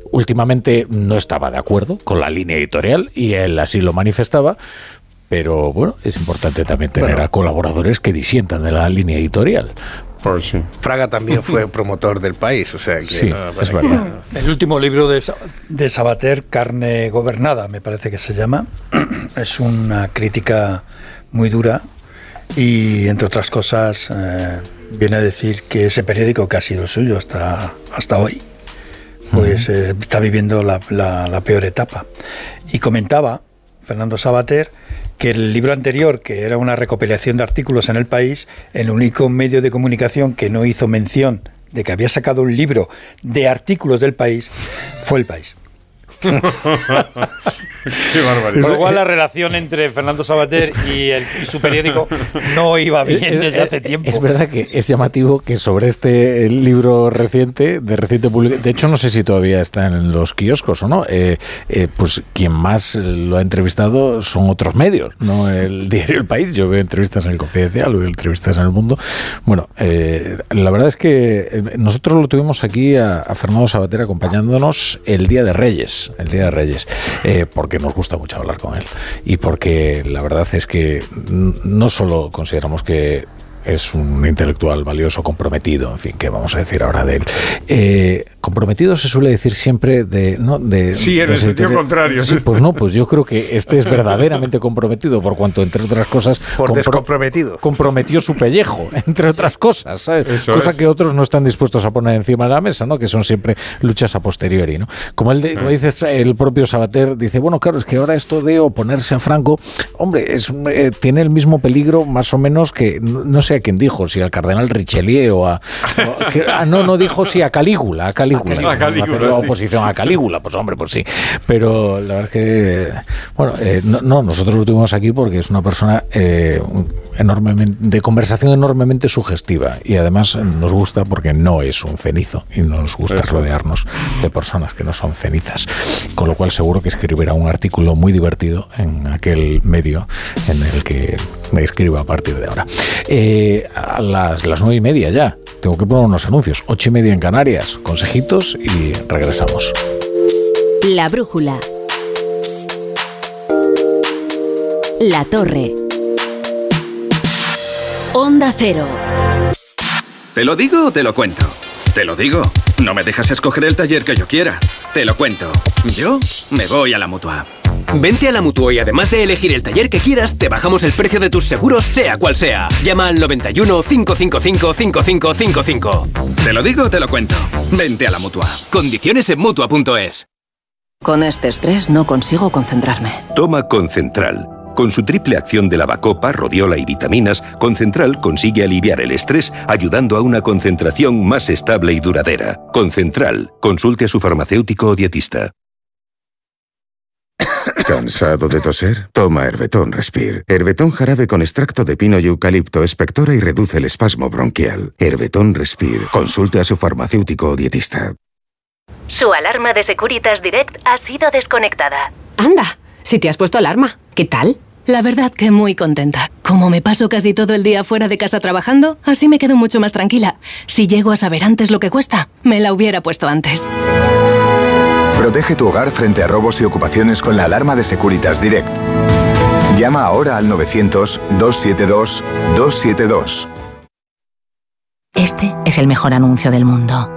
últimamente no estaba de acuerdo con la línea editorial y él así lo manifestaba, pero bueno, es importante también tener a colaboradores que disientan de la línea editorial.
Pues Fraga también fue promotor del país, o sea que
sí, es verdad.
El último libro de, de Sabater, Carne Gobernada, me parece que se llama, (clears throat) es una crítica muy dura y, entre otras cosas, eh, viene a decir que ese periódico que ha sido suyo hasta, hasta hoy, pues eh, está viviendo la, la peor etapa. Y comentaba Fernando Sabater que el libro anterior, que era una recopilación de artículos en el país, el único medio de comunicación que no hizo mención de que había sacado un libro de artículos del país fue el país. (laughs) Qué barbaridad. Por lo cual la relación entre Fernando Sabater y, el, su periódico no iba bien desde hace tiempo.
Es verdad que es llamativo que sobre este libro reciente, de reciente de hecho no sé si todavía está en los kioscos o no, eh, eh, pues quien más lo ha entrevistado son otros medios, no el (laughs) diario El País. Yo veo entrevistas en el Confidencial, veo entrevistas en El Mundo. Bueno, eh, la verdad es que nosotros lo tuvimos aquí a, a Fernando Sabater acompañándonos el Día de Reyes, el Día de Reyes, porque nos gusta mucho hablar con él. Y porque la verdad es que no solo consideramos que es un intelectual valioso, comprometido, en fin, ¿qué vamos a decir ahora de él? Eh, comprometido se suele decir siempre de... ¿no? de
sí, en el sentido contrario.
Sí, pues no, pues yo creo que este es verdaderamente comprometido, por cuanto, entre otras cosas...
Por descomprometido.
Comprometió su pellejo, (laughs) entre otras cosas, ¿sabes? Cosa que otros no están dispuestos a poner encima de la mesa, ¿no? Que son siempre luchas a posteriori, ¿no? Como él como dice el propio Sabater, dice, bueno, claro, es que ahora esto de oponerse a Franco, hombre, es, eh, tiene el mismo peligro más o menos que, no sé a quién dijo, si al cardenal Richelieu o a... ah, no, no dijo si a Calígula, a Calígula Hacer la oposición a Calígula, pues hombre, pues sí. Pero la verdad es que, bueno, eh, no, nosotros lo tuvimos aquí porque es una persona eh, enormemente, de conversación enormemente sugestiva y además nos gusta porque no es un cenizo y nos gusta rodearnos de personas que no son cenizas. Con lo cual seguro que escribirá un artículo muy divertido en aquel medio en el que me escribo a partir de ahora. Eh, a las, las nueve y media ya, tengo que poner unos anuncios. Ocho y media en Canarias, consejitos y regresamos.
La brújula. La torre. Onda Cero.
¿Te lo digo o te lo cuento? Te lo digo. No me dejas escoger el taller que yo quiera. Te lo cuento. Yo me voy a la mutua.
Vente a la mutua y además de elegir el taller que quieras, te bajamos el precio de tus seguros, sea cual sea. Llama al 91 555 5555.
Te lo digo o te lo cuento. Vente a la mutua.
Condiciones en mutua.es.
Con este estrés no consigo concentrarme.
Toma Concentral. Con su triple acción de lavacopa, rodiola y vitaminas, Concentral consigue aliviar el estrés ayudando a una concentración más estable y duradera. Concentral. Consulte a su farmacéutico o dietista.
¿Cansado de toser? Toma Herbetón Respire. Herbetón jarabe con extracto de pino y eucalipto espectora y reduce el espasmo bronquial. Herbetón Respire. Consulte a su farmacéutico o dietista.
Su alarma de Securitas Direct ha sido desconectada.
Anda, si te has puesto alarma, ¿qué tal? La verdad que muy contenta. Como me paso casi todo el día fuera de casa trabajando, así me quedo mucho más tranquila. Si llego a saber antes lo que cuesta, me la hubiera puesto antes.
Protege tu hogar frente a robos y ocupaciones con la alarma de Securitas Direct. Llama ahora al 900-272-272.
Este es el mejor anuncio del mundo.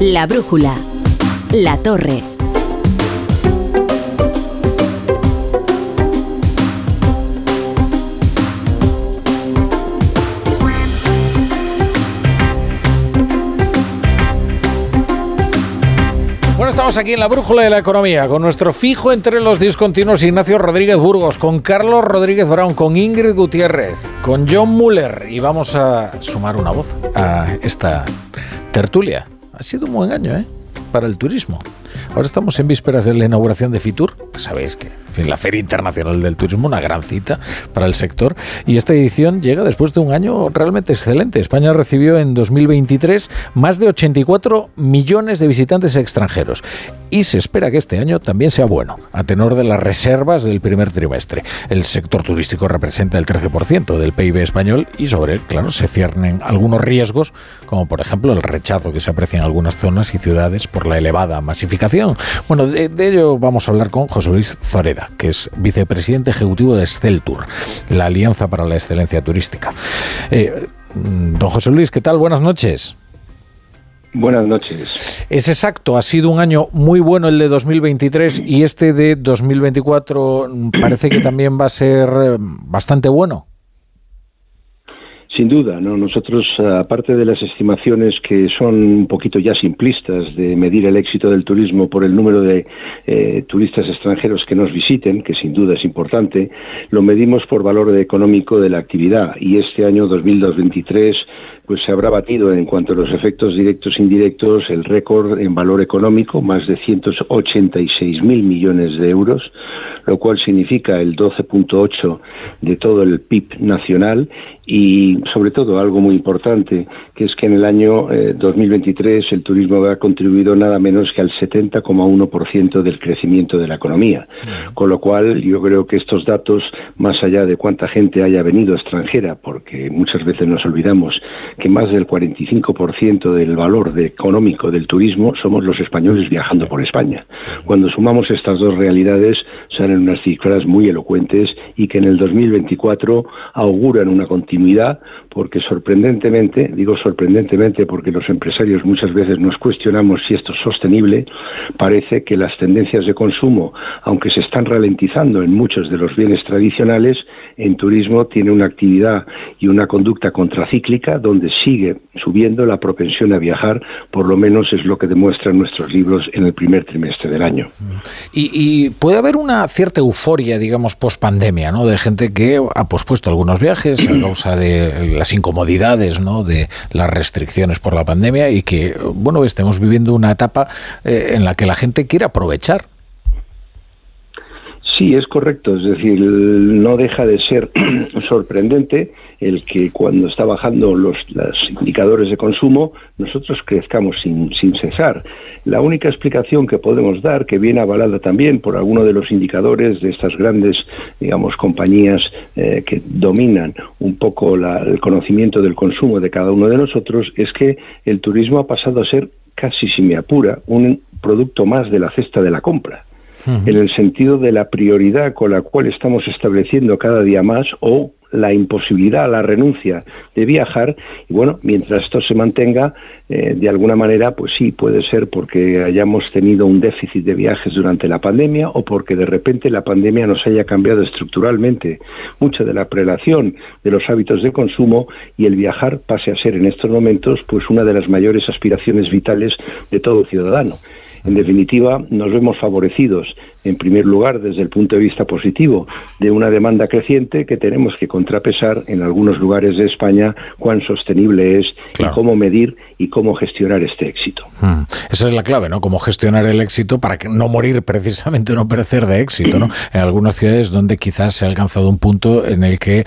La brújula. La torre.
Bueno, estamos aquí en la brújula de la economía con nuestro fijo entre los discontinuos Ignacio Rodríguez Burgos, con Carlos Rodríguez Brown, con Ingrid Gutiérrez, con John Muller y vamos a sumar una voz a esta tertulia. Ha sido un buen año, ¿eh? Para el turismo. Ahora estamos en vísperas de la inauguración de Fitur, sabéis que la Feria Internacional del Turismo, una gran cita para el sector, y esta edición llega después de un año realmente excelente. España recibió en 2023 más de 84 millones de visitantes extranjeros y se espera que este año también sea bueno, a tenor de las reservas del primer trimestre. El sector turístico representa el 13% del PIB español y sobre él, claro, se ciernen algunos riesgos, como por ejemplo el rechazo que se aprecia en algunas zonas y ciudades por la elevada masificación. Bueno, de, de ello vamos a hablar con José Luis Zoreda, que es vicepresidente ejecutivo de Sceltur, la Alianza para la Excelencia Turística. Eh, don José Luis, ¿qué tal? Buenas noches.
Buenas noches.
Es exacto, ha sido un año muy bueno el de 2023 y este de 2024 parece que también va a ser eh, bastante bueno.
Sin duda, ¿no? Nosotros, aparte de las estimaciones que son un poquito ya simplistas de medir el éxito del turismo por el número de eh, turistas extranjeros que nos visiten, que sin duda es importante, lo medimos por valor económico de la actividad. Y este año 2023 pues se habrá batido en cuanto a los efectos directos e indirectos el récord en valor económico, más de 186 mil millones de euros, lo cual significa el 12.8 de todo el PIB nacional y sobre todo algo muy importante, que es que en el año eh, 2023 el turismo ha contribuido nada menos que al 70,1% del crecimiento de la economía. Con lo cual yo creo que estos datos, más allá de cuánta gente haya venido extranjera, porque muchas veces nos olvidamos que más del 45% del valor económico del turismo somos los españoles viajando por España. Cuando sumamos estas dos realidades, salen unas cifras muy elocuentes y que en el 2024 auguran una continuidad, porque sorprendentemente, digo sorprendentemente porque los empresarios muchas veces nos cuestionamos si esto es sostenible, parece que las tendencias de consumo, aunque se están ralentizando en muchos de los bienes tradicionales, en turismo tiene una actividad y una conducta contracíclica donde sigue subiendo la propensión a viajar, por lo menos es lo que demuestran nuestros libros en el primer trimestre del año.
Y, y puede haber una cierta euforia, digamos, post pandemia, ¿no? De gente que ha pospuesto algunos viajes a causa de las incomodidades, ¿no? De las restricciones por la pandemia y que, bueno, estemos viviendo una etapa eh, en la que la gente quiere aprovechar.
Sí, es correcto. Es decir, no deja de ser (clears throat) sorprendente el que cuando está bajando los, indicadores de consumo, nosotros crezcamos sin, sin cesar. La única explicación que podemos dar, que viene avalada también por alguno de los indicadores de estas grandes, digamos, compañías eh, que dominan un poco el conocimiento del consumo de cada uno de nosotros, es que el turismo ha pasado a ser casi, si me apura, un producto más de la cesta de la compra en el sentido de la prioridad con la cual estamos estableciendo cada día más o la imposibilidad, la renuncia de viajar y bueno, mientras esto se mantenga, eh, de alguna manera, pues sí, puede ser porque hayamos tenido un déficit de viajes durante la pandemia o porque de repente la pandemia nos haya cambiado estructuralmente mucha de la prelación de los hábitos de consumo y el viajar pase a ser en estos momentos pues una de las mayores aspiraciones vitales de todo ciudadano. En definitiva, nos vemos favorecidos, en primer lugar, desde el punto de vista positivo, de una demanda creciente que tenemos que contrapesar en algunos lugares de España cuán sostenible es y cómo medir y cómo gestionar este éxito.
Hmm. Esa es la clave, ¿no? Cómo gestionar el éxito para que no morir (laughs) precisamente, no perecer de éxito, ¿no? (clears throat) En algunas ciudades donde quizás se ha alcanzado un punto en el que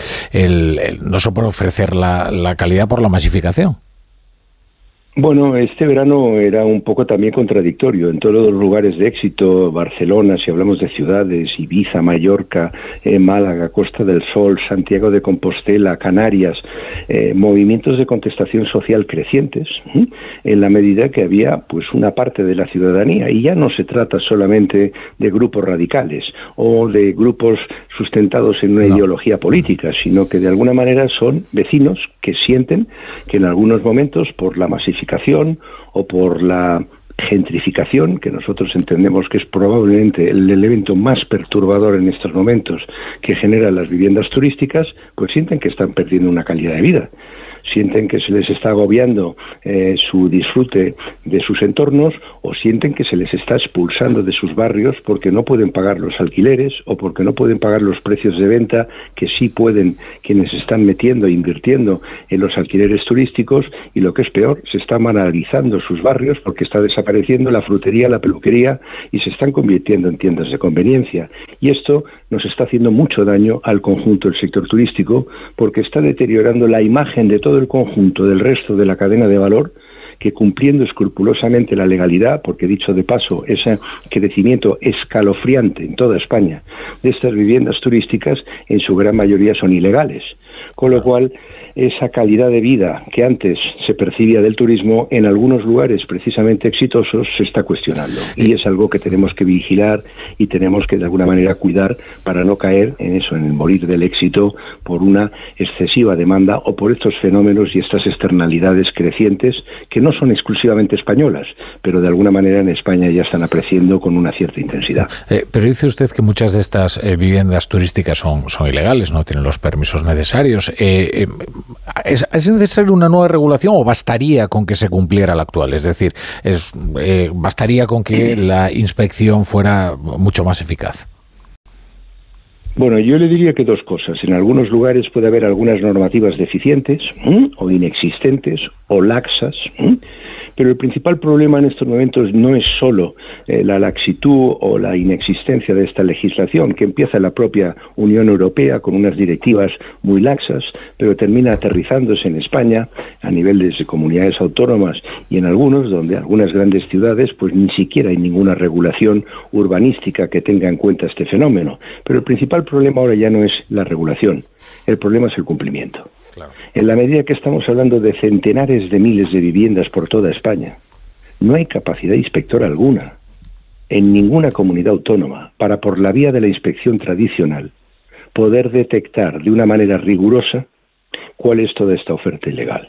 no se puede ofrecer la calidad por la masificación.
Bueno, este verano era un poco también contradictorio. En todos los lugares de éxito, Barcelona, si hablamos de ciudades, Ibiza, Mallorca, eh, Málaga, Costa del Sol, Santiago de Compostela, Canarias, eh, movimientos de contestación social crecientes, en la medida que había pues una parte de la ciudadanía. Y ya no se trata solamente de grupos radicales o de grupos sustentados en una ideología política, sino que de alguna manera son vecinos que sienten que en algunos momentos, por la masificación o por la gentrificación, que nosotros entendemos que es probablemente el elemento más perturbador en estos momentos que genera las viviendas turísticas, pues sienten que están perdiendo una calidad de vida sienten que se les está agobiando eh, su disfrute de sus entornos o sienten que se les está expulsando de sus barrios porque no pueden pagar los alquileres o porque no pueden pagar los precios de venta que sí pueden quienes están metiendo e invirtiendo en los alquileres turísticos y lo que es peor, se está banalizando sus barrios porque está desapareciendo la frutería, la peluquería y se están convirtiendo en tiendas de conveniencia. Y esto nos está haciendo mucho daño al conjunto del sector turístico porque está deteriorando la imagen de todo el conjunto del resto de la cadena de valor que cumpliendo escrupulosamente la legalidad, porque dicho de paso, ese crecimiento escalofriante en toda España de estas viviendas turísticas en su gran mayoría son ilegales. Con lo cual, esa calidad de vida que antes se percibía del turismo en algunos lugares precisamente exitosos se está cuestionando y es algo que tenemos que vigilar y tenemos que de alguna manera cuidar para no caer en eso, en el morir del éxito por una excesiva demanda o por estos fenómenos y estas externalidades crecientes que no son exclusivamente españolas, pero de alguna manera en España ya están apreciando con una cierta intensidad.
Eh, pero dice usted que muchas de estas eh, viviendas turísticas son, son ilegales, no tienen los permisos necesarios. Eh, ¿Es, necesaria una nueva regulación o bastaría con que se cumpliera la actual? Es decir, es, eh, ¿bastaría con que la inspección fuera mucho más eficaz?
Bueno, yo le diría que dos cosas. En algunos lugares puede haber algunas normativas deficientes o inexistentes o laxas. Pero el principal problema en estos momentos no es solo eh, la laxitud o la inexistencia de esta legislación, que empieza en la propia Unión Europea con unas directivas muy laxas, pero termina aterrizándose en España a nivel de comunidades autónomas y en algunos, donde algunas grandes ciudades, pues ni siquiera hay ninguna regulación urbanística que tenga en cuenta este fenómeno. Pero el principal problema ahora ya no es la regulación, el problema es el cumplimiento. En la medida que estamos hablando de centenares de miles de viviendas por toda España, no hay capacidad inspectora alguna en ninguna comunidad autónoma para, por la vía de la inspección tradicional, poder detectar de una manera rigurosa cuál es toda esta oferta ilegal.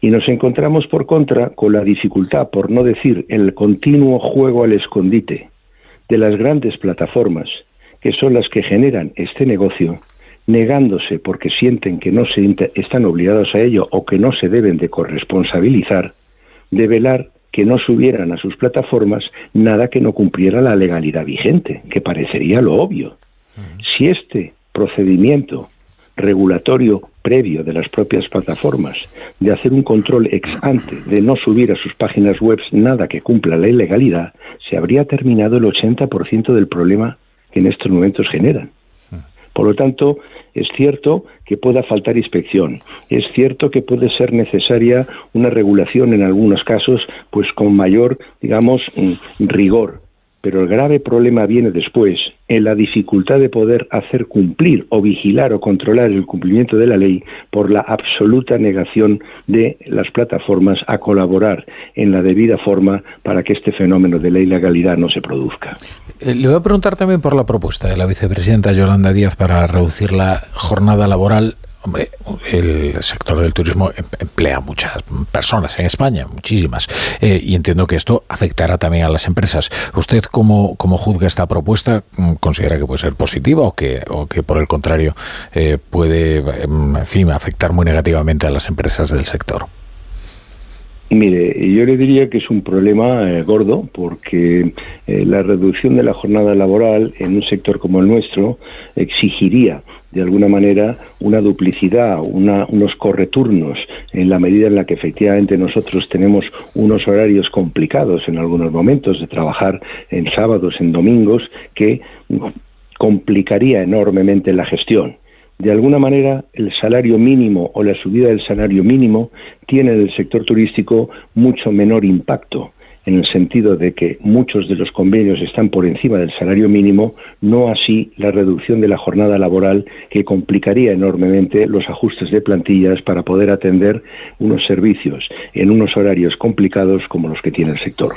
Y nos encontramos, por contra, con la dificultad, por no decir el continuo juego al escondite de las grandes plataformas, que son las que generan este negocio, negándose porque sienten que no se están obligados a ello o que no se deben de corresponsabilizar, de velar que no subieran a sus plataformas nada que no cumpliera la legalidad vigente, que parecería lo obvio. Si este procedimiento regulatorio previo de las propias plataformas de hacer un control ex ante de no subir a sus páginas web nada que cumpla la ilegalidad, se habría terminado el 80% del problema que en estos momentos generan. Por lo tanto, es cierto que pueda faltar inspección, es cierto que puede ser necesaria una regulación en algunos casos, pues con mayor, digamos, mm, rigor, pero el grave problema viene después, en la dificultad de poder hacer cumplir o vigilar o controlar el cumplimiento de la ley por la absoluta negación de las plataformas a colaborar en la debida forma para que este fenómeno de la ilegalidad no se produzca.
Eh, le voy a preguntar también por la propuesta de la vicepresidenta Yolanda Díaz para reducir la jornada laboral Hombre, el sector del turismo em, emplea muchas personas en España, muchísimas, eh, y entiendo que esto afectará también a las empresas. ¿Usted cómo, cómo juzga esta propuesta? ¿Considera que puede ser positiva o que, o que por el contrario eh, puede em, en fin, afectar muy negativamente a las empresas del sector?
Mire, yo le diría que es un problema eh, gordo porque la reducción de la jornada laboral en un sector como el nuestro exigiría de alguna manera una duplicidad, unos correturnos, en la medida en la que efectivamente nosotros tenemos unos horarios complicados en algunos momentos de trabajar en sábados, en domingos, que complicaría enormemente la gestión. De alguna manera, el salario mínimo o la subida del salario mínimo tiene en el sector turístico mucho menor impacto en el sentido de que muchos de los convenios están por encima del salario mínimo, no así la reducción de la jornada laboral que complicaría enormemente los ajustes de plantillas para poder atender unos servicios en unos horarios complicados como los que tiene el sector.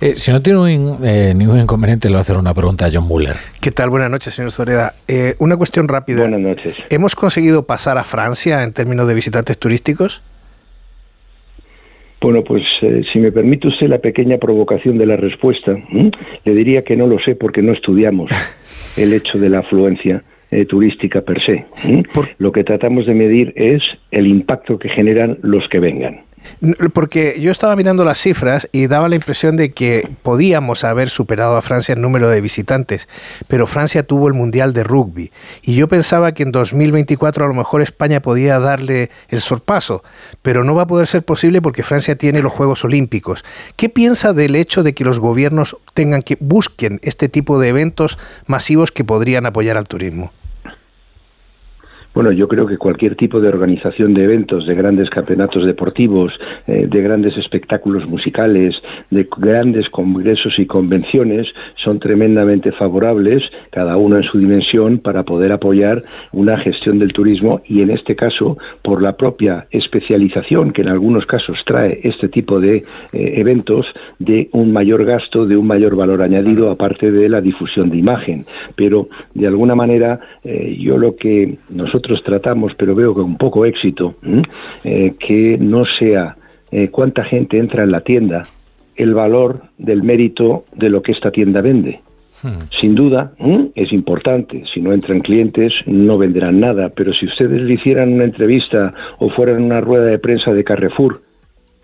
Eh, si no tiene eh, ningún inconveniente, le voy a hacer una pregunta a John Muller.
¿Qué tal? Buenas noches, señor Zoreda. Eh, una cuestión rápida.
Buenas noches.
¿Hemos conseguido pasar a Francia en términos de visitantes turísticos?
Bueno, pues eh, si me permite usted la pequeña provocación de la respuesta, le diría que no lo sé porque no estudiamos (laughs) el hecho de la afluencia eh, turística per se. Lo que tratamos de medir es el impacto que generan los que vengan.
Porque yo estaba mirando las cifras y daba la impresión de que podíamos haber superado a Francia en número de visitantes, pero Francia tuvo el Mundial de Rugby y yo pensaba que en 2024 a lo mejor España podía darle el sorpaso, pero no va a poder ser posible porque Francia tiene los Juegos Olímpicos. ¿Qué piensa del hecho de que los gobiernos tengan que busquen este tipo de eventos masivos que podrían apoyar al turismo?
Bueno, yo creo que cualquier tipo de organización de eventos, de grandes campeonatos deportivos, eh, de grandes espectáculos musicales, de grandes congresos y convenciones son tremendamente favorables, cada uno en su dimensión, para poder apoyar una gestión del turismo y en este caso por la propia especialización que en algunos casos trae este tipo de eh, eventos de un mayor gasto, de un mayor valor añadido aparte de la difusión de imagen. Pero de alguna manera eh, yo lo que nosotros tratamos, pero veo con poco éxito, eh, que no sea eh, cuánta gente entra en la tienda, el valor del mérito de lo que esta tienda vende. Hmm. Sin duda, es importante. Si no entran clientes, no venderán nada. Pero si ustedes le hicieran una entrevista o fueran una rueda de prensa de Carrefour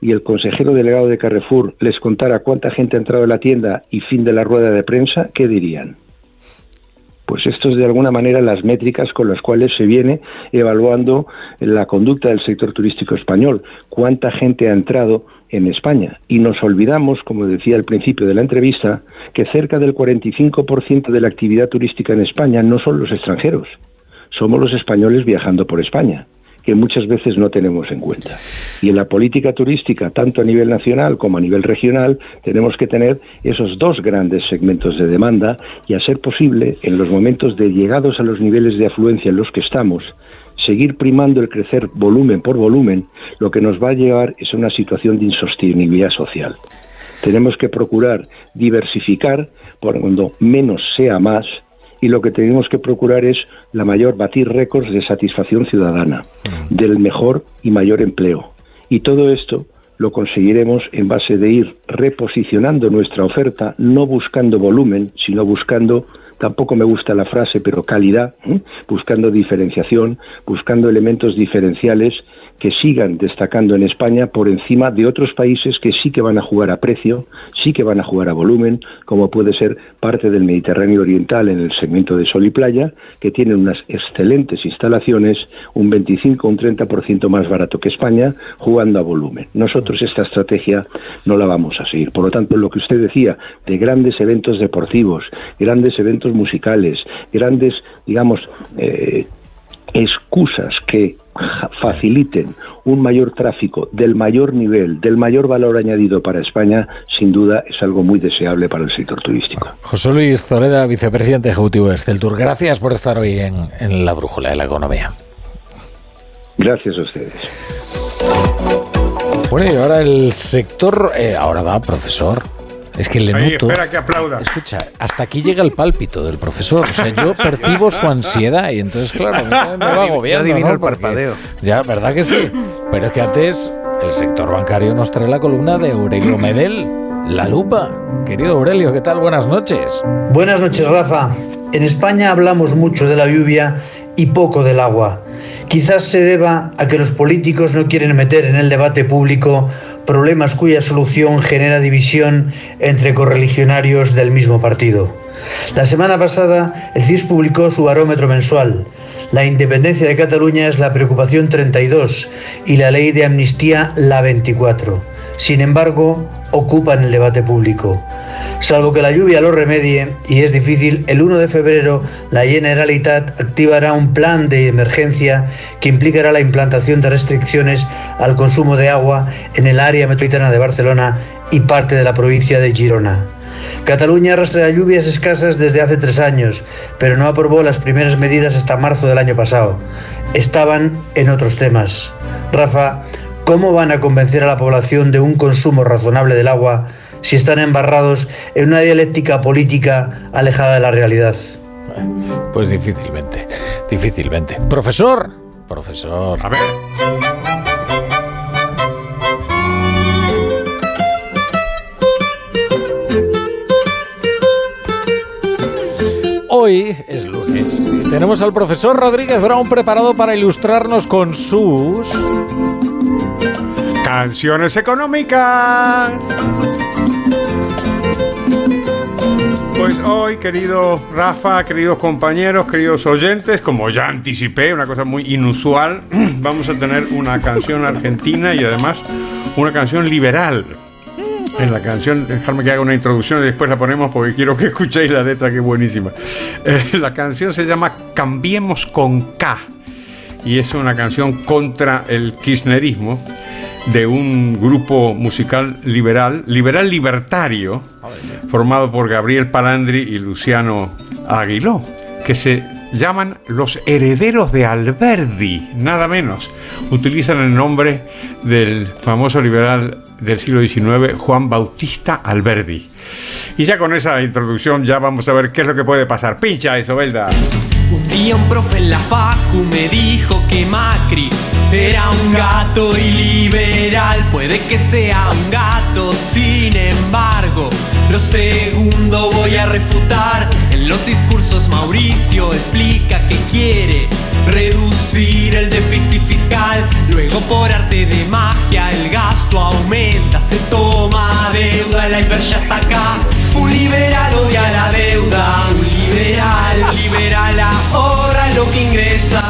y el consejero delegado de Carrefour les contara cuánta gente ha entrado en la tienda y fin de la rueda de prensa, ¿qué dirían? Pues esto es de alguna manera las métricas con las cuales se viene evaluando la conducta del sector turístico español, cuánta gente ha entrado en España. Y nos olvidamos, como decía al principio de la entrevista, que cerca del 45% de la actividad turística en España no son los extranjeros, somos los españoles viajando por España que muchas veces no tenemos en cuenta. Y en la política turística, tanto a nivel nacional como a nivel regional, tenemos que tener esos dos grandes segmentos de demanda y, a ser posible, en los momentos de llegados a los niveles de afluencia en los que estamos, seguir primando el crecer volumen por volumen, lo que nos va a llevar es a una situación de insostenibilidad social. Tenemos que procurar diversificar, por cuando menos sea más, y lo que tenemos que procurar es la mayor batir récords de satisfacción ciudadana, del mejor y mayor empleo. Y todo esto lo conseguiremos en base de ir reposicionando nuestra oferta, no buscando volumen, sino buscando, tampoco me gusta la frase, pero calidad, buscando diferenciación, buscando elementos diferenciales que sigan destacando en España por encima de otros países que sí que van a jugar a precio, sí que van a jugar a volumen, como puede ser parte del Mediterráneo Oriental en el segmento de sol y playa, que tienen unas excelentes instalaciones, un 25 o un 30% más barato que España, jugando a volumen. Nosotros esta estrategia no la vamos a seguir. Por lo tanto, lo que usted decía de grandes eventos deportivos, grandes eventos musicales, grandes, digamos, eh, excusas que faciliten un mayor tráfico del mayor nivel, del mayor valor añadido para España, sin duda es algo muy deseable para el sector turístico.
José Luis Zoreda, vicepresidente ejecutivo de Esteltur, gracias por estar hoy en, en la brújula de la economía.
Gracias a ustedes.
Bueno, y ahora el sector, eh, ahora va, profesor. Es que le
Ahí,
noto.
espera que aplauda.
Escucha, hasta aquí llega el pálpito del profesor. O sea, yo (laughs) percibo su ansiedad y entonces, claro, también me va agobiando.
Ya adivino
¿no?
el
Porque-
parpadeo.
Ya, ¿verdad que sí? Pero es que antes el sector bancario nos trae la columna de Aurelio Medel, La Lupa. Querido Aurelio, ¿qué tal? Buenas noches.
Buenas noches, Rafa. En España hablamos mucho de la lluvia y poco del agua. Quizás se deba a que los políticos no quieren meter en el debate público problemas cuya solución genera división entre correligionarios del mismo partido. La semana pasada, el CIS publicó su barómetro mensual. La independencia de Cataluña es la preocupación 32 y la ley de amnistía la 24. Sin embargo, ocupan el debate público. Salvo que la lluvia lo remedie, y es difícil, el 1 de febrero la Generalitat activará un plan de emergencia que implicará la implantación de restricciones al consumo de agua en el área metropolitana de Barcelona y parte de la provincia de Girona. Cataluña arrastra lluvias escasas desde hace tres años, pero no aprobó las primeras medidas hasta marzo del año pasado. Estaban en otros temas. Rafa, ¿cómo van a convencer a la población de un consumo razonable del agua si están embarrados en una dialéctica política alejada de la realidad?
Pues difícilmente, difícilmente. Profesor, profesor.
A ver.
Hoy es lunes. y Tenemos al profesor Rodríguez Brown preparado para ilustrarnos con sus...
Canciones económicas. Pues hoy, querido Rafa, queridos compañeros, queridos oyentes, como ya anticipé, una cosa muy inusual, (clears throat) vamos a tener una canción argentina y además una canción liberal. En la canción, dejarme que haga una introducción y después la ponemos porque quiero que escuchéis la letra que es buenísima. Eh, la canción se llama Cambiemos con K y es una canción contra el kirchnerismo de un grupo musical liberal, liberal libertario, formado por Gabriel Palandri y Luciano Aguiló, que se llaman los herederos de Alberdi, nada menos. Utilizan el nombre del famoso liberal del siglo XIX, Juan Bautista Alberdi. Y ya con esa introducción ya vamos a ver qué es lo que puede pasar. Pincha eso, Belda.
Un día un profe en la facu me dijo que Macri era un gato y liberal. Puede que sea un gato, sin embargo, lo segundo voy a refutar. En los discursos Mauricio explica que quiere reducir el déficit fiscal. Luego por arte de magia el gasto aumenta, se toma deuda, el iceberg ya está acá. Un liberal odia la deuda, un liberal, liberal ahorra lo que ingresa.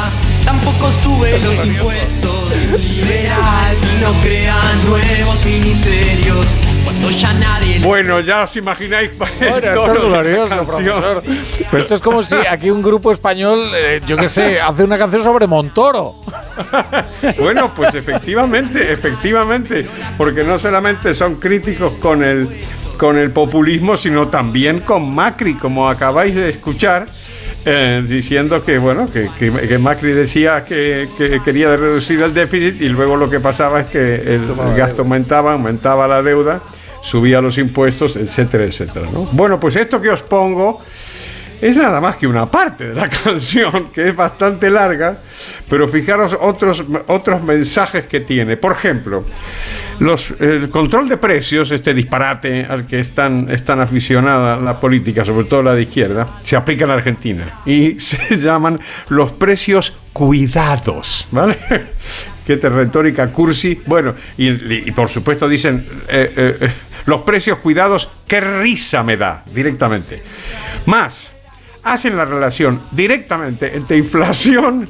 Tampoco sube los impuestos, liberal y no crean nuevos ministerios. Cuando ya nadie
Bueno, ya os imagináis (laughs)
Bueno, esto es glorioso, profesor. Pero esto es como si aquí un grupo español, eh, yo qué sé, hace una canción sobre Montoro. (laughs)
Bueno, pues efectivamente, efectivamente, porque no solamente son críticos con el, con el populismo, sino también con Macri, como acabáis de escuchar, eh, diciendo que, bueno, que, que- que Macri decía que, que quería reducir el déficit y luego lo que pasaba es que el, el gasto aumentaba, aumentaba la deuda, subía los impuestos, etcétera, etcétera. ¿no? Bueno, pues esto que os pongo es nada más que una parte de la (laughs) canción, que es bastante larga, pero fijaros otros, otros mensajes que tiene. Por ejemplo, los, el control de precios, este disparate al que están, están aficionada la política, sobre todo la de izquierda, se aplica en Argentina y (laughs) se llaman los precios cuidados, ¿vale? (laughs) Qué retórica cursi. Bueno, y, y por supuesto dicen eh, eh, eh, los precios cuidados, qué risa me da directamente. Más, hacen la relación directamente entre inflación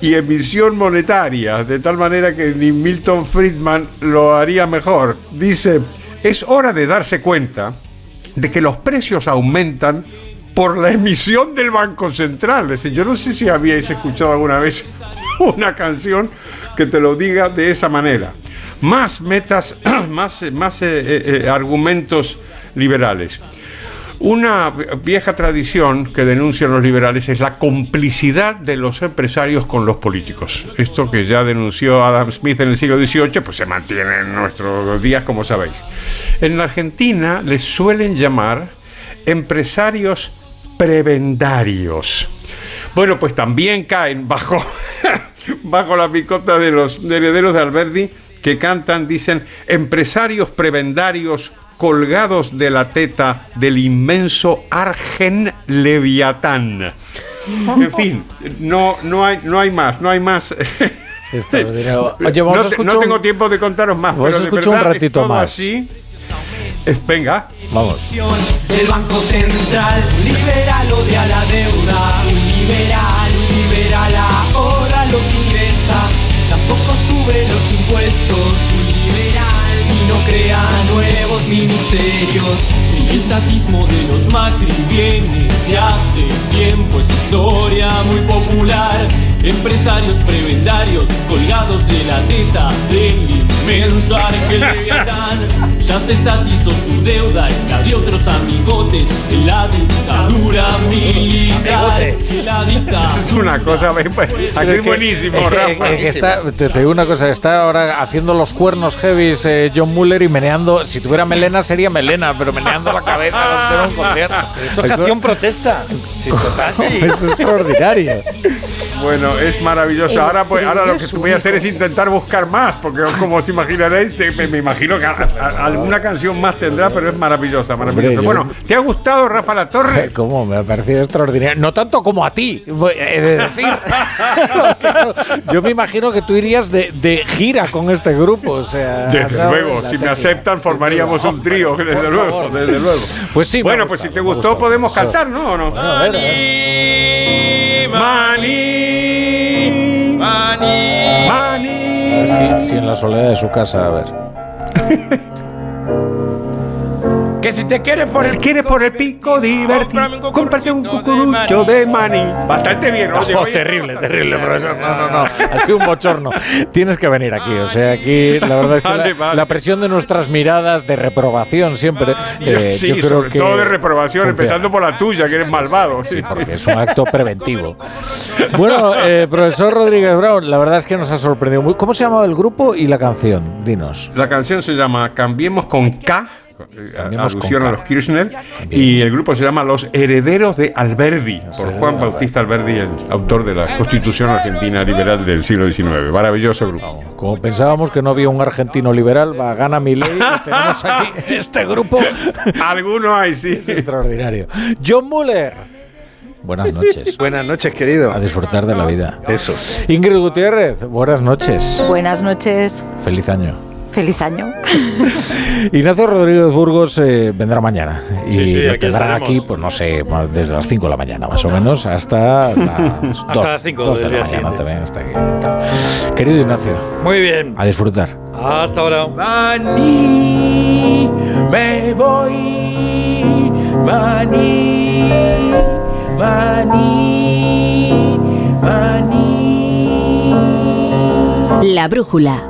y emisión monetaria, de tal manera que ni Milton Friedman lo haría mejor. Dice, es hora de darse cuenta de que los precios aumentan por la emisión del Banco Central. Es yo no sé si habíais escuchado alguna vez (laughs) una canción que te lo diga de esa manera. Más metas, (clears throat) más, más eh, eh, eh, argumentos liberales. Una vieja tradición que denuncian los liberales es la complicidad de los empresarios con los políticos. Esto que ya denunció Adam Smith en el siglo XVIII, pues se mantiene en nuestros días, como sabéis. En la Argentina les suelen llamar empresarios prebendarios. Bueno, pues también caen bajo, (laughs) bajo la picota de los de herederos de Alberdi que cantan, dicen, empresarios prebendarios colgados de la teta del inmenso Argen Leviatán. En (laughs) fin, no, no, hay, no hay más, no hay más. (laughs)
Oye,
no, te- no tengo tiempo de contaros más,
Vamos
pero
a
de
escuchar un
es
ratito
todo
más.
así. Es- venga.
Vamos.
El Banco Central liberal odia la deuda. Un liberal, liberal ahorra lo que ingresa. Tampoco sube los impuestos. Un liberal no crea nuevos ministerios. El estatismo de los Macri viene de hace tiempo. Es historia muy popular. Empresarios prebendarios colgados de la teta del inmenso Leviatán. (laughs) Ya se estatizó su deuda y la de otros amigotes en la dictadura militar. En la dictadura.
Es una cosa, aquí es buenísimo, Rafa.
Eh, que está- te, te digo una cosa, está ahora haciendo los cuernos heavies eh, John Muller y meneando, si tuviera melena sería melena, pero meneando la cabeza todo un (laughs) concierto.
Esto es canción protesta. Sí, total, sí. (laughs)
Es extraordinario.
Bueno, es maravilloso. Ahora, pues, ahora lo que voy a hacer es intentar buscar más, porque como os imaginaréis, te- me, me imagino que a- a- alguna canción más tendrá, pero es maravillosa, maravillosa. Bueno, ¿te ha gustado Rafa La Torre? (laughs)
¿Cómo? Me ha parecido extraordinario. No tanto como a ti, voy- he de decir. Yo me imagino que tú irías de, de gira con este grupo. O sea,
Desde luego, si me aceptan, formaríamos un trío, desde luego, desde luego.
Pues sí,
Bueno, pues si
gustado,
te
me ha
gustó,
gustado.
podemos cantar, ¿no? ¿O no?
Bueno, a ver, a ver.
Mani,
Mani,
Mani.
A ver si, si en la soledad de su casa, a ver. (laughs)
Que si te quieres por el
¿Quieres por el pico divertido? Cómprate un cucurucho de maní. Bastante bien,
Oh,
oye.
terrible, terrible, profesor. No, no, no. Ha sido un bochorno. (laughs) Tienes que venir aquí. O sea, aquí la verdad es que
Vale,
la,
vale.
la presión de nuestras miradas de reprobación siempre. eh,
sí,
yo creo
sobre
que
todo de reprobación,
funciona.
empezando por la tuya, que eres malvado. Sí,
porque es un acto (laughs) preventivo. Bueno, eh, profesor Rodríguez Brown, la verdad es que nos ha sorprendido muy. ¿Cómo se llamaba el grupo y la canción? Dinos.
La canción se llama Cambiemos con K, alusión
K.
a los Kirchner, y el grupo se llama Los Herederos de Alberdi, por Juan Bautista Alberdi, el autor de la Constitución Argentina Liberal del siglo XIX. Maravilloso grupo.
Como pensábamos que no había un argentino liberal, va, gana mi ley. Tenemos aquí (laughs) este grupo.
Alguno hay, sí.
Es extraordinario. John Muller. Buenas noches. (laughs)
Buenas noches, querido.
A disfrutar de la vida.
Eso.
Ingrid Gutiérrez, buenas noches.
Buenas noches,
Feliz año.
Feliz año. (laughs)
Ignacio Rodríguez Burgos eh, vendrá mañana y
Sí, sí,
lo
aquí
tendrán aquí, pues no sé, más desde las 5 de la mañana más o menos hasta las (laughs) 2,
las cinco
de
del
la mañana también hasta aquí. Querido Ignacio,
Muy bien.
a disfrutar.
Hasta ahora.
Mani, me voy. Mani, Mani, Mani.
La brújula.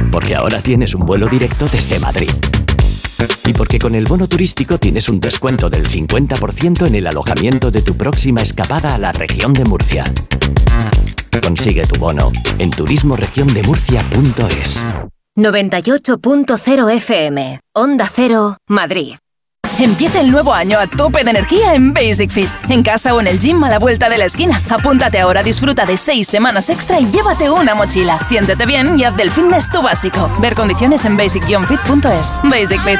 Porque ahora tienes un vuelo directo desde Madrid. Y porque con el bono turístico tienes un descuento del 50% en el alojamiento de tu próxima escapada a la región de Murcia. Consigue tu bono en turismoregiondemurcia.es.
98.0 FM, Onda Cero, Madrid.
Empieza el nuevo año a tope de energía en Basic Fit. En casa o en el gym a la vuelta de la esquina. Apúntate ahora, disfruta de seis semanas extra y llévate una mochila. Siéntete bien y haz del fitness tu básico. Ver condiciones en basic-fit.es. Basic Fit.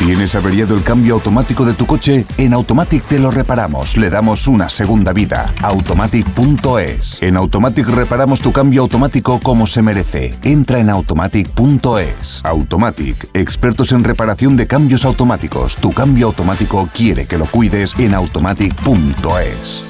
¿Tienes averiado el cambio automático de tu coche? En Automatic te lo reparamos, le damos una segunda vida. Automatic.es. En Automatic reparamos tu cambio automático como se merece. Entra en automatic.es. Automatic, expertos en reparación de cambios automáticos. Tu cambio automático quiere que lo cuides en automatic.es.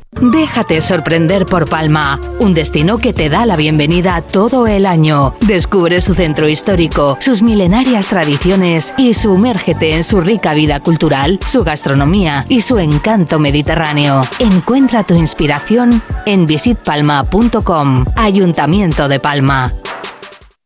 Déjate sorprender por Palma, un destino que te da la bienvenida todo el año. Descubre su centro histórico, sus milenarias tradiciones y sumérgete en su rica vida cultural, su gastronomía y su encanto mediterráneo. Encuentra tu inspiración en visitpalma.com, Ayuntamiento de Palma.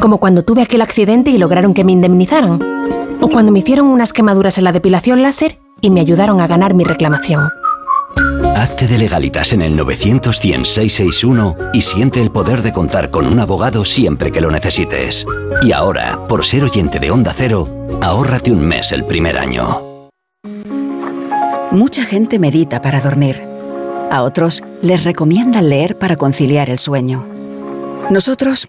Como cuando tuve aquel accidente y lograron que me indemnizaran. O cuando me hicieron unas quemaduras en la depilación láser y me ayudaron a ganar mi reclamación.
Hazte de legalitas en el 900 661 y siente el poder de contar con un abogado siempre que lo necesites. Y ahora, por ser oyente de Onda Cero, ahórrate un mes el primer año.
Mucha gente medita para dormir. A otros les recomiendan leer para conciliar el sueño. Nosotros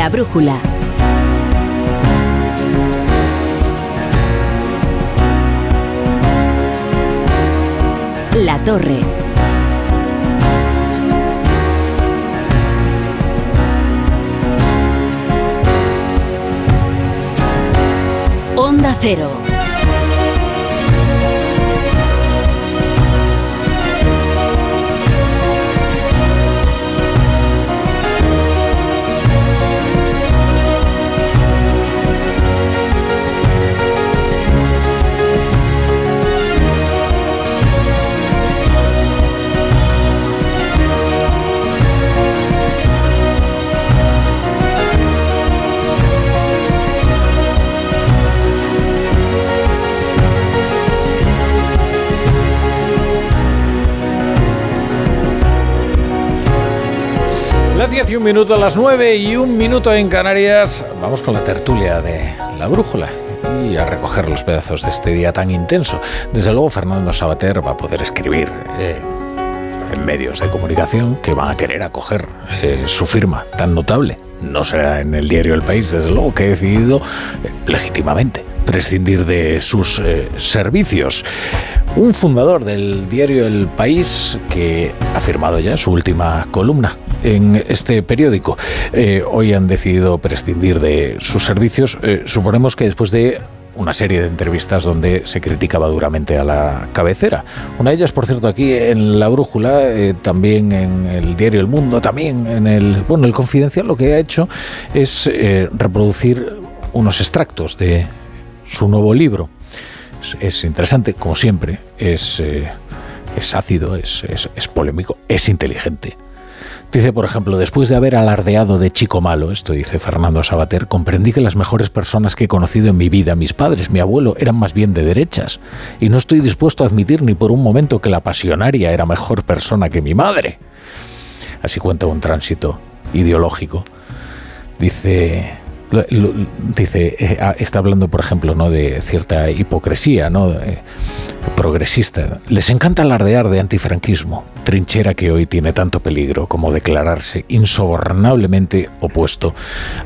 La brújula. La torre. Onda Cero.
Las 10 y un minuto, las 9 y un minuto en Canarias. Vamos con la tertulia de la brújula y a recoger los pedazos de este día tan intenso. Desde luego, Fernando Sabater va a poder escribir eh, en medios de comunicación que van a querer acoger eh, su firma tan notable. No será en el diario El País, desde luego, que he decidido eh, legítimamente prescindir de sus eh, servicios. Un fundador del diario El País que ha firmado ya su última columna en este periódico. Eh, hoy han decidido prescindir de sus servicios. Eh, suponemos que después de una serie de entrevistas donde se criticaba duramente a la cabecera. Una de ellas, por cierto, aquí en La Brújula, eh, también en el diario El Mundo, también en el, bueno, el Confidencial, lo que ha hecho es eh, reproducir unos extractos de su nuevo libro. Es, es interesante, como siempre, es, es ácido, es, es polémico, es inteligente. Dice, por ejemplo, después de haber alardeado de chico malo, esto dice Fernando Sabater, comprendí que las mejores personas que he conocido en mi vida, mis padres, mi abuelo, eran más bien de derechas. Y no estoy dispuesto a admitir ni por un momento que la pasionaria era mejor persona que mi madre. Así cuenta un tránsito ideológico. Dice, dice, eh, ah, está hablando, por ejemplo, ¿no? de cierta hipocresía, ¿no? Progresista. Les encanta alardear de antifranquismo, trinchera que hoy tiene tanto peligro como declararse insobornablemente opuesto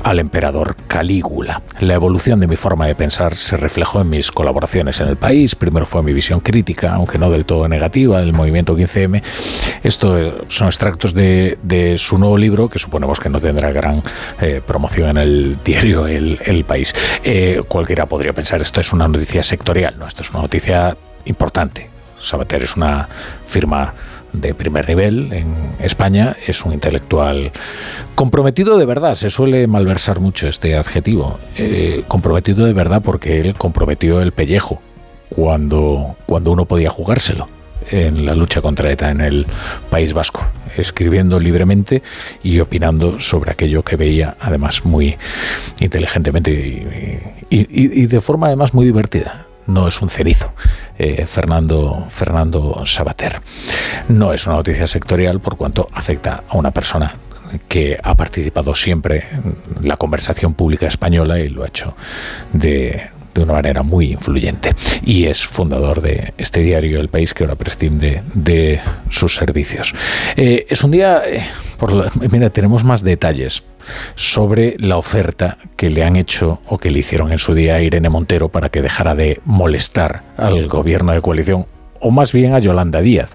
al emperador Calígula. La evolución de mi forma de pensar se reflejó en mis colaboraciones en el país. Primero fue mi visión crítica, aunque no del todo negativa, del movimiento 15M. Esto eh, son extractos de, su nuevo libro, que suponemos que no tendrá gran eh, promoción en el diario El, El País. Eh, cualquiera podría pensar esto es una noticia sectorial, no, esto es una noticia importante. Sabater es una firma de primer nivel en España, es un intelectual comprometido de verdad, se suele malversar mucho este adjetivo, eh, comprometido de verdad porque él comprometió el pellejo cuando, cuando uno podía jugárselo en la lucha contra ETA en el País Vasco, escribiendo libremente y opinando sobre aquello que veía, además muy inteligentemente y, de forma además muy divertida. No es un cenizo, eh, Fernando, Fernando Sabater. No es una noticia sectorial por cuanto afecta a una persona que ha participado siempre en la conversación pública española y lo ha hecho de, de una manera muy influyente. Y es fundador de este diario El País que ahora prescinde de sus servicios. Eh, es un día, eh, por la- mira, tenemos más detalles sobre la oferta que le han hecho o que le hicieron en su día a Irene Montero para que dejara de molestar al gobierno de coalición o más bien a Yolanda Díaz,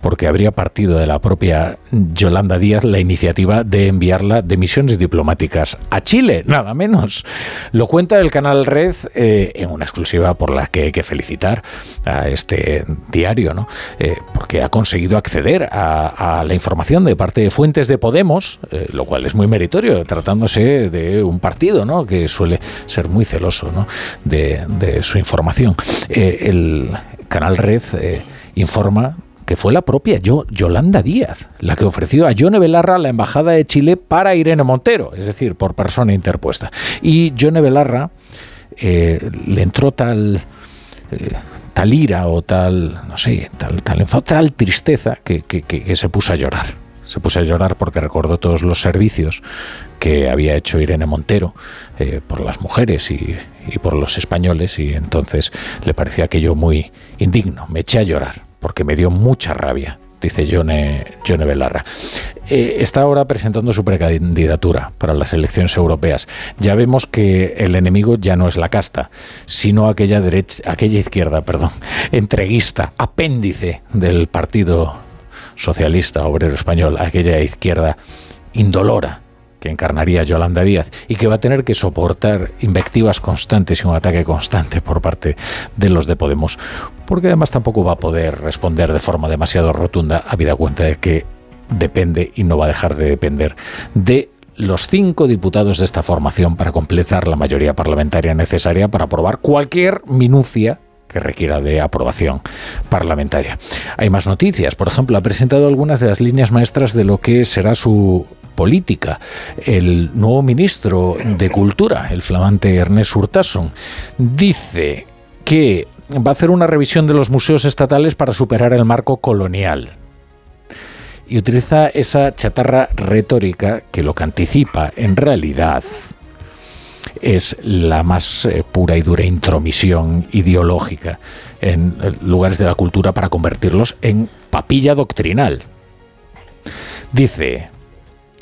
porque habría partido de la propia Yolanda Díaz la iniciativa de enviarla de misiones diplomáticas a Chile, nada menos. Lo cuenta el canal Red eh, en una exclusiva por la que hay que felicitar a este diario, ¿no? Eh, porque ha conseguido acceder a, la información de parte de fuentes de Podemos, eh, lo cual es muy meritorio, tratándose de un partido ¿no? que suele ser muy celoso ¿no? de, de su información. El canal Red eh, informa que fue la propia Yo- Yolanda Díaz la que ofreció a Yone Belarra la embajada de Chile para Irene Montero, es decir, por persona interpuesta. Y Yone Belarra eh, le entró tal, eh, tal ira o tal, no sé, tal, tal tal tristeza que- que se puso a llorar. Se puso a llorar porque recordó todos los servicios que había hecho Irene Montero eh, por las mujeres y, y por los españoles y entonces le parecía aquello muy indigno. Me eché a llorar porque me dio mucha rabia dice Yone, Yone Belarra. Eh, está ahora presentando su precandidatura para las elecciones europeas. Ya vemos que el enemigo ya no es la casta, sino aquella derecha, aquella izquierda, perdón, entreguista, apéndice del Partido Socialista Obrero Español, aquella izquierda indolora que encarnaría Yolanda Díaz y que va a tener que soportar invectivas constantes y un ataque constante por parte de los de Podemos, porque además tampoco va a poder responder de forma demasiado rotunda, habida cuenta de que depende y no va a dejar de depender de los cinco diputados de esta formación para completar la mayoría parlamentaria necesaria para aprobar cualquier minucia que requiera de aprobación parlamentaria. Hay más noticias. Por ejemplo, ha presentado algunas de las líneas maestras de lo que será su política. El nuevo ministro de Cultura, el flamante Ernest Urtasun, dice que va a hacer una revisión de los museos estatales para superar el marco colonial. Y utiliza esa chatarra retórica que lo que anticipa en realidad es la más eh, pura y dura intromisión ideológica en eh, lugares de la cultura para convertirlos en papilla doctrinal. Dice,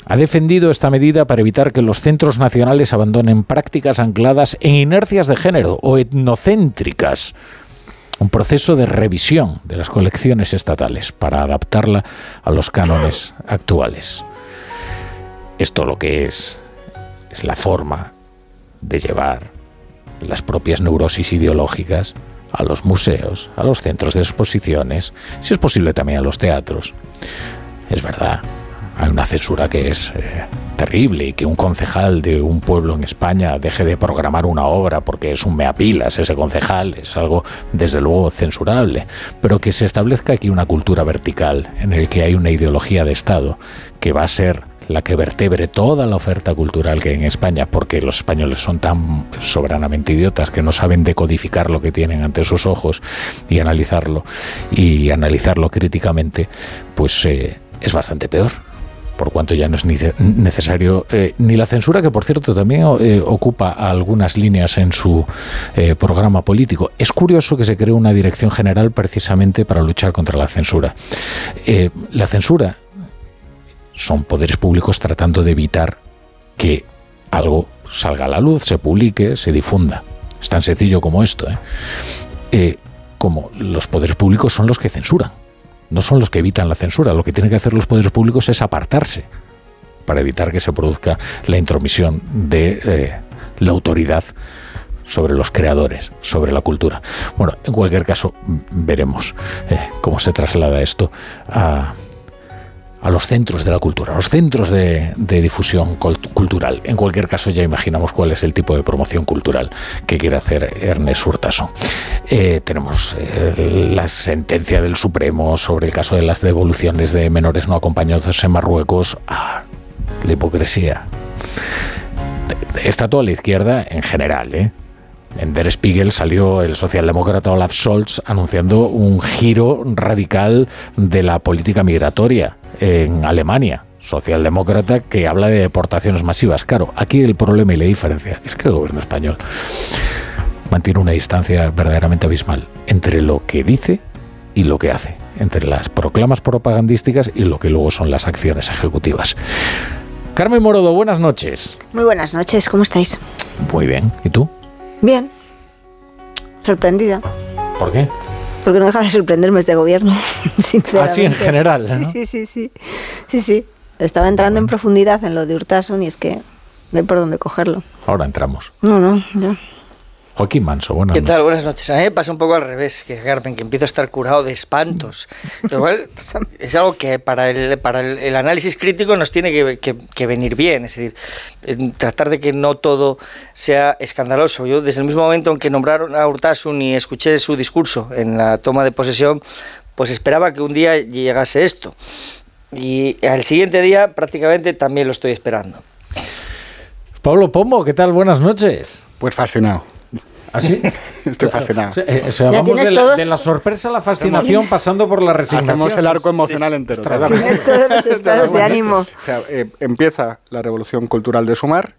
ha defendido esta medida para evitar que los centros nacionales abandonen prácticas ancladas en inercias de género o etnocéntricas. Un proceso de revisión de las colecciones estatales para adaptarla a los cánones actuales. Esto lo que es es la forma de llevar las propias neurosis ideológicas a los museos, a los centros de exposiciones, si es posible también a los teatros. Es verdad, hay una censura que es eh, terrible y que un concejal de un pueblo en España deje de programar una obra porque es un meapilas ese concejal, es algo desde luego censurable, pero que se establezca aquí una cultura vertical en el que hay una ideología de Estado que va a ser la que vertebre toda la oferta cultural que hay en España, porque los españoles son tan soberanamente idiotas que no saben decodificar lo que tienen ante sus ojos y analizarlo y analizarlo críticamente, pues eh, es bastante peor por cuanto ya no es necesario eh, ni la censura, que por cierto también eh, ocupa algunas líneas en su programa político. Es curioso que se cree una dirección general precisamente para luchar contra la censura. la censura son poderes públicos tratando de evitar que algo salga a la luz, se publique, se difunda. Es tan sencillo como esto. como los poderes públicos son los que censuran no son los que evitan la censura. Lo que tienen que hacer los poderes públicos es apartarse para evitar que se produzca la intromisión de eh, la autoridad sobre los creadores, sobre la cultura. Bueno, en cualquier caso, veremos eh, cómo se traslada esto a a los centros de la cultura, a los centros de, difusión cultural. En cualquier caso, ya imaginamos cuál es el tipo de promoción cultural que quiere hacer Ernest Hurtason. Eh, tenemos eh, la sentencia del Supremo sobre el caso de las devoluciones de menores no acompañados en Marruecos. Ah, la hipocresía. Está toda la izquierda en general, ¿eh? En Der Spiegel salió el socialdemócrata Olaf Scholz anunciando un giro radical de la política migratoria en Alemania, socialdemócrata, que habla de deportaciones masivas. Claro, aquí el problema y la diferencia es que el gobierno español mantiene una distancia verdaderamente abismal entre lo que dice y lo que hace, entre las proclamas propagandísticas y lo que luego son las acciones ejecutivas. Carmen Morodo, buenas noches.
Muy buenas noches, ¿cómo estáis?
Muy bien, ¿y tú?
Bien. Sorprendida.
¿Por qué?
Porque no deja de sorprenderme este gobierno, (laughs) sinceramente.
Así en general.
Sí, sí, sí, sí. Sí, sí. Estaba entrando en profundidad en lo de Urtasun y es que no hay por dónde cogerlo.
Ahora entramos.
No, no, ya.
Joaquín Manso, buenas
¿Qué tal? Buenas noches. A mí me pasa un poco al revés que Garden, que empiezo a estar curado de espantos. (laughs) Pero igual es algo que para el, para el, análisis crítico nos tiene que, venir bien. Es decir, tratar de que no todo sea escandaloso. Yo, desde el mismo momento en que nombraron a Urtasun y escuché su discurso en la toma de posesión, pues esperaba que un día llegase esto. Y al siguiente día prácticamente también lo estoy esperando.
Pablo Pombo, ¿qué tal? Buenas noches.
Pues fascinado.
¿Ah, sí? (laughs)
Estoy fascinado.
Eh, vamos de la, de la, sorpresa a la fascinación pasando por la resignación.
Hacemos el arco emocional entero.
Tienes todos los (laughs) estados de ánimo.
O sea, eh, empieza la revolución cultural de Sumar.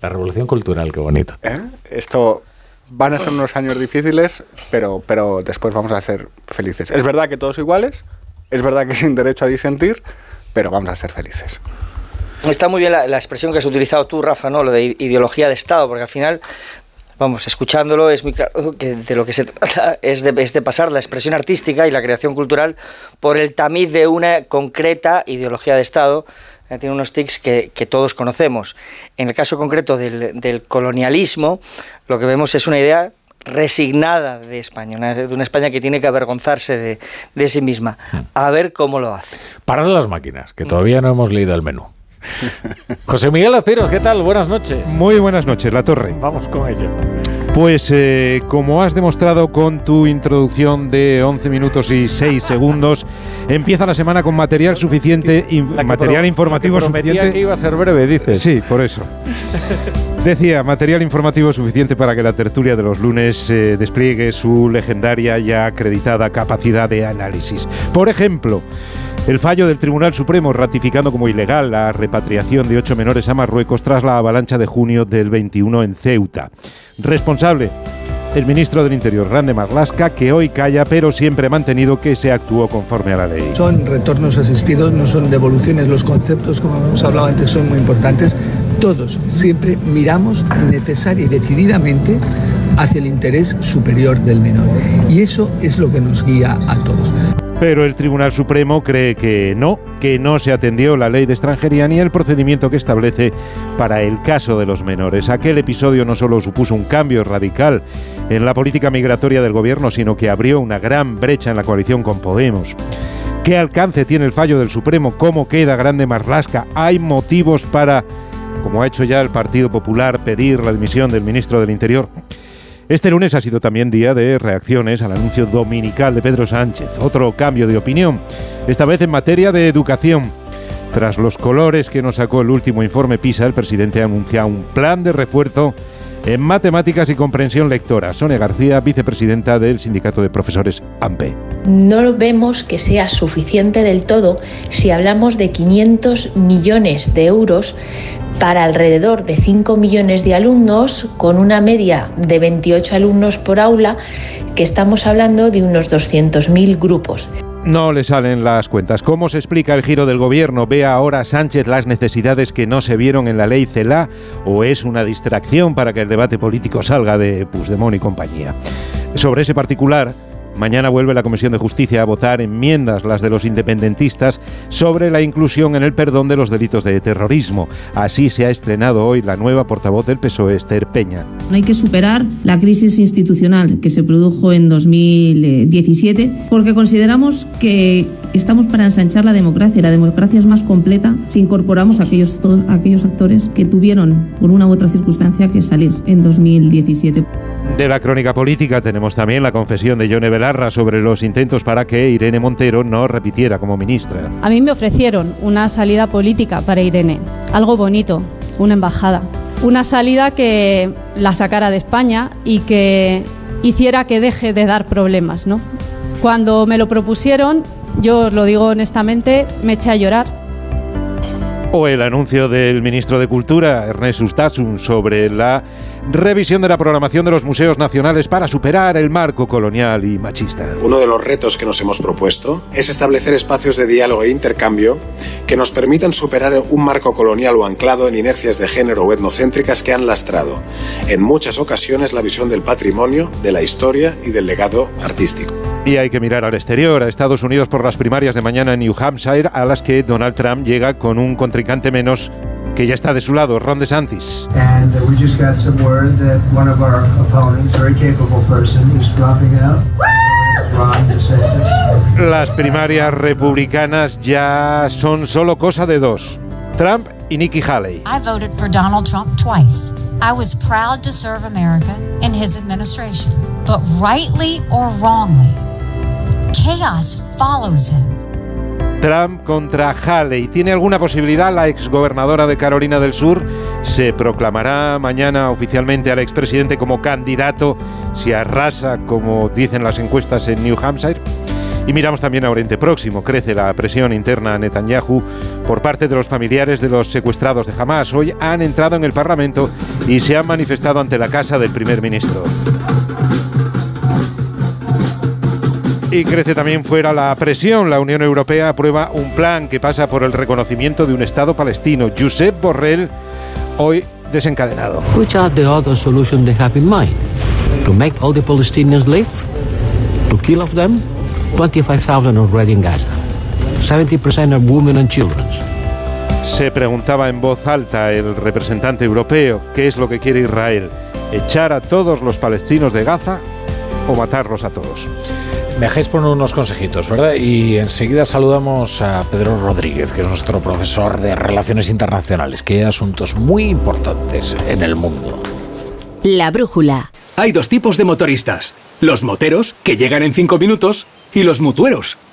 La revolución cultural, qué bonito.
¿Eh? Esto van a ser unos años difíciles, pero, pero después vamos a ser felices. Es verdad que todos iguales, Es verdad que sin derecho a disentir, pero vamos a ser felices.
Está muy bien la, expresión que has utilizado tú, Rafa, ¿no? Lo de ideología de Estado, porque al final vamos, escuchándolo es muy claro que de lo que se trata (laughs) es de, es de, pasar la expresión artística y la creación cultural por el tamiz de una concreta ideología de Estado. Eh, tiene unos tics que, que todos conocemos. En el caso concreto del, del, colonialismo, lo que vemos es una idea resignada de España, de una España que tiene que avergonzarse de, de sí misma. Hmm. A ver cómo lo hace.
Parar las máquinas, que todavía no hemos leído el menú. (laughs) José Miguel Aspiros, ¿qué tal? Buenas noches.
Muy buenas noches, La Torre.
Vamos con ello.
Pues eh, como has demostrado con tu introducción de 11 minutos y 6 (laughs) segundos, empieza la semana con material suficiente, material informativo suficiente.
que iba a ser breve, dices.
Sí, por eso. (laughs) Decía, material informativo suficiente para que la tertulia de los lunes eh, despliegue su legendaria y acreditada capacidad de análisis. Por ejemplo, el fallo del Tribunal Supremo ratificando como ilegal la repatriación de ocho menores a Marruecos tras la avalancha de junio del 21 en Ceuta. Responsable, el ministro del Interior, Rande Marlasca, que hoy calla, pero siempre ha mantenido que se actuó conforme a la ley.
Son retornos asistidos, no son devoluciones. Los conceptos, como hemos hablado antes, son muy importantes. Todos siempre miramos necesaria y decididamente hacia el interés superior del menor. Y eso es lo que nos guía a todos.
Pero el Tribunal Supremo cree que no, que no se atendió la ley de extranjería ni el procedimiento que establece para el caso de los menores. Aquel episodio no solo supuso un cambio radical en la política migratoria del gobierno, sino que abrió una gran brecha en la coalición con Podemos. ¿Qué alcance tiene el fallo del Supremo? ¿Cómo queda grande Marlasca? ¿Hay motivos para, como ha hecho ya el Partido Popular, pedir la dimisión del ministro del Interior? Este lunes ha sido también día de reacciones al anuncio dominical de Pedro Sánchez. Otro cambio de opinión, esta vez en materia de educación. Tras los colores que nos sacó el último informe PISA, el presidente ha anunciado un plan de refuerzo en matemáticas y comprensión lectora. Sonia García, vicepresidenta del Sindicato de Profesores AMPE.
No vemos que sea suficiente del todo si hablamos de 500 millones de euros para alrededor de 5 millones de alumnos, con una media de 28 alumnos por aula, que estamos hablando de unos 200.000 grupos.
No le salen las cuentas. ¿Cómo se explica el giro del gobierno? ¿Ve ahora Sánchez las necesidades que no se vieron en la ley CELA o es una distracción para que el debate político salga de Puigdemont y compañía? Sobre ese particular, Mañana vuelve la Comisión de Justicia a votar enmiendas, las de los independentistas, sobre la inclusión en el perdón de los delitos de terrorismo. Así se ha estrenado hoy la nueva portavoz del PSOE, Esther Peña.
Hay que superar la crisis institucional que se produjo en 2017 porque consideramos que estamos para ensanchar la democracia. La democracia es más completa si incorporamos a aquellos, todos aquellos actores que tuvieron, por una u otra circunstancia, que salir en 2017.
De la crónica política tenemos también la confesión de Yone Belarra sobre los intentos para que Irene Montero no repitiera como ministra.
A mí me ofrecieron una salida política para Irene, algo bonito, una embajada, una salida que la sacara de España y que hiciera que deje de dar problemas, ¿no? Cuando me lo propusieron, yo os lo digo honestamente, me eché a llorar.
O el anuncio del ministro de Cultura, Ernest Ustasun, sobre la revisión de la programación de los museos nacionales para superar el marco colonial y machista.
Uno de los retos que nos hemos propuesto es establecer espacios de diálogo e intercambio que nos permitan superar un marco colonial o anclado en inercias de género o etnocéntricas que han lastrado en muchas ocasiones la visión del patrimonio, de la historia y del legado artístico.
Y hay que mirar al exterior, a Estados Unidos por las primarias de mañana en New Hampshire, a las que Donald Trump llega con un contrincante menos que ya está de su lado, Ron DeSantis. Las primarias republicanas ya son solo cosa de dos. Trump y Nikki Haley.
I voted for Donald Trump twice. I was proud to serve America in his administration. But rightly or wrongly, chaos follows him.
Trump contra Haley. ¿Tiene alguna posibilidad la exgobernadora de Carolina del Sur? Se proclamará mañana oficialmente al expresidente como candidato si arrasa, como dicen las encuestas en New Hampshire. Y miramos también a Oriente Próximo. Crece la presión interna a Netanyahu por parte de los familiares de los secuestrados de Hamas. Hoy han entrado en el Parlamento y se han manifestado ante la casa del primer ministro. Y crece también fuera la presión. La Unión Europea aprueba un plan que pasa por el reconocimiento de un Estado palestino. Josep Borrell, hoy desencadenado.
Which are the other solutions they have in mind? To make all the Palestinians live? To kill of them? 25,000 already in Gaza. 70% are women and children.
Se preguntaba en voz alta el representante europeo qué es lo que quiere Israel, echar a todos los palestinos de Gaza o matarlos a todos.
Me dejáis poner unos consejitos, ¿verdad? Y enseguida saludamos a Pedro Rodríguez, que es nuestro profesor de Relaciones Internacionales, que hay asuntos muy importantes en el mundo.
La brújula.
Hay dos tipos de motoristas. Los moteros, que llegan en cinco minutos, y los mutueros,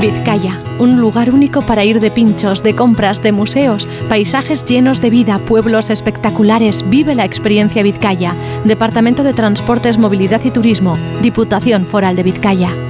Vizcaya, un lugar único para ir de pinchos, de compras, de museos, paisajes llenos de vida, pueblos espectaculares. Vive la experiencia Vizcaya. Departamento de Transportes, Movilidad y Turismo, Diputación Foral de Vizcaya.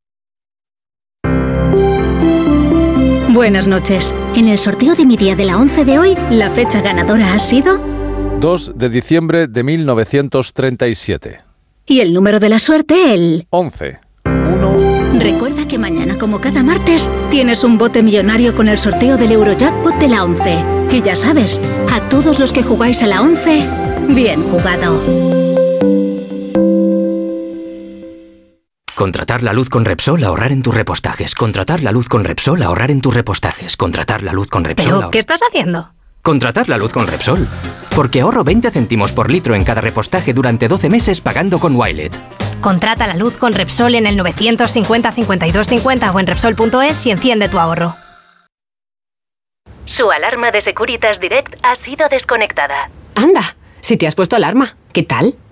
Buenas noches. En el sorteo de mi día de la 11 de hoy, la fecha ganadora ha sido
2 de diciembre de 1937.
y el número de la suerte el
11.
Recuerda que mañana, como cada martes, tienes un bote millonario con el sorteo del Eurojackpot de la 11. Y ya sabes, a todos los que jugáis a la 11, bien jugado.
Contratar la luz con Repsol, ahorrar en tus repostajes. Contratar la luz con Repsol, ahorrar en tus repostajes. Contratar la luz con Repsol.
¿Pero
ahor-
qué estás haciendo?
Contratar la luz con Repsol. Porque ahorro 20 céntimos por litro en cada repostaje durante 12 meses pagando con Wilet.
Contrata la luz con Repsol en el 950 52 50 o en Repsol.es y enciende tu ahorro.
Su alarma de Securitas Direct ha sido desconectada.
Anda, si te has puesto alarma, ¿qué tal?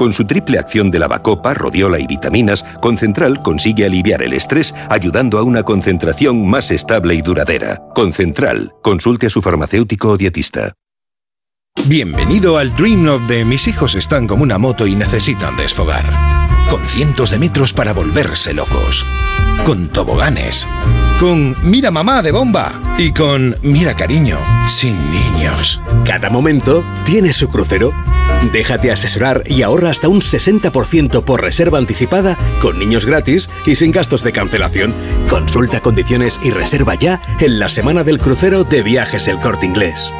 Con su triple acción de lavacopa, rodiola y vitaminas, Concentral consigue aliviar el estrés ayudando a una concentración más estable y duradera. Concentral. Consulte a su farmacéutico o dietista.
Bienvenido al Dream of de mis hijos están como una moto y necesitan desfogar. Con cientos de metros para volverse locos. Con toboganes. Con Mira mamá de bomba. Y con Mira cariño, sin niños.
Cada momento tiene su crucero. Déjate asesorar y ahorra hasta un 60% por reserva anticipada, con niños gratis y sin gastos de cancelación. Consulta condiciones y reserva ya en la semana del crucero de viajes El Corte Inglés.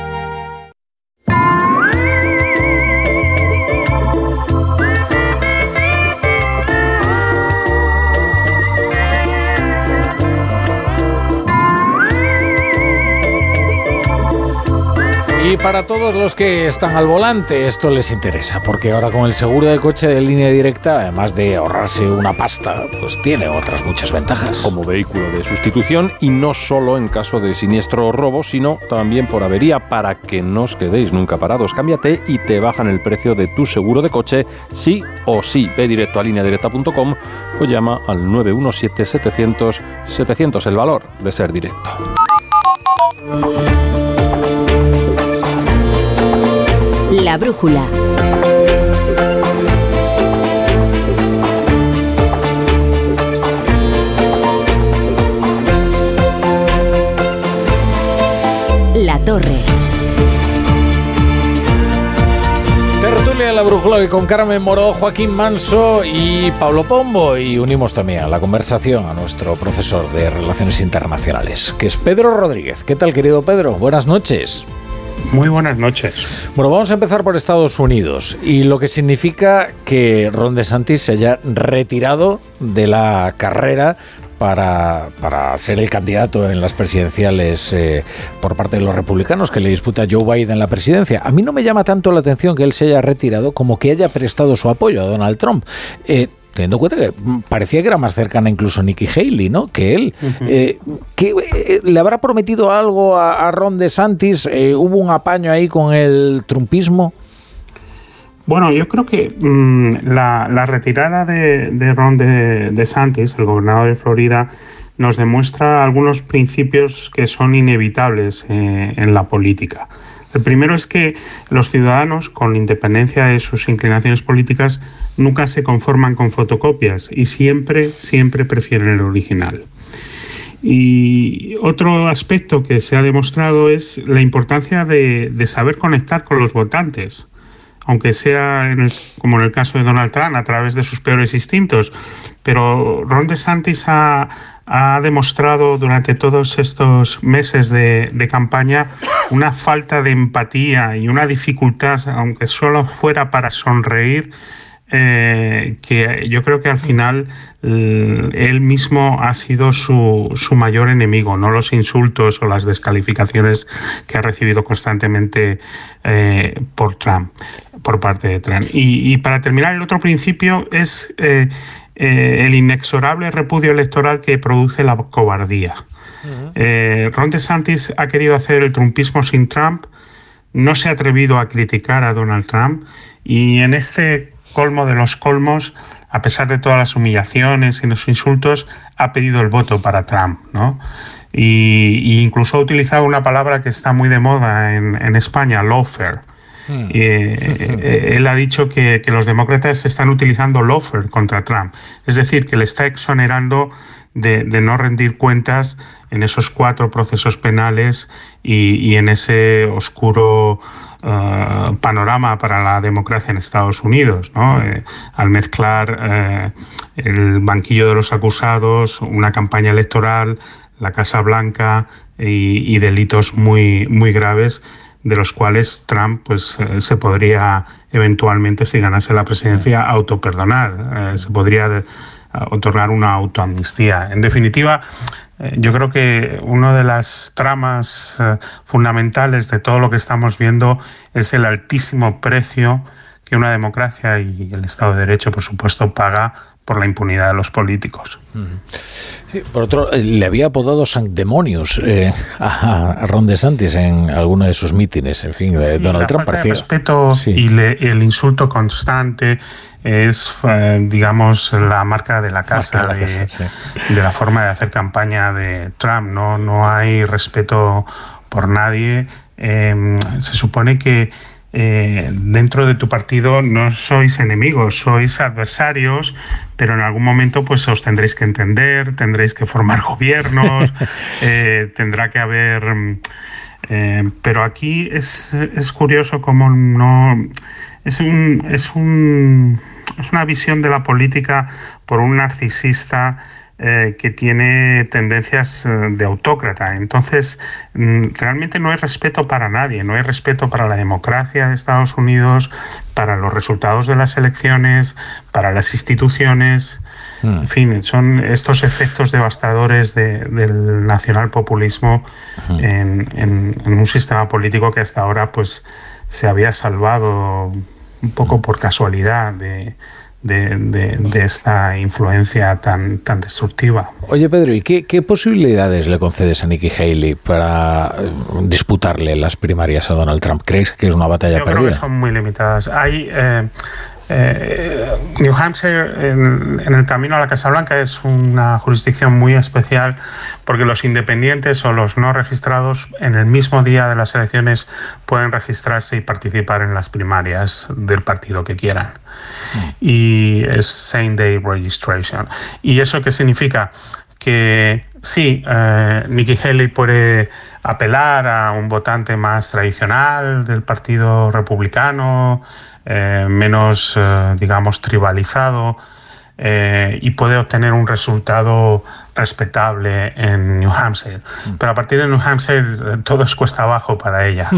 Y para todos los que están al volante, esto les interesa, porque ahora con el seguro de coche de línea directa, además de ahorrarse una pasta, pues tiene otras muchas ventajas.
Como vehículo de sustitución y no solo en caso de siniestro o robo, sino también por avería para que no os quedéis nunca parados. Cámbiate y te bajan el precio de tu seguro de coche, sí o sí. Ve directo a lineadirecta.com o llama al 917-700-700, el valor de ser directo.
La brújula. La torre.
Tertulia la brújula con Carmen Moro, Joaquín Manso y Pablo Pombo. Y unimos también a la conversación a nuestro profesor de Relaciones Internacionales, que es Pedro Rodríguez. ¿Qué tal, querido Pedro? Buenas noches.
Muy buenas noches.
Bueno, vamos a empezar por Estados Unidos y lo que significa que Ron DeSantis se haya retirado de la carrera para, para, ser el candidato en las presidenciales eh, por parte de los republicanos que le disputa Joe Biden la presidencia. A mí no me llama tanto la atención que él se haya retirado como que haya prestado su apoyo a Donald Trump. Eh, teniendo en cuenta que parecía que era más cercana incluso Nikki Haley, ¿no? Que él. Eh, que, ¿Le habrá prometido algo a, Ron DeSantis? ¿Hubo un apaño ahí con el trumpismo?
Bueno, yo creo que mm, la, retirada de, Ron de, DeSantis, el gobernador de Florida, nos demuestra algunos principios que son inevitables eh, en la política. El primero es que los ciudadanos, con independencia de sus inclinaciones políticas, nunca se conforman con fotocopias y siempre, siempre prefieren el original. Y otro aspecto que se ha demostrado es la importancia de saber conectar con los votantes aunque sea como en el caso de Donald Trump, a través de sus peores instintos. Pero Ron DeSantis ha, ha demostrado durante todos estos meses de, campaña una falta de empatía y una dificultad, aunque solo fuera para sonreír, eh, que yo creo que al final él mismo ha sido su, su, mayor enemigo, no los insultos o las descalificaciones que ha recibido constantemente eh, por Trump por parte de Trump. Y, para terminar, el otro principio es eh, el inexorable repudio electoral que produce la cobardía. Eh, Ron DeSantis ha querido hacer el trumpismo sin Trump, no se ha atrevido a criticar a Donald Trump y en este colmo de los colmos, a pesar de todas las humillaciones y los insultos, ha pedido el voto para Trump, ¿no? Y, incluso ha utilizado una palabra que está muy de moda en, en España, lawfare, Eh, eh, él ha dicho que, los demócratas están utilizando lawfare contra Trump, es decir, que le está exonerando de, no rendir cuentas en esos cuatro procesos penales y, en ese oscuro uh, panorama para la democracia en Estados Unidos, eh, al mezclar el banquillo de los acusados, una campaña electoral, la Casa Blanca y, y delitos muy, muy graves de los cuales Trump pues, eh, se podría eventualmente, si ganase la presidencia, autoperdonar, eh, se podría eh, otorgar una autoamnistía. En definitiva, yo creo que una de las tramas fundamentales de todo lo que estamos viendo es el altísimo precio que una democracia y el Estado de Derecho, por supuesto, paga por la impunidad de los políticos.
por otro, eh, le había apodado Sancdemonius eh, a, Ron DeSantis en alguno de sus mítines, en fin, de Donald Trump.
el respeto y el insulto constante es, eh, digamos, la marca de la casa, de, la forma de hacer campaña de Trump. No, no hay respeto por nadie. Em, se supone que eh, dentro de tu partido no sois enemigos, sois adversarios, pero en algún momento pues os tendréis que entender, tendréis que formar (laughs) gobiernos, (laughs) eh, tendrá que haber... Mm, eh, pero aquí es, es curioso como no... Es, un, es, un, es una visión de la política por un narcisista eh, que tiene tendencias eh, de autócrata. Entonces, mm, realmente no hay respeto para nadie, no hay respeto para la democracia de Estados Unidos, para los resultados de las elecciones, para las instituciones. Hmm. En fin, son estos efectos devastadores del nacionalpopulismo hmm. en, en, un sistema político que hasta ahora pues, se había salvado un poco hmm. por casualidad de, de, esta influencia tan, tan destructiva.
Oye Pedro, ¿y qué, posibilidades le concedes a Nikki Haley para eh, disputarle las primarias a Donald Trump? ¿Crees que es una batalla
Yo
perdida?
Creo que son muy limitadas. Hay eh, eh, New Hampshire, en, el camino a la Casa Blanca, es una jurisdicción muy especial porque los independientes o los no registrados en el mismo día de las elecciones pueden registrarse y participar en las primarias del partido que quieran. Y es same day registration. ¿Y eso qué significa? Que sí, eh, Nikki Haley puede apelar a un votante más tradicional del Partido Republicano, eh, menos, eh, digamos, tribalizado, eh, y puede obtener un resultado respetable en New Hampshire.
Mm.
Pero a partir de New Hampshire eh, todo es cuesta abajo para ella.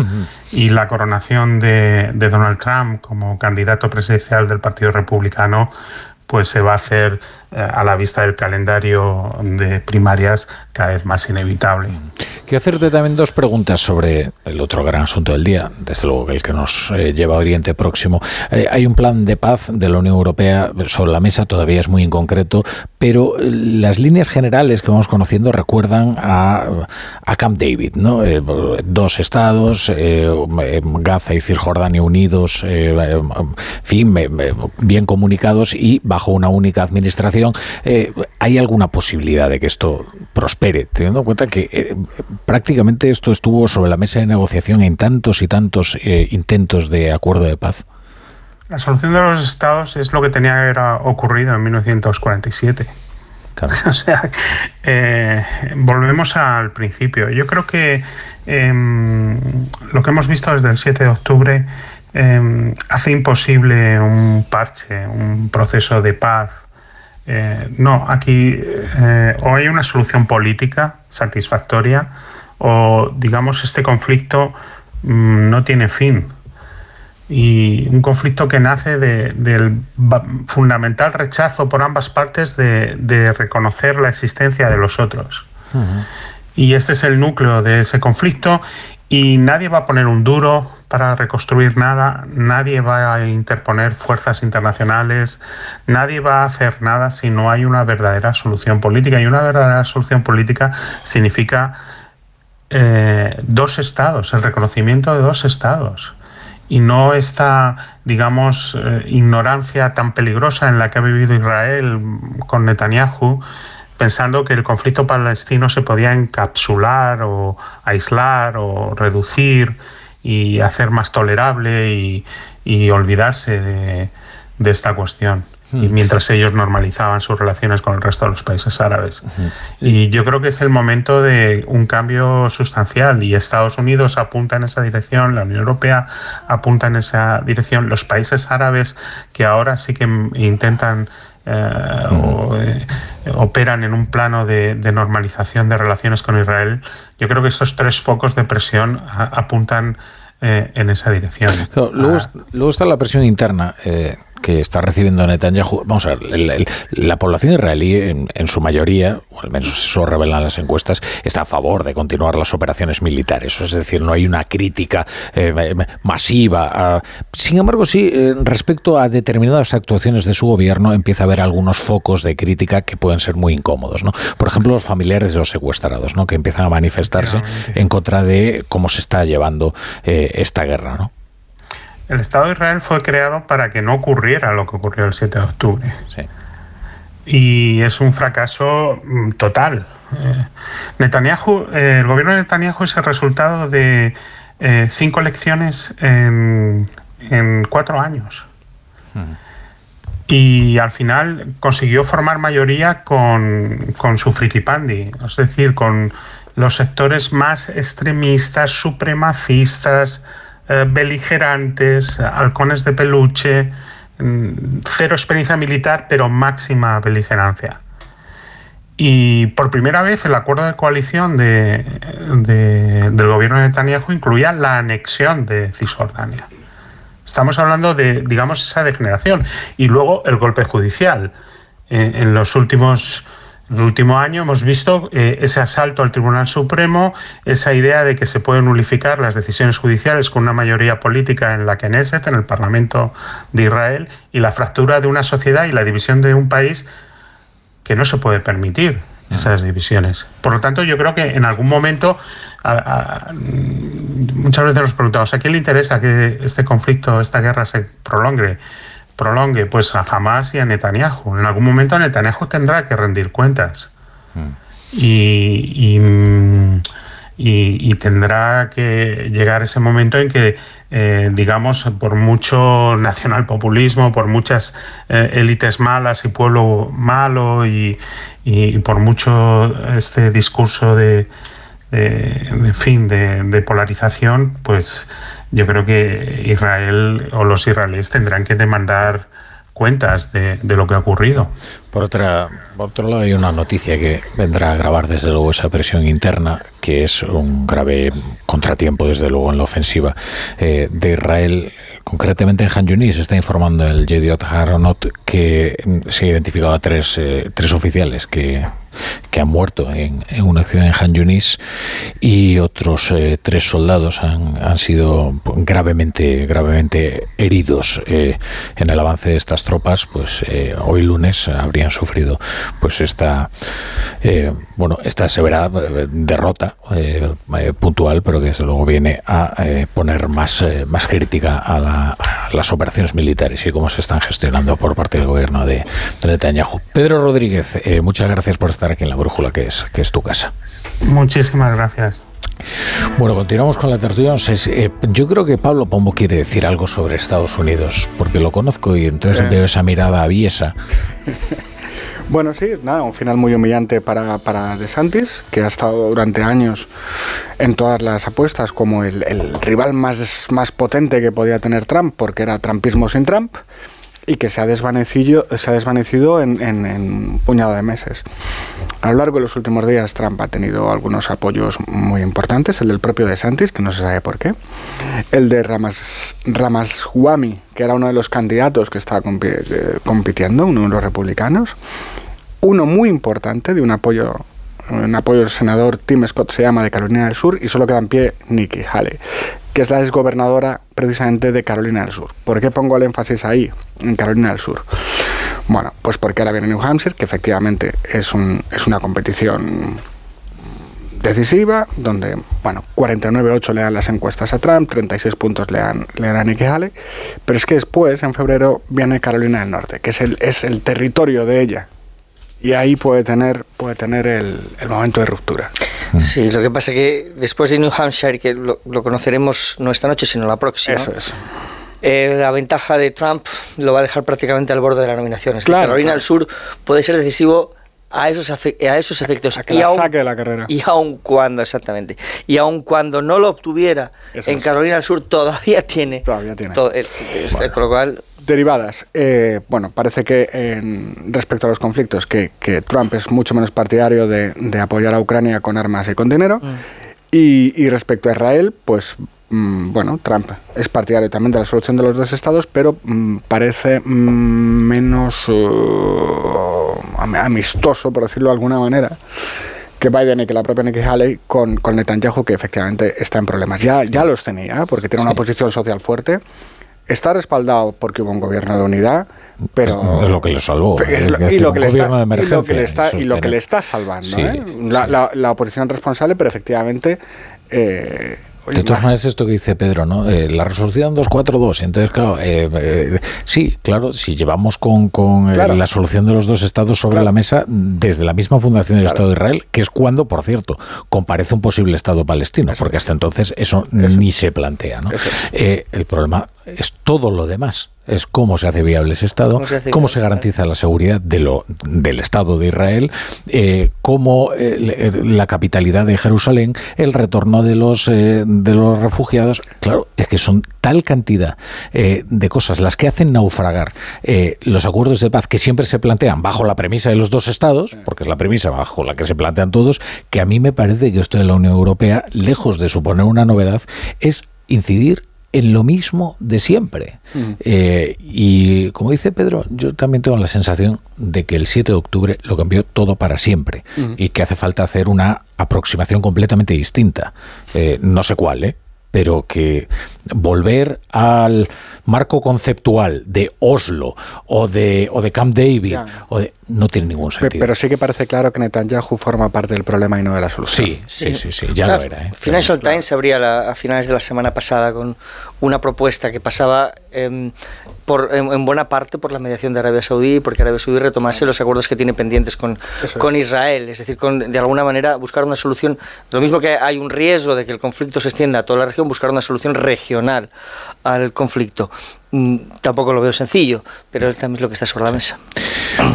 Y la coronación de, de Donald Trump como candidato presidencial del Partido Republicano pues se va a hacer a la vista del calendario de primarias cada vez más inevitable.
Quiero hacerte también dos preguntas sobre el otro gran asunto del día, desde luego el que nos eh, lleva a Oriente Próximo. Eh, hay un plan de paz de la Unión Europea sobre la mesa, todavía es muy inconcreto, pero eh, las líneas generales que vamos conociendo recuerdan a, a Camp David, ¿no? Eh, dos estados, eh, Gaza y Cisjordania unidos, eh, en fin, eh, bien comunicados y bajo una única administración. Eh, ¿Hay alguna posibilidad de que esto prospere, teniendo en cuenta que eh, prácticamente esto estuvo sobre la mesa de negociación en tantos y tantos eh, intentos de acuerdo de paz?
La solución de los estados es lo que tenía que haber ocurrido en 1947. (laughs) o sea, eh, volvemos al principio. Yo creo que eh, lo que hemos visto desde el 7 de octubre eh, hace imposible un parche, un proceso de paz. Eh, no, aquí eh, o hay una solución política satisfactoria o, digamos, este conflicto mm, no tiene fin y un conflicto que nace de- del fundamental rechazo por ambas partes de, de reconocer la existencia de los otros. Y este es el núcleo de ese conflicto y nadie va a poner un duro para reconstruir nada, nadie va a interponer fuerzas internacionales, nadie va a hacer nada si no hay una verdadera solución política. Y una verdadera solución política significa eh, dos estados, el reconocimiento de dos estados. Y no esta, digamos, eh, ignorancia tan peligrosa en la que ha vivido Israel con Netanyahu, pensando que el conflicto palestino se podía encapsular o aislar o reducir y hacer más tolerable y, y olvidarse de, de esta cuestión. Y mientras ellos normalizaban sus relaciones con el resto de los países árabes. Y yo creo que es el momento de un cambio sustancial y Estados Unidos apunta en esa dirección, la Unión Europea apunta en esa dirección, los países árabes que ahora sí que intentan eh, o, eh, operan en un plano de, de normalización de relaciones con Israel, yo creo que estos tres focos de presión a- apuntan eh, en esa dirección.
Luego, es- luego está la presión interna que está recibiendo Netanyahu. Vamos a ver, el- el- la población israelí, en, en su mayoría, o al menos eso revelan las encuestas, está a favor de continuar las operaciones militares. Es decir, no hay una crítica eh, masiva. a- sin embargo, sí, eh, respecto a determinadas actuaciones de su gobierno, empieza a haber algunos focos de crítica que pueden ser muy incómodos. ¿no? Por ejemplo, los familiares de los secuestrados, ¿no? que empiezan a manifestarse en contra de cómo se está llevando eh, esta guerra. ¿no?
El Estado de Israel fue creado para que no ocurriera lo que ocurrió el 7 de octubre. Y es un fracaso mm, total. Eh, Netanyahu, eh, el gobierno de Netanyahu es el resultado de eh, cinco elecciones en, en cuatro años. Y al final consiguió formar mayoría con, con su frikipandi, es decir, con los sectores más extremistas, supremacistas, eh, beligerantes, halcones de peluche, mm, cero experiencia militar, pero máxima beligerancia. Y por primera vez el acuerdo de coalición de, de- del gobierno de Netanyahu incluía la anexión de Cisjordania. Estamos hablando de, digamos, esa degeneración. Y luego el golpe judicial. Eh, en los últimos en el último año hemos visto eh, ese asalto al Tribunal Supremo, esa idea de que se pueden nulificar las decisiones judiciales con una mayoría política en la Knesset, en el Parlamento de Israel, y la fractura de una sociedad y la división de un país que no se puede permitir esas divisiones. Por lo tanto, yo creo que en algún momento, a- a- muchas veces nos preguntamos, ¿a quién le interesa que este conflicto, esta guerra se prolongue? Prolongue? Pues a Hamas y a Netanyahu. En algún momento Netanyahu tendrá que rendir cuentas. Y, y, mm, y- y tendrá que llegar ese momento en que, eh, digamos, por mucho nacionalpopulismo, por muchas eh, élites malas y pueblo malo y, y por mucho este discurso de, de, de fin de, de polarización, pues yo creo que Israel o los israelíes tendrán que demandar cuentas de, lo que ha ocurrido.
Por, otra, por otro lado, hay una noticia que vendrá a agravar desde luego esa presión interna, que es un grave contratiempo, desde luego, en la ofensiva eh, de Israel concretamente en Han Yunis está informando el Yediot Haronot que se ha identificado a tres, eh, tres oficiales que, que han muerto en, en, acción en Han Yunis y otros eh, tres soldados han, sido gravemente gravemente heridos. Eh, en el avance de estas tropas pues eh, hoy lunes habrían sufrido pues esta bueno esta severa derrota puntual pero que desde luego viene a poner más más crítica a, la, a, las operaciones militares y cómo se están gestionando por parte del gobierno de, de Netanyahu. Pedro Rodríguez muchas gracias por estar aquí en la brújula que es, que es tu casa.
Muchísimas gracias.
Bueno, continuamos con la tertulia. Eh, yo creo que Pablo Pombo quiere decir algo sobre Estados Unidos, porque lo conozco y entonces eh. veo esa mirada aviesa. (laughs)
Bueno, sí, nada, un final muy humillante para, para DeSantis, que ha estado durante años en todas las apuestas como el, el rival más, más potente que podía tener Trump, porque era Trumpismo sin Trump y que se ha desvanecido, se ha desvanecido en, un puñado de meses. A lo largo de los últimos días, Trump ha tenido algunos apoyos muy importantes, el del propio de Santis, que no se sabe por qué, el de Ramas, Ramaswamy, que era uno de los candidatos que estaba compi compitiendo, uno de los republicanos, uno muy importante de un apoyo un apoyo del senador Tim Scott se llama de Carolina del Sur y solo queda en pie Nikki Haley, que es la exgobernadora precisamente de Carolina del Sur. ¿Por qué pongo el énfasis ahí, en Carolina del Sur? Bueno, pues porque ahora viene New Hampshire, que efectivamente es, un, es una competición decisiva, donde, bueno, 49-8 le dan las encuestas a Trump, 36 puntos le dan, le dan a Nikki Haley, pero es que después, en febrero, viene Carolina del Norte, que es el, es el territorio de ella, y ahí puede tener, puede tener el, el, momento de ruptura.
Sí, lo que pasa es que después de New Hampshire, que lo, lo conoceremos no esta noche, sino la próxima.
Eso es.
Eh, la ventaja de Trump lo va a dejar prácticamente al borde de la nominación. Es claro, Carolina claro. del Sur puede ser decisivo a esos, a esos efectos.
A que y la aun, saque de la carrera.
Y aun cuando, exactamente. Y aun cuando no lo obtuviera Eso en es. Carolina del Sur, todavía tiene.
Todavía tiene.
Todo el, bueno. Con lo cual.
Derivadas. Eh, bueno, parece que en, respecto a los conflictos, que, que, Trump es mucho menos partidario de, de, apoyar a Ucrania con armas y con dinero. Mm. Y, y respecto a Israel, pues mm, bueno, Trump es partidario también de la solución de los dos estados, pero mm, parece menos uh, amistoso, por decirlo de alguna manera, que Biden y que la propia Nikki Haley con, con Netanyahu, que efectivamente está en problemas. Ya, ya los tenía, porque tiene una sí. posición social fuerte. Está respaldado porque hubo un gobierno de unidad, pero
es lo que le salvó.
Y, lo que le está, y, lo que le salvando. Sí, ¿eh? la, la, la, oposición responsable, pero efectivamente eh,
Oye, de todas maneras, esto que dice Pedro, ¿no? Eh, la resolución 242. Entonces, claro, eh, eh, sí, claro, si llevamos con, con claro. la solución de los dos estados sobre claro. la mesa desde la misma fundación del claro. Estado de Israel, que es cuando, por cierto, comparece un posible Estado palestino, eso porque hasta entonces eso, eso, ni se plantea, ¿no? el problema es todo lo demás. Es cómo se hace viable ese Estado, cómo se, cómo se garantiza la seguridad de lo, del Estado de Israel, eh, cómo eh, la capitalidad de Jerusalén, el retorno de los, eh, de los refugiados. Claro, es que son tal cantidad eh, de cosas las que hacen naufragar eh, los acuerdos de paz que siempre se plantean bajo la premisa de los dos Estados, porque es la premisa bajo la que se plantean todos, que a mí me parece que esto de la Unión Europea, lejos de suponer una novedad, es incidir en lo mismo de siempre. Uh-huh. Eh, y como dice Pedro, yo también tengo la sensación de que el 7 de octubre lo cambió todo para siempre uh-huh. y que hace falta hacer una aproximación completamente distinta. Eh, no sé cuál, ¿eh? Pero que volver al marco conceptual de Oslo o de, o de Camp David o de, no tiene ningún sentido.
Pero sí que parece claro que Netanyahu forma parte del problema y no de la solución.
Sí, sí, sí, sí, ya claro, lo era. ¿eh?
Financial claro. Times se abría la, a finales de la semana pasada con una propuesta que pasaba eh, por, en, en, buena parte por la mediación de Arabia Saudí, porque Arabia Saudí retomase los acuerdos que tiene pendientes con, con Israel, es decir, con, de alguna manera buscar una solución, lo mismo que hay un riesgo de que el conflicto se extienda a toda la región, buscar una solución regional al conflicto tampoco lo veo sencillo, pero también es lo que está sobre la mesa.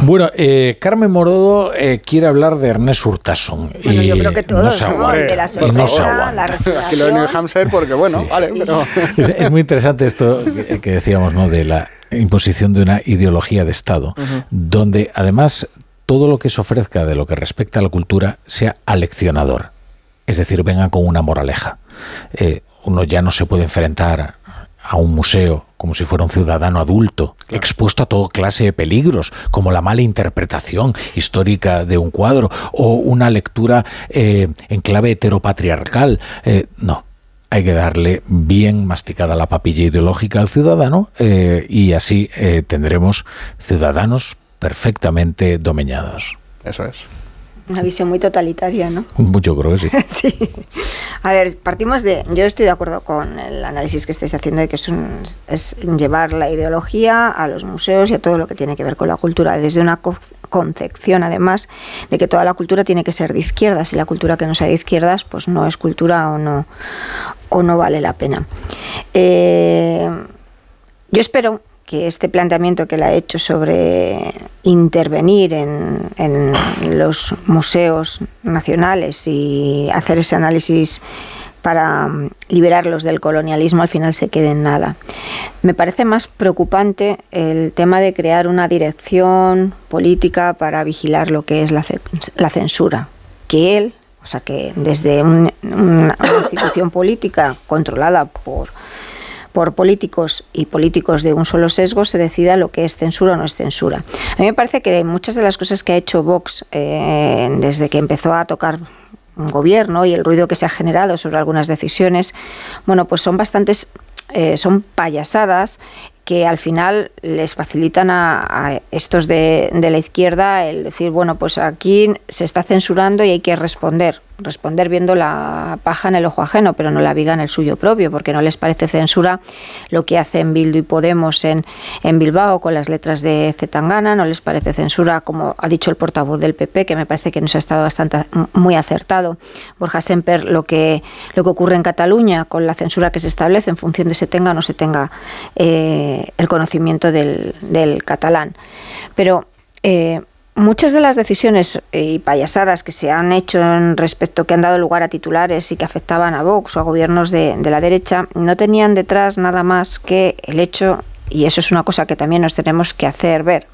Bueno, eh, Carmen Morodo eh, quiere hablar de Ernest Urtasun.
Bueno, yo creo que todos,
no se
¿no?
aguanta,
De la
y no se
sorpresa,
aguanta.
la
Aquí lo de. New Hampshire porque bueno, vale, pero...
Es, es muy interesante esto que, que decíamos, ¿no? De la imposición de una ideología de Estado, donde además todo lo que se ofrezca de lo que respecta a la cultura sea aleccionador. Es decir, venga con una moraleja. Eh, uno ya no se puede enfrentar a un museo como si fuera un ciudadano adulto, expuesto a toda clase de peligros, como la mala interpretación histórica de un cuadro o una lectura eh, en clave heteropatriarcal. Eh, no, hay que darle bien masticada la papilla ideológica al ciudadano eh, y así eh, tendremos ciudadanos perfectamente domeñados.
Eso es.
Una visión muy totalitaria, ¿no? (laughs)
Yo creo que sí. (laughs)
sí. A ver, partimos de. Yo estoy de acuerdo con el análisis que estáis haciendo de que es, un- es llevar la ideología a los museos y a todo lo que tiene que ver con la cultura, desde una co- concepción, además, de que toda la cultura tiene que ser de izquierdas y la cultura que no sea de izquierdas, pues no es cultura o no, o no vale la pena. Eh, yo espero que este planteamiento que le ha hecho sobre intervenir en, en los museos nacionales y hacer ese análisis para mm, liberarlos del colonialismo al final se quede en nada. Me parece más preocupante el tema de crear una dirección política para vigilar lo que es la, la censura, que él, o sea, que desde un- una, una institución política controlada por por políticos y políticos de un solo sesgo se decida lo que es censura o no es censura. A mí me parece que muchas de las cosas que ha hecho Vox eh, desde que empezó a tocar un gobierno y el ruido que se ha generado sobre algunas decisiones, bueno, pues son bastantes, eh, son payasadas que al final les facilitan a, estos de, de la izquierda el decir, bueno, pues aquí se está censurando y hay que responder. Responder viendo la paja en el ojo ajeno, pero no la viga en el suyo propio, porque no les parece censura lo que hacen Bildu y Podemos en, en Bilbao con las letras de Zetangana, no les parece censura, como ha dicho el portavoz del PP, que me parece que nos ha estado bastante muy acertado, Borja Semper, lo que, lo que ocurre en Cataluña con la censura que se establece en función de se tenga o no se tenga eh, el conocimiento del, del catalán. Pero eh, muchas de las decisiones y payasadas que se han hecho en respecto que han dado lugar a titulares y que afectaban a Vox o a gobiernos de, de la derecha no tenían detrás nada más que el hecho y eso es una cosa que también nos tenemos que hacer ver,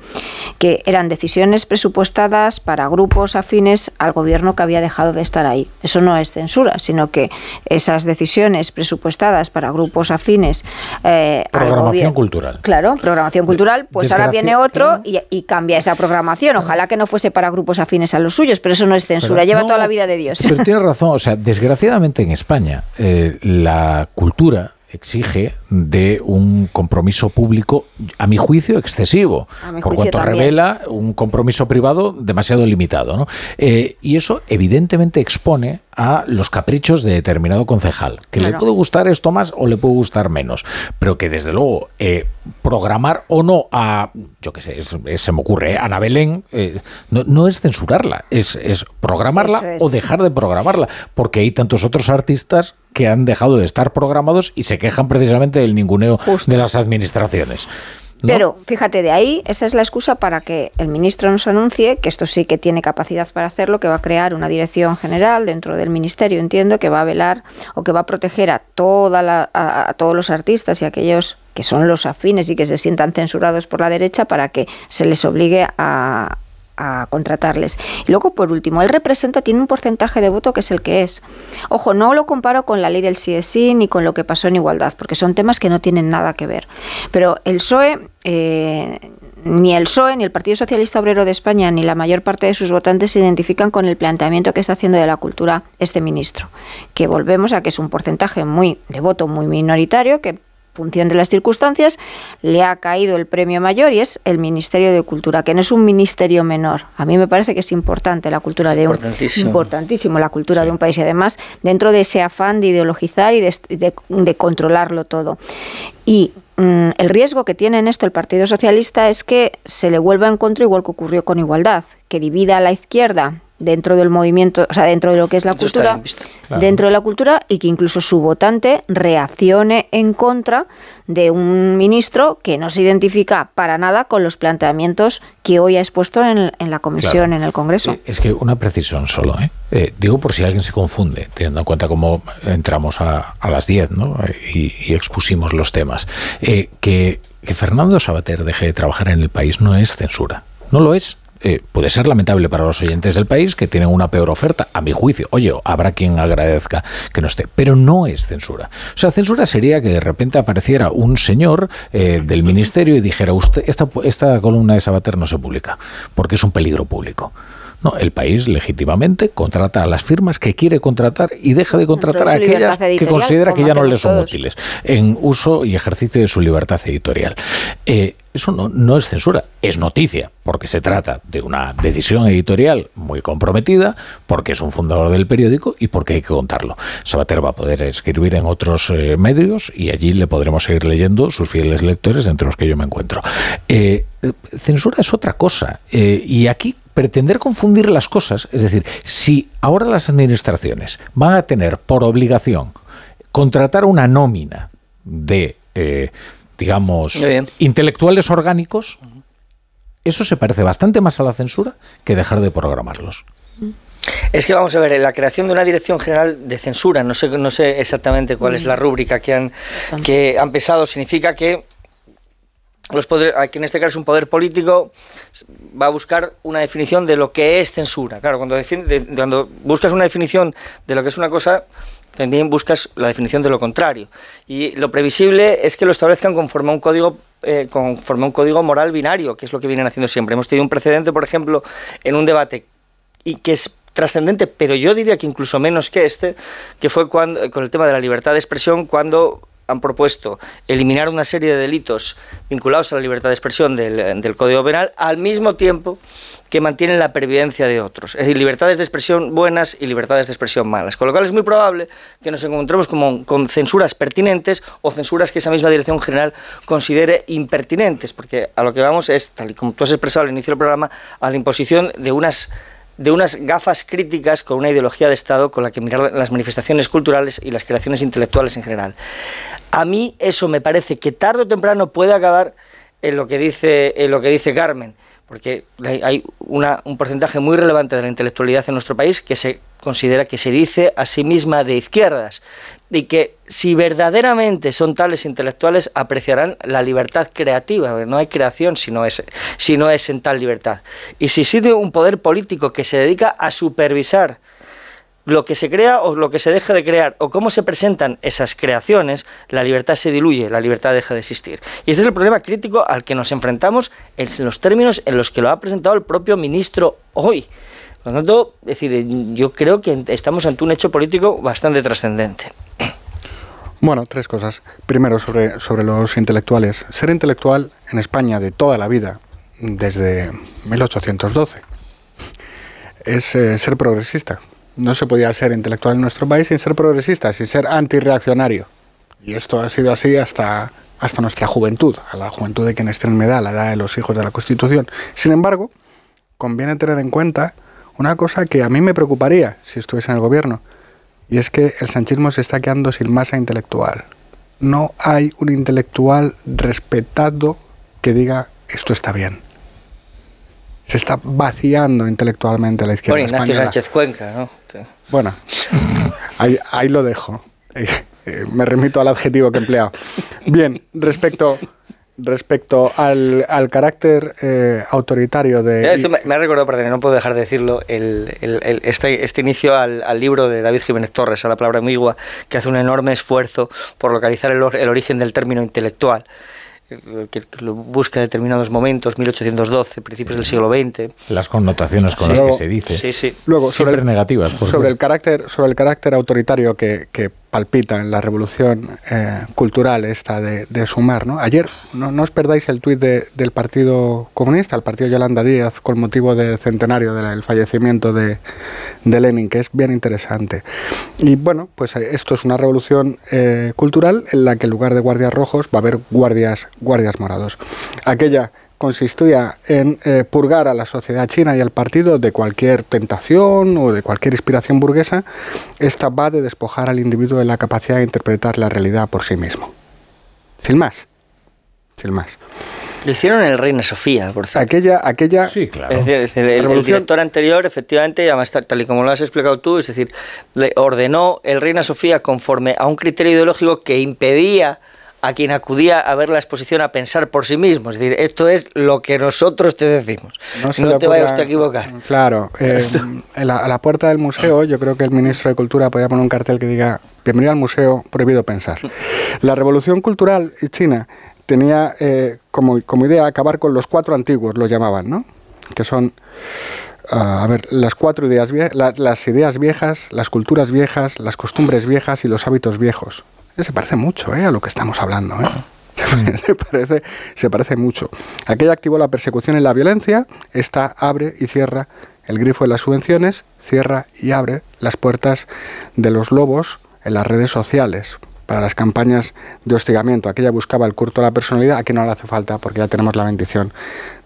que eran decisiones presupuestadas para grupos afines al gobierno que había dejado de estar ahí. Eso no es censura, sino que esas decisiones presupuestadas para grupos afines eh, al
Programación
gobierno.
cultural.
Claro, programación cultural, pues ahora viene otro y, y cambia esa programación. Ojalá que no fuese para grupos afines a los suyos, pero eso no es censura,
Pero-
lleva
no,
toda la vida de Dios.
Pero tienes razón, o sea, desgraciadamente en España eh, la cultura exige de un compromiso público, a mi juicio, excesivo,
mi
por
juicio
cuanto
también.
revela un compromiso privado demasiado limitado. ¿no? Eh, y eso evidentemente expone a los caprichos de determinado concejal, que le puede gustar esto más o le puede gustar menos, pero que desde luego eh, programar o no a, yo qué sé, es- es- se me ocurre, ¿eh? Ana Belén, eh, no, no es censurarla, es, es programarla
es.
o dejar de programarla, porque hay tantos otros artistas que han dejado de estar programados y se quejan precisamente del ninguneo de las administraciones.
Pero fíjate, de ahí esa es la excusa para que el ministro nos anuncie, que esto sí que tiene capacidad para hacerlo, que va a crear una dirección general dentro del ministerio, entiendo, que va a velar o que va a proteger a, toda la- a, a todos los artistas y a aquellos que son los afines y que se sientan censurados por la derecha para que se les obligue a a contratarles. Y luego, por último, él representa, tiene un porcentaje de voto que es el que es. Ojo, no lo comparo con la ley del sí ni con lo que pasó en igualdad, porque son temas que no tienen nada que ver. Pero el PSOE, eh, ni el PSOE, ni el Partido Socialista Obrero de España, ni la mayor parte de sus votantes se identifican con el planteamiento que está haciendo de la cultura este ministro. Que volvemos a que es un porcentaje muy de voto muy minoritario, que función de las circunstancias, le ha caído el premio mayor y es el Ministerio de Cultura, que no es un ministerio menor. A mí me parece que es importante la cultura de un
importantísimo.
importantísimo la cultura de un país y además dentro de ese afán de ideologizar y de, de- de controlarlo todo. Y mm, el riesgo que tiene en esto el Partido Socialista es que se le vuelva en contra igual que ocurrió con Igualdad, que divida a la izquierda dentro del movimiento, o sea, dentro de lo que es la cultura, dentro de la cultura y que incluso su votante reaccione en contra de un ministro que no se identifica para nada con los planteamientos que hoy ha expuesto en, la comisión, en el Congreso.
Eh, es que una precisión solo, ¿eh? ¿eh? digo por si alguien se confunde, teniendo en cuenta cómo entramos a, las 10 ¿no? y, y, expusimos los temas, eh, que, que Fernando Sabater deje de trabajar en el país no es censura, no lo es. Eh, puede ser lamentable para los oyentes del país que tienen una peor oferta, a mi juicio. Oye, habrá quien agradezca que no esté, pero no es censura. O sea, censura sería que de repente apareciera un señor eh, del ministerio y dijera, usted, esta, esta columna de Sabater no se publica, porque es un peligro público. No, el país legítimamente contrata a las firmas que quiere contratar y deja de contratar a aquellas que considera que ya no le son útiles en uso y ejercicio de su libertad editorial. Eh, eso no, es censura, es noticia, porque se trata de una decisión editorial muy comprometida, porque es un fundador del periódico y porque hay que contarlo. Sabater va a poder escribir en otros eh, medios y allí le podremos seguir leyendo sus fieles lectores, entre los que yo me encuentro. Eh, censura es otra cosa, y aquí pretender confundir las cosas, es decir, si ahora las administraciones van a tener por obligación contratar una nómina de, eh, digamos, intelectuales orgánicos, eso se parece bastante más a la censura que dejar de programarlos.
Es que vamos a ver, la creación de una dirección general de censura, no sé, no sé exactamente cuál es la rúbrica que han, que han pesado, significa que los poder, aquí en este caso un poder político va a buscar una definición de lo que es censura. Claro, cuando, cuando buscas una definición de lo que es una cosa, también buscas la definición de lo contrario. Y lo previsible es que lo establezcan conforme a un código eh, conforme a un código moral binario, que es lo que vienen haciendo siempre. Hemos tenido un precedente, por ejemplo, en un debate y que es trascendente, pero yo diría que incluso menos que este, que fue cuando, con el tema de la libertad de expresión, cuando han propuesto eliminar una serie de delitos vinculados a la libertad de expresión del, Código Penal al mismo tiempo que mantienen la pervivencia de otros. Es decir, libertades de expresión buenas y libertades de expresión malas. Con lo cual es muy probable que nos encontremos como, con censuras pertinentes o censuras que esa misma Dirección General considere impertinentes, porque a lo que vamos es, tal y como tú has expresado al inicio del programa, a la imposición de unas de unas gafas críticas con una ideología de Estado con la que mirar las manifestaciones culturales y las creaciones intelectuales en general. A mí eso me parece que tarde o temprano puede acabar en lo que dice, en lo que dice Carmen, porque hay un porcentaje muy relevante de la intelectualidad en nuestro país que se considera que se dice a sí misma de izquierdas y que si verdaderamente son tales intelectuales apreciarán la libertad creativa, no hay creación si no es, si no es en tal libertad. Y si existe un poder político que se dedica a supervisar lo que se crea o lo que se deja de crear o cómo se presentan esas creaciones, la libertad se diluye, la libertad deja de existir. Y ese es el problema crítico al que nos enfrentamos en los términos en los que lo ha presentado el propio ministro hoy. Por lo tanto, decir, yo creo que estamos ante un hecho político bastante trascendente.
Bueno, tres cosas. Primero, sobre, sobre los intelectuales. Ser intelectual en España de toda la vida, desde 1812, es eh, ser progresista. No se podía ser intelectual en nuestro país sin ser progresista, sin ser antirreaccionario. Y esto ha sido así hasta, hasta nuestra juventud, a la juventud de quienes tienen edad, la edad de los hijos de la Constitución. Sin embargo, conviene tener en cuenta una cosa que a mí me preocuparía si estuviese en el gobierno, y es que el sanchismo se está quedando sin masa intelectual. No hay un intelectual respetado que diga esto está bien. Se está vaciando intelectualmente la izquierda
bueno, Ignacio Sánchez Cuenca, ¿no?
Bueno, (laughs) ahí, ahí lo dejo. Eh, eh, me remito al adjetivo que he empleado. Bien, respecto, respecto al, al carácter eh, autoritario de...
me, ha recordado, perdón, no puedo dejar de decirlo, el, el, este, este, inicio al, al, libro de David Jiménez Torres, a la palabra amigua, que hace un enorme esfuerzo por localizar el, el origen del término intelectual que, lo busca en determinados momentos, 1812, principios del siglo XX.
Las connotaciones con las que se dice.
Sí, sí.
Luego,
sobre el, negativas.
sobre el carácter, sobre el carácter autoritario que, que palpita en la revolución eh, cultural esta de, de Sumar. ¿no? Ayer, no, os perdáis el tuit del Partido Comunista, el Partido Yolanda Díaz, con motivo del centenario del fallecimiento de, de, Lenin, que es bien interesante. Y bueno, pues eh, esto es una revolución eh, cultural en la que en lugar de guardias rojos va a haber guardias, guardias morados. Aquella consistía en eh, purgar a la sociedad china y al partido de cualquier tentación o de cualquier inspiración burguesa, esta va de despojar al individuo de la capacidad de interpretar la realidad por sí mismo. Sin más. Sin más.
Lo hicieron en el Reina Sofía, por cierto.
Aquella, aquella.
Es decir, el, el director anterior, efectivamente, además tal, tal y como lo has explicado tú, es decir, le ordenó el Reina Sofía conforme a un criterio ideológico que impedía a quien acudía a ver la exposición a pensar por sí mismo. Es decir, esto es lo que nosotros te decimos. No,
le
te
ocurra-
vaya usted a equivocar.
Claro, (laughs) eh, en la- a la puerta del museo yo creo que el ministro de Cultura podría poner un cartel que diga Bienvenido al museo, prohibido pensar. (laughs) La revolución cultural china tenía eh, como, como idea acabar con los cuatro antiguos, lo llamaban, ¿no? Que son, ah, a ver, las cuatro ideas, la- las ideas viejas, las culturas viejas, las costumbres viejas y los hábitos viejos. Se parece mucho ¿eh? a lo que estamos hablando. ¿eh? se, parece, se parece mucho. Aquella activó la persecución y la violencia, esta abre y cierra el grifo de las subvenciones, cierra y abre las puertas de los lobos en las redes sociales para las campañas de hostigamiento. Aquella buscaba el culto a la personalidad, aquí no le hace falta porque ya tenemos la bendición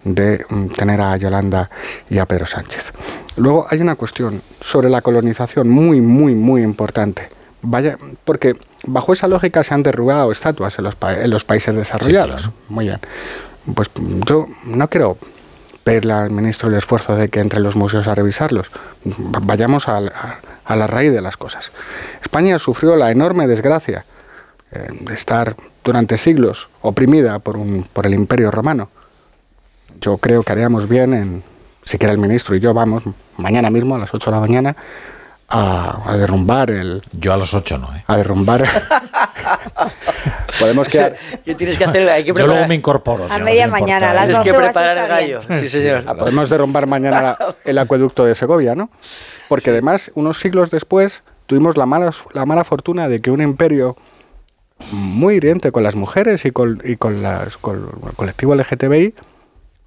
de mm, tener a Yolanda y a Pedro Sánchez. Luego hay una cuestión sobre la colonización muy, muy, muy importante. Vaya, porque bajo esa lógica se han derrubado estatuas en los, pa- en los países desarrollados. Muy bien. Pues mm, yo no quiero pedirle al ministro el esfuerzo de que entre los museos a revisarlos. Va- Vayamos a, a la raíz de las cosas. España sufrió la enorme desgracia eh, de estar durante siglos oprimida por, un, por el imperio romano. Yo creo que haríamos bien en, siquiera el ministro y yo vamos, mañana mismo a las 8 de la mañana, a, a derrumbar el...
Yo a las 8 no, ¿eh?
A derrumbar... (laughs) Podemos quedar...
¿Qué tienes que hacer? Hay que
Yo
preparar.
luego me incorporo.
A media mañana, a las
Tienes que
12 vas a
preparar el gallo.
bien.
Sí, señor.
Ah, Podemos derrumbar mañana la- el acueducto de Segovia, ¿no? Porque además, unos siglos después, tuvimos la mala, la mala fortuna de que un imperio muy hiriente con las mujeres y con, y con, las, con el colectivo LGTBI,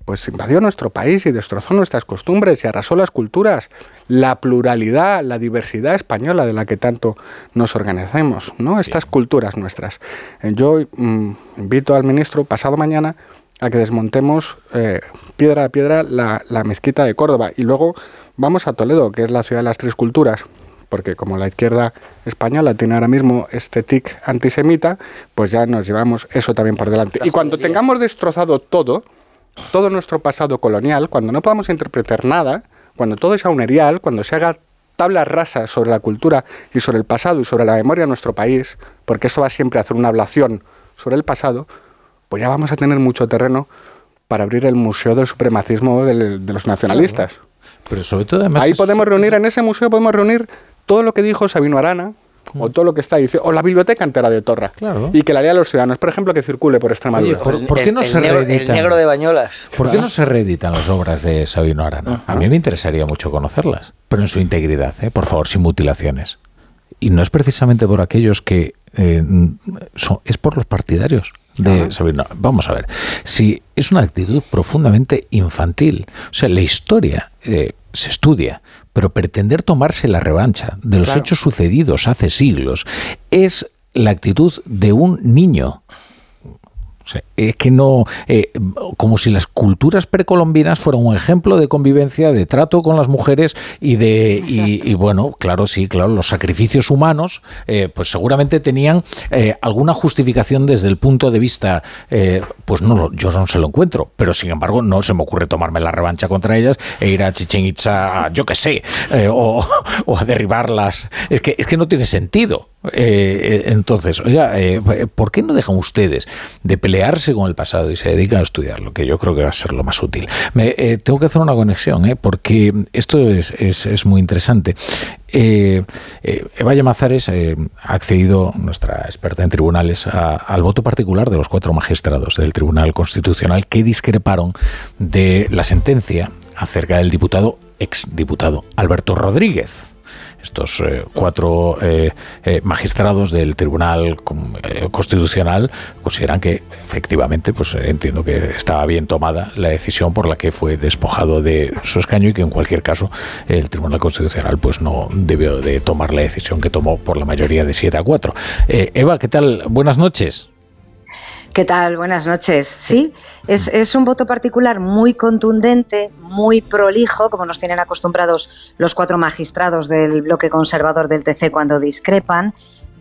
pues invadió nuestro país y destrozó nuestras costumbres y arrasó las culturas, la pluralidad, la diversidad española de la que tanto nos organizamos, ¿no? Estas culturas nuestras. Eh, Yo mm, invito al ministro pasado mañana a que desmontemos eh, piedra a piedra la, la mezquita de Córdoba y luego vamos a Toledo, que es la ciudad de las tres culturas, porque como la izquierda española tiene ahora mismo este tic antisemita, pues ya nos llevamos eso también por delante. Y cuando tengamos destrozado todo, todo nuestro pasado colonial, cuando no podamos interpretar nada, cuando todo sea un erial, cuando se haga tablas rasas sobre la cultura y sobre el pasado y sobre la memoria de nuestro país, porque eso va siempre a hacer una ablación sobre el pasado, pues ya vamos a tener mucho terreno para abrir el Museo del Supremacismo del- de los nacionalistas.
Pero sobre todo, además.
Ahí
es-
podemos reunir, en ese museo podemos reunir todo lo que dijo Sabino Arana, o todo lo que está diciendo, o la biblioteca entera de Torra, y que la lea a los ciudadanos, por ejemplo, que circule por Extremadura.
Oye, ¿por, por qué no
el
se
negro- el
reeditan?
negro de Bañolas.
¿Por qué no se reeditan las obras de Sabino Arana? A mí me interesaría mucho conocerlas, pero en su integridad, ¿eh? por favor, sin mutilaciones. Y no es precisamente por aquellos que eh, son, es por los partidarios de Sabino. Vamos a ver, si es una actitud profundamente infantil, o sea, la historia eh, se estudia, pero pretender tomarse la revancha de los
Claro.
hechos sucedidos hace siglos es la actitud de un niño. O sea, es que no, eh, como si las culturas precolombinas fueran un ejemplo de convivencia, de trato con las mujeres y de, y, y bueno, claro, sí, claro, los sacrificios humanos, eh, pues seguramente tenían eh, alguna justificación desde el punto de vista, eh, pues no, lo- yo no se lo encuentro, pero sin embargo no se me ocurre tomarme la revancha contra ellas e ir a Chichen Itza, yo qué sé, o, (laughs) o a derribarlas. Es que, es que no tiene sentido. Eh, eh, entonces, oiga, eh, ¿por qué no dejan ustedes de pelearse con el pasado y se dedican a estudiarlo? Que yo creo que va a ser lo más útil. Me, eh, tengo que hacer una conexión, ¿eh? porque esto es, es- es muy interesante. Eva Llamazares ha accedido, nuestra experta en tribunales, a- al voto particular de los cuatro magistrados del Tribunal Constitucional que discreparon de la sentencia acerca del diputado, exdiputado Alberto Rodríguez estos eh, cuatro eh, eh, magistrados del Tribunal eh, Constitucional consideran que efectivamente, pues entiendo que estaba bien tomada la decisión por la que fue despojado de su escaño y que en cualquier caso el Tribunal Constitucional pues no debió de tomar la decisión que tomó por la mayoría de 7 a 4. Eh, Eva, ¿qué tal? Buenas noches.
¿Qué tal? Buenas noches. Sí, es, es, un voto particular muy contundente, muy prolijo, como nos tienen acostumbrados los cuatro magistrados del bloque conservador del TC cuando discrepan.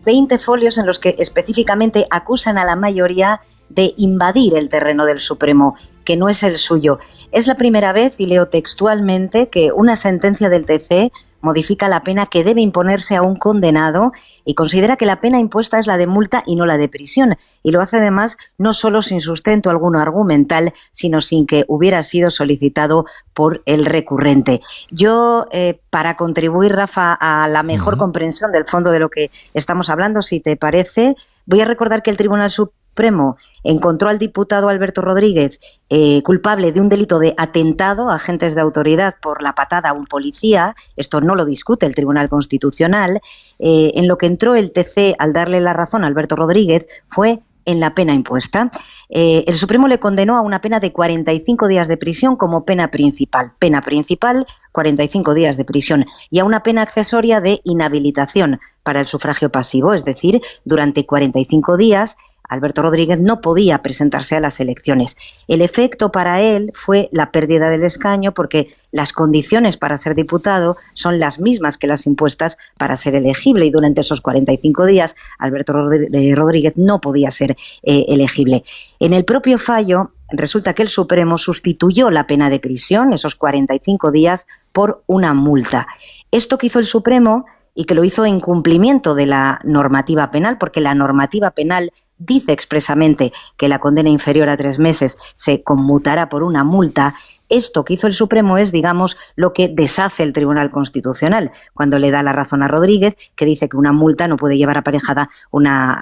20 folios en los que específicamente acusan a la mayoría de invadir el terreno del Supremo, que no es el suyo. Es la primera vez, y leo textualmente, que una sentencia del TC modifica la pena que debe imponerse a un condenado y considera que la pena impuesta es la de multa y no la de prisión. Y lo hace además no solo sin sustento alguno argumental, sino sin que hubiera sido solicitado por el recurrente. Yo, eh, para contribuir, Rafa, a la mejor comprensión del fondo de lo que estamos hablando, si te parece, voy a recordar que el Tribunal Supremo Supremo encontró al diputado Alberto Rodríguez eh, culpable de un delito de atentado a agentes de autoridad por la patada a un policía, esto no lo discute el Tribunal Constitucional, eh, en lo que entró el TC al darle la razón a Alberto Rodríguez fue en la pena impuesta. Eh, el Supremo le condenó a una pena de 45 días de prisión como pena principal. Pena principal, 45 días de prisión. Y a una pena accesoria de inhabilitación para el sufragio pasivo, es decir, durante 45 días Alberto Rodríguez no podía presentarse a las elecciones. El efecto para él fue la pérdida del escaño porque las condiciones para ser diputado son las mismas que las impuestas para ser elegible y durante esos 45 días Alberto Rodríguez no podía ser eh, elegible. En el propio fallo resulta que el Supremo sustituyó la pena de prisión, esos 45 días, por una multa. Esto que hizo el Supremo y que lo hizo en cumplimiento de la normativa penal, porque la normativa penal dice expresamente que la condena inferior a tres meses se conmutará por una multa, esto que hizo el Supremo es, digamos, lo que deshace el Tribunal Constitucional, cuando le da la razón a Rodríguez, que dice que una multa no puede llevar aparejada una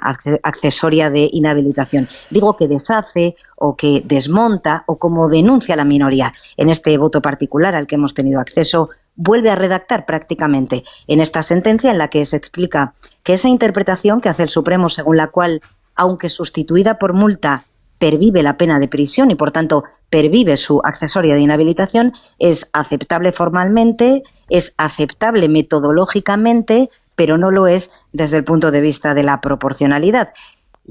accesoria de inhabilitación. Digo que deshace o que desmonta o como denuncia la minoría en este voto particular al que hemos tenido acceso vuelve a redactar prácticamente en esta sentencia en la que se explica que esa interpretación que hace el Supremo según la cual aunque sustituida por multa, pervive la pena de prisión y por tanto pervive su accesoria de inhabilitación, es aceptable formalmente, es aceptable metodológicamente, pero no lo es desde el punto de vista de la proporcionalidad.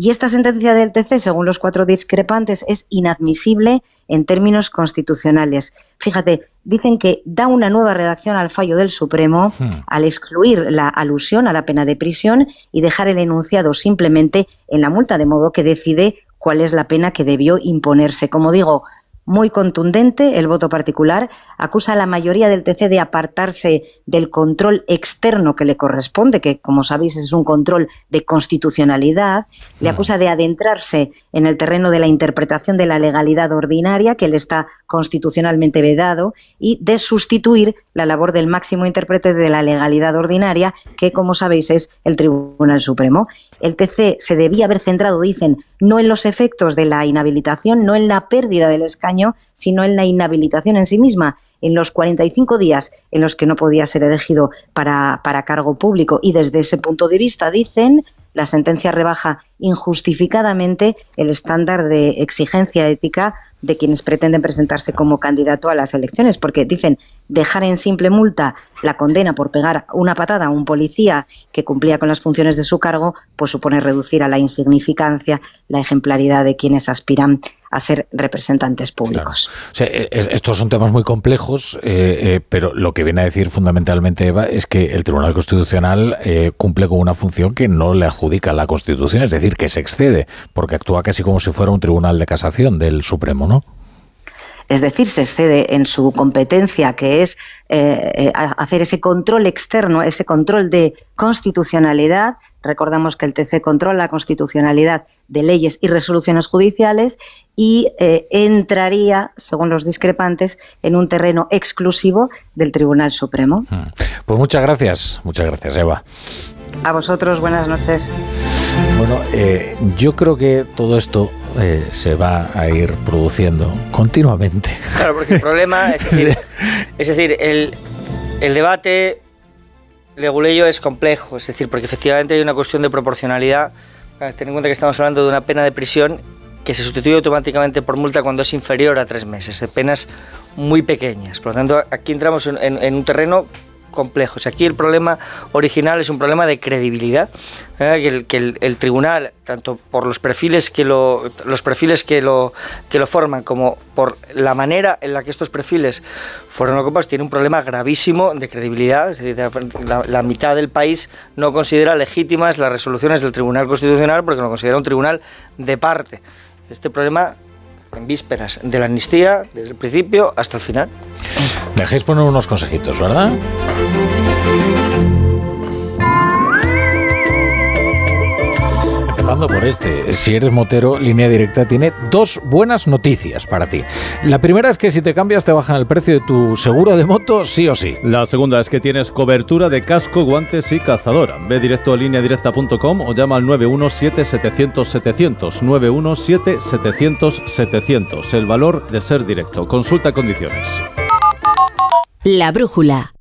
Y esta sentencia del TC, según los cuatro discrepantes, es inadmisible en términos constitucionales. Fíjate, dicen que da una nueva redacción al fallo del Supremo hmm. al excluir la alusión a la pena de prisión y dejar el enunciado simplemente en la multa, de modo que decide cuál es la pena que debió imponerse. Como digo, muy contundente. El voto particular, acusa a la mayoría del TC de apartarse del control externo que le corresponde, que como sabéis es un control de constitucionalidad, le acusa de adentrarse en el terreno de la interpretación de la legalidad ordinaria, que le está constitucionalmente vedado, y de sustituir la labor del máximo intérprete de la legalidad ordinaria, que como sabéis es el Tribunal Supremo. El TC se debía haber centrado, dicen, no en los efectos de la inhabilitación, no en la pérdida del escaño, sino en la inhabilitación en sí misma, en los 45 días en los que no podía ser elegido para, para cargo público. Y desde ese punto de vista, dicen, la sentencia rebaja injustificadamente el estándar de exigencia ética de quienes pretenden presentarse como candidato a las elecciones, porque dicen dejar en simple multa la condena por pegar una patada a un policía que cumplía con las funciones de su cargo, pues supone reducir a la insignificancia la ejemplaridad de quienes aspiran a ser representantes públicos.
E, estos son temas muy complejos, eh, eh, pero lo que viene a decir fundamentalmente Eva es que el Tribunal Constitucional eh, cumple con una función que no le adjudica la Constitución, es decir, que se excede, porque actúa casi como si fuera un tribunal de casación del Supremo, ¿no?
Es decir, se excede en su competencia, que es eh, eh, hacer ese control externo, ese control de constitucionalidad. Recordamos que el TC controla la constitucionalidad de leyes y resoluciones judiciales y eh, entraría, según los discrepantes, en un terreno exclusivo del Tribunal Supremo. Hmm.
Pues muchas gracias, muchas gracias, Eva.
A vosotros, buenas noches.
Bueno, yo creo que todo esto eh, se va a ir produciendo continuamente. (laughs)
Claro, porque el problema es decir, es decir el, el debate leguleyo es complejo, es decir, porque efectivamente hay una cuestión de proporcionalidad. Ten en cuenta que estamos hablando de una pena de prisión que se sustituye automáticamente por multa cuando es inferior a tres meses, de penas muy pequeñas. Por lo tanto, aquí entramos en, un terreno complejos. Aquí el problema original es un problema de credibilidad, ¿eh? que, el, tribunal, tanto por los perfiles que lo, los perfiles que lo, que lo forman, como por la manera en la que estos perfiles fueron ocupados, tiene un problema gravísimo de credibilidad. la, mitad del país no considera legítimas las resoluciones del Tribunal Constitucional porque lo considera un tribunal de parte. Este problema en vísperas de la amnistía, desde el principio hasta el final.
Dejéis poner unos consejitos, ¿verdad? Por este. Si eres motero, Línea Directa tiene dos buenas noticias para ti. La primera es que si te cambias te bajan el precio de tu seguro de moto sí o sí.
La segunda es que tienes cobertura de casco, guantes y cazadora. Ve directo a lineadirecta.com o llama al 917-700-700. 917-700-700. El valor de ser directo. Consulta condiciones.
La brújula.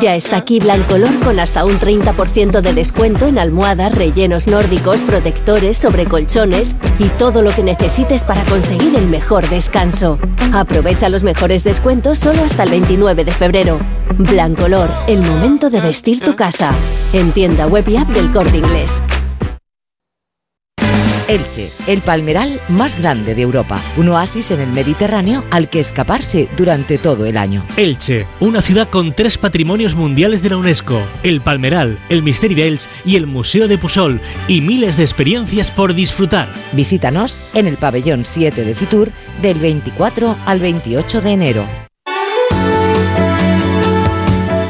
Ya está aquí Blancolor con hasta un 30% de descuento en almohadas, rellenos nórdicos, protectores, sobrecolchones y todo lo que necesites para conseguir el mejor descanso. Aprovecha los mejores descuentos solo hasta el 29 de febrero. Blancolor, el momento de vestir tu casa. En tienda web y app del Corte Inglés.
Elche, el palmeral más grande de Europa, un oasis en el Mediterráneo al que escaparse durante todo el año.
Elche, una ciudad con tres patrimonios mundiales de la UNESCO, el Palmeral, el Misteri de Elche y el Museo de Pusol, y miles de experiencias por disfrutar.
Visítanos en el pabellón 7 de Fitur del 24 al 28 de enero.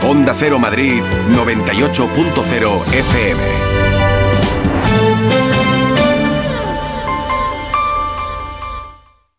Onda Cero Madrid 98.0 FM.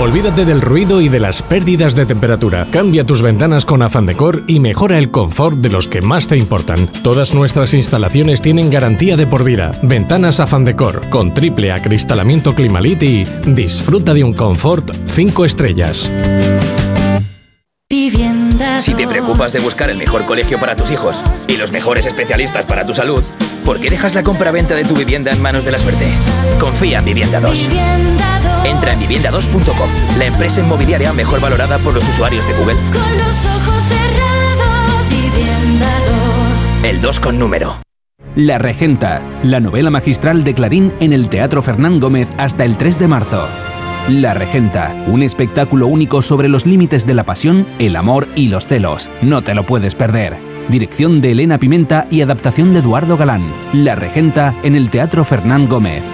Olvídate del ruido y de las pérdidas de temperatura. Cambia tus ventanas con Afan Decor y mejora el confort de los que más te importan. Todas nuestras instalaciones tienen garantía de por vida. Ventanas Afan Decor con triple acristalamiento Climalit y disfruta de un confort 5 estrellas.
Si te preocupas de buscar el mejor colegio para tus hijos y los mejores especialistas para tu salud, ¿por qué dejas la compra-venta de tu vivienda en manos de la suerte? Confía en Vivienda 2. Entra en vivienda2.com, la empresa inmobiliaria mejor valorada por los usuarios de Google. Con los ojos cerrados, Vivienda 2. El 2 con número.
La Regenta, la novela magistral de Clarín en el Teatro Fernán Gómez hasta el 3 de marzo. La Regenta, un espectáculo único sobre los límites de la pasión, el amor y los celos. No te lo puedes perder. Dirección de Elena Pimenta y adaptación de Eduardo Galán. La Regenta en el Teatro Fernán Gómez.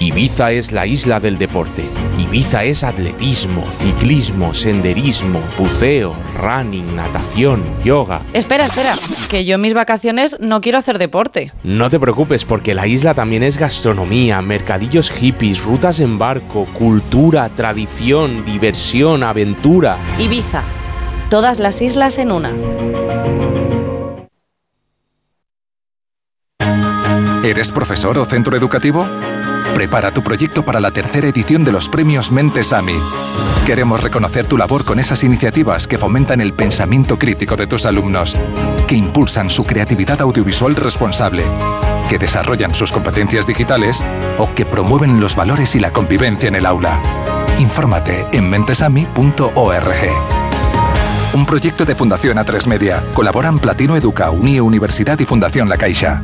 Ibiza es la isla del deporte. Ibiza es atletismo, ciclismo, senderismo, buceo, running, natación, yoga.
Espera, espera, que yo en mis vacaciones no quiero hacer deporte.
No te preocupes porque la isla también es gastronomía, mercadillos hippies, rutas en barco, cultura, tradición, diversión, aventura.
Ibiza, todas las islas en una.
¿Eres profesor o centro educativo? Prepara tu proyecto para la tercera edición de los premios Mentes AMI. Queremos reconocer tu labor con esas iniciativas que fomentan el pensamiento crítico de tus alumnos, que impulsan su creatividad audiovisual responsable, que desarrollan sus competencias digitales o que promueven los valores y la convivencia en el aula. Infórmate en mentesami.org. Un proyecto de Fundación A3 Media. Colaboran Platino Educa, Unie Universidad y Fundación La Caixa.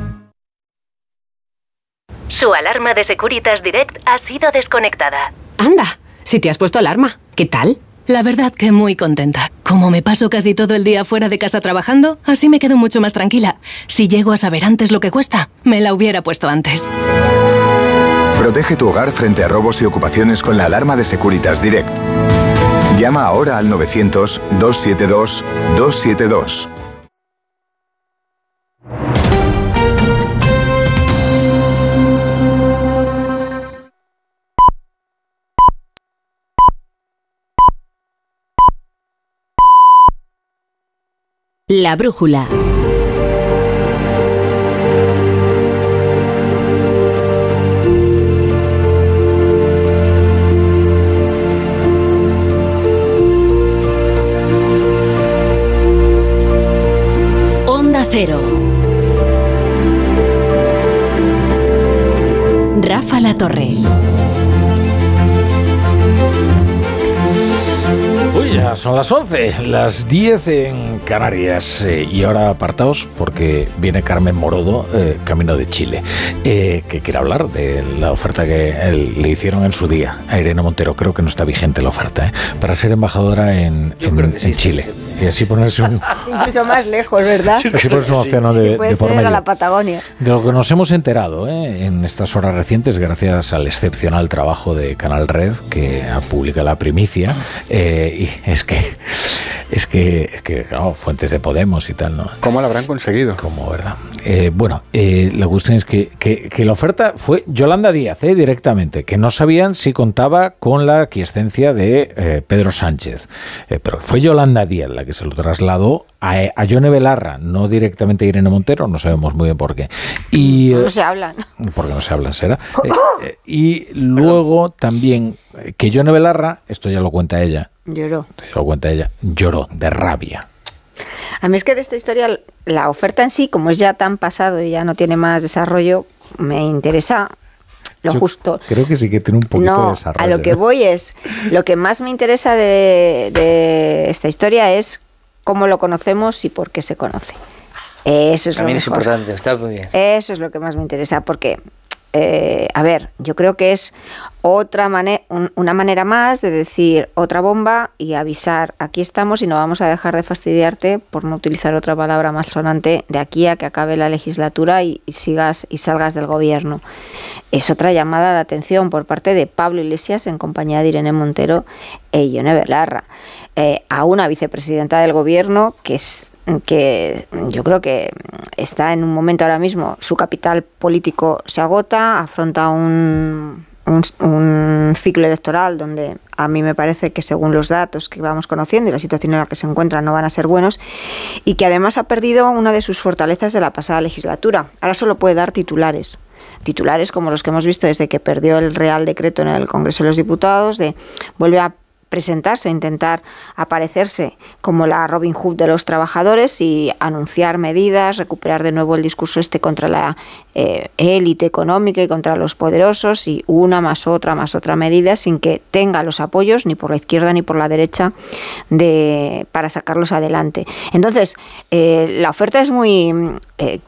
Su alarma de Securitas Direct ha sido desconectada.
Anda. si te has puesto alarma. ¿Qué tal?
La verdad que muy contenta. Como me paso casi todo el día fuera de casa trabajando, así me quedo mucho más tranquila. Si llego a saber antes lo que cuesta, me la hubiera puesto antes.
Protege tu hogar frente a robos y ocupaciones con la alarma de Securitas Direct. Llama ahora al 900-272-272.
La brújula. La Torre.
Uy, ya son las 11, las 10 en Canarias. eh, y ahora apartaos porque viene Carmen Morodo, eh, camino de Chile, eh, que quiere hablar de la oferta que le hicieron en su día a Irene Montero. Creo que no está vigente la oferta, ¿eh? para ser embajadora en, en- en Chile. Y así ponerse un, (laughs)
Incluso más lejos, ¿verdad?
así ponerse un océano de,
Puede
de por
ser a
medio.
la Patagonia.
De lo que nos hemos enterado ¿eh? en estas horas recientes, gracias al excepcional trabajo de Canal Red, que publica la primicia, eh, y es que, es que, es que, claro, fuentes de Podemos y tal, ¿no?
¿Cómo lo habrán conseguido?
Como, ¿verdad? Eh, bueno, eh, la cuestión es que, que- que la oferta fue Yolanda Díaz, eh, directamente, que no sabían si contaba con la aquiescencia de eh, Pedro Sánchez. Eh, pero fue Yolanda Díaz la que se lo trasladó a, a Yone Belarra, no directamente a Irene Montero, no sabemos muy bien por qué. Y,
No
eh,
se hablan.
porque no se habla, será. (laughs) Eh, eh, y luego también que Yone Belarra, esto ya lo cuenta ella,
Lloró.
lo cuenta ella, lloró de rabia.
A mí es que de esta historia, la oferta en sí, como es ya tan pasado y ya no tiene más desarrollo, me interesa lo
Yo
justo.
Creo que sí que tiene un poquito de desarrollo.
a lo que
¿eh?
voy es, lo que más me interesa de, de esta historia es cómo lo conocemos y por qué se conoce. Eso es
También
lo
es
mejor.
importante, está muy bien.
Eso es lo que más me interesa, porque, eh, a ver, yo creo que es otra manera, una manera más de decir otra bomba y avisar, aquí estamos y no vamos a dejar de fastidiarte, por no utilizar otra palabra más sonante, de aquí a que acabe la legislatura y, y sigas y salgas del gobierno. Es otra llamada de atención por parte de Pablo Iglesias en compañía de Irene Montero e Ione Belarra, eh, a una vicepresidenta del gobierno que es que yo creo que está en un momento ahora mismo, su capital político se agota, afronta un, un, un ciclo electoral donde a mí me parece que según los datos que vamos conociendo y la situación en la que se encuentra no van a ser buenos y que además ha perdido una de sus fortalezas de la pasada legislatura. Ahora solo puede dar titulares titulares como los que hemos visto desde que perdió el Real Decreto en el Congreso de los Diputados, de vuelve a presentarse, intentar aparecerse como la Robin Hood de los trabajadores y anunciar medidas, recuperar de nuevo el discurso este contra la eh, élite económica y contra los poderosos y una más otra más otra medida sin que tenga los apoyos ni por la izquierda ni por la derecha de para sacarlos adelante. Entonces, eh, la oferta es muy eh,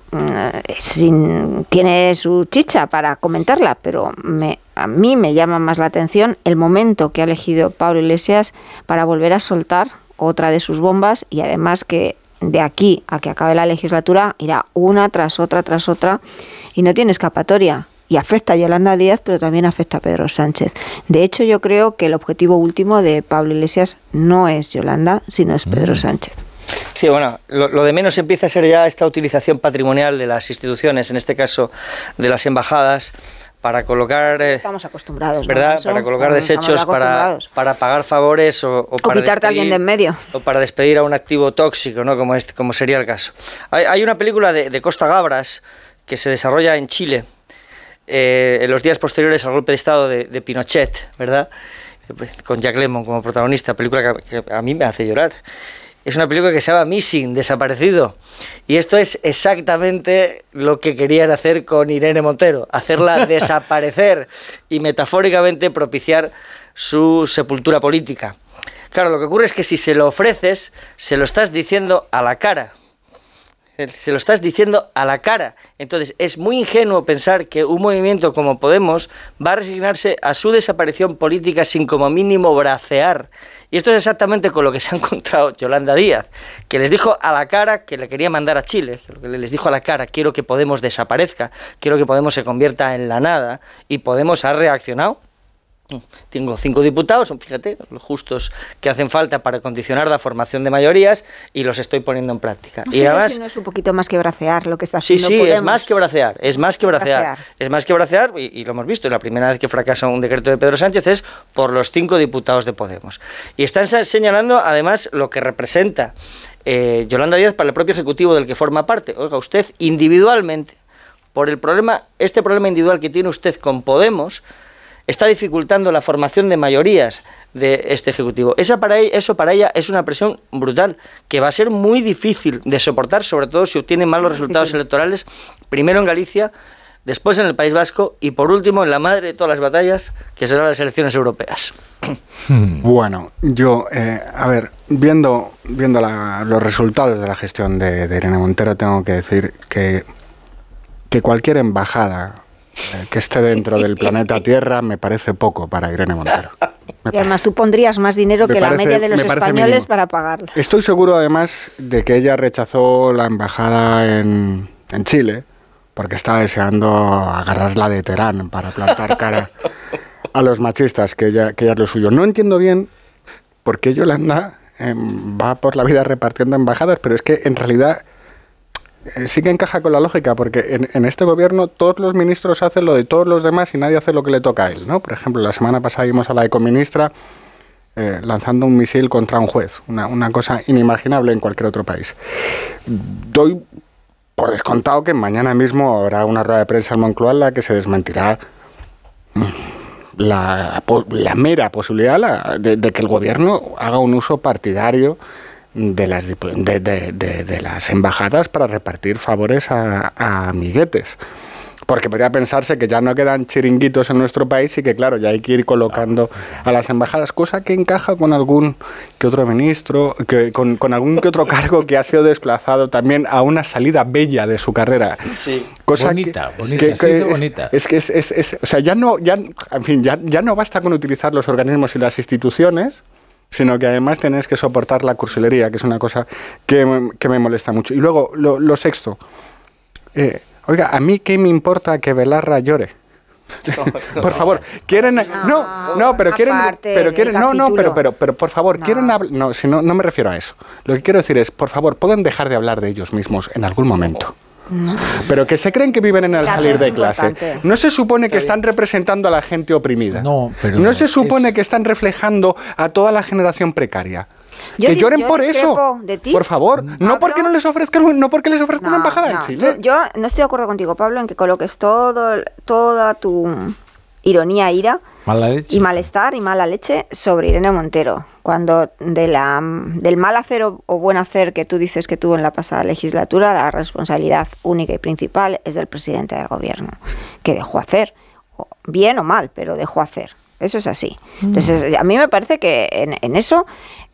sin, tiene su chicha para comentarla, pero me, a mí me llama más la atención el momento que ha elegido Pablo Iglesias para volver a soltar otra de sus bombas y además que de aquí a que acabe la legislatura irá una tras otra tras otra y no tiene escapatoria. Y afecta a Yolanda Díaz, pero también afecta a Pedro Sánchez. De hecho, yo creo que el objetivo último de Pablo Iglesias no es Yolanda, sino es Pedro Sánchez.
Sí, bueno, lo, lo, de menos empieza a ser ya esta utilización patrimonial de las instituciones, en este caso de las embajadas, para colocar... Eh,
estamos acostumbrados,
¿verdad?
¿no?
Para colocar desechos, para, para pagar favores o, o,
o
para
quitarte a alguien de en medio.
O para despedir a un activo tóxico, ¿no? Como, este, como sería el caso. Hay, hay una película de, de, Costa Gabras que se desarrolla en Chile eh, en los días posteriores al golpe de Estado de, de Pinochet, ¿verdad? Con Jack Lemmon como protagonista, película que, que a mí me hace llorar es una película que se llama Missing, desaparecido. Y esto es exactamente lo que querían hacer con Irene Montero, hacerla (laughs) desaparecer y metafóricamente propiciar su sepultura política. Claro, lo que ocurre es que si se lo ofreces, se lo estás diciendo a la cara. se lo estás diciendo a la cara. Entonces, es muy ingenuo pensar que un movimiento como Podemos va a resignarse a su desaparición política sin como mínimo bracear. Y esto es exactamente con lo que se ha encontrado Yolanda Díaz, que les dijo a la cara que le quería mandar a Chile, que les dijo a la cara, quiero que Podemos desaparezca, quiero que Podemos se convierta en la nada, y Podemos ha reaccionado tengo cinco diputados, fíjate, los justos que hacen falta para condicionar la formación de mayorías y los estoy poniendo en práctica.
No
y además,
no es un poquito más que bracear lo que está
sí,
haciendo
sí,
Podemos.
es más que bracear, es más que bracear, es más que bracear y, y lo hemos visto. La primera vez que fracasa un decreto de Pedro Sánchez es por los cinco diputados de Podemos y están señalando además lo que representa eh, Yolanda Díaz para el propio ejecutivo del que forma parte. Oiga, usted individualmente por el problema, este problema individual que tiene usted con Podemos está dificultando la formación de mayorías de este Ejecutivo. Esa para ella, eso para ella es una presión brutal, que va a ser muy difícil de soportar, sobre todo si obtiene malos resultados electorales, primero en Galicia, después en el País Vasco y por último en la madre de todas las batallas, que serán las elecciones europeas.
Bueno, yo, eh, a ver, viendo, viendo la- los resultados de la gestión de, de Irene Montero, tengo que decir que, que cualquier embajada que esté dentro del planeta Tierra me parece poco para Irene Montero. (laughs)
Y además tú pondrías más dinero
Me
que la media de los
me
españoles
mínimo.
para pagarla.
Estoy seguro además de que ella rechazó la embajada en, en Chile porque estaba deseando agarrarla de Terán para plantar cara (laughs) a los machistas, que ella, que ella es lo suyo. No entiendo bien por qué Yolanda em, va por la vida repartiendo embajadas, pero es que en realidad eh, sí que encaja con la lógica, porque en, en este gobierno todos los ministros hacen lo de todos los demás y nadie hace lo que le toca a él, ¿no? Por ejemplo, la semana pasada vimos a la ecoministra eh, lanzando un misil contra un juez, una, una cosa inimaginable en cualquier otro país. Doy por descontado que mañana mismo habrá una rueda de prensa en Moncloa en la que se desmentirá mm, la, la mera posibilidad la- de, de que el gobierno haga un uso partidario de las, de, de- de- de las embajadas para repartir favores a, a amiguetes. Porque podría pensarse que ya no quedan chiringuitos en nuestro país y que, claro, ya hay que ir colocando a las embajadas, cosa que encaja con algún que otro ministro, que, con, con algún que otro cargo que ha sido desplazado también a una salida bella de su carrera.
Sí.
Cosa
bonita,
que-
bonita,
que- que-
bonita.
Es que es, es- es- o sea, ya no, ya, en fin, ya, ya no basta con utilizar los organismos y las instituciones, sino que además tenés que soportar la cursilería, que es una cosa que, me- que me molesta mucho. Y luego, lo, lo sexto, eh, oiga, ¿a mí qué me importa que Belarra llore? (laughs) por favor, quieren no, no, pero quieren pero quieren no, no, pero pero pero por favor, quieren no, si no no me refiero a eso. Lo que quiero decir es, por favor, pueden dejar de hablar de ellos mismos en algún momento. Pero que se creen que viven en el
Claro,
salir de clase.
importante.
No se supone que están representando a la gente oprimida.
No, pero
No se supone
es-
que están reflejando a toda la generación precaria.
Yo
que lloren
yo
por eso.
discrepo de ti,
Por favor, no porque no les ofrezcan, no porque les ofrezcan una embajada
No,
en Chile.
Yo, yo no estoy de acuerdo contigo, Pablo, en que coloques todo, toda tu ironía, ira
Mala leche.
y malestar y mala leche sobre Irene Montero. Cuando de la, del mal hacer o, o buen hacer que tú dices que tuvo en la pasada legislatura, la responsabilidad única y principal es del presidente del gobierno, que dejó hacer, bien o mal, pero dejó hacer. Eso es así. Entonces, a mí me parece que en, en eso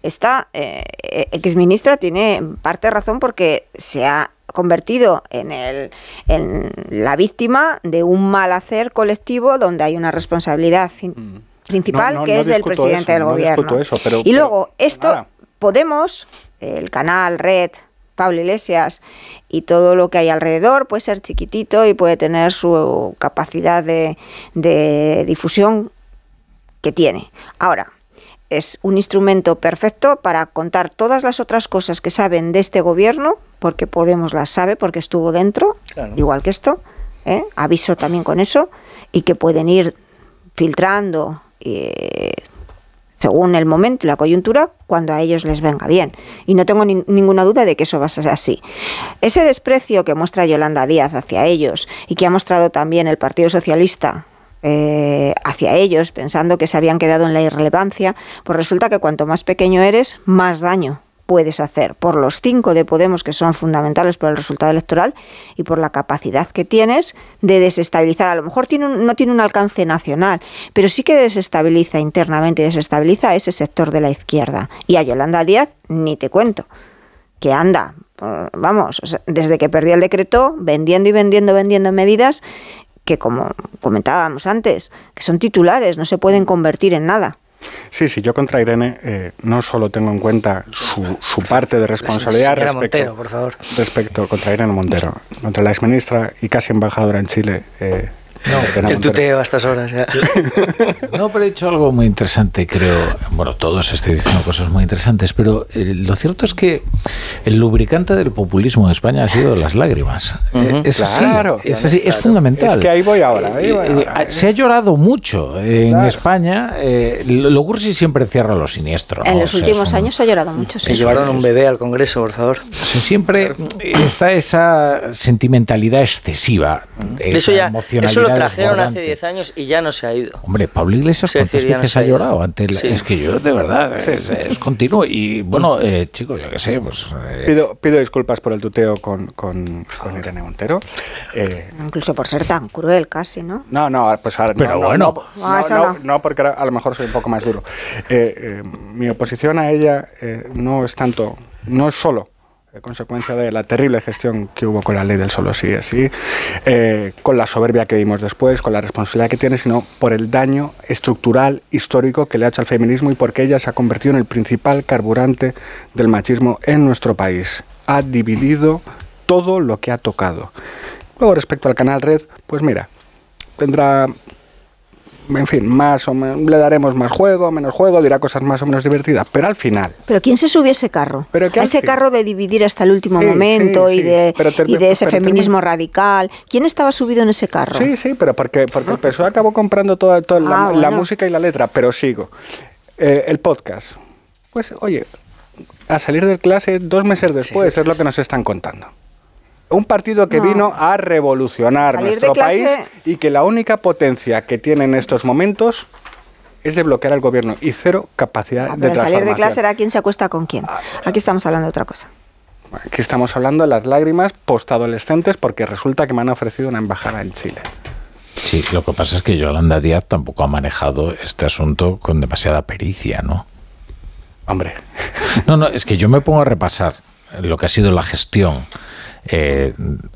esta eh, exministra tiene parte razón porque se ha convertido en, el, en la víctima de un mal hacer colectivo donde hay una responsabilidad fin- principal
No, no,
que
no
es del presidente
eso,
del
no
gobierno.
discuto eso, pero-
y
pero-
luego, esto,
nada.
Podemos, el canal, Red, Pablo Iglesias y todo lo que hay alrededor puede ser chiquitito y puede tener su capacidad de, de difusión que tiene. Ahora, es un instrumento perfecto para contar todas las otras cosas que saben de este gobierno, porque Podemos las sabe, porque estuvo dentro,
Claro.
igual que esto, ¿eh? aviso también con eso, y que pueden ir filtrando eh, según el momento y la coyuntura cuando a ellos les venga bien. Y no tengo nin- ninguna duda de que eso va a ser así. Ese desprecio que muestra Yolanda Díaz hacia ellos y que ha mostrado también el Partido Socialista eh, hacia ellos, pensando que se habían quedado en la irrelevancia, pues resulta que cuanto más pequeño eres, más daño puedes hacer por los cinco de Podemos que son fundamentales por el resultado electoral y por la capacidad que tienes de desestabilizar. A lo mejor tiene un- no tiene un alcance nacional, pero sí que desestabiliza internamente, desestabiliza a ese sector de la izquierda. Y a Yolanda Díaz ni te cuento. que anda, vamos, desde que perdió el decreto, vendiendo y vendiendo, vendiendo medidas que, como comentábamos antes, que son titulares, no se pueden convertir en nada.
Sí, sí, yo contra Irene eh, no solo tengo en cuenta su, su parte de responsabilidad respecto,
Montero, por favor.
respecto contra Irene Montero, contra la exministra y casi embajadora en Chile. eh, Irene
El tuteo a estas horas. ya.
No, pero he dicho algo muy interesante, creo. Bueno, todos estáis diciendo cosas muy interesantes, pero eh, lo cierto es que el lubricante del populismo en España ha sido las lágrimas. Eh, es así,
claro.
es, así, es fundamental.
Es que ahí voy ahora, ahí voy
Eh, eh,
ahora.
se ha llorado mucho en España. Eh, lo Gursi siempre cierra lo siniestro. ¿no?
en
O
los
sea,
últimos
un-
años se ha llorado mucho. sí.
Se llevaron un bebé al Congreso, por favor.
o sea, siempre está esa sentimentalidad excesiva.
Eso
esa
ya,
emocionalidad
eso lo trajeron hace 10 años y ya no se ha ido.
Hombre, Pablo Iglesias,
Sí,
¿cuántas
decir, ya no
veces ha llorado? Ante la-
Sí.
Es que yo, de verdad, es, es continuo. Y bueno, eh, chicos, yo qué sé, pues. eh,
Pido, pido disculpas por el tuteo con, con, con Irene Montero. Eh,
Incluso por ser tan cruel casi, ¿no?
No, no, pues ahora.
Pero
no, no,
bueno.
No,
Ah,
no, no,
no.
no, porque ahora a lo mejor soy un poco más duro. Eh, eh, mi oposición a ella eh, no es tanto, no es solo consecuencia de la terrible gestión que hubo con la ley del solo sí es sí, eh, con la soberbia que vimos después, con la responsabilidad que tiene, sino por el daño estructural, histórico que le ha hecho al feminismo y porque ella se ha convertido en el principal carburante del machismo en nuestro país. Ha dividido todo lo que ha tocado. Luego, respecto al canal Red, pues mira, tendrá, en fin, más o menos, le daremos más juego, menos juego, dirá cosas más o menos divertidas, pero al final,
Pero ¿quién se subió a ese carro?
Pero
a ese
fin-
carro de dividir hasta el último
Sí,
momento
sí,
y,
sí,
de, y de ese
pero
feminismo radical. ¿Quién estaba subido en ese carro?
sí, sí, pero porque, porque el PSOE acabó comprando toda, toda la,
Ah,
la
bueno.
música y la letra, pero sigo. Eh, el podcast, pues oye, a salir de clase dos meses después, es lo que nos están contando. Un partido que
No.
vino a revolucionar
Salir
nuestro
clase-
país y que la única potencia que tiene en estos momentos es de bloquear al gobierno y cero capacidad
Ah,
de
pero salir de
transformación.
clase era quién se acuesta con quién. Aquí estamos hablando de otra cosa.
Aquí estamos hablando de las lágrimas postadolescentes porque resulta que me han ofrecido una embajada en Chile.
Sí, lo que pasa es que Yolanda Díaz tampoco ha manejado este asunto con demasiada pericia, ¿no?
Hombre. (laughs)
No, no, es que yo me pongo a repasar lo que ha sido la gestión eh,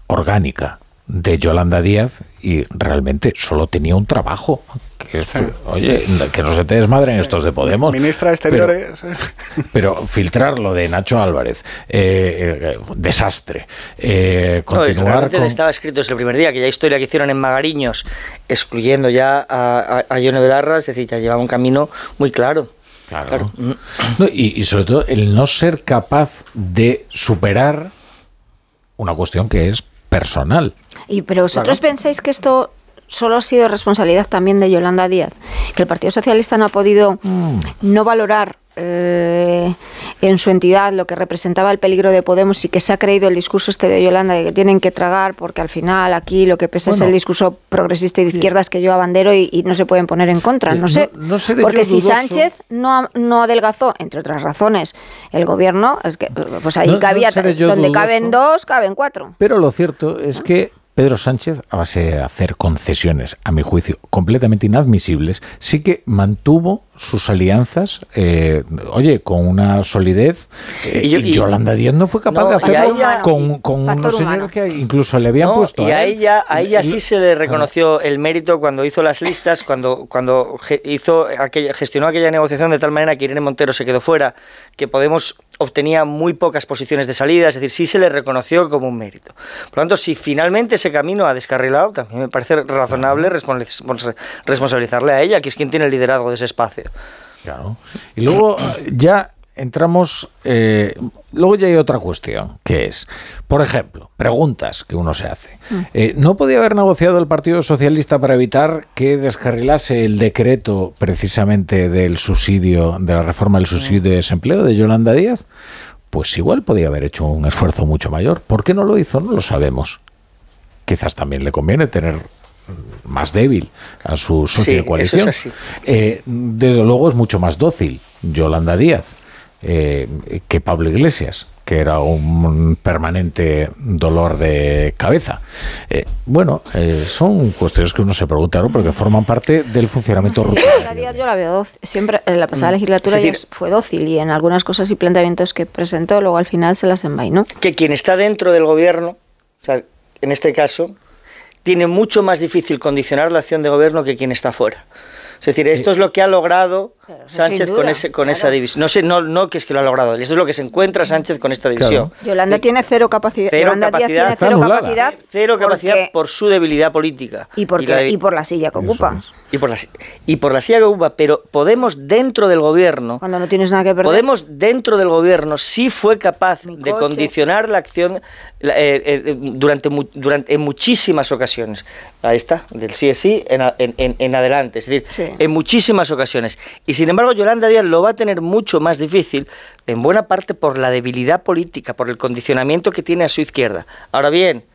orgánica de Yolanda Díaz y realmente solo tenía un trabajo. Que Oye, que no se te desmadren estos de Podemos.
Ministra de
Pero-
Exteriores.
Pero filtrar lo de Nacho Álvarez, eh, eh, desastre. Eh,
No, y
continuar
realmente
con...
estaba escrito desde el primer día, que ya historia que hicieron en Magariños, excluyendo ya a, a, a Yone Belarra, es decir, ya llevaba un camino muy claro.
Claro. No, y, y sobre todo el no ser capaz de superar una cuestión que es personal.
Y, pero vosotros pensáis que esto solo ha sido responsabilidad también de Yolanda Díaz, que el Partido Socialista no ha podido no valorar eh, en su entidad lo que representaba el peligro de Podemos y que se ha creído el discurso este de Yolanda de que tienen que tragar porque al final aquí lo que pesa es
Bueno.
el discurso progresista y de izquierdas que yo abandero y, y no se pueden poner en contra. No sé,
no- no seré
porque si
dudoso.
Sánchez no, ha- no adelgazó, entre otras razones, el gobierno, es que pues ahí
No-
cabía, donde
dudoso.
caben dos, caben cuatro.
Pero lo cierto es que Pedro Sánchez, a base de hacer concesiones, a mi juicio, completamente inadmisibles, sí que mantuvo sus alianzas, eh, oye, con una solidez. eh,
Y yo- y-
Yolanda Díaz no fue capaz
No,
de hacerlo
ella-
con, con unos señores que incluso le habían
No,
puesto.
y a
él.
ella, a ella sí se le reconoció el mérito cuando hizo las listas, cuando, cuando hizo aquella, gestionó aquella negociación de tal manera que Irene Montero se quedó fuera, que Podemos obtenía muy pocas posiciones de salida, es decir, sí se le reconoció como un mérito. Por lo tanto, si finalmente ese camino ha descarrilado, también me parece razonable respons- responsabilizarle a ella, que es quien tiene el liderazgo de ese espacio.
Claro. Y luego ya entramos, eh, luego ya hay otra cuestión, que es, por ejemplo, preguntas que uno se hace. Eh, ¿No podía haber negociado el Partido Socialista para evitar que descarrilase el decreto precisamente del subsidio, de la reforma del subsidio de desempleo de Yolanda Díaz? Pues igual podía haber hecho un esfuerzo mucho mayor. ¿Por qué no lo hizo? No lo sabemos. Quizás también le conviene tener más débil a su socio
Sí,
de
eso
coalición.
es así.
Eh, desde luego es mucho más dócil Yolanda Díaz eh, que Pablo Iglesias, que era un permanente dolor de cabeza. Eh, bueno, eh, son cuestiones que uno se pregunta, ¿no? Porque forman parte del funcionamiento rutinario.
Yo la veo dócil. Siempre en la pasada
Mm.
legislatura
Es decir-
ella fue dócil y en algunas cosas y planteamientos que presentó, luego al final se las envainó.
que quien está dentro del gobierno, o sea, en este caso, tiene mucho más difícil condicionar la acción de gobierno que quien está fuera. Es decir, esto es lo que ha logrado Sánchez con, ese, con esa división. No sé, no, no que es que lo ha logrado, esto es lo que se encuentra Sánchez con esta división.
Yolanda tiene cero capacidad.
Cero
Yolanda Díaz
capacidad,
tiene cero capacidad
cero capacidad
porque-
por su debilidad política
y, porque,
la-
y por la silla que ocupa.
y por la y por la silla que ocupa, pero Podemos dentro del gobierno
Cuando no tienes nada que perder.
Podemos dentro del gobierno sí fue capaz de condicionar la acción eh, eh, durante, mu- durante en muchísimas ocasiones. Ahí está, del sí es sí en- en- en adelante, es decir, en muchísimas ocasiones. Y sin embargo, Yolanda Díaz lo va a tener mucho más difícil, en buena parte por la debilidad política, por el condicionamiento que tiene a su izquierda. Ahora bien,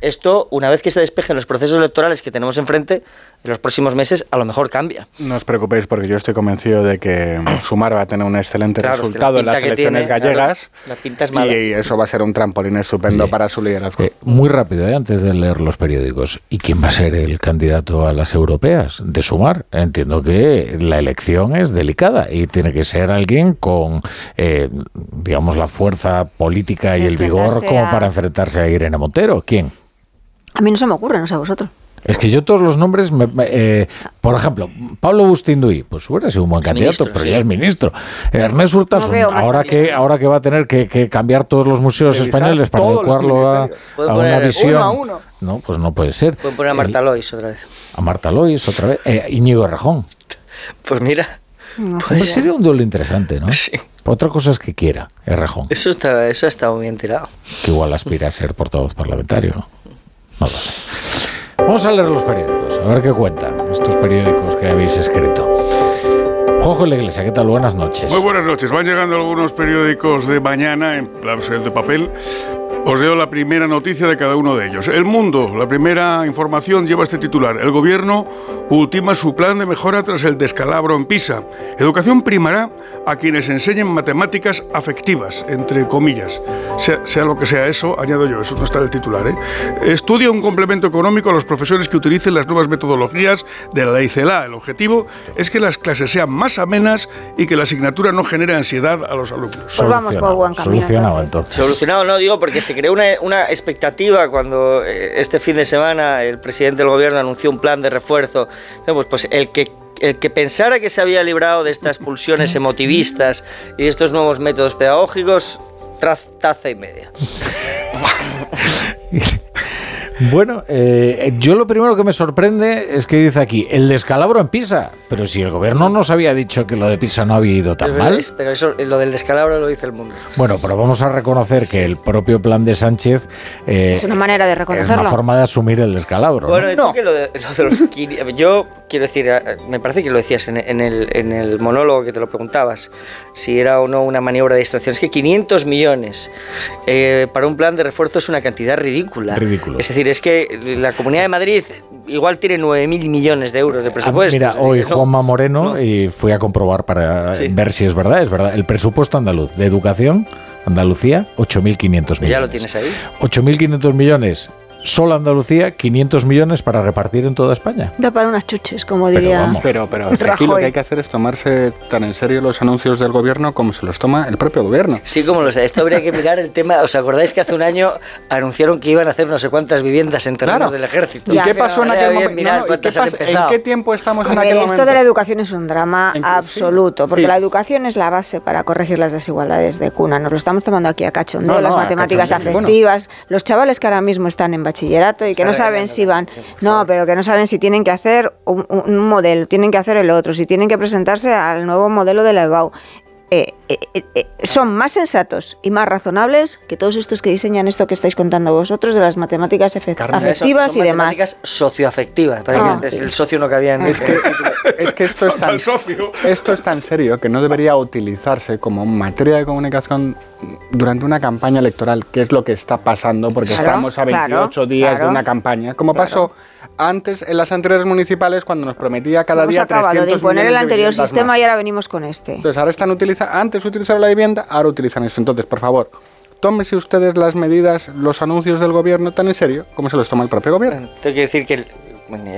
esto, una vez que se despejen los procesos electorales que tenemos enfrente, en los próximos meses, a lo mejor cambia.
No os preocupéis porque yo estoy convencido de que (clears throat) Sumar va a tener un excelente
Claro, la
resultado en las elecciones
tiene,
gallegas
claro, la pinta es mala.
y eso va a ser un trampolín estupendo para su liderazgo.
Eh, muy rápido, ¿eh? antes de leer los periódicos. ¿Y quién va a ser el candidato a las europeas? De sumar. Entiendo que la elección es delicada y tiene que ser alguien con, eh, digamos, la fuerza política y el vigor como para enfrentarse a Irene Montero. ¿Quién?
A mí no se me ocurre, no sé a vosotros.
Es que yo todos los nombres, me- me- eh, por ejemplo, Pablo Bustinduy, pues hubiera sido un buen
Es
candidato,
ministro,
pero
sí.
ya es ministro. Ernest Urtasun,
No
ahora que ahora que va a tener que, que cambiar todos los museos
Revisar
españoles para adecuarlo a,
poner
una
uno
visión,
a uno.
no, pues no puede ser.
Pueden poner a Marta Lois otra vez.
a Marta Lois otra vez, eh, Íñigo Errejón.
Pues mira,
Pues sería un duelo interesante, ¿no? Otra cosa es que quiera Errejón,
eso está, eso está muy bien tirado.
que igual aspira a ser portavoz parlamentario. No, No lo sé. Vamos a leer los periódicos, a ver qué cuentan estos periódicos que habéis escrito. Juanjo de la Iglesia, ¿qué tal? Buenas noches.
Muy buenas noches. Van llegando algunos periódicos de mañana en la versión de papel. Os leo la primera noticia de cada uno de ellos. El Mundo, la primera información lleva este titular. El gobierno ultima su plan de mejora tras el descalabro en Pisa. Educación primará a quienes enseñen matemáticas afectivas, entre comillas. Sea, sea lo que sea eso, añado yo, eso no está en el titular. ¿eh? Estudia un complemento económico a los profesores que utilicen las nuevas metodologías de la ley CELA. El objetivo es que las clases sean más amenas y que la asignatura no genere ansiedad a los alumnos.
Pues vamos por buen camino.
Solucionado
entonces.
entonces.
Solucionado no digo porque se creó una, una expectativa cuando eh, este fin de semana el presidente del gobierno anunció un plan de refuerzo. Pues, pues el que el que pensara que se había librado de estas pulsiones emotivistas y de estos nuevos métodos pedagógicos, taza y media. (laughs)
Bueno, eh, yo lo primero que me sorprende es que dice aquí, el descalabro en Pisa. Pero si el gobierno nos había dicho que lo de Pisa no había ido tan
Pero,
mal.
es- pero eso, lo del descalabro lo dice el mundo.
Bueno, pero vamos a reconocer que el propio plan de Sánchez eh,
Es una manera de
es
reconocerlo.
una forma de asumir el descalabro. ¿no?
Bueno, que lo de, lo de los (laughs) yo quiero decir, eh, me parece que lo decías en, en el, en el monólogo que te lo preguntabas, si era o no una maniobra de distracción. Es que 500 millones eh, para un plan de refuerzo es una cantidad ridícula.
Ridículo.
Es decir, es que la Comunidad de Madrid igual tiene 9.000 millones de euros de
Ah,
presupuesto.
Mira, hoy Juanma Moreno y fui a comprobar para
Sí.
ver si es verdad. Es verdad. El presupuesto andaluz de educación, Andalucía, 8.500 millones.
Ya lo tienes ahí.
8.500 millones. Solo Andalucía, 500 millones para repartir en toda España.
Da para unas chuches, como diría.
Pero, pero aquí lo que hay que hacer es tomarse tan en serio los anuncios del gobierno como se los toma el propio gobierno.
Sí, como lo sé. Esto habría que mirar el tema. ¿Os acordáis que hace un año anunciaron que iban a hacer no sé cuántas viviendas en terrenos
Claro.
del ejército?
¿Y qué pasó en aquel momento?
mirar
No, no, ¿y
cuántas
qué pasa- ¿En qué tiempo estamos en aquel
esto
momento?
de la educación es un drama absoluto, porque
sí.
la educación es la base para corregir las desigualdades de cuna. Nos lo estamos tomando aquí a cachondeo,
No, no,
las matemáticas
cachondeo, bueno.
afectivas, los chavales que ahora mismo están en bachillerato y que no saben si van, no, pero que no saben si tienen que hacer un, un modelo, tienen que hacer el otro, si tienen que presentarse al nuevo modelo de la EBAU. Eh, son más sensatos y más razonables que todos estos que diseñan esto que estáis contando vosotros de las matemáticas
Carmen,
afectivas
son- son
y demás.
matemáticas socioafectivas. Parece
Ah.
que es el socio no cabía en
Es que, es que esto, es (laughs) tan, esto es tan serio que no debería utilizarse como materia de comunicación durante una campaña electoral, que es lo que está pasando, porque
Claro,
estamos a 28
claro,
días
claro.
de una campaña, como pasó antes en las anteriores municipales cuando nos prometía cada
Hemos
día
acabado de
300
imponer el anterior sistema
más.
y ahora venimos con este.
Entonces ahora están utilizando, antes utilizaron la vivienda, ahora utilizan esto. Entonces, por favor, tómese ustedes las medidas, los anuncios del gobierno tan en serio como se los toma el propio gobierno.
Tengo que decir que el-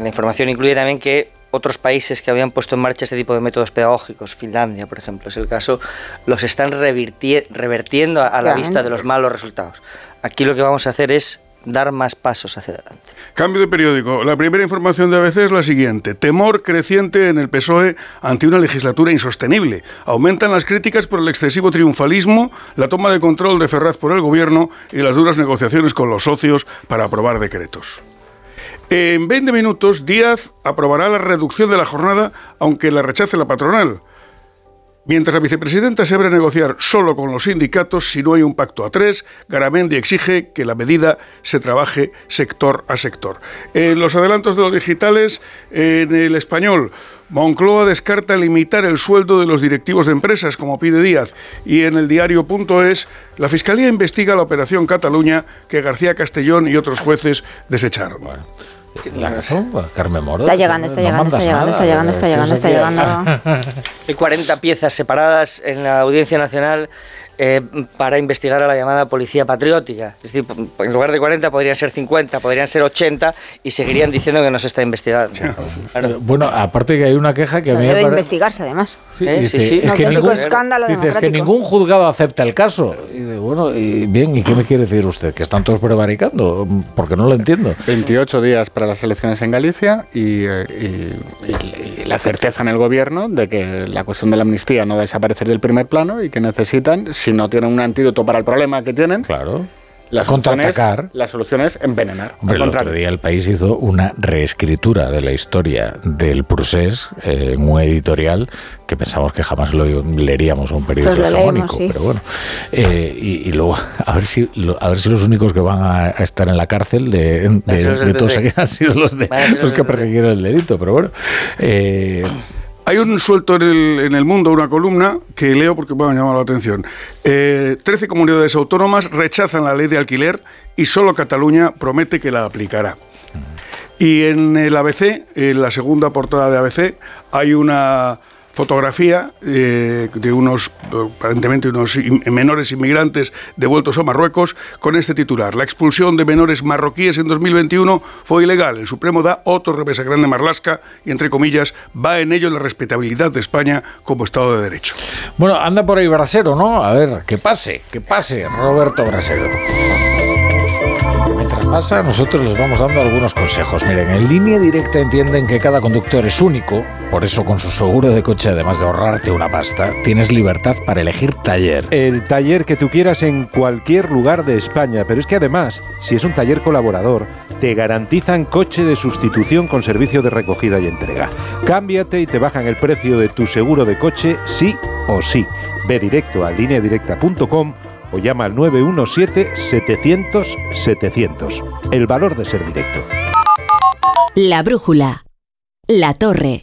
la información incluye también que otros países que habían puesto en marcha este tipo de métodos pedagógicos, Finlandia, por ejemplo, es el caso, los están revertiendo a, a la vista de los malos resultados. Aquí lo que vamos a hacer es dar más pasos hacia adelante.
Cambio de periódico. La primera información de ABC es la siguiente. Temor creciente en el PSOE ante una legislatura insostenible. Aumentan las críticas por el excesivo triunfalismo, la toma de control de Ferraz por el gobierno y las duras negociaciones con los socios para aprobar decretos. En 20 minutos, Díaz aprobará la reducción de la jornada, aunque la rechace la patronal. Mientras la vicepresidenta se abre a negociar solo con los sindicatos si no hay un pacto a tres, Garamendi exige que la medida se trabaje sector a sector. En los adelantos de los digitales, en el español, Moncloa descarta limitar el sueldo de los directivos de empresas, como pide Díaz. Y en el diario.es, la Fiscalía investiga la operación Cataluña que García Castellón y otros jueces desecharon.
La razón, pues, Carmen Moro.
Está llegando, está
no
llegando, está llegando,
nada,
está llegando, está llegando, está llegando. (laughs) (laughs)
Hay 40 piezas separadas en la Audiencia Nacional eh, para investigar a la llamada Policía Patriótica. Es decir, en lugar de 40 podrían ser 50, podrían ser 80 y seguirían diciendo que no se está investigando.
Eh, Bueno, aparte que hay una queja que a mí me
Debe
parece...
investigarse además.
Sí,
¿Eh?
dice,
Sí, sí.
es que ningún,
escándalo
dice, es que ningún juzgado acepta el caso. Y dice, bueno, y bien, ¿y qué me quiere decir usted? ¿Que están todos prevaricando? Porque no lo entiendo.
28 días para las elecciones en Galicia y, eh, y- y- y la certeza en el gobierno de que la cuestión de la amnistía no va a desaparecer del primer plano y que necesitan, si no tienen un antídoto para el problema que tienen,
claro.
la solución es-
Contraatacar.
La solución es envenenar.
Hombre, el otro día el país hizo una reescritura de la historia del procés eh, en un editorial que pensamos que jamás lo leeríamos en un periódico
Pues
hegemónico,
sí.
pero bueno. Eh, y, y luego, (laughs) a ver, si, lo- a ver si los únicos que van a, a estar en la cárcel de, de-
a
de todos (laughs) han sido los, de,
a los
que persiguieron el delito, pero bueno. Eh,
Hay un suelto en el, en el mundo, una columna que leo porque me ha llamado la atención. Eh, 13 comunidades autónomas rechazan la ley de alquiler y solo Cataluña promete que la aplicará. Y en el ABC, en la segunda portada de ABC, hay una fotografía eh, de unos, aparentemente unos menores inmigrantes devueltos a Marruecos con este titular. La expulsión de menores marroquíes en 2021 fue ilegal. El Supremo da otro revés a Grande Marlasca y, entre comillas, va en ello la respetabilidad de España como Estado de Derecho.
bueno, anda por ahí Brasero, ¿no? A ver, que pase, que pase, Roberto Brasero. Pasa, nosotros les vamos dando algunos consejos. Miren, en línea directa entienden que cada conductor es único, por eso con su seguro de coche, además de ahorrarte una pasta, tienes libertad para elegir taller.
El taller que tú quieras en cualquier lugar de España, pero es que además, si es un taller colaborador, te garantizan coche de sustitución con servicio de recogida y entrega. Cámbiate y te bajan el precio de tu seguro de coche sí o sí. Ve directo a lineadirecta.com o llama al 917-700-700. El valor de ser directo.
La brújula. La torre.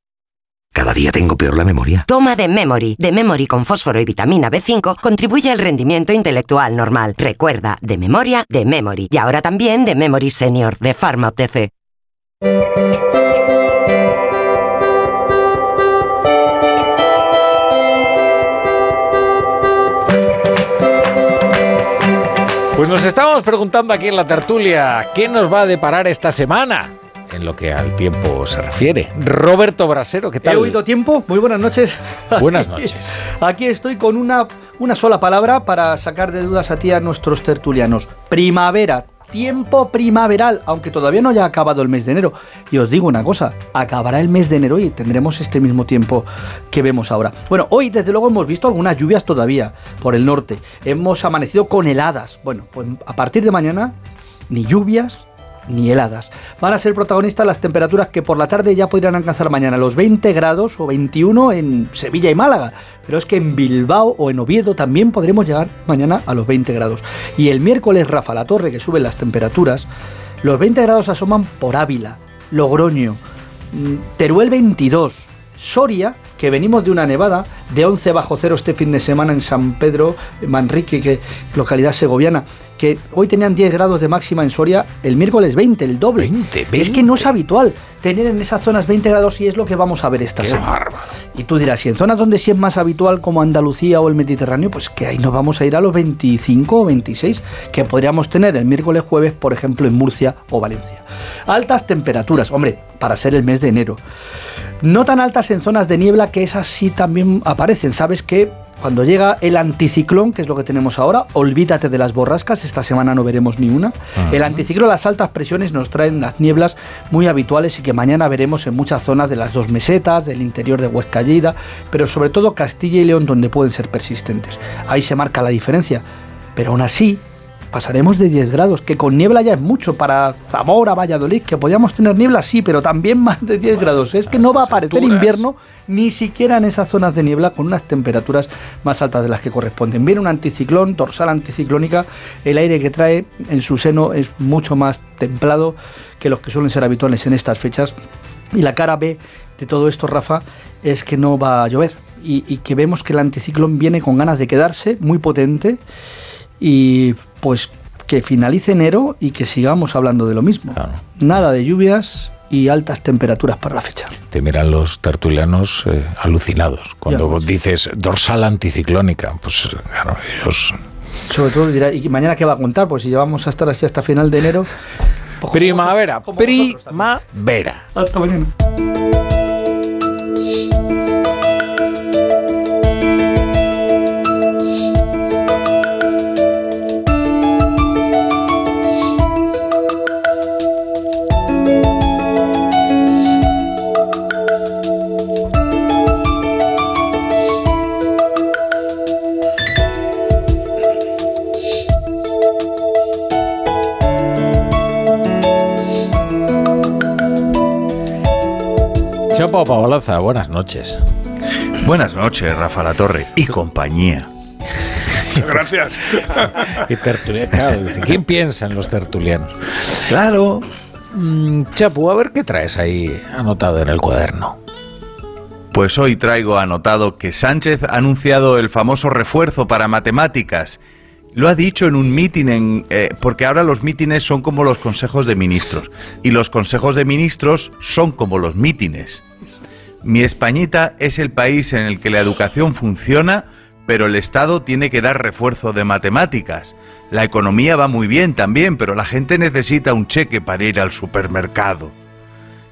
¿Cada día tengo peor la memoria?
Toma de Memory. De Memory con fósforo y vitamina B5 contribuye al rendimiento intelectual normal. Recuerda, de memoria, de Memory. Y ahora también de Memory Senior, de Pharma OTC.
Pues nos estábamos preguntando aquí en la tertulia, ¿qué nos va a deparar esta semana? En lo que al tiempo se refiere. Roberto Brasero, ¿qué tal?
He oído tiempo. Muy buenas noches. (laughs)
Buenas noches.
Aquí estoy con una, una sola palabra para sacar de dudas a ti a nuestros tertulianos. Primavera. tiempo primaveral, aunque todavía no haya acabado el mes de enero. Y os digo una cosa, acabará el mes de enero y tendremos este mismo tiempo que vemos ahora. Bueno, hoy desde luego hemos visto algunas lluvias todavía por el norte. Hemos amanecido con heladas. Bueno, pues a partir de mañana ni lluvias ni heladas. Van a ser protagonistas las temperaturas que por la tarde ya podrían alcanzar mañana los 20 grados o 21 en Sevilla y Málaga. Pero es que en Bilbao o en Oviedo también podremos llegar mañana a los 20 grados. Y el miércoles, Rafa La Torre, que suben las temperaturas, los 20 grados asoman por Ávila, Logroño, mm, Teruel 22, Soria, que venimos de una nevada de 11 bajo cero este fin de semana en San Pedro, Manrique, que localidad segoviana, que hoy tenían 10 grados de máxima en Soria, el miércoles 20, el doble. Es que no es habitual tener en esas zonas 20 grados y es lo que vamos a ver esta semana. Y tú dirás, si en zonas donde sí es más habitual como Andalucía o el Mediterráneo, pues que ahí nos vamos a ir a los 25 o 26 que podríamos tener el miércoles jueves, por ejemplo, en Murcia o Valencia. Altas temperaturas, hombre, para ser el mes de enero. No tan altas en zonas de niebla que esas sí también aparecen. Sabes que cuando llega el anticiclón, que es lo que tenemos ahora, olvídate de las borrascas, esta semana no veremos ni una. El anticiclón, las altas presiones nos traen las nieblas muy habituales y que mañana veremos en muchas zonas de las dos mesetas, del interior de Huesca Lleida, pero sobre todo Castilla y León donde pueden ser persistentes. Ahí se marca la diferencia. Pero aún así, pasaremos de 10 grados, que con niebla ya es mucho para Zamora, Valladolid, que podíamos tener niebla, sí, pero también (laughs) más de 10 grados. Es que no va a aparecer invierno ni siquiera en esas zonas de niebla con unas temperaturas más altas de las que corresponden. Viene un anticiclón, dorsal anticiclónica, el aire que trae en su seno es mucho más templado que los que suelen ser habituales en estas fechas. Y la cara B de todo esto, Rafa, es que no va a llover y, y que vemos que el anticiclón viene con ganas de quedarse, muy potente y pues que finalice enero y que sigamos hablando de lo mismo. Nada de lluvias y altas temperaturas para la fecha.
Te miran los tertulianos eh, alucinados cuando
Ya, pues.
dices dorsal anticiclónica. Pues claro, ellos...
Sobre todo dirá, ¿y mañana qué va a contar? Pues si llevamos a estar así hasta final de enero. pues
Primavera, primavera.
Hasta mañana.
Chapo Pablaza, buenas noches.
Buenas noches, Rafa La Torre y compañía.
Gracias.
Y claro, dice, ¿quién piensa en los tertulianos?
Claro.
Mm, Chapo, a ver qué traes ahí anotado en el cuaderno.
Pues hoy traigo anotado que Sánchez ha anunciado el famoso refuerzo para matemáticas. Lo ha dicho en un mitin, en, eh, porque ahora los mítines son como los consejos de ministros y los consejos de ministros son como los mítines. Mi Españita es el país en el que la educación funciona, pero el Estado tiene que dar refuerzo de matemáticas. La economía va muy bien también, pero la gente necesita un cheque para ir al supermercado.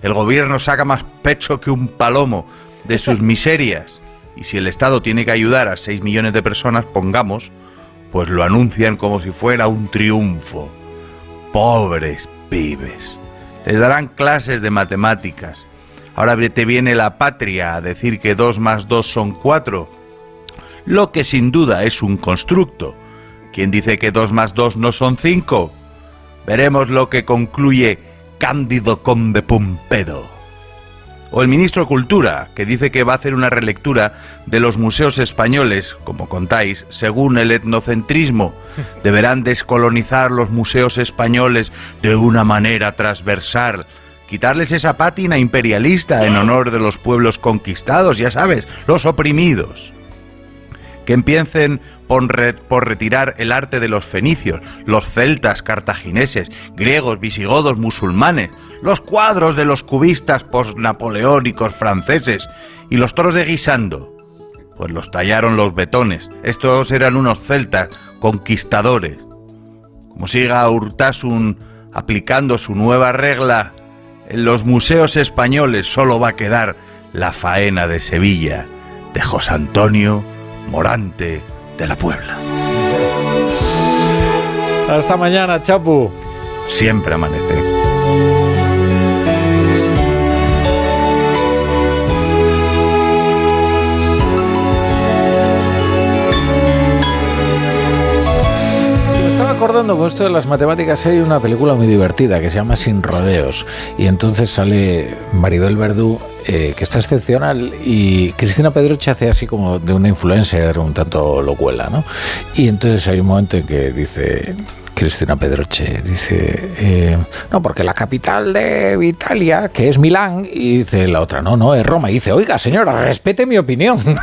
El gobierno saca más pecho que un palomo de sus (laughs) miserias. Y si el Estado tiene que ayudar a 6 millones de personas, pongamos, pues lo anuncian como si fuera un triunfo. Pobres pibes. Les darán clases de matemáticas. Ahora te viene la patria a decir que 2 más 2 son 4. Lo que sin duda es un constructo. ¿Quién dice que 2 más 2 no son 5? Veremos lo que concluye Cándido Conde Pumpedo. O el ministro de Cultura, que dice que va a hacer una relectura de los museos españoles, como contáis, según el etnocentrismo. Deberán descolonizar los museos españoles de una manera transversal. Quitarles esa pátina imperialista en honor de los pueblos conquistados, ya sabes, los oprimidos que empiecen por, re- por retirar el arte de los fenicios, los celtas, cartagineses, griegos, visigodos, musulmanes, los cuadros de los cubistas postnapoleónicos franceses y los toros de Guisando. Pues los tallaron los betones. Estos eran unos celtas conquistadores. Como siga Urtasun aplicando su nueva regla, en los museos españoles solo va a quedar la faena de Sevilla, de José Antonio Morante de la Puebla.
Hasta mañana, Chapu.
siempre amanece.
Acordando con esto de las matemáticas, hay una película muy divertida que se llama Sin Rodeos y entonces sale Maribel Verdú, eh, que está excepcional, y Cristina Pedroche hace así como de una influencer un tanto locuela, ¿no? Y entonces hay un momento en que dice... Cristina Pedroche dice, eh, no, porque la capital de Italia, que es Milán, y dice la otra, no, no, es Roma. Y dice, oiga, señora, respete mi opinión. (laughs)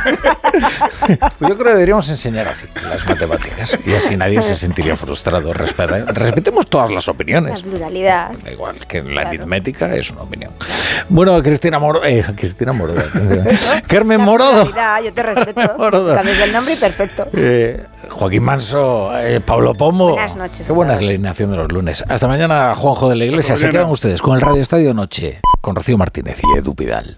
Pues yo creo que deberíamos enseñar así las matemáticas y así nadie se sentiría frustrado. Respetemos todas las
La
opiniones.
pluralidad.
Da igual que la aritmética es una opinión. Bueno, Cristina Moro, eh, Cristina (laughs) Morodo. Carmen Morodo.
Yo te respeto. El nombre y perfecto.
Eh, Joaquín Manso, Pablo Pombo.
Buenas noches
Qué buena es la alineación de los lunes. Hasta mañana, Juanjo de la Iglesia. Se quedan ustedes con el Radio Estadio Noche, con Rocío Martínez y Edu Pidal.